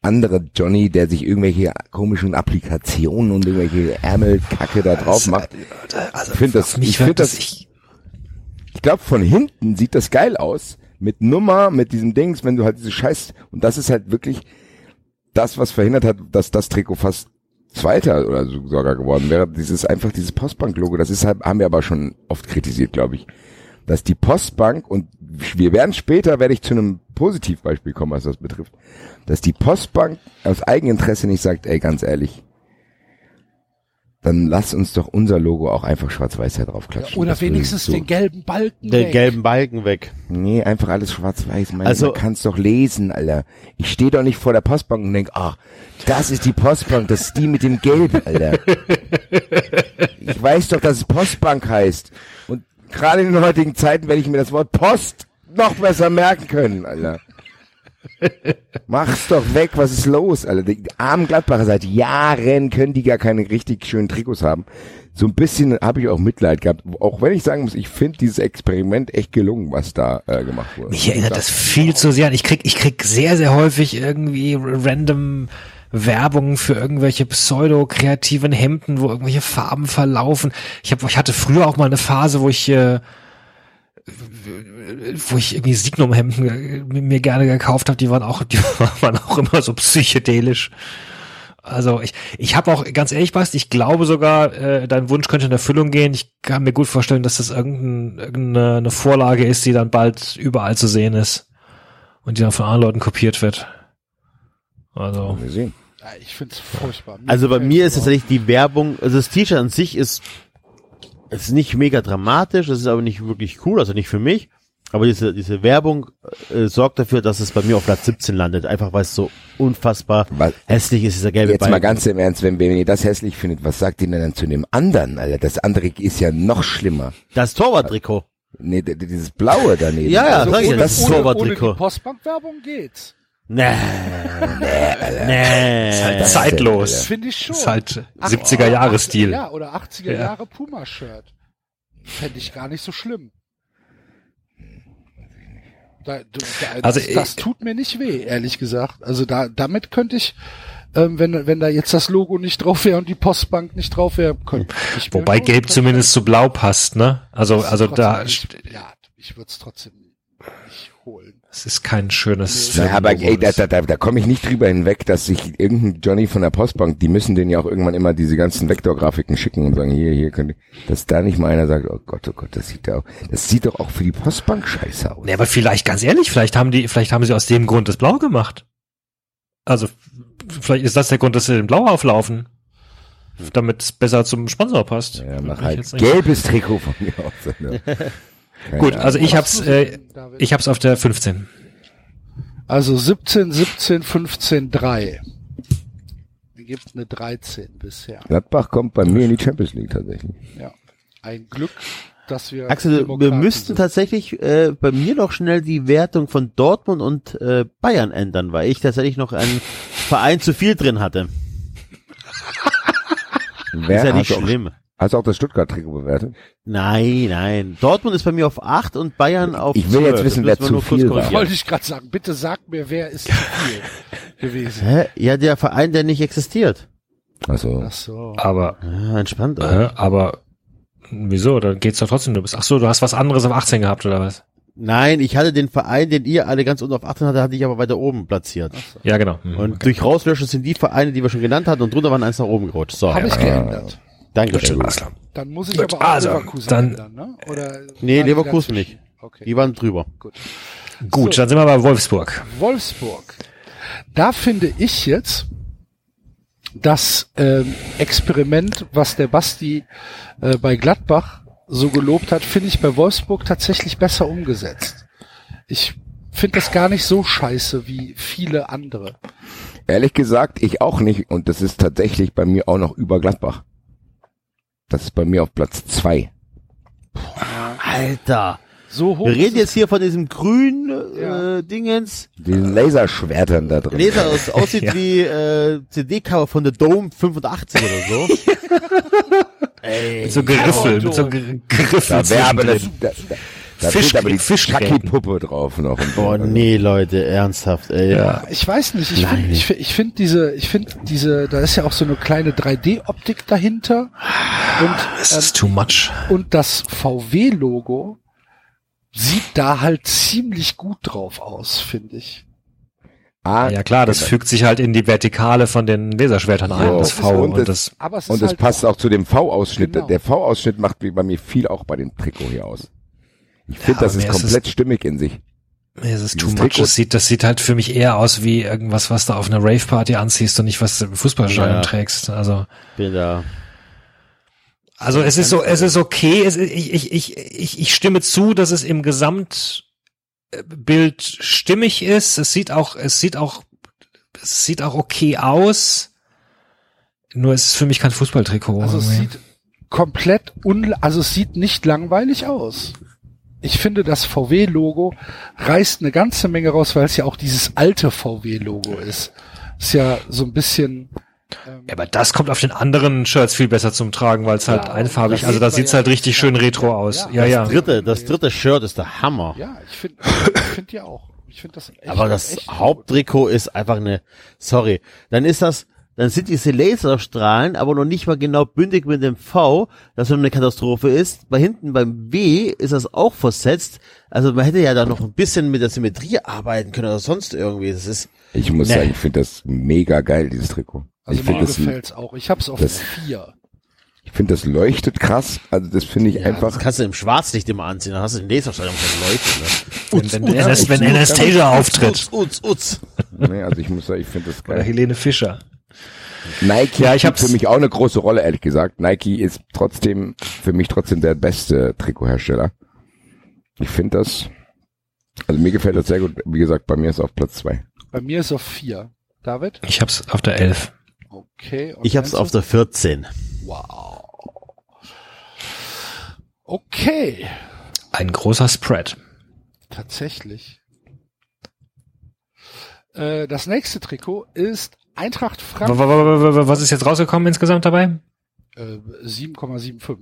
andere Johnny, der sich irgendwelche komischen Applikationen und irgendwelche Ärmelkacke da drauf macht. Also, Ich finde das, ich finde das, ich, ich glaube von hinten sieht das geil aus. Mit Nummer, mit diesem Dings, wenn du halt diese Scheiß, und das ist halt wirklich das, was verhindert hat, dass das Trikot fast Zweiter oder so sogar geworden wäre. Dieses einfach dieses Postbank-Logo, das ist halt, haben wir aber schon oft kritisiert, glaube ich. Dass die Postbank, und wir werden später, werde ich zu einem Positivbeispiel kommen, was das betrifft, dass die Postbank aus Eigeninteresse nicht sagt, ey, ganz ehrlich, dann lass uns doch unser Logo auch einfach schwarz-weiß da drauf klatschen. Oder Das wenigstens so- den gelben Balken. Den weg. gelben Balken weg. Nee, einfach alles schwarz-weiß. Also- man kann's doch lesen, Alter. Ich stehe doch nicht vor der Postbank und denk, ach, das ist die Postbank, das ist die mit dem Gelb, Alter. ich weiß doch, dass es Postbank heißt. Und gerade in den heutigen Zeiten werde ich mir das Wort Post noch besser merken können, Alter. Mach's doch weg, was ist los, Alter? Die armen Gladbacher seit Jahren können die gar keine richtig schönen Trikots haben. So ein bisschen habe ich auch Mitleid gehabt, auch wenn ich sagen muss, ich finde dieses Experiment echt gelungen, was da äh, gemacht wurde. mich erinnert das viel zu sehr an. Ich krieg, ich krieg sehr, sehr häufig irgendwie random Werbung für irgendwelche pseudo-kreativen Hemden, wo irgendwelche Farben verlaufen. Ich hab, ich hatte früher auch mal eine Phase, wo ich, äh, wo ich irgendwie Signum-Hemden mir gerne gekauft habe, die waren auch, die waren auch immer so psychedelisch. Also ich, ich habe auch ganz ehrlich, Basti, ich glaube sogar, äh, dein Wunsch könnte in Erfüllung gehen. Ich kann mir gut vorstellen, dass das irgendein, irgendeine eine Vorlage ist, die dann bald überall zu sehen ist und die dann von anderen Leuten kopiert wird. Also Wir sehen. Ja, ich find's furchtbar. Also bei mir ist überhaupt tatsächlich die Werbung, also das T-Shirt an sich ist, ist nicht mega dramatisch, es ist aber nicht wirklich cool, also nicht für mich. Aber diese, diese Werbung äh, sorgt dafür, dass es bei mir auf Platz 17 landet, einfach weil es so unfassbar Weil- hässlich ist, dieser gelbe Jetzt mal Balken. ganz im Ernst, wenn, wenn ihr das hässlich findet, was sagt ihr denn dann zu dem anderen, Alter? Das andere ist ja noch schlimmer. Das Torwarttrikot. Nee, dieses blaue daneben. Ja, ja, also, ohne, das ist ohne, ohne Torwarttrikot. die Postbank-Werbung geht's. Nee. nee. ist halt das zeitlos. Finde ich schon. Ist halt Ach, 70er Jahre Stil. Ja, oder 80er Ja. Jahre Puma-Shirt. Fände ich gar nicht so schlimm. Da, da, Also das, ich- das tut mir nicht weh, ehrlich gesagt. Also da, damit könnte ich, ähm, wenn, wenn da jetzt das Logo nicht drauf wäre und die Postbank nicht drauf wäre, könnte ich mir Wobei Gelb zumindest zu Blau passt, ne? Also, also da, nicht- ja, ich würde es trotzdem nicht holen. es ist kein schönes. Na, aber Firmenlogo. ey, da, da, da, da komme ich nicht drüber hinweg, dass sich irgendein Johnny von der Postbank, die müssen den ja auch irgendwann immer diese ganzen Vektorgrafiken schicken und sagen, hier, hier könnt ihr, dass da nicht mal einer sagt, oh Gott, oh Gott, das sieht da auch, das sieht doch auch für die Postbank scheiße aus. Nee, aber vielleicht, ganz ehrlich, vielleicht haben die, vielleicht haben sie aus dem Grund das Blau gemacht. Also, vielleicht ist das der Grund, dass sie den Blau auflaufen. Damit es besser zum Sponsor passt. Ja, mach halt gelbes Trikot von mir aus. Keine Gut, Ahnung. also ich hab's, äh, ich hab's auf der 15. Also 17, 17, 15, 3. Die gibt eine 13 bisher. Gladbach kommt bei mir in die Champions League tatsächlich. Ja. Ein Glück, dass wir. Axel, wir Demokraten müssten sind. tatsächlich äh, bei mir noch schnell die Wertung von Dortmund und äh, Bayern ändern, weil ich tatsächlich noch einen Verein zu viel drin hatte. Wer ist ja nicht auch, schlimm. Hast du auch das Stuttgart-Trikot bewertet? Nein, nein. Dortmund ist bei mir auf 8 und Bayern auf Ich will 12. jetzt wissen, wer zu viel war. Wollte ich gerade sagen, bitte sag mir, wer ist zu viel gewesen. Hä? Ja, der Verein, der nicht existiert. Also, Ach so. Aber, Ja, entspannt. äh, aber, wieso? Dann geht's doch trotzdem nur bis, ach so, du hast was anderes auf 18 gehabt, oder was? Nein, ich hatte den Verein, den ihr alle ganz unten auf 18 hatte, hatte ich aber weiter oben platziert. Ja, genau. Mhm. Und durch Rauslöschen sind die Vereine, die wir schon genannt hatten, und drunter waren eins nach oben gerutscht. So, Habe ich geändert. Dankeschön. Klar. Dann muss ich Gut, aber auch also, Leverkusen dann- ändern, ne? Oder Nee, Leverkusen nicht. Okay. Die waren drüber. Gut, dann sind wir bei Wolfsburg. Wolfsburg. Da finde ich jetzt das ähm, Experiment, was der Basti äh, bei Gladbach so gelobt hat, finde ich bei Wolfsburg tatsächlich besser umgesetzt. Ich finde das gar nicht so scheiße wie viele andere. Ehrlich gesagt, ich auch nicht. Und das ist tatsächlich bei mir auch noch über Gladbach. Das ist bei mir auf Platz zwei. Alter. So hoch. Wir reden jetzt hier von diesem grünen Ja. äh, Dingens. Diesen Laserschwertern da drin. Leser aus, aussieht Ja. wie äh, CD-Cover von The Dome 85 oder so. Ey. Mit so Geriffel, mit so Ger- Geriffel. Da wäre aber das, zwischendrin. da, da, da Fisch- steht aber die Fischgräten. Chucky-Puppe drauf noch. Und. Boah, nee, Leute, ernsthaft, ey. Ja. Ich weiß nicht, ich finde ich, ich find diese, ich finde diese, da ist ja auch so eine kleine 3D-Optik dahinter und, Es ähm, ist too much. und das VW-Logo sieht da halt ziemlich gut drauf aus, finde ich. Ah, Ja klar, das fügt sich halt in die Vertikale von den Laserschwertern ein, So. das V Und und, das- das, Aber es Und es halt passt auch zu dem V-Ausschnitt. Genau. Der V-Ausschnitt macht wie bei mir viel auch bei dem Trikot hier aus. Ich finde, aber das ist mir ist es- komplett stimmig in sich. es ist too much. Das sieht, das sieht halt für mich eher aus wie irgendwas, was du auf einer Rave-Party anziehst und nicht was du im Fußballstadion Ja. trägst. Also, Bin da. also es ist so, es ist okay. Es, ist- ich, ich, ich, ich, ich stimme zu, dass es im Gesamtbild stimmig ist. Es sieht auch, es sieht auch, es sieht auch okay aus. Nur es ist für mich kein Fußballtrikot. Also es sieht komplett un, also es sieht nicht langweilig aus. Ich finde, das VW-Logo reißt eine ganze Menge raus, weil es ja auch dieses alte VW-Logo ist. Ist ja so ein bisschen, ähm, Ja, aber das kommt auf den anderen Shirts viel besser zum Tragen, weil es halt Ja, einfarbig, das also sieht da sieht's ja. halt richtig schön retro aus. Ja, ja. Das dritte, das dritte Shirt ist der Hammer. ja, ich finde, ich finde ja auch. Ich finde das echt, Aber das echt gut. Haupttrikot ist einfach eine, sorry, dann ist das, dann sind diese Laserstrahlen aber noch nicht mal genau bündig mit dem V, das schon eine Katastrophe ist. Bei hinten beim W ist das auch versetzt. Also man hätte ja da noch ein bisschen mit der Symmetrie arbeiten können oder sonst irgendwie. Das ist, Ich muss Nee. sagen, ich finde das mega geil, dieses Trikot. Also ich finde mir das, gefällt's auch. Ich hab's auf das- vier. ich finde das leuchtet krass. Also das finde ich ja, einfach. das kannst du im Schwarzlicht immer anziehen, dann hast du den Laserstrahl mit Leuten. Ne? Wenn, wenn, Anas- wenn Anastasia auftritt. Utz, utz, utz. Nee, also ich muss sagen, ich finde das Oder geil. Helene Fischer. Nike Ja, ich spielt hab's- für mich auch eine große Rolle, ehrlich gesagt. Nike ist trotzdem, für mich trotzdem der beste Trikothersteller. Ich finde das, also mir gefällt das sehr gut. Wie gesagt, bei mir ist es auf Platz zwei. Bei mir ist auf vier. David? Ich hab's auf der 11. Okay. und Ich hab's auf der 14. Wow. Okay. Ein großer Spread. Tatsächlich. Äh, das nächste Trikot ist Eintracht Frankfurt. Was ist jetzt rausgekommen insgesamt dabei? Äh, 7,75. Äh,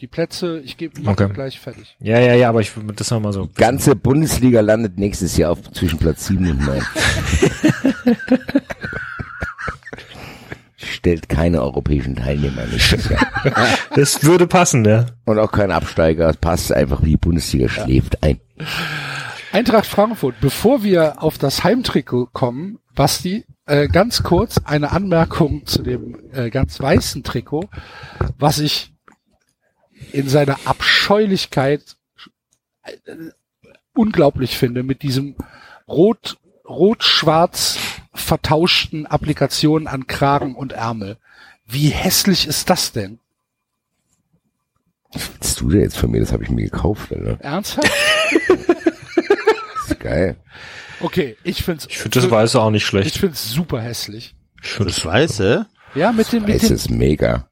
die Plätze, ich gebe Okay. gleich fertig. Ja, ja, ja, aber ich das noch mal so. Ganze Bundesliga landet nächstes Jahr auf zwischen Platz 7 und 9. Stellt keine europäischen Teilnehmer nächstes Jahr. Das würde passen, ja. Und auch kein Absteiger. Es passt einfach, wie die Bundesliga schläft ein. Eintracht Frankfurt, bevor wir auf das Heimtrikot kommen, Basti, äh, ganz kurz eine Anmerkung zu dem äh, ganz weißen Trikot, was ich in seiner Abscheulichkeit äh, unglaublich finde, mit diesem rot, rot-schwarz vertauschten Applikationen an Kragen und Ärmel. Wie hässlich ist das denn? Was willst du denn jetzt von mir? Das habe ich mir gekauft, Alter. Ernsthaft? Geil. Okay, ich find's, Ich finde das Weiße auch nicht ich schlecht. find's super hässlich. Ich Das Weiße? Ja, mit dem, mit Es dem, ist mega.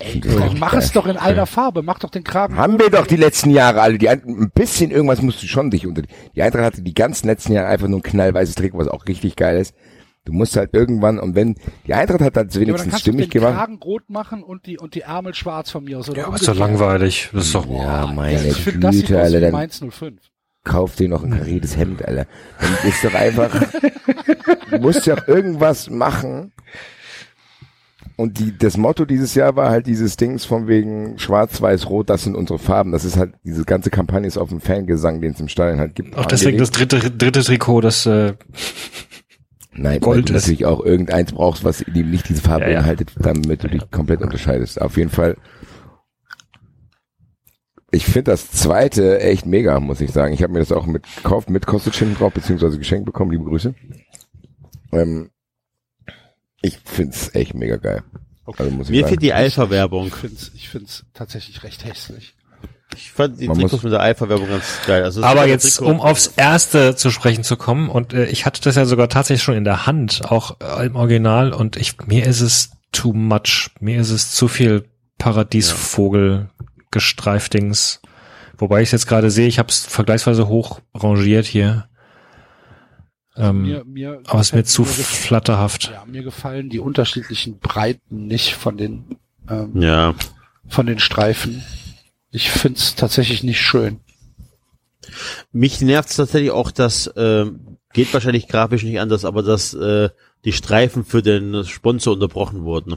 Ich das Dann mach geil. es doch in einer Farbe, mach doch den Kragen. Haben wir doch die letzten Jahre alle. Die, Ein- ein bisschen irgendwas musst du schon dich unter. Die Eintracht hatte die ganzen letzten Jahre einfach nur ein knallweißes Trikot, was auch richtig geil ist. Du musst halt irgendwann, und wenn, die Eintracht hat das ja, aber dann wenigstens kannst du stimmig den gemacht. Kragen rot machen und die, und die Ärmel schwarz von mir aus. Oder Ja, aber ist doch langweilig. Das ist doch, Ja, meine Ich finde, das sieht Güte, Alter, wie dann Mainz 05. kauf dir noch ein kariertes Hemd, Alter. Dann ist doch einfach, du musst ja irgendwas machen, Und die, das Motto dieses Jahr war halt dieses Dings von wegen Schwarz, Weiß, Rot, das sind unsere Farben. Das ist halt, diese ganze Kampagne ist auf dem Fangesang, den es im Stadion halt gibt. Auch deswegen das dritte, dritte Trikot, das äh, Nein, Gold weil du natürlich auch irgendeins brauchst, was eben nicht diese Farbe Ja, ja. beinhaltet, damit du dich komplett unterscheidest. Auf jeden Fall. Ich finde das zweite echt mega, muss ich sagen. Ich habe mir das auch mit gekauft, mit Kostic hinten drauf, beziehungsweise geschenkt bekommen, liebe Grüße. Ähm, ich find's echt mega geil. Also muss ich Mir fehlt die Alpha-Werbung. Ich find's, ich find's tatsächlich recht hässlich. Ich fand die Man Trikots mit der Alpha-Werbung ganz geil. Also Aber jetzt, Trikot- um aufs erste zu sprechen zu kommen, und äh, ich hatte das ja sogar tatsächlich schon in der Hand, auch äh, im Original, und ich, mir ist es too much. Mir ist es zu viel Paradiesvogel gestreiftings. Wobei ich es jetzt gerade sehe, ich habe es vergleichsweise hoch rangiert hier. Ähm, Mir, mir aber es ist mir zu mir flatterhaft. Ja, mir gefallen die unterschiedlichen Breiten nicht von den ähm, Ja. von den Streifen. Ich find's tatsächlich nicht schön. Mich nervt tatsächlich auch, dass, ähm, geht wahrscheinlich grafisch nicht anders, aber dass äh, die Streifen für den Sponsor unterbrochen wurden.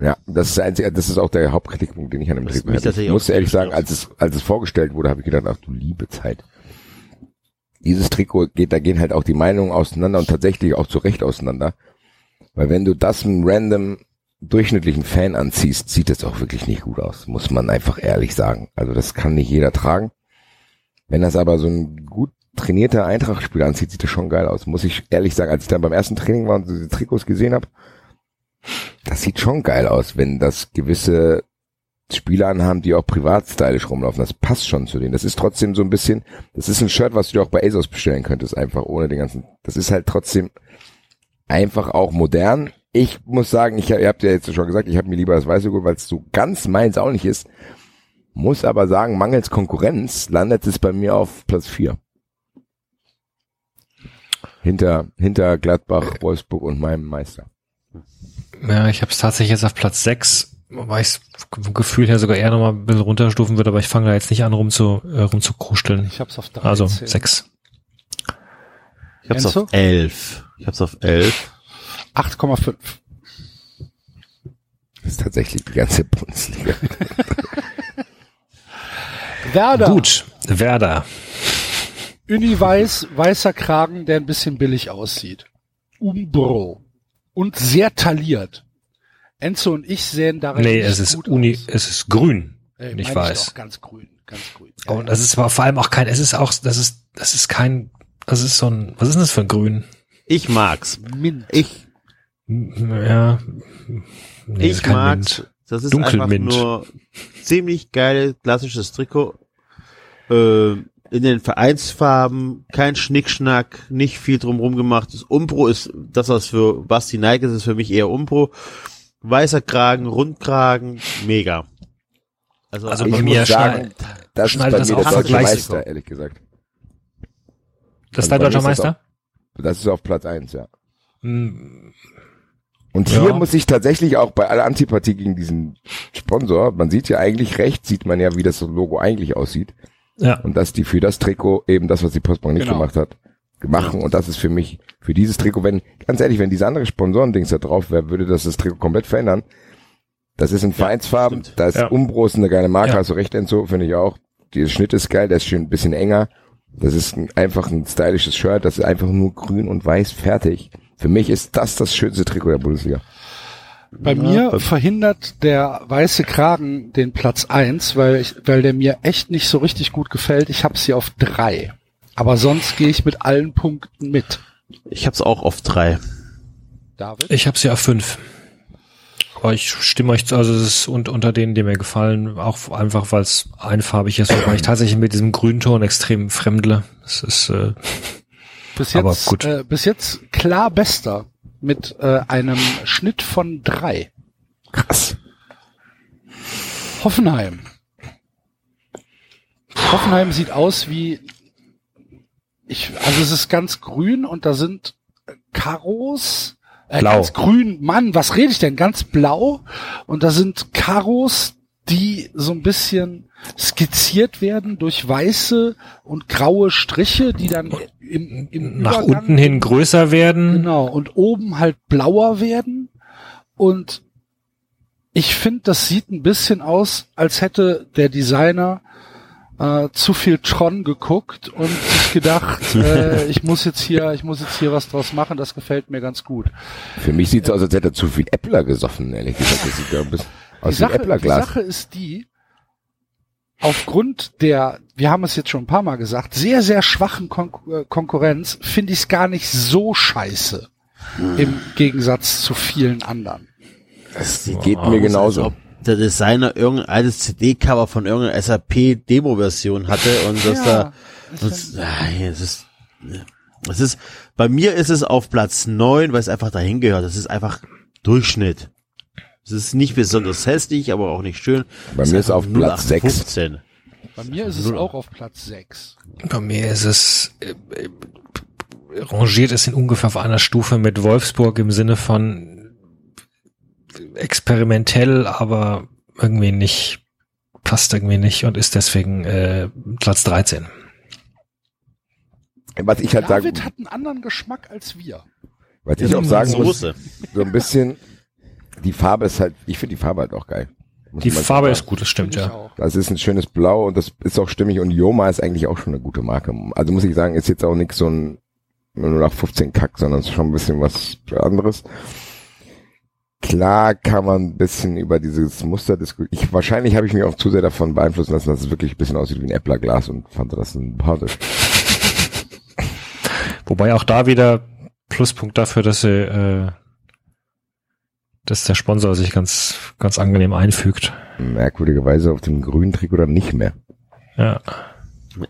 Ja, das ist einzige, das ist auch der Hauptkritikpunkt, den ich an dem mich hatte. Ich muss ehrlich sagen, als es, als es vorgestellt wurde, habe ich gedacht, ach du liebe Zeit. Dieses Trikot geht, da gehen halt auch die Meinungen auseinander und tatsächlich auch zu Recht auseinander. Weil wenn du das einem random durchschnittlichen Fan anziehst, sieht das auch wirklich nicht gut aus, muss man einfach ehrlich sagen. Also das kann nicht jeder tragen. Wenn das aber so ein gut trainierter Eintracht-Spieler anzieht, sieht das schon geil aus. Muss ich ehrlich sagen, als ich dann beim ersten Training war und diese Trikots gesehen habe, das sieht schon geil aus, wenn das gewisse Spieler anhaben, die auch privat stylisch rumlaufen. Das passt schon zu denen. Das ist trotzdem so ein bisschen, das ist ein Shirt, was du dir auch bei ASOS bestellen könntest, einfach ohne den ganzen, das ist halt trotzdem einfach auch modern. Ich muss sagen, ich, ihr habt ja jetzt schon gesagt, ich habe mir lieber das Weiße geholt, weil es so ganz meins auch nicht ist. Muss aber sagen, mangels Konkurrenz landet es bei mir auf Platz vier Hinter, hinter Gladbach, Wolfsburg und meinem Meister. Ja, ich habe es tatsächlich jetzt auf Platz 6, wobei ich vom Gefühl her sogar eher nochmal ein bisschen runterstufen würde, aber ich fange da jetzt nicht an rum zu, äh, rum zu kruscheln. Ich hab's auf 13. Also 6. Ich hab's Enzo? auf elf. Ich hab's auf elf. 8,5. Das ist tatsächlich die ganze Bundesliga. Werder. Gut, Werder. Uni-Weiß, weißer Kragen, der ein bisschen billig aussieht. Umbro. Und sehr tailliert. Enzo und ich sehen darin Nee, es ist Uni, aus. es ist grün. Ey, nicht meine weiß. doch, ganz grün, ganz grün. Ja, Und das ist aber vor allem auch kein, es ist auch, das ist, das ist kein, das ist so ein, was ist denn das für ein Grün? Ich mag's. Mint. Ich, Ja. Nee, ich ist kein mag's. Mint. Das ist Dunkelmint. einfach nur ziemlich geil, klassisches Trikot. Äh, in den Vereinsfarben, kein Schnickschnack, nicht viel drumrum gemacht. Das Umbro ist, das was für Basti Nike ist, ist für mich eher Umbro. Weißer Kragen, Rundkragen, mega. Also, Also ich bei muss mir sagen, das ist schneidet bei das mir auch der deutsche Meister, ehrlich gesagt. Das ist dein deutscher ist das Meister? Das ist auf Platz eins, ja. Hm, Und Ja. hier muss ich tatsächlich auch bei aller Antipathie gegen diesen Sponsor, man sieht ja eigentlich rechts, sieht man ja, wie das Logo eigentlich aussieht. Ja. Und dass die für das Trikot eben das, was die Postbank nicht Genau. gemacht hat, machen. Und das ist für mich, für dieses Trikot, wenn, ganz ehrlich, wenn diese andere Sponsorendings da drauf wäre, würde das das Trikot komplett verändern. Das ist in Vereinsfarben, stimmt. da ist Ja. Umbro ist eine geile Marke, Ja. hast du recht, Enzo, finde ich auch. Der Schnitt ist geil, der ist schön ein bisschen enger. Das ist ein, einfach ein stylisches Shirt, das ist einfach nur grün und weiß fertig. Für mich ist das das schönste Trikot der Bundesliga. Bei mir verhindert der weiße Kragen den Platz eins, weil, ich, weil der mir echt nicht so richtig gut gefällt. Ich habe sie auf drei. Aber sonst gehe ich mit allen Punkten mit. ich hab's auch auf drei. David? Ich habe sie auf fünf. Aber ich stimme euch zu, also es ist un- unter denen, die mir gefallen, auch einfach, weil es einfarbig ist, wobei ich tatsächlich mit diesem Grünton extrem fremdle. Es ist, äh, bis aber jetzt, gut. Äh, bis jetzt klar bester mit äh, einem Schnitt von drei. Krass. Hoffenheim. Hoffenheim sieht aus wie ich, also es ist ganz grün und da sind Karos, äh, Blau. ganz grün, Mann, was rede ich denn? Ganz blau und da sind Karos, die so ein bisschen skizziert werden durch weiße und graue Striche, die dann im, im nach Übergang unten hin größer werden. Genau, und oben halt blauer werden. Und Ich finde, das sieht ein bisschen aus, als hätte der Designer äh, zu viel Tron geguckt und sich gedacht, äh, ich muss jetzt hier, ich muss jetzt hier was draus machen. Das gefällt mir ganz gut. Für mich sieht es aus, als hätte er zu viel Äppler gesoffen, ehrlich gesagt. Das sieht ja ein bisschen Die aus wie ein Sache, die Äpplerglas. Sache ist die, aufgrund der, wir haben es jetzt schon ein paar Mal gesagt, sehr, sehr schwachen Kon äh, Konkurrenz finde ich es gar nicht so scheiße. Im Gegensatz zu vielen anderen. Das geht mir genauso. Als ob der Designer irgendein altes CD-Cover von irgendeiner SAP-Demo-Version hatte und das da, das, ah, es ist, es ist, bei mir ist es auf Platz neun, weil es einfach dahin gehört. Das ist einfach Durchschnitt. Es ist nicht besonders hässlich, aber auch nicht schön. Bei Es mir ist einfach auf Platz 6. 0815. Bei mir ist es Null. auch auf Platz 6. Bei mir ist es, äh, äh, rangiert es in ungefähr auf einer Stufe mit Wolfsburg im Sinne von experimentell, aber irgendwie nicht, passt irgendwie nicht und ist deswegen äh, Platz 13. Was ich halt sagen, David hat einen anderen Geschmack als wir. was ich auch sagen muss, so ein bisschen, die Farbe ist halt, ich finde die Farbe halt auch geil. Muss Die Farbe sagen. ist gut, das stimmt, ja. auch. Das ist ein schönes Blau und das ist auch stimmig und Yoma ist eigentlich auch schon eine gute Marke. Also muss ich sagen, ist jetzt auch nix so ein 0815 Kack, sondern ist schon ein bisschen was anderes. Klar kann man ein bisschen über dieses Muster diskutieren. Ich, wahrscheinlich habe ich mich auch zu sehr davon beeinflussen lassen, dass es wirklich ein bisschen aussieht wie ein Äpplerglas und fand das sympathisch. Wobei auch da wieder Pluspunkt dafür, dass sie, äh, dass der Sponsor sich ganz, ganz angenehm einfügt. Merkwürdigerweise auf dem grünen Trikot dann nicht mehr. Ja.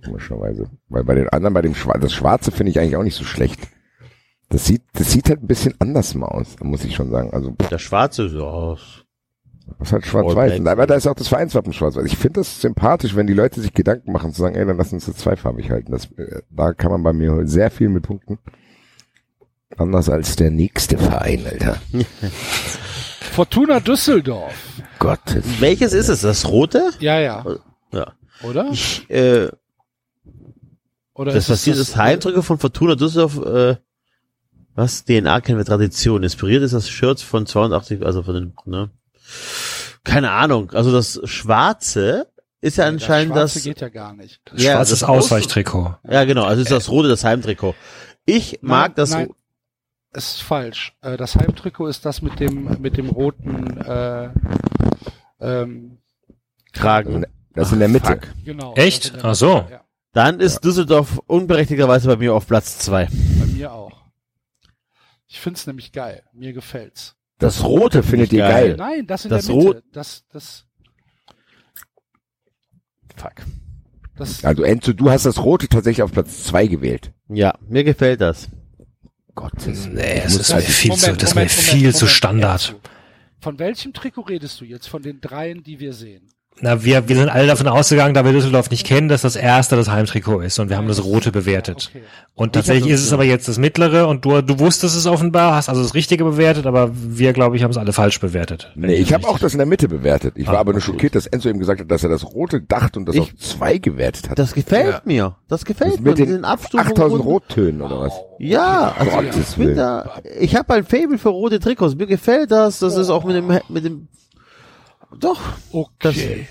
Komischerweise. Weil bei den anderen, bei dem Schwarze, das Schwarze finde ich eigentlich auch nicht so schlecht. Das sieht, das sieht halt ein bisschen anders mal aus, muss ich schon sagen. Also, Der Schwarze, ja, was halt schwarz-weiß. Aber da ist auch das Vereinswappen schwarz-weiß. Ich finde das sympathisch, wenn die Leute sich Gedanken machen, zu sagen, ey, dann lass uns das zweifarbig halten. Das, äh, da kann man bei mir sehr viel mit punkten. Anders als der nächste Verein, Alter. Fortuna Düsseldorf. Gottes. Welches ist es? Das rote? Ja, ja. Ja. Oder? Ich, äh, Oder das ist passiert das Heimdrücke von Fortuna Düsseldorf, äh, was? DNA kennen wir Tradition. Inspiriert ist das Shirt von 82, also von den, ne? Keine Ahnung. Also das Schwarze ist ja Nee, anscheinend das. Schwarze das, geht ja gar nicht. Ja, Schwarzes das Ausweichtrikot. ja genau, also ist das rote das Heimtrikot. Ich mag Nein, das, nein. Es ist falsch. Äh, Das Heimtrikot ist das mit dem mit dem roten äh, ähm, Kragen. Das ist in der Mitte. Fuck. genau. Echt? Der Ach so. Ja, Dann ist Düsseldorf unberechtigterweise bei mir auf Platz zwei. bei mir auch. Ich find's nämlich geil. Mir gefällt's. Das Rote findet ihr Geil. geil. Nein, das in Das der Mitte. Rot- Das das Fuck. das Also Enzo, du hast das Rote tatsächlich auf Platz zwei gewählt. Ja, mir gefällt das. Gottes. Nee, muss ist halt- mir viel zu, das ist mir Moment, viel Moment, zu Moment, Standard. Von welchem Trikot redest du jetzt? Von den dreien, die wir sehen? Na, wir, wir sind alle davon ausgegangen, da wir Düsseldorf nicht kennen, dass das erste das Heimtrikot ist und wir haben das rote bewertet. Okay. Und tatsächlich ist es aber jetzt das mittlere und du, du wusstest es offenbar, hast also das Richtige bewertet, aber wir, glaube ich, haben es alle falsch bewertet. Nee, ich habe auch das in der Mitte bewertet. Ich war Ah, aber nur schockiert, dass Enzo eben gesagt hat, dass er das Rote dachte und das Ich- auf zwei gewertet hat. Das gefällt Ja. mir. Das gefällt Das mir. mit den Abstufungen 8000 und- Rottönen oder was? Ja, also Gottes ich bin Willen. da, ich habe ein Fable für rote Trikots. Mir gefällt das. Das ist auch mit dem, mit dem, doch. Okay.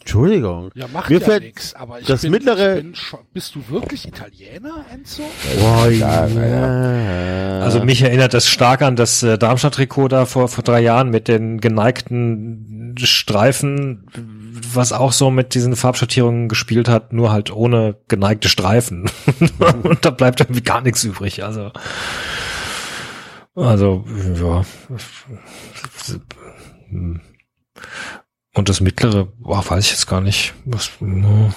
Entschuldigung. ja, macht mir ja fällt nix, aber ich das bin, mittlere- ich bin schon, bist du wirklich Italiener, Enzo? Boah, Ja, ja. Also mich erinnert das stark an das äh, Darmstadt-Trikot da vor, vor drei Jahren mit den geneigten Streifen, was auch so mit diesen Farbschattierungen gespielt hat, nur halt ohne geneigte Streifen. Und da bleibt irgendwie gar nichts übrig. Also, also ja. Und das mittlere, boah, weiß ich jetzt gar nicht. Was,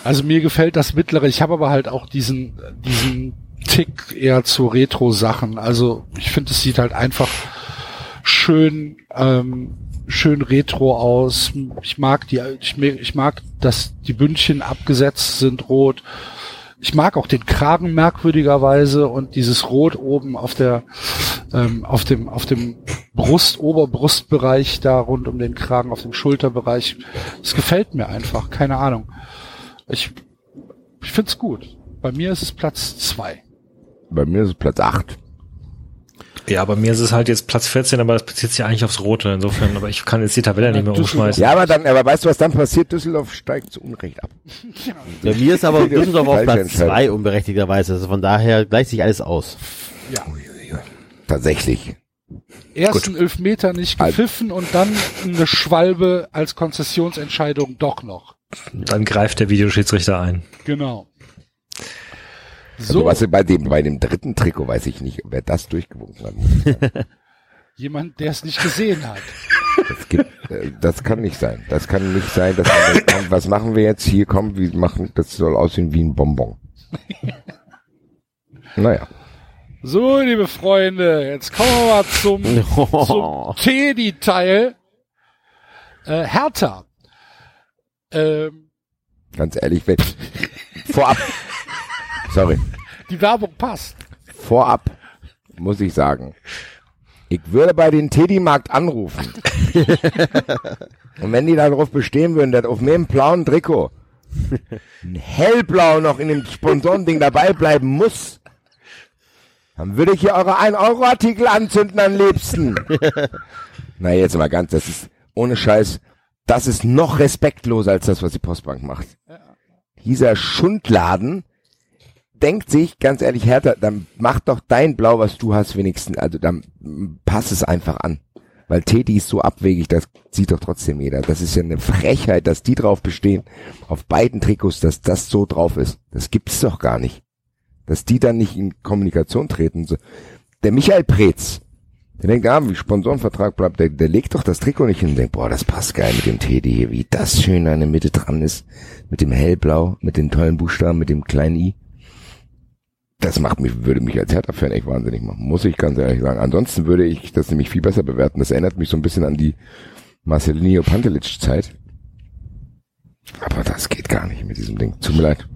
Also mir gefällt das mittlere. Ich habe aber halt auch diesen, diesen Tick eher zu Retro-Sachen. Also ich finde, es sieht halt einfach schön, ähm, schön retro aus. Ich mag die, ich, ich mag, dass die Bündchen abgesetzt sind rot. Ich mag auch den Kragen merkwürdigerweise und dieses Rot oben auf der, ähm, auf dem, auf dem Brust, Oberbrustbereich da rund um den Kragen, auf dem Schulterbereich. Es gefällt mir einfach, keine Ahnung. Ich, ich find's gut. Bei mir ist es Platz zwei. Bei mir ist es Platz 8. Ja, aber mir ist es halt jetzt Platz 14, aber es bezieht sich eigentlich aufs Rote. Insofern, aber ich kann jetzt die Tabelle nicht mehr umschmeißen. Ja, aber dann, aber weißt du, was dann passiert? Düsseldorf steigt zu Unrecht ab. Bei mir ist aber Düsseldorf auf Platz Entscheidung. zwei unberechtigterweise. Also von daher gleicht sich alles aus. Tatsächlich. Ersten Elfmeter nicht gepfiffen und dann eine Schwalbe als Konzessionsentscheidung doch noch. Dann greift der Videoschiedsrichter ein. Genau. Also So, was bei dem, bei dem dritten Trikot weiß ich nicht, wer das durchgewunken hat. jemand, der es nicht gesehen hat. Das, gibt, äh, das kann nicht sein. Das kann nicht sein, dass man denkt, komm, was machen wir jetzt hier? Komm, wir machen, das soll aussehen wie ein Bonbon. Naja. So, liebe Freunde, jetzt kommen wir mal zum, zum Teddy-Teil. Äh, Hertha. Ähm, Ganz ehrlich, wenn, vorab, sorry, die Werbung passt. vorab muss ich sagen, ich würde bei den Teddy-Markt anrufen. Und wenn die darauf bestehen würden, dass auf meinem blauen Trikot ein hellblau noch in dem Sponsorending dabei bleiben muss, dann würde ich hier eure 1-Euro-Artikel anzünden am liebsten. Na, jetzt mal ganz, das ist ohne Scheiß, das ist noch respektloser als das, was die Postbank macht. Dieser Schundladen denkt sich, ganz ehrlich, Hertha, dann mach doch dein Blau, was du hast, wenigstens, also dann pass es einfach an. Weil Teddy ist so abwegig, das sieht doch trotzdem jeder. Das ist ja eine Frechheit, dass die drauf bestehen, auf beiden Trikots, dass das so drauf ist. Das gibt's doch gar nicht. Dass die dann nicht in Kommunikation treten. Der Michael Preetz, der denkt, ah, wie Sponsorenvertrag bleibt, der, der legt doch das Trikot nicht hin und denkt, boah, das passt geil mit dem Teddy hier, wie das schön an der Mitte dran ist, mit dem hellblau, mit den tollen Buchstaben, mit dem kleinen i. Das macht mich, würde mich als Hertha-Fan echt wahnsinnig machen, muss ich ganz ehrlich sagen. Ansonsten würde ich das nämlich viel besser bewerten. Das erinnert mich so ein bisschen an die Marcelinho Pantelic-Zeit. Aber das geht gar nicht mit diesem Ding. Tut mir leid.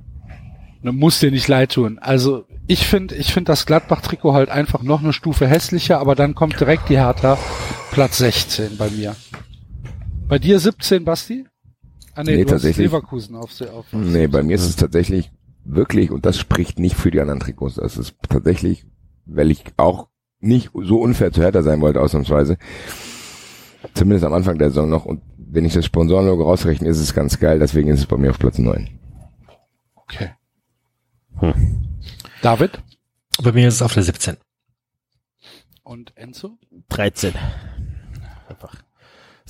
Ne, muss dir nicht leid tun. Also ich finde, ich finde das Gladbach-Trikot halt einfach noch eine Stufe hässlicher, aber dann kommt direkt die Hertha Platz 16 bei mir. Bei dir 17, Basti? Ah nee, Nee, du tatsächlich. Leverkusen auf, auf, auf Nee, bei mir ist es tatsächlich wirklich, und das spricht nicht für die anderen Trikots, das ist tatsächlich, weil ich auch nicht so unfair zu Hertha sein wollte, ausnahmsweise, zumindest am Anfang der Saison noch, und wenn ich das Sponsorenlogo rausrechne, ist es ganz geil, deswegen ist es bei mir auf Platz 9. Okay. David Bei mir ist es auf der 17. und Enzo? 13. Einfach.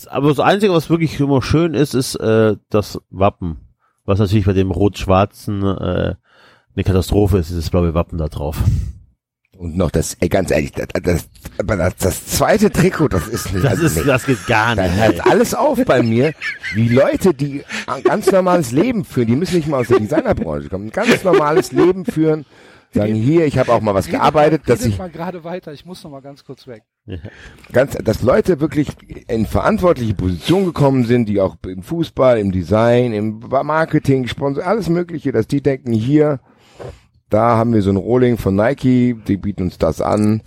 Aber das Einzige, was wirklich immer schön ist, ist äh, das Wappen. Was natürlich bei dem rot-schwarzen äh, eine Katastrophe ist, dieses blaue Wappen da drauf. Und noch das, ey, ganz ehrlich, das, das, das, das zweite Trikot, das ist nicht, Das also ist, nee. das geht gar Da nicht. hört alles auf bei mir, wie Leute, die ein ganz normales Leben führen, die müssen nicht mal aus der Designerbranche kommen, ein ganz normales Leben führen, sagen hier, ich habe auch mal was gearbeitet, dass redet ich mal gerade weiter, ich muss noch mal ganz kurz weg. ganz, dass Leute wirklich in verantwortliche Positionen gekommen sind, die auch im Fußball, im Design, im Marketing, Sponsor, alles Mögliche, dass die denken, hier, da haben wir so ein Rolling von Nike, die bieten uns das an,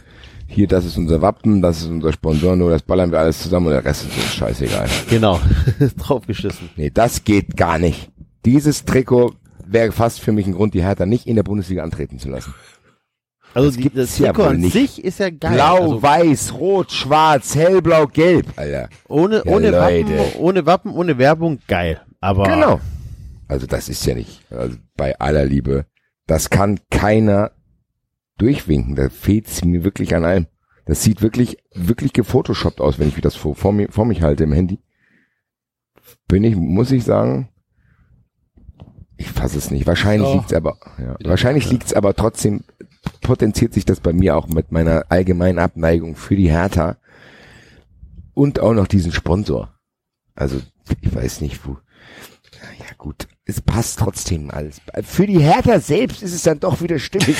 hier, das ist unser Wappen, das ist unser Sponsor, nur das ballern wir alles zusammen und der Rest ist uns scheißegal. Genau. Draufgeschissen. Nee, das geht gar nicht. Dieses Trikot wäre fast für mich ein Grund, die Hertha nicht in der Bundesliga antreten zu lassen. Also Das die, das ja Trikot an nicht. sich ist ja geil. Blau, also weiß, rot, schwarz, hellblau, gelb, Alter. ohne, Ja, ohne Leute. Wappen, ohne Wappen, ohne Werbung, geil. Aber Genau. Also das ist ja nicht, also bei aller Liebe, das kann keiner durchwinken. Da fehlt's mir wirklich an allem. Das sieht wirklich, wirklich gefotoshoppt aus, wenn ich das vor, vor, mir, vor mich halte im Handy. Bin ich, muss ich sagen, ich fasse es nicht. Wahrscheinlich Doch. liegt's aber, ja, wahrscheinlich liegt's aber trotzdem, potenziert sich das bei mir auch mit meiner allgemeinen Abneigung für die Hertha und auch noch diesen Sponsor. Also, ich weiß nicht, wo. Ja, gut. Es passt trotzdem alles. Für die Hertha selbst ist es dann doch wieder stimmig.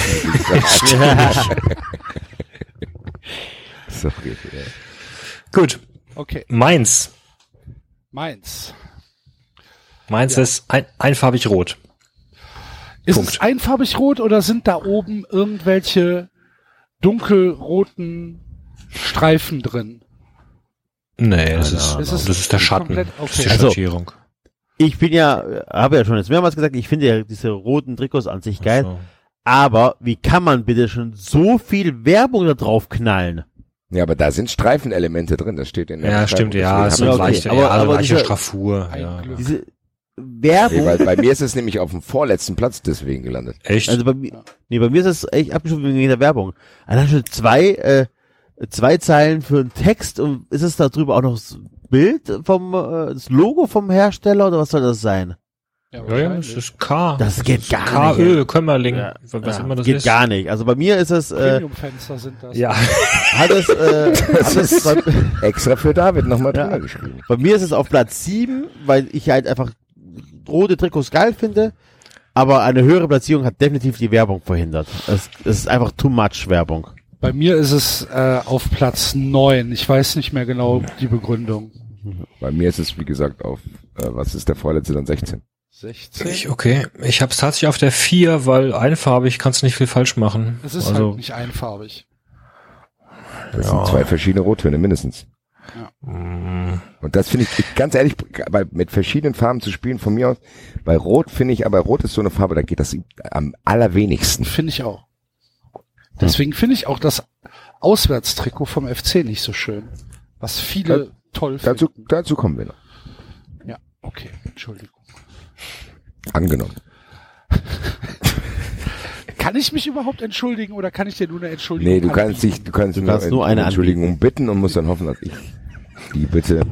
Sorry. Gut. Okay, Mainz. Mainz. Mainz ist ein, einfarbig rot. Ist Punkt. es einfarbig rot oder sind da oben irgendwelche dunkelroten Streifen drin? Nee, das ist, Es das ist der Schatten. komplett- Das ist die okay. Also- Schattierung. ich bin ja, habe ja schon jetzt mehrmals gesagt, ich finde ja diese roten Trikots an sich geil. So. Aber wie kann man bitte schon so viel Werbung da drauf knallen? Ja, aber da sind Streifenelemente drin, das steht in der Ja, Beschreibung, stimmt, ja, so hab eine ich- okay. leichte, Aber- ja, so eine aber leichte Straffur. Ja. Glück. Diese Nee, Werbung. weil bei mir ist es nämlich auf dem vorletzten Platz deswegen gelandet. Echt? Also bei mir, nee, bei mir ist es echt abgestuft wegen der Werbung. Allein schon zwei, äh, zwei Zeilen für einen Text und ist es da drüber auch noch das Bild vom, äh, das Logo vom Hersteller oder was soll das sein? Ja, ja, ja, das ist K. Das geht gar KÖ, nicht. Kömmerling, Ja, was ja, immer das geht ist. gar nicht. Also bei mir ist es, äh, Premium-Fenster sind das. Ja. hat es, äh, hat es bei, Extra für David nochmal Ja. drüber geschrieben. bei mir ist es auf Platz sieben, weil ich halt einfach rote Trikots geil finde. Aber eine höhere Platzierung hat definitiv die Werbung verhindert. Es, es ist einfach too much Werbung. Bei mir ist es äh, auf Platz neun. Ich weiß nicht mehr genau die Begründung. Bei mir ist es, wie gesagt, auf, äh, was ist der vorletzte dann 16? 16. Ich, okay, ich habe es tatsächlich auf der 4, weil einfarbig kannst du nicht viel falsch machen. Es ist also, halt nicht einfarbig. Das Ja. sind zwei verschiedene Rottöne mindestens. Mh, Und das finde ich, ganz ehrlich, bei, mit verschiedenen Farben zu spielen, von mir aus, bei Rot finde ich, aber Rot ist so eine Farbe, da geht das am allerwenigsten. Finde ich auch. Deswegen finde ich auch das Auswärtstrikot vom FC nicht so schön. Was viele toll Dazu, finden. dazu kommen wir noch. Ja, okay, Entschuldigung. Angenommen. Kann ich mich überhaupt entschuldigen oder kann ich dir nur eine Entschuldigung Nee, du kannst anbieten? dich, du kannst, Du kannst nur eine Entschuldigung bitten und musst dann hoffen, dass ich die bitte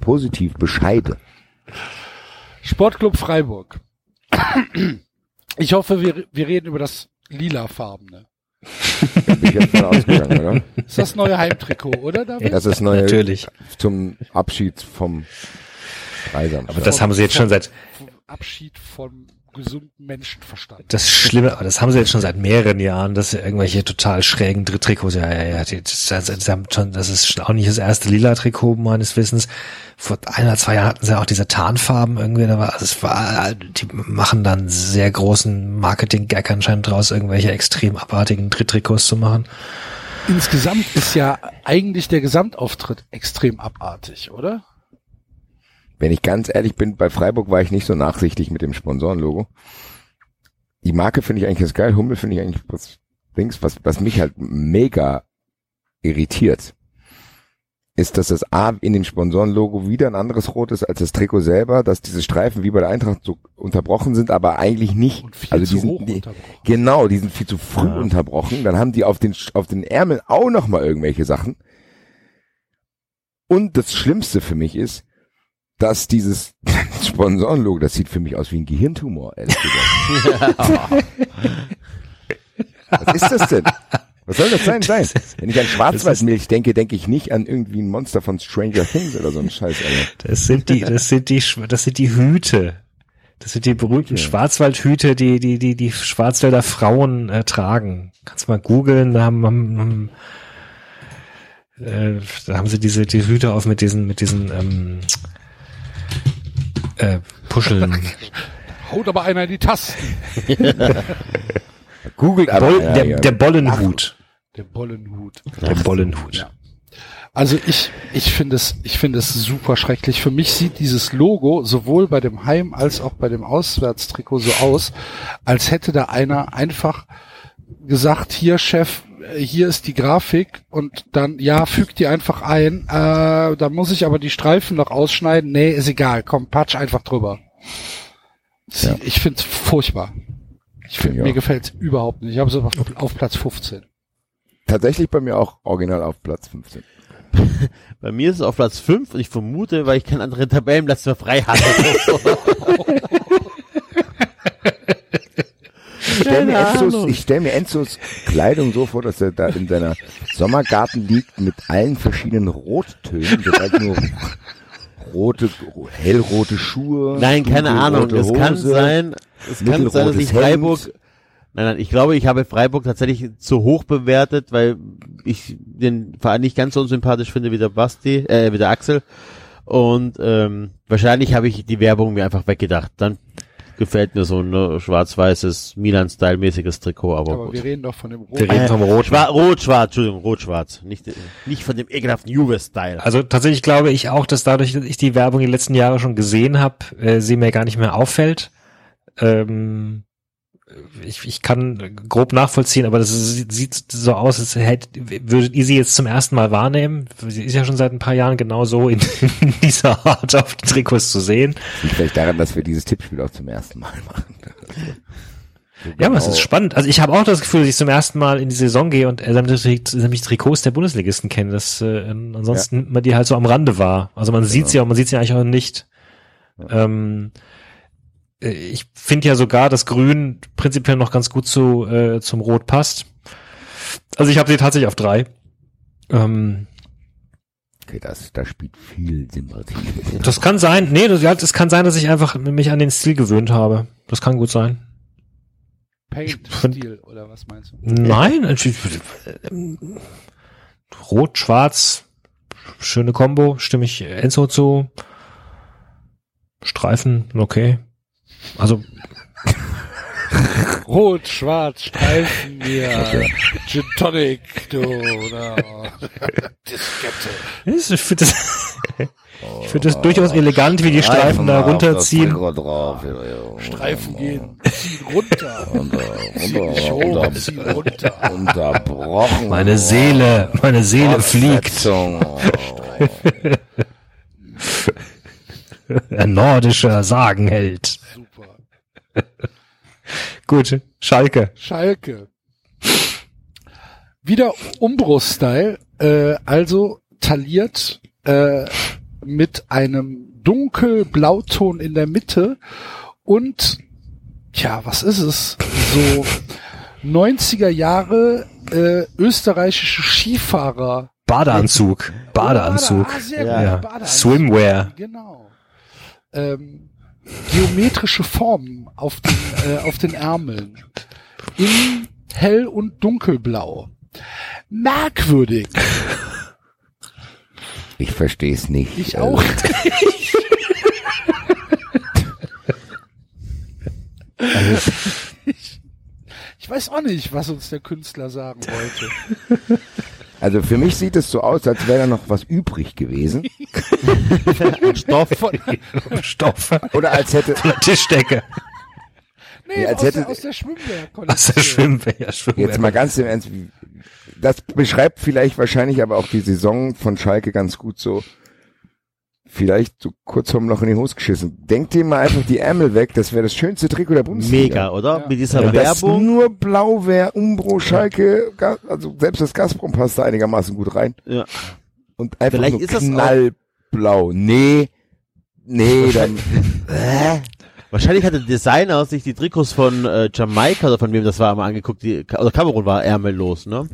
positiv bescheide. Sportclub Freiburg. Ich hoffe, wir, wir reden über das lilafarbene. Da bin ich jetzt von ausgegangen, oder? Ist das neue Heimtrikot, oder David? Das ist neue natürlich. zum Abschied vom Reisam. Aber das haben sie jetzt schon seit, Abschied vom gesunden Menschenverstand. das Schlimme, aber das haben sie jetzt schon seit mehreren Jahren, dass sie irgendwelche total schrägen Dritttrikots, ja, ja, ja, das, das, ist auch nicht das erste Lila-Trikot meines Wissens. Vor ein oder zwei Jahren hatten sie auch diese Tarnfarben irgendwie, da war, also es war, die machen dann sehr großen Marketing-Gag anscheinend draus, irgendwelche extrem abartigen Dritttrikots zu machen. Insgesamt ist ja eigentlich der Gesamtauftritt extrem abartig, oder? Wenn ich ganz ehrlich bin, bei Freiburg war ich nicht so nachsichtig mit dem Sponsorenlogo. Die Marke finde ich eigentlich ganz geil. Hummel finde ich eigentlich was Dings, was, was mich halt mega irritiert, ist, dass das A in dem Sponsorenlogo wieder ein anderes Rot ist als das Trikot selber, dass diese Streifen wie bei der Eintracht so unterbrochen sind, aber eigentlich nicht. Also zu die sind, die, unterbrochen. Genau, die sind viel zu früh unterbrochen. Dann haben die auf den, auf den Ärmeln auch noch mal irgendwelche Sachen. Und das Schlimmste für mich ist, dass dieses Sponsorenlogo, das sieht für mich aus wie ein Gehirntumor, ehrlich gesagt. Was ist das denn? Was soll das sein? sein? Wenn ich an Schwarzwaldmilch denke, denke ich nicht an irgendwie ein Monster von Stranger Things oder so ein Scheiß, Alter. Das sind die, das sind die, das sind die Hüte. Das sind die berühmten Schwarzwaldhüte, die, die, die, die Schwarzwälder Frauen äh, tragen. Kannst mal googeln, da haben, haben, haben äh, da haben sie diese, die Hüte auf mit diesen, mit diesen, ähm, äh, Puscheln. Haut aber einer in die Tasten. Googelt aber. Boll, ja, der, ja. der Bollenhut. Der Bollenhut. Der Bollenhut. Ja. Also ich, ich finde es, ich finde es super schrecklich. Für mich sieht dieses Logo sowohl bei dem Heim- als auch bei dem Auswärtstrikot so aus, als hätte da einer einfach gesagt, hier Chef, äh, hier ist die Grafik und dann, ja, füg die einfach ein, äh, da muss ich aber die Streifen noch ausschneiden. Nee, ist egal, komm, patsch einfach drüber. Ja. Ich finde es furchtbar. Ich find, Ja. Mir gefällt es überhaupt nicht. Ich habe es auf, auf Platz 15. Tatsächlich bei mir auch original auf Platz 15. Bei mir ist es auf Platz 5 und ich vermute, weil ich keinen anderen Tabellenplatz mehr frei hatte. Ich stelle mir, Enzos, ich stell mir Enzos Kleidung so vor, dass er da in seiner Sommergarten liegt mit allen verschiedenen Rottönen, so halt nur rote, hellrote Schuhe. Nein, keine Ahnung. Es kann Hose. sein, es kann sein, dass ich Freiburg, Hemd. nein, nein, ich glaube, ich habe Freiburg tatsächlich zu hoch bewertet, weil ich den Verein nicht ganz so unsympathisch finde wie der Basti, äh, wie der Axel. Und ähm, wahrscheinlich habe ich die Werbung mir einfach weggedacht. Dann gefällt mir so ein ne, schwarz-weißes Milan-Style-mäßiges Trikot, aber, Aber gut. wir reden doch von dem Wir Rot. reden vom Rot. Schwa Rot-Schwarz, Entschuldigung, Rot-Schwarz. Nicht, nicht von dem ekelhaften Juve-Style. Also tatsächlich glaube ich auch, dass dadurch, dass ich die Werbung die letzten Jahre schon gesehen habe, äh, sie mir gar nicht mehr auffällt. Ähm, ich, ich kann grob nachvollziehen, aber das ist, sieht so aus, als hätte, würdet ihr sie jetzt zum ersten Mal wahrnehmen? Sie ist ja schon seit ein paar Jahren genau so in, in dieser Art auf Trikots zu sehen. Liegt vielleicht daran, dass wir dieses Tippspiel auch zum ersten Mal machen. Ja, aber es Genau. ist spannend. Also ich habe auch das Gefühl, dass ich zum ersten Mal in die Saison gehe und äh, sämtliche Trikots der Bundesligisten kenne. Das äh, ansonsten nimmt man die halt so am Rande wahr. Also man sieht sie ja, man sieht sie eigentlich auch nicht. Ähm, äh, ich finde ja sogar, dass Grün prinzipiell noch ganz gut zu äh, zum Rot passt. Also ich habe sie tatsächlich auf drei. Ähm, Okay, das, da spielt viel Sympathie. mit. das kann sein. Nee, das, ja, das kann sein, dass ich einfach mich an den Stil gewöhnt habe. Das kann gut sein. Paint-Stil, oder was meinst du? Nein, äh, Rot, Schwarz, schöne Combo, stimme ich Enzo zu. Streifen, okay. Also, Rot, schwarz, Streifen, ja. Gin Tonic, du, oder Diskette. ich finde das, ich finde das durchaus elegant, wie die Streifen da runterziehen. Streifen gehen, ziehen runter. Runter, Ziehen nicht hoch, ziehen runter. Unterbrochen. Meine Seele, meine Seele fliegt. Ein nordischer Sagenheld. Gut, Schalke. Schalke. Wieder Umbro-Style, äh, also taliert äh, mit einem dunkelblauton in der Mitte und tja, was ist es? So 90er Jahre äh, österreichische Skifahrer. Badeanzug. Badeanzug. Ah, sehr Ja. gut, Ja. Badeanzug. Swimwear. Genau. Ähm, geometrische Formen auf den, äh, auf den Ärmeln. In hell und dunkelblau. Merkwürdig. Ich verstehe es nicht. Ich Also, auch. ich, ich weiß auch nicht, was uns der Künstler sagen wollte. Also für mich sieht es so aus, als wäre da noch was übrig gewesen. Stoff. Stoff. Oder als hätte, Tischdecke. Nee, Ja, als aus, hätte- der, aus der Schwimmwehr. Aus der Schwimmwehr. Ja, Schwimmwehr. jetzt mal ganz im Ernst, das beschreibt vielleicht wahrscheinlich aber auch die Saison von Schalke ganz gut so. Vielleicht so kurz vorm Loch in die Hose geschissen. Denkt dir mal einfach die Ärmel weg, das wäre das schönste Trikot der Bundesliga. Mega, oder? Ja. Mit dieser Wenn das Werbung. nur blau wäre, Umbro, Schalke, Ga- also selbst das Gazprom passt da einigermaßen gut rein. Ja. Und einfach Vielleicht nur ist das knallblau. Nee, nee, dann, Hä? Wahrscheinlich hat der Designer sich die Trikots von äh, Jamaika oder von wem das war mal angeguckt, die, oder Kamerun war ärmellos, ne?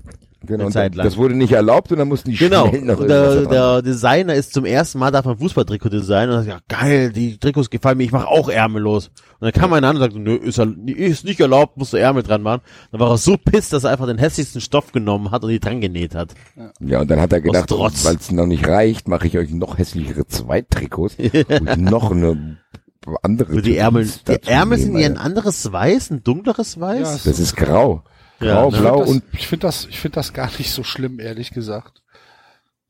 Genau, Eine und Zeit lang. das wurde nicht erlaubt und dann mussten die Genau. schnell noch Und der, der Designer ist zum ersten Mal darf ein Fußballtrikot designen und sagt, ja geil, die Trikots gefallen mir, ich mache auch ärmellos. Und dann kam einer an und sagte, nö, ist, ist nicht erlaubt, musst du Ärmel dran machen. Dann war er so pisst, dass er einfach den hässlichsten Stoff genommen hat und die dran genäht hat. Ja, und dann hat er gedacht, weil es noch nicht reicht, mache ich euch noch hässlichere Zweittrikots, ich noch eine andere Für die Ärmel, die Ärmel sind ja ein anderes Weiß, ein dunkleres Weiß. Ja, Das ist grau. Ja, Grau, ne? blau das, und ich finde das, ich finde das gar nicht so schlimm, ehrlich gesagt.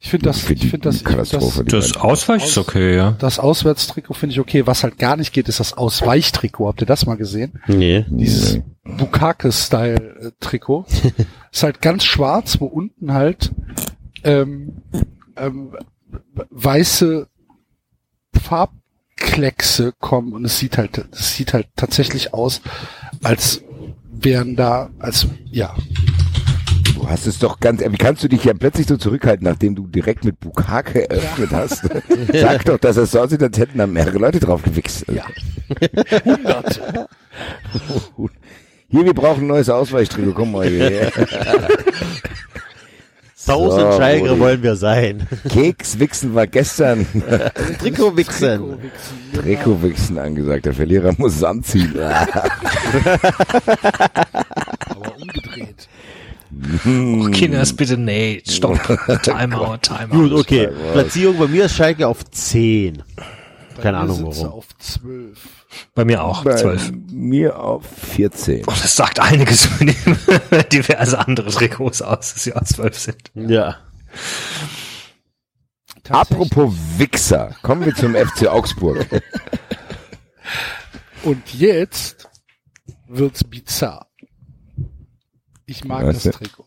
Ich finde das, ich finde das, ich find Katastrophe. das, Das Ausweich ist okay, ja. das Auswärtstrikot finde ich okay. Was halt gar nicht geht, ist das Ausweichtrikot. Habt ihr das mal gesehen? Nee. Dieses Nee. Bukake-Style-Trikot. ist halt ganz schwarz, wo unten halt ähm, ähm, weiße Farbkleckse kommen und es sieht halt, es sieht halt tatsächlich aus, als wären da, als ja, Du hast es doch ganz, wie kannst du dich ja plötzlich so zurückhalten, nachdem du direkt mit Bukake eröffnet hast? Sag doch, dass es so aussieht, als hätten da mehrere Leute drauf gewichst. Ja. hunderte. Hier, wir brauchen ein neues Ausweichtrikot, komm mal hierher. Tausend So, Schalke Rudi. wollen wir sein. Kekswichsen war gestern. Trikotwichsen. Trikotwichsen angesagt. Der Verlierer muss es anziehen. Aber umgedreht. Kinders, bitte, nee, stopp. Timeout, Timeout. Gut, okay. Platzierung bei mir ist Schalke auf 10. Bei Keine Ahnung warum. auf zwölf. Bei mir auch, Bei zwölf. mir auf 14. Oh, das sagt einiges über die, diverse andere Trikots aus, dass sie aus zwölf sind. Ja. Apropos Wichser, kommen wir zum FC Augsburg. Und jetzt wird's bizarr. Ich mag Weißt das? Trikot.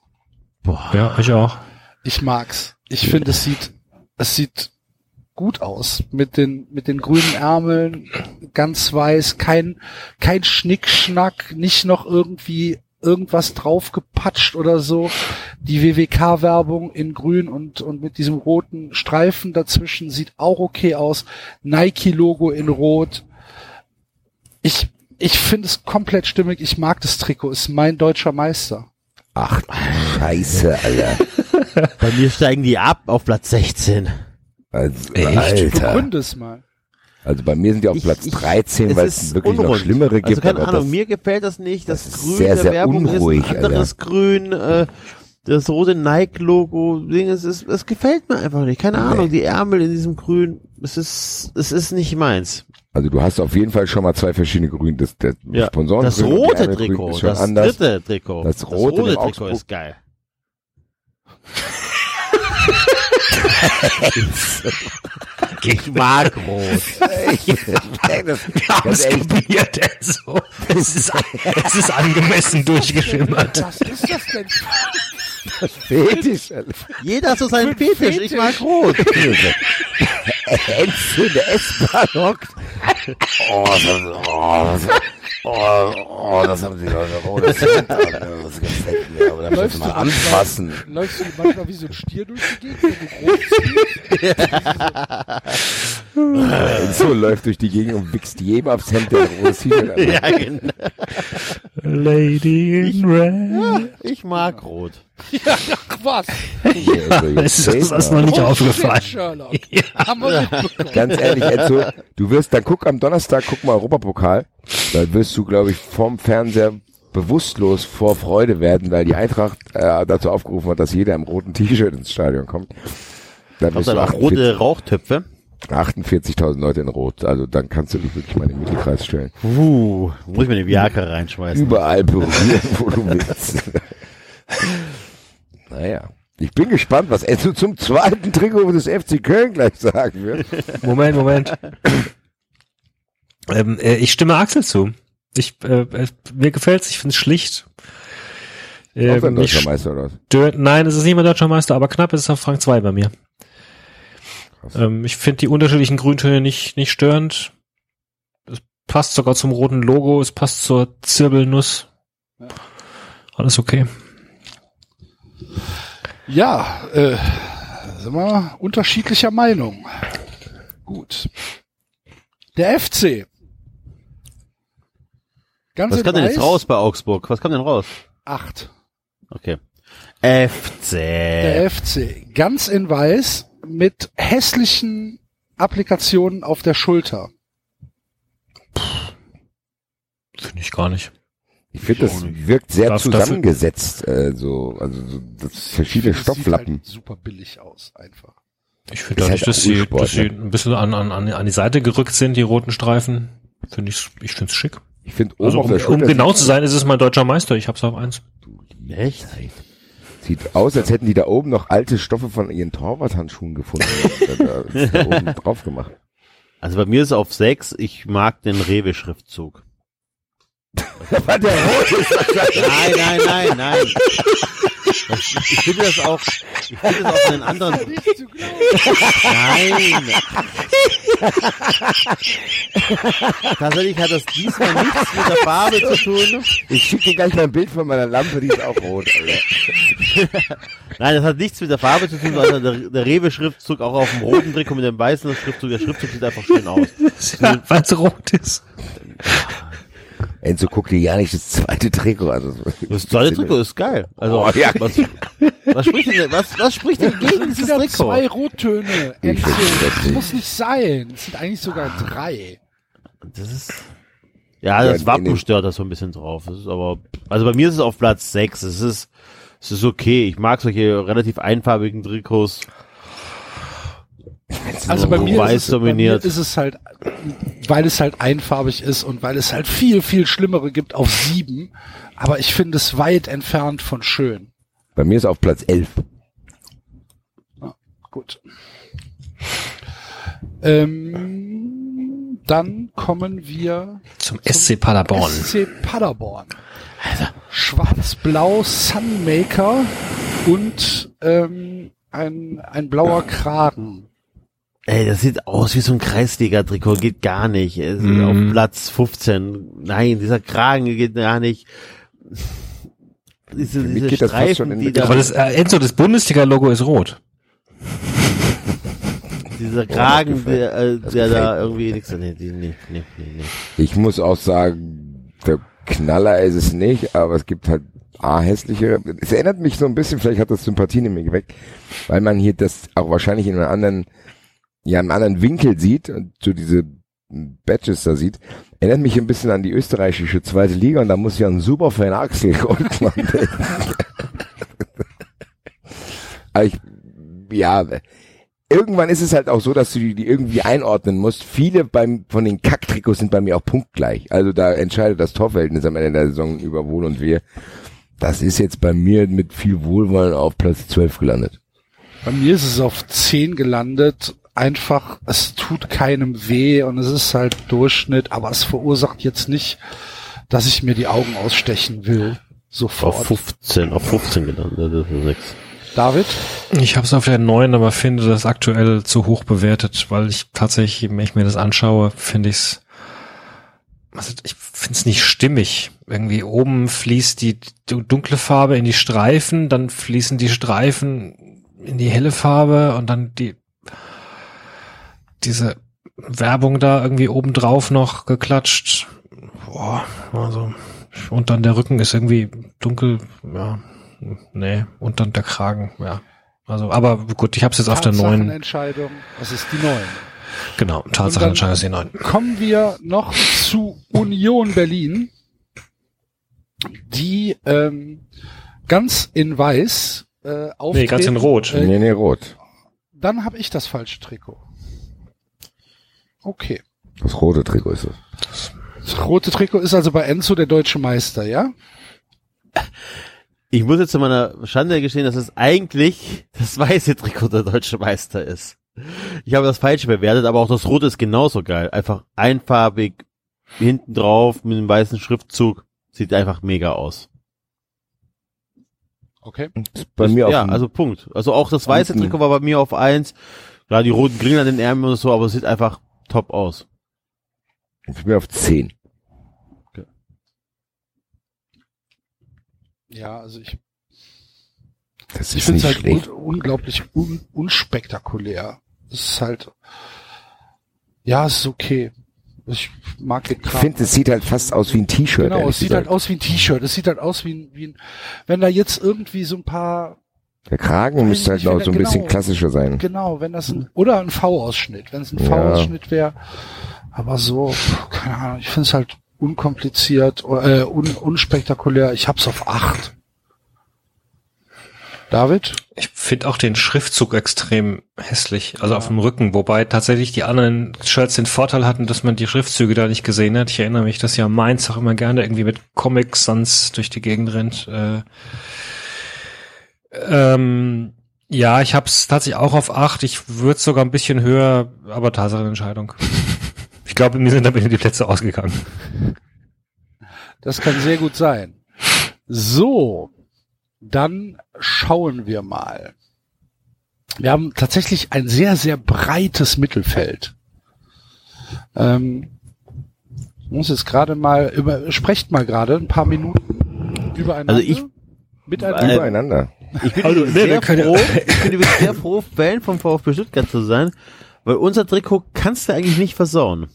Ja, ich auch. Ich mag's. Ich finde, es sieht, es sieht gut aus mit den mit den grünen Ärmeln, ganz weiß, kein kein Schnickschnack, nicht noch irgendwie irgendwas draufgepatscht oder so. Die WWK-Werbung in grün und und mit diesem roten Streifen dazwischen sieht auch okay aus. Nike-Logo in rot. Ich ich finde es komplett stimmig. Ich mag das Trikot. Ist mein deutscher Meister. Ach, Scheiße, Alter. Bei mir steigen die ab auf Platz 16. Also, Echt? Alter. Es mal. Also bei mir sind die auf Ich- Platz ich- 13, weil es wirklich noch unrund. schlimmere gibt. Also keine aber Ahnung, das- mir gefällt das nicht. Das, das ist Grün sehr, der sehr Werbung unruhig, ist ein anderes Grün. Äh, das rote Nike-Logo, Ding, es ist, es gefällt mir einfach nicht. Keine Ahnung, die Ärmel in diesem Grün, es ist, es ist nicht meins. Also du hast auf jeden Fall schon mal zwei verschiedene Grün. Das, der Ja, Sponsoren das rote Trikot, ist schon das anders. dritte Trikot, Das rote im Trikot Augsburg- ist geil. Ich mag rot. Ganz ehrlich, Ausprobiert er so. Es ist, es ist angemessen durchgeschimmert. Was ist das denn? Fetisch. Jeder hat so seinen Fetisch, ich mag rot. Enzo in der S-Bahn hockt. Oh, das, oh, das, oh, oh, das haben sie Leute. Oh, das, das gefällt mir. Aber da muss du anfassen. manchmal- Läufst du manchmal wie so ein Stier durch die Gegend, wenn du groß Enzo läuft durch die Gegend und wichst jedem aufs Hemd, der T-Shirt hat. ja, genau. Lady in Red. Ich mag rot. Ach was, Also, Es ist das noch nicht Oh, aufgefallen. shit, Sherlock. Haben wir. Ganz ehrlich, Enzo, du wirst, dann guck am Donnerstag, guck mal Europapokal, da wirst du, glaube ich, vorm Fernseher bewusstlos vor Freude werden, weil die Eintracht äh, dazu aufgerufen hat, dass jeder im roten T-Shirt ins Stadion kommt. Dann du auch 48 rote Rauchtöpfe. 48.000 Leute in Rot. Also dann kannst du dich wirklich mal in den Mittelkreis stellen. Uh, muss ich mir eine Viagra reinschmeißen. Überall berühren, wo du willst. naja. Ich bin gespannt, was Enzo zum zweiten Trikot des FC Köln gleich sagen wird. Moment, Moment. ähm, äh, ich stimme Axel zu. Ich, äh, mir gefällt's, ich finde es schlicht. Auch Äh, ein mich deutscher Meister oder was? stört, nein, es ist nicht mehr deutscher Meister, aber knapp ist es auf Rang 2 bei mir. Ähm, ich finde die unterschiedlichen Grüntöne nicht, nicht störend. Es passt sogar zum roten Logo, es passt zur Zirbelnuss. Alles okay. Ja, äh, sind wir unterschiedlicher Meinung. Gut. Der FC. Ganz Was in kam denn jetzt weiß, raus bei Augsburg? Was kam denn raus? Acht. Okay. FC. Der FC. Ganz in weiß mit hässlichen Applikationen auf der Schulter. Finde ich gar nicht. Ich finde, das wirkt sehr Darf- zusammengesetzt, äh, so, also so, das verschiedene Ich finde, es Stofflappen. Sieht halt super billig aus, einfach. Ich finde auch halt nicht, dass sie, dass sie ein bisschen an, an, an an die Seite gerückt sind, die roten Streifen. Finde ich, ich finde es schick. Ich finde oben Also um, um genau zu sein, ist es mein deutscher Meister. Ich hab's auf eins. Echt? sieht aus, als hätten die da oben noch alte Stoffe von ihren Torwarthandschuhen gefunden. da, da, da oben drauf gemacht. Also bei mir ist es auf 6. Ich mag den Rewe-Schriftzug. War der rote Nein, nein, nein, nein. Ich finde das auch, ich finde das auch von den anderen. Nein. Tatsächlich hat das diesmal nichts mit der Farbe zu tun. Ich schicke dir gleich mal ein Bild von meiner Lampe, die ist auch rot. Alter. Nein, das hat nichts mit der Farbe zu tun, sondern der, der Rewe-Schriftzug auch auf dem roten Trikot mit dem weißen Schriftzug. Der Schriftzug sieht einfach schön aus. Ja, weil es rot ist. Enzo guck dir ja nicht das zweite Trikot an. Also, Das zweite Trikot ist geil. Also, Oh, ja. was, was spricht denn, was, was spricht denn gegen dieses Wieder zwei Trikot? Rottöne. Ich Enzo. Das nicht. muss nicht sein. Es sind eigentlich sogar drei. Das ist, ja, das Wappen stört das so ein bisschen drauf. Das ist aber, also bei mir ist es auf Platz 6. Es ist, es ist okay. Ich mag solche relativ einfarbigen Trikots. Also bei mir, weiß ist es, bei mir ist es halt, weil es halt einfarbig ist und weil es halt viel, viel Schlimmere gibt auf sieben. Aber ich finde es weit entfernt von schön. bei mir ist auf Platz 11. Gut. Ähm, dann kommen wir Zum SC Paderborn. SC Paderborn. Schwarz-Blau Sunmaker und ähm, ein, ein blauer Kragen. Ey, das sieht aus wie so ein Kreisliga-Trikot, geht gar nicht. Es ist Mhm. auf Platz 15. Nein, dieser Kragen geht gar nicht. Diese, diese geht das Streifen, in die da, Aber das äh, Enzo, das Bundesliga-Logo ist rot. dieser Kragen, gefällt- der, äh, das der da irgendwie nichts, nee, nee, nee, nee, nee. Ich muss auch sagen, der Knaller ist es nicht, aber es gibt halt A, hässliche. Es erinnert mich so ein bisschen, vielleicht hat das Sympathien in mir geweckt, weil man hier das auch wahrscheinlich in einem anderen, ja, einem anderen Winkel sieht und so diese Badges da sieht. Erinnert mich ein bisschen an die österreichische zweite Liga und da muss ich an Superfan Axel Goldmann denken. aber ich, ja, irgendwann ist es halt auch so, dass du die, die irgendwie einordnen musst. Viele beim, von den Kacktrikots sind bei mir auch punktgleich. Also da entscheidet das Torverhältnis am Ende der Saison über Wohl und Wehe. Das ist jetzt bei mir mit viel Wohlwollen auf Platz 12 gelandet. Bei mir ist es auf 10 gelandet. Einfach, es tut keinem weh und es ist halt Durchschnitt, aber es verursacht jetzt nicht, dass ich mir die Augen ausstechen will. Sofort. Auf 15, auf 15 gelandet, das ist nix. David? Ich habe es auf der 9, aber finde das aktuell zu hoch bewertet, weil ich tatsächlich, wenn ich mir das anschaue, finde ich's also ich finde es nicht stimmig. Irgendwie oben fließt die dunkle Farbe in die Streifen, dann fließen die Streifen in die helle Farbe und dann die diese Werbung da irgendwie oben drauf noch geklatscht. Boah, also und dann der Rücken ist irgendwie dunkel, ja, nee, und dann der Kragen, ja. Also, aber gut, ich habe es jetzt auf der 9. Tatsachenentscheidung. Das ist die 9. Genau, Tatsachenentscheidung ist die 9. Kommen wir noch zu Union Berlin, die ähm, ganz in weiß äh, auftreten. Nee, ganz in Rot. Äh, nee, nee, rot. Dann habe ich das falsche Trikot. Okay. Das rote Trikot ist es. Das rote Trikot ist also bei Enzo der deutsche Meister, ja? Ich muss jetzt zu meiner Schande gestehen, dass es eigentlich das weiße Trikot der deutsche Meister ist. Ich habe das falsche bewertet, aber auch das rote ist genauso geil. Einfach einfarbig, hinten drauf mit einem weißen Schriftzug. Sieht einfach mega aus. Okay. Ist bei mir ja, also Punkt. Also auch das weiße. Trikot war bei mir auf eins. Klar, die roten Grillen an den Ärmeln und so, aber es sieht einfach top aus. ich bin auf 10. Ja, also ich, Das ich ist finde es nicht halt un unglaublich un unspektakulär. Es ist halt, ja, es ist okay. Ich mag den Ich Kram. finde, es sieht halt fast aus wie ein T-Shirt. Genau, es sieht gesagt. halt aus wie ein T-Shirt. Es sieht halt aus wie ein, wie ein, wenn da jetzt irgendwie so ein paar, Der Kragen müsste halt der- so ein bisschen genau. klassischer sein. genau, wenn das ein, oder ein V-Ausschnitt, wenn es ein Ja. V-Ausschnitt wäre. Aber so, keine Ahnung, ich finde es halt unkompliziert, äh, un, unspektakulär. Ich hab's auf acht. David? Ich finde auch den Schriftzug extrem hässlich, also auf dem Rücken, wobei tatsächlich die anderen Shirts den Vorteil hatten, dass man die Schriftzüge da nicht gesehen hat. Ich erinnere mich, dass ja Mainz auch immer gerne irgendwie mit Comic Sans durch die Gegend rennt. Äh, ähm, ja, ich habe es tatsächlich auch auf acht. Ich würde sogar ein bisschen höher, aber Tatsache-Entscheidung. Ich glaube, mir sind am Ende die Plätze ausgegangen. Das kann sehr gut sein. So, dann schauen wir mal. Wir haben tatsächlich ein sehr, sehr breites Mittelfeld. Ähm, ich muss jetzt gerade mal über, sprecht mal gerade ein paar Minuten übereinander. Also ich- miteinander. Äh, Übereinander. Ich bin, Also, sehr ja- froh, ich bin übrigens sehr froh, Fan vom VfB Stuttgart zu sein, weil unser Trikot kannst du eigentlich nicht versauen.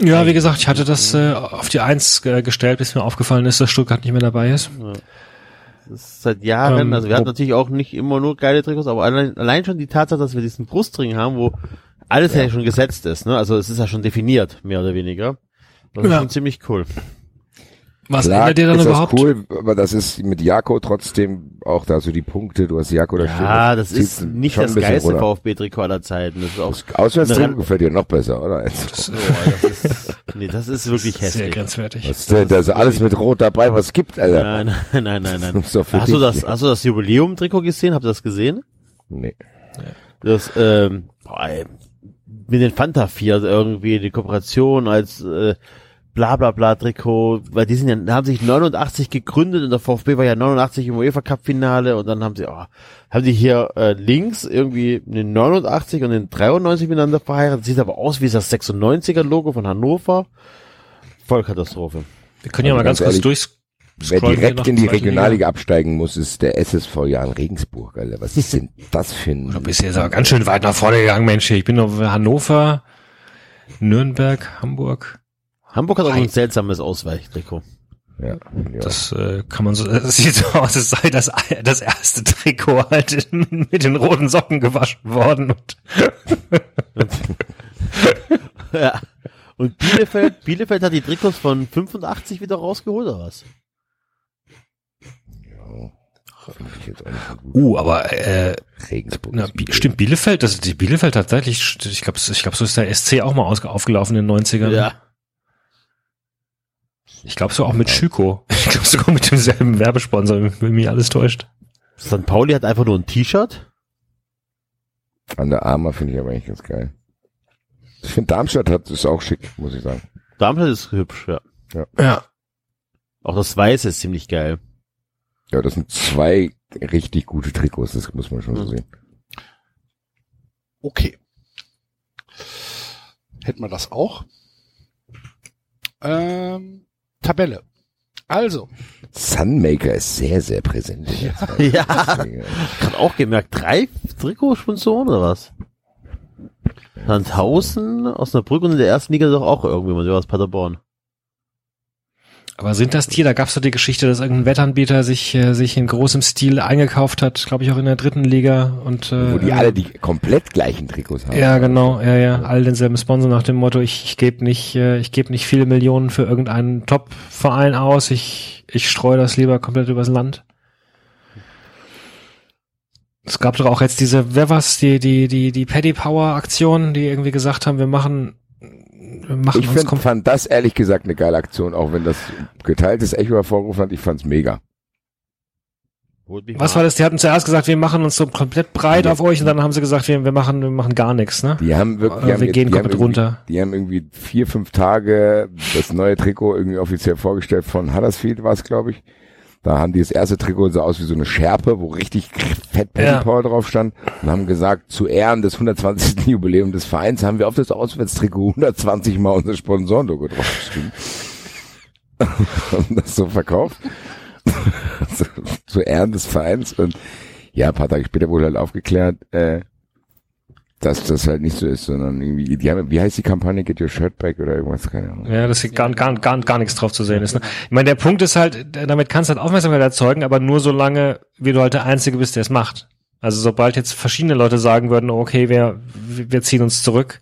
Ja, wie gesagt, ich hatte das äh, auf die Eins äh, gestellt, bis mir aufgefallen ist, dass Stuttgart nicht mehr dabei ist. Das ist seit Jahren, Ähm, also wir hatten natürlich auch nicht immer nur geile Trikots, aber allein, allein schon die Tatsache, dass wir diesen Brustring haben, wo alles ja, schon gesetzt ist, ne? Also es ist ja schon definiert, mehr oder weniger. Das ist Ja. schon ziemlich cool. Was Klar ändert ihr dann ist überhaupt? das cool, aber das ist mit Jako trotzdem auch da so die Punkte, du hast Jako da stehen. Ja, das ist nicht das geilste. VfB-Trikot aller Zeiten. Das ist auch, Das Auswärtstrikot gefällt dir noch besser, oder? oh, das ist, nee, das ist wirklich Sehr hässlich. grenzwertig. Was ist denn da ist alles mit Rot dabei, was gibt, Alter? Nein, nein, nein, nein, nein. Das ist Hast du das, hast du das Jubiläum-Trikot gesehen? Habt ihr das gesehen? Nee. Das, ähm, boah, ey, mit den Fanta 4 irgendwie die Kooperation als äh, bla bla bla Trikot, weil die sind ja, haben sich 89 gegründet und der VfB war ja 89 im UEFA Cup Finale und dann haben sie, oh, haben die hier äh, links irgendwie den 89 und den 93 miteinander verheiratet, sieht aber aus wie das 96er Logo von Hannover. Vollkatastrophe. Wir können ja Also mal ganz ganz kurz durch. Wer direkt in die Regionalliga absteigen muss, ist der SSV Jan Regensburg, Alter. Was ist denn das für ein... Du bist jetzt aber ganz schön weit nach vorne gegangen, Mensch. Ich bin noch Hannover, Nürnberg, Hamburg. Hamburg hat auch ein seltsames Ausweichtrikot. Ja, ja. Das äh, kann man so, das sieht so aus, als sei das, das erste Trikot halt in, mit den roten Socken gewaschen worden. Und ja. Und Bielefeld, Bielefeld hat die Trikots von 85 wieder rausgeholt, oder was? Gut. uh, aber äh, Regensburg. na, stimmt, Bielefeld, das die Bielefeld tatsächlich, ich glaube, ich glaube, so ist der SC auch mal aufgelaufen in den 90ern. Ich glaube so auch mit Schüko. Ich glaube sogar mit demselben Werbesponsor, wenn mich alles täuscht. St. Pauli hat einfach nur ein T-Shirt. An der Arma finde ich aber eigentlich ganz geil. Ich finde Darmstadt hat ist auch schick, muss ich sagen. Darmstadt ist hübsch, ja. Ja. Auch das Weiße ist ziemlich geil. Ja, das sind zwei richtig gute Trikots, das muss man schon so Mhm. sehen. Okay. Hätten wir das auch. Ähm, Tabelle. Also, Sunmaker ist sehr, sehr präsent. Ja. Deswegen, Ich hab auch gemerkt, drei Trikotsponsoren oder was? Sandhausen, Osnabrück und in der ersten Liga doch auch irgendjemand, ja, aus Paderborn. Aber sind das die, da gab es doch die Geschichte, dass irgendein Wettanbieter sich, äh, sich in großem Stil eingekauft hat, glaube ich auch in der dritten Liga und äh, Wo die alle die komplett gleichen Trikots haben. Ja, genau, ja, ja, alle denselben Sponsor nach dem Motto, ich, ich gebe nicht, äh, ich gebe nicht viele Millionen für irgendeinen Top-Verein aus, ich, ich streue das lieber komplett übers Land. Es gab doch auch jetzt diese, wer war's, die, die, die, die Paddy Power Aktion, die irgendwie gesagt haben, wir machen, machen Ich uns find, kom- fand das ehrlich gesagt eine geile Aktion, auch wenn das geteiltes Echo hervorgerufen hat. Ich fand's mega. Was war das? Die hatten zuerst gesagt, wir machen uns so komplett breit auf euch und dann haben sie gesagt, wir, wir machen, wir machen gar nichts, ne? Die haben wirklich, die haben, wir jetzt- gehen komplett irgendwie- runter. Die haben irgendwie vier, fünf Tage das neue Trikot irgendwie offiziell vorgestellt von Huddersfield war es, glaube ich. Da haben die das erste Trikot so aus wie so eine Schärpe, wo richtig fett Ja. Power drauf stand und haben gesagt, zu Ehren des 120. Jubiläums des Vereins haben wir auf das Auswärtstrikot 120 Mal unser Sponsorenlogo draufgeschrieben. und das so verkauft. zu, zu Ehren des Vereins und ja, ein paar Tage später wurde halt aufgeklärt, äh, dass das halt nicht so ist, sondern irgendwie, die haben, wie heißt die Kampagne, Get Your Shirt Back oder irgendwas, keine Ahnung. Ja, dass hier gar, gar, gar, gar nichts drauf zu sehen ist. Ne? Ich meine, der Punkt ist halt, damit kannst du halt Aufmerksamkeit erzeugen, aber nur so lange, wie du halt der Einzige bist, der es macht. Also sobald jetzt verschiedene Leute sagen würden, okay, wir, wir ziehen uns zurück,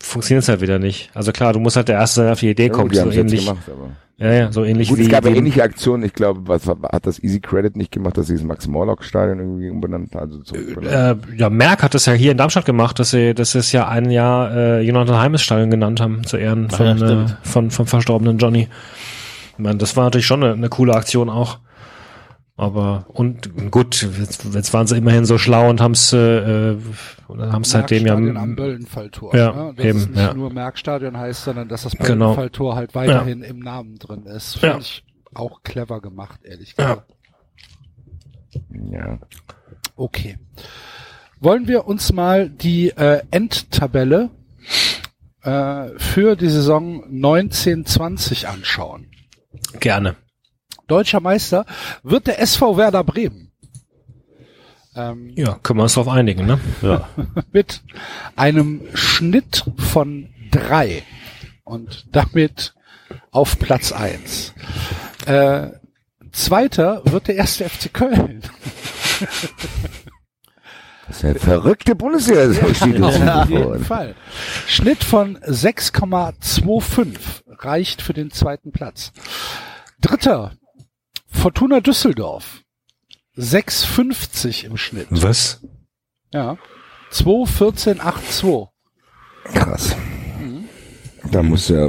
funktioniert es halt wieder nicht. Also klar, du musst halt der Erste sein, der auf die Idee Ja, kommt, die so haben ähnlich. gemacht, aber. Ja, ja, so ähnlich Gut, wie. es gab ja ähnliche Aktionen, ich glaube, was hat das Easy Credit nicht gemacht, dass sie das Max Morlock Stadion irgendwie umbenannt, also so äh, ja, Merck hat das ja hier in Darmstadt gemacht, dass sie, dass sie es ja ein Jahr äh, Jonathan Heimes Stadion genannt haben, zu Ehren Ach von, ja, äh, von, vom verstorbenen Johnny. Ich meine, das war natürlich schon eine, eine coole Aktion auch. Aber und gut, jetzt, jetzt waren sie immerhin so schlau und haben es äh, haben es seitdem ja Merckstadion am Böllenfalltor. Ja, ne? Dass eben, es nicht ja. nur Merkstadion heißt, sondern dass das Genau. Böllenfalltor halt weiterhin im Namen drin ist. Ja. Finde ich auch clever gemacht, ehrlich Ja. gesagt. Ja. Okay. Wollen wir uns mal die äh, Endtabelle äh, für die Saison 1920 anschauen? gerne. Deutscher Meister wird der SV Werder Bremen. Ähm, Ja, können wir uns drauf einigen, ne? Ja. mit einem Schnitt von drei und damit auf Platz eins. Äh, zweiter wird der erste FC Köln. Das ist eine verrückte Bundesliga, so steht es Auf jeden Fall. Schnitt von 6,25 reicht für den zweiten Platz. Dritter, Fortuna Düsseldorf. 6,50 im Schnitt. Was? Ja. 2,14,82. Krass. Da muss ja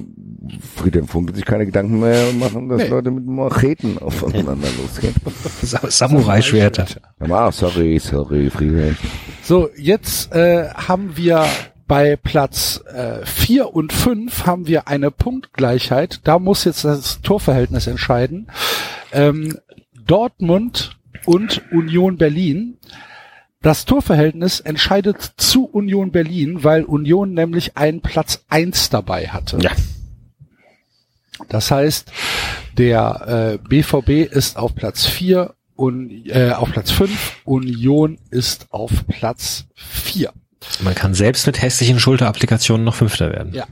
Friedhelm Funkel sich keine Gedanken mehr machen, dass Nee. Leute mit Macheten aufeinander losgehen. Sa Samurai-Schwerter. Ah, sorry, sorry, Friedhelm. So, jetzt äh, haben wir Bei Platz äh, 4 und 5 haben wir eine Punktgleichheit. Da muss jetzt das Torverhältnis entscheiden. Ähm, Dortmund und Union Berlin. Das Torverhältnis entscheidet zu Union Berlin, weil Union nämlich einen Platz 1 dabei hatte. Ja. Das heißt, der äh, BVB ist auf Platz 4 und äh, auf Platz 5, Union ist auf Platz 4. Man kann selbst mit hässlichen Schulterapplikationen noch Fünfter werden. Ja.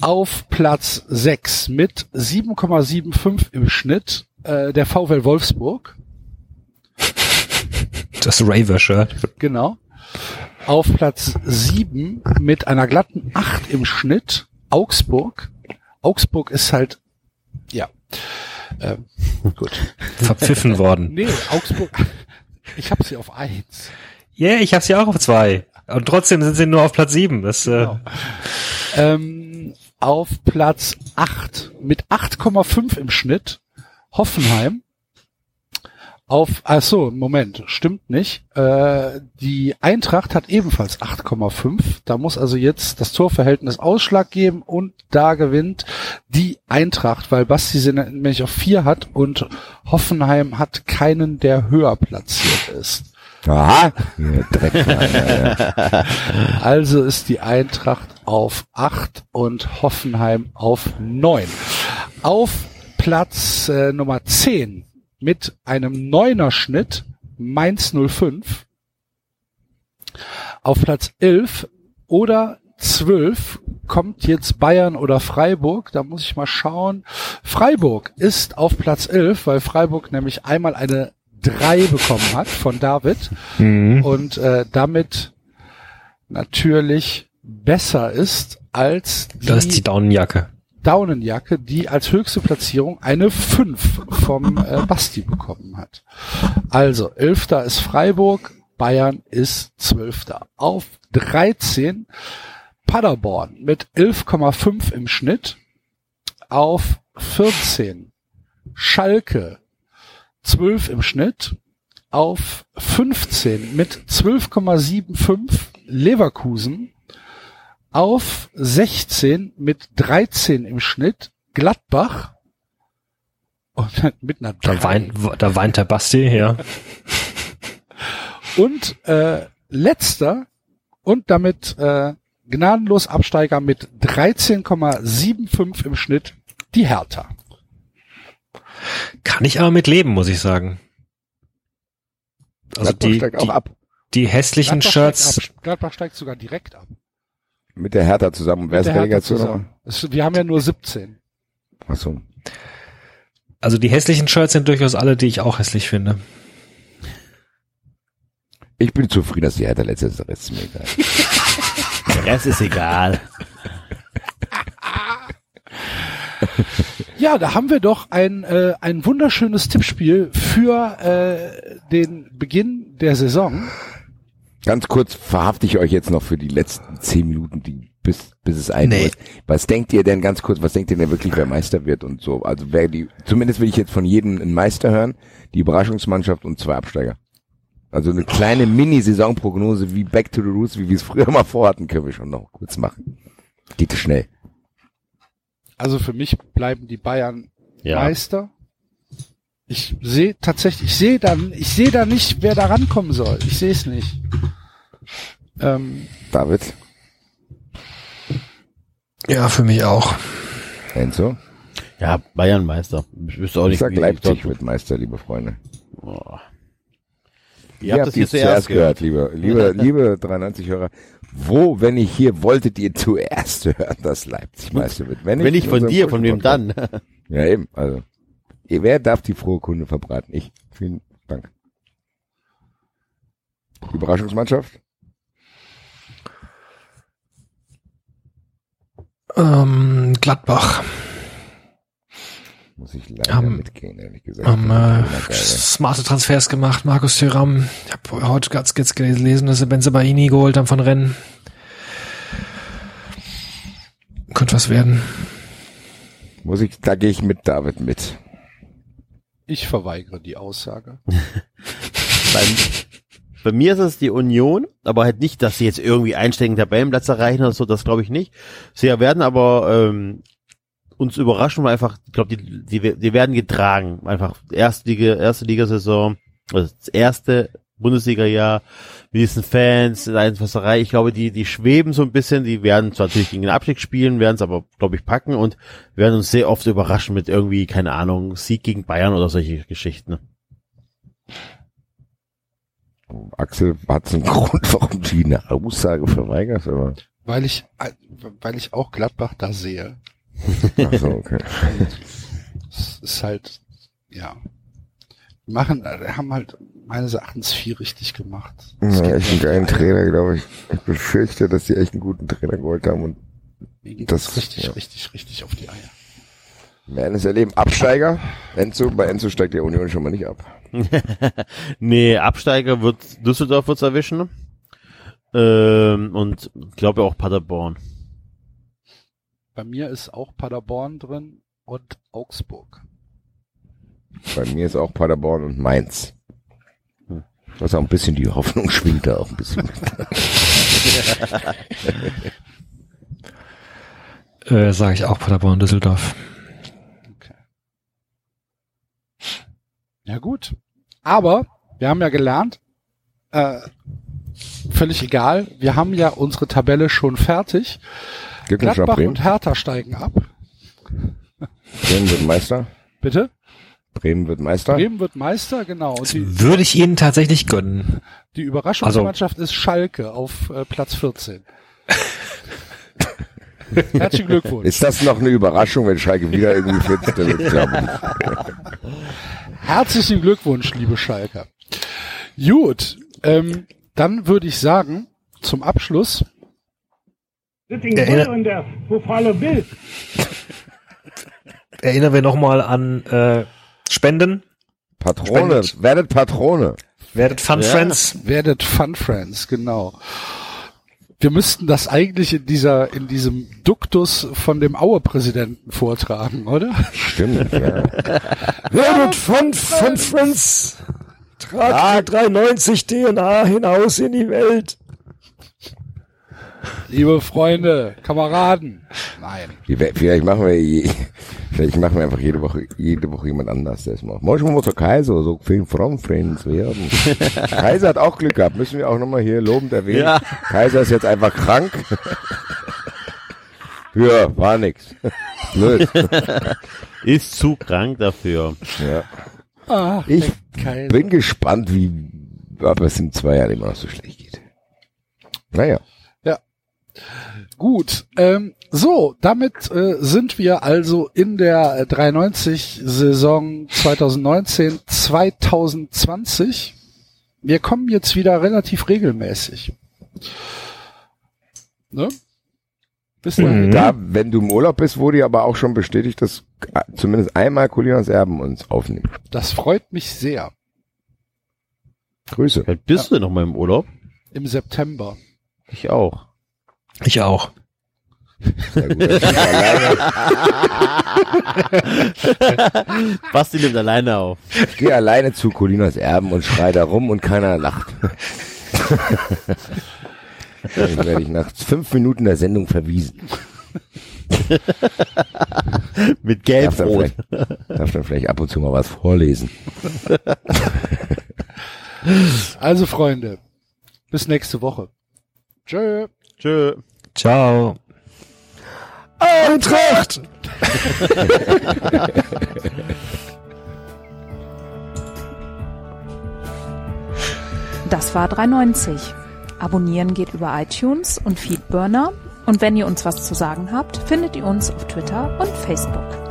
Auf Platz 6 mit 7,75 im Schnitt äh, der VfL Wolfsburg. Das Raver-Shirt. Genau. Auf Platz 7 mit einer glatten 8 im Schnitt Augsburg. Augsburg ist halt, ja, ähm, gut. Verpfiffen worden. Nee, Augsburg, ich habe sie auf 1. Yeah, ich habe sie auch auf zwei. Und trotzdem sind sie nur auf Platz sieben. Das, äh, Genau. Ähm, auf Platz 8 mit 8,5 im Schnitt Hoffenheim. Auf, ach so, Moment, stimmt nicht. Äh, die Eintracht hat ebenfalls 8,5. Da muss also jetzt das Torverhältnis Ausschlag geben und da gewinnt die Eintracht, weil Basti sie nämlich auf 4 hat und Hoffenheim hat keinen, der höher platziert ist. Aha. Also ist die Eintracht auf 8 und Hoffenheim auf 9. Auf Platz äh, Nummer 10 mit einem neuner Schnitt Mainz 05. Auf Platz 11 oder 12 kommt jetzt Bayern oder Freiburg. Da muss ich mal schauen. Freiburg ist auf Platz 11, weil Freiburg nämlich einmal eine 3 bekommen hat von David mhm. und äh, damit natürlich besser ist als die, Das ist die Daunenjacke. Daunenjacke, die als höchste Platzierung eine 5 vom äh, Basti bekommen hat. Also, 11. ist Freiburg, Bayern ist 12. Auf 13 Paderborn mit 11,5 im Schnitt. Auf 14 Schalke 12 im Schnitt. Auf 15 mit 12,75 Leverkusen auf 16 mit 13 im Schnitt Gladbach und mit einer Da 3. weint, da weint der Basti, ja. und äh, letzter und damit äh, gnadenlos Absteiger mit 13,75 im Schnitt die Hertha. Kann ich aber mit leben, muss ich sagen. Also die, steigt auch die, ab. die hässlichen Gladbach Shirts, Steigt ab. Gladbach steigt sogar direkt ab. Mit der Hertha zusammen. Wer ist Relegation zusammen. nochmal? Es- Wir haben ja nur 17. Achso. also die hässlichen Shirts sind durchaus alle, die ich auch hässlich finde. Ich bin zufrieden, dass die Hertha letzte ist. Ist mir egal. Der Rest ist egal. Ja, da haben wir doch ein, äh, ein wunderschönes Tippspiel für äh, den Beginn der Saison. Ganz kurz verhafte ich euch jetzt noch für die letzten zehn Minuten, die bis, bis es ein Nee. ist. Was denkt ihr denn ganz kurz, was denkt ihr denn wirklich, wer Meister wird und so? Also wer die, zumindest will ich jetzt von jedem einen Meister hören, die Überraschungsmannschaft und zwei Absteiger. Also eine kleine Mini-Saisonprognose wie Back to the Roots, wie wir es früher mal vorhatten, können wir schon noch kurz machen. Geht schnell. Also für mich bleiben die Bayern Ja. Meister. Ich sehe tatsächlich, ich sehe dann, ich sehe da nicht, wer da rankommen soll. Ich sehe es nicht. Ähm, David, Ja, für mich auch. Enzo. Ja, Bayern Meister. Ich wüsste auch Ich nicht, sag wie- Leipzig wird Meister, liebe Freunde. Boah. Ihr, habt es hier zuerst gehört, liebe, liebe, liebe 93-Hörer. Wo, wenn ich hier, wolltet ihr zuerst hören, dass Leipzig Meister wird? Wenn nicht in von dir, von wem dann? Ja, eben. Also, ihr- wer darf die frohe Kunde verbraten? Ich. Vielen Dank. Überraschungsmannschaft? Ähm, Gladbach Muss ich leider Haben- mitgehen, ehrlich gesagt. haben Ich äh, smarte Transfers gemacht. Markus Thuram. Ich habe heute ganz jetzt gelesen, dass sie Benzebaini geholt haben von Rennen. Könnte was werden. Muss ich, da gehe ich mit David mit. ich verweigere die Aussage. Beim, bei mir ist es die Union, aber halt nicht, dass sie jetzt irgendwie einsteigen Tabellenplatz erreichen oder so, das glaube ich nicht. Sie werden aber ähm, uns überraschen, weil einfach, ich glaube, die, die, die werden getragen. Einfach erste Liga, erste Ligasaison, also das erste Bundesliga-Jahr mit diesen Fans, Leidensfasserei. Ich glaube, die, die schweben so ein bisschen, die werden zwar natürlich gegen den Abstieg spielen, werden es aber, glaube ich, packen und werden uns sehr oft überraschen mit irgendwie, keine Ahnung, Sieg gegen Bayern oder solche Geschichten. Axel, hat einen Grund, warum du eine Aussage verweigerst, aber. Weil ich, weil ich auch Gladbach da sehe. Ach so, okay. Es ist halt, ja. Die machen, haben halt meines Erachtens viel richtig gemacht. Ja, echt einen geilen Trainer, glaube ich. Ich befürchte, dass sie echt einen guten Trainer geholt haben und Das- richtig, ja. richtig, richtig auf die Eier. werden es erleben. Absteiger. Enzo, bei Enzo steigt der Union schon mal nicht ab. nee, Absteiger wird Düsseldorf wird's erwischen. Ähm, und ich glaube auch Paderborn. Bei mir ist auch Paderborn drin und Augsburg. Bei mir ist auch Paderborn und Mainz. Was auch ein bisschen die Hoffnung schwingt da auch ein bisschen. Äh, Sage ich auch Paderborn, Düsseldorf. Ja gut. Aber wir haben ja gelernt, äh, völlig egal, wir haben ja unsere Tabelle schon fertig. Glückwunsch Gladbach Bremen. und Hertha steigen ab. Bremen wird Meister. Bitte? Bremen wird Meister. Bremen wird Meister, genau. Und die, Würde ich Ihnen tatsächlich gönnen. die Überraschungsmannschaft ist Schalke auf äh, Platz 14. Herzlichen Glückwunsch. Ist das noch eine Überraschung, wenn Schalke wieder irgendwie 14. wird? Ich glaube nicht. Herzlichen Glückwunsch, liebe Schalker. Gut, ähm, dann würde ich sagen, zum Abschluss, Sitting Erinner- Bull und der Buffalo Bill. Erinnern wir nochmal an äh, Spenden. Patrone. Spendet. Werdet Patrone. Werdet Fun Ja. Friends. werdet Fun Friends, genau. Wir müssten das eigentlich in dieser, in diesem Duktus von dem Aue-Präsidenten vortragen, oder? Stimmt, ja. Werdet Fun, Fun Friends. Tragt die 390 DNA hinaus in die Welt. Liebe Freunde, Kameraden. Nein. Vielleicht machen wir, je, vielleicht machen wir einfach jede Woche, jede Woche jemand anders das macht. Manchmal muss der Kaiser so viel Friends werden. Kaiser hat auch Glück gehabt, müssen wir auch nochmal hier lobend erwähnen. Ja. Kaiser ist jetzt einfach krank. ja, war nix. Blöd. Ist zu krank dafür. Ja. Ah, Ich bin gespannt, wie, ob es in zwei Jahren immer noch so schlecht geht. Naja. Gut, ähm, so, damit äh, sind wir also in der äh, 390-Saison 2019-2020. Wir kommen jetzt wieder relativ regelmäßig. Ne? Bis dahin. Da, wenn du im Urlaub bist, wurde ja aber auch schon bestätigt, dass äh, zumindest einmal Colinas Erben uns aufnehmen. Das freut mich sehr. Grüße. Vielleicht bist du noch mal im Urlaub? Im September. Ich auch. Ich auch. Sehr gut. Basti nimmt alleine auf. Ich gehe alleine zu Colinas Erben und schrei da rum und keiner lacht. Dann werde ich nach fünf Minuten der Sendung verwiesen. Mit Darf dann, Gelbrot. vielleicht, darf dann vielleicht ab und zu mal was vorlesen. Also Freunde, bis nächste Woche. Tschö. Tschö. Ciao. Eintracht! Das war 390. Abonnieren geht über iTunes und Feedburner. Und wenn ihr uns was zu sagen habt, findet ihr uns auf Twitter und Facebook.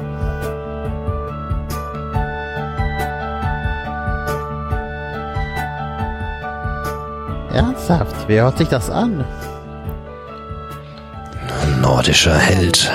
Ernsthaft? Wer hört sich das an? Ein nordischer Held.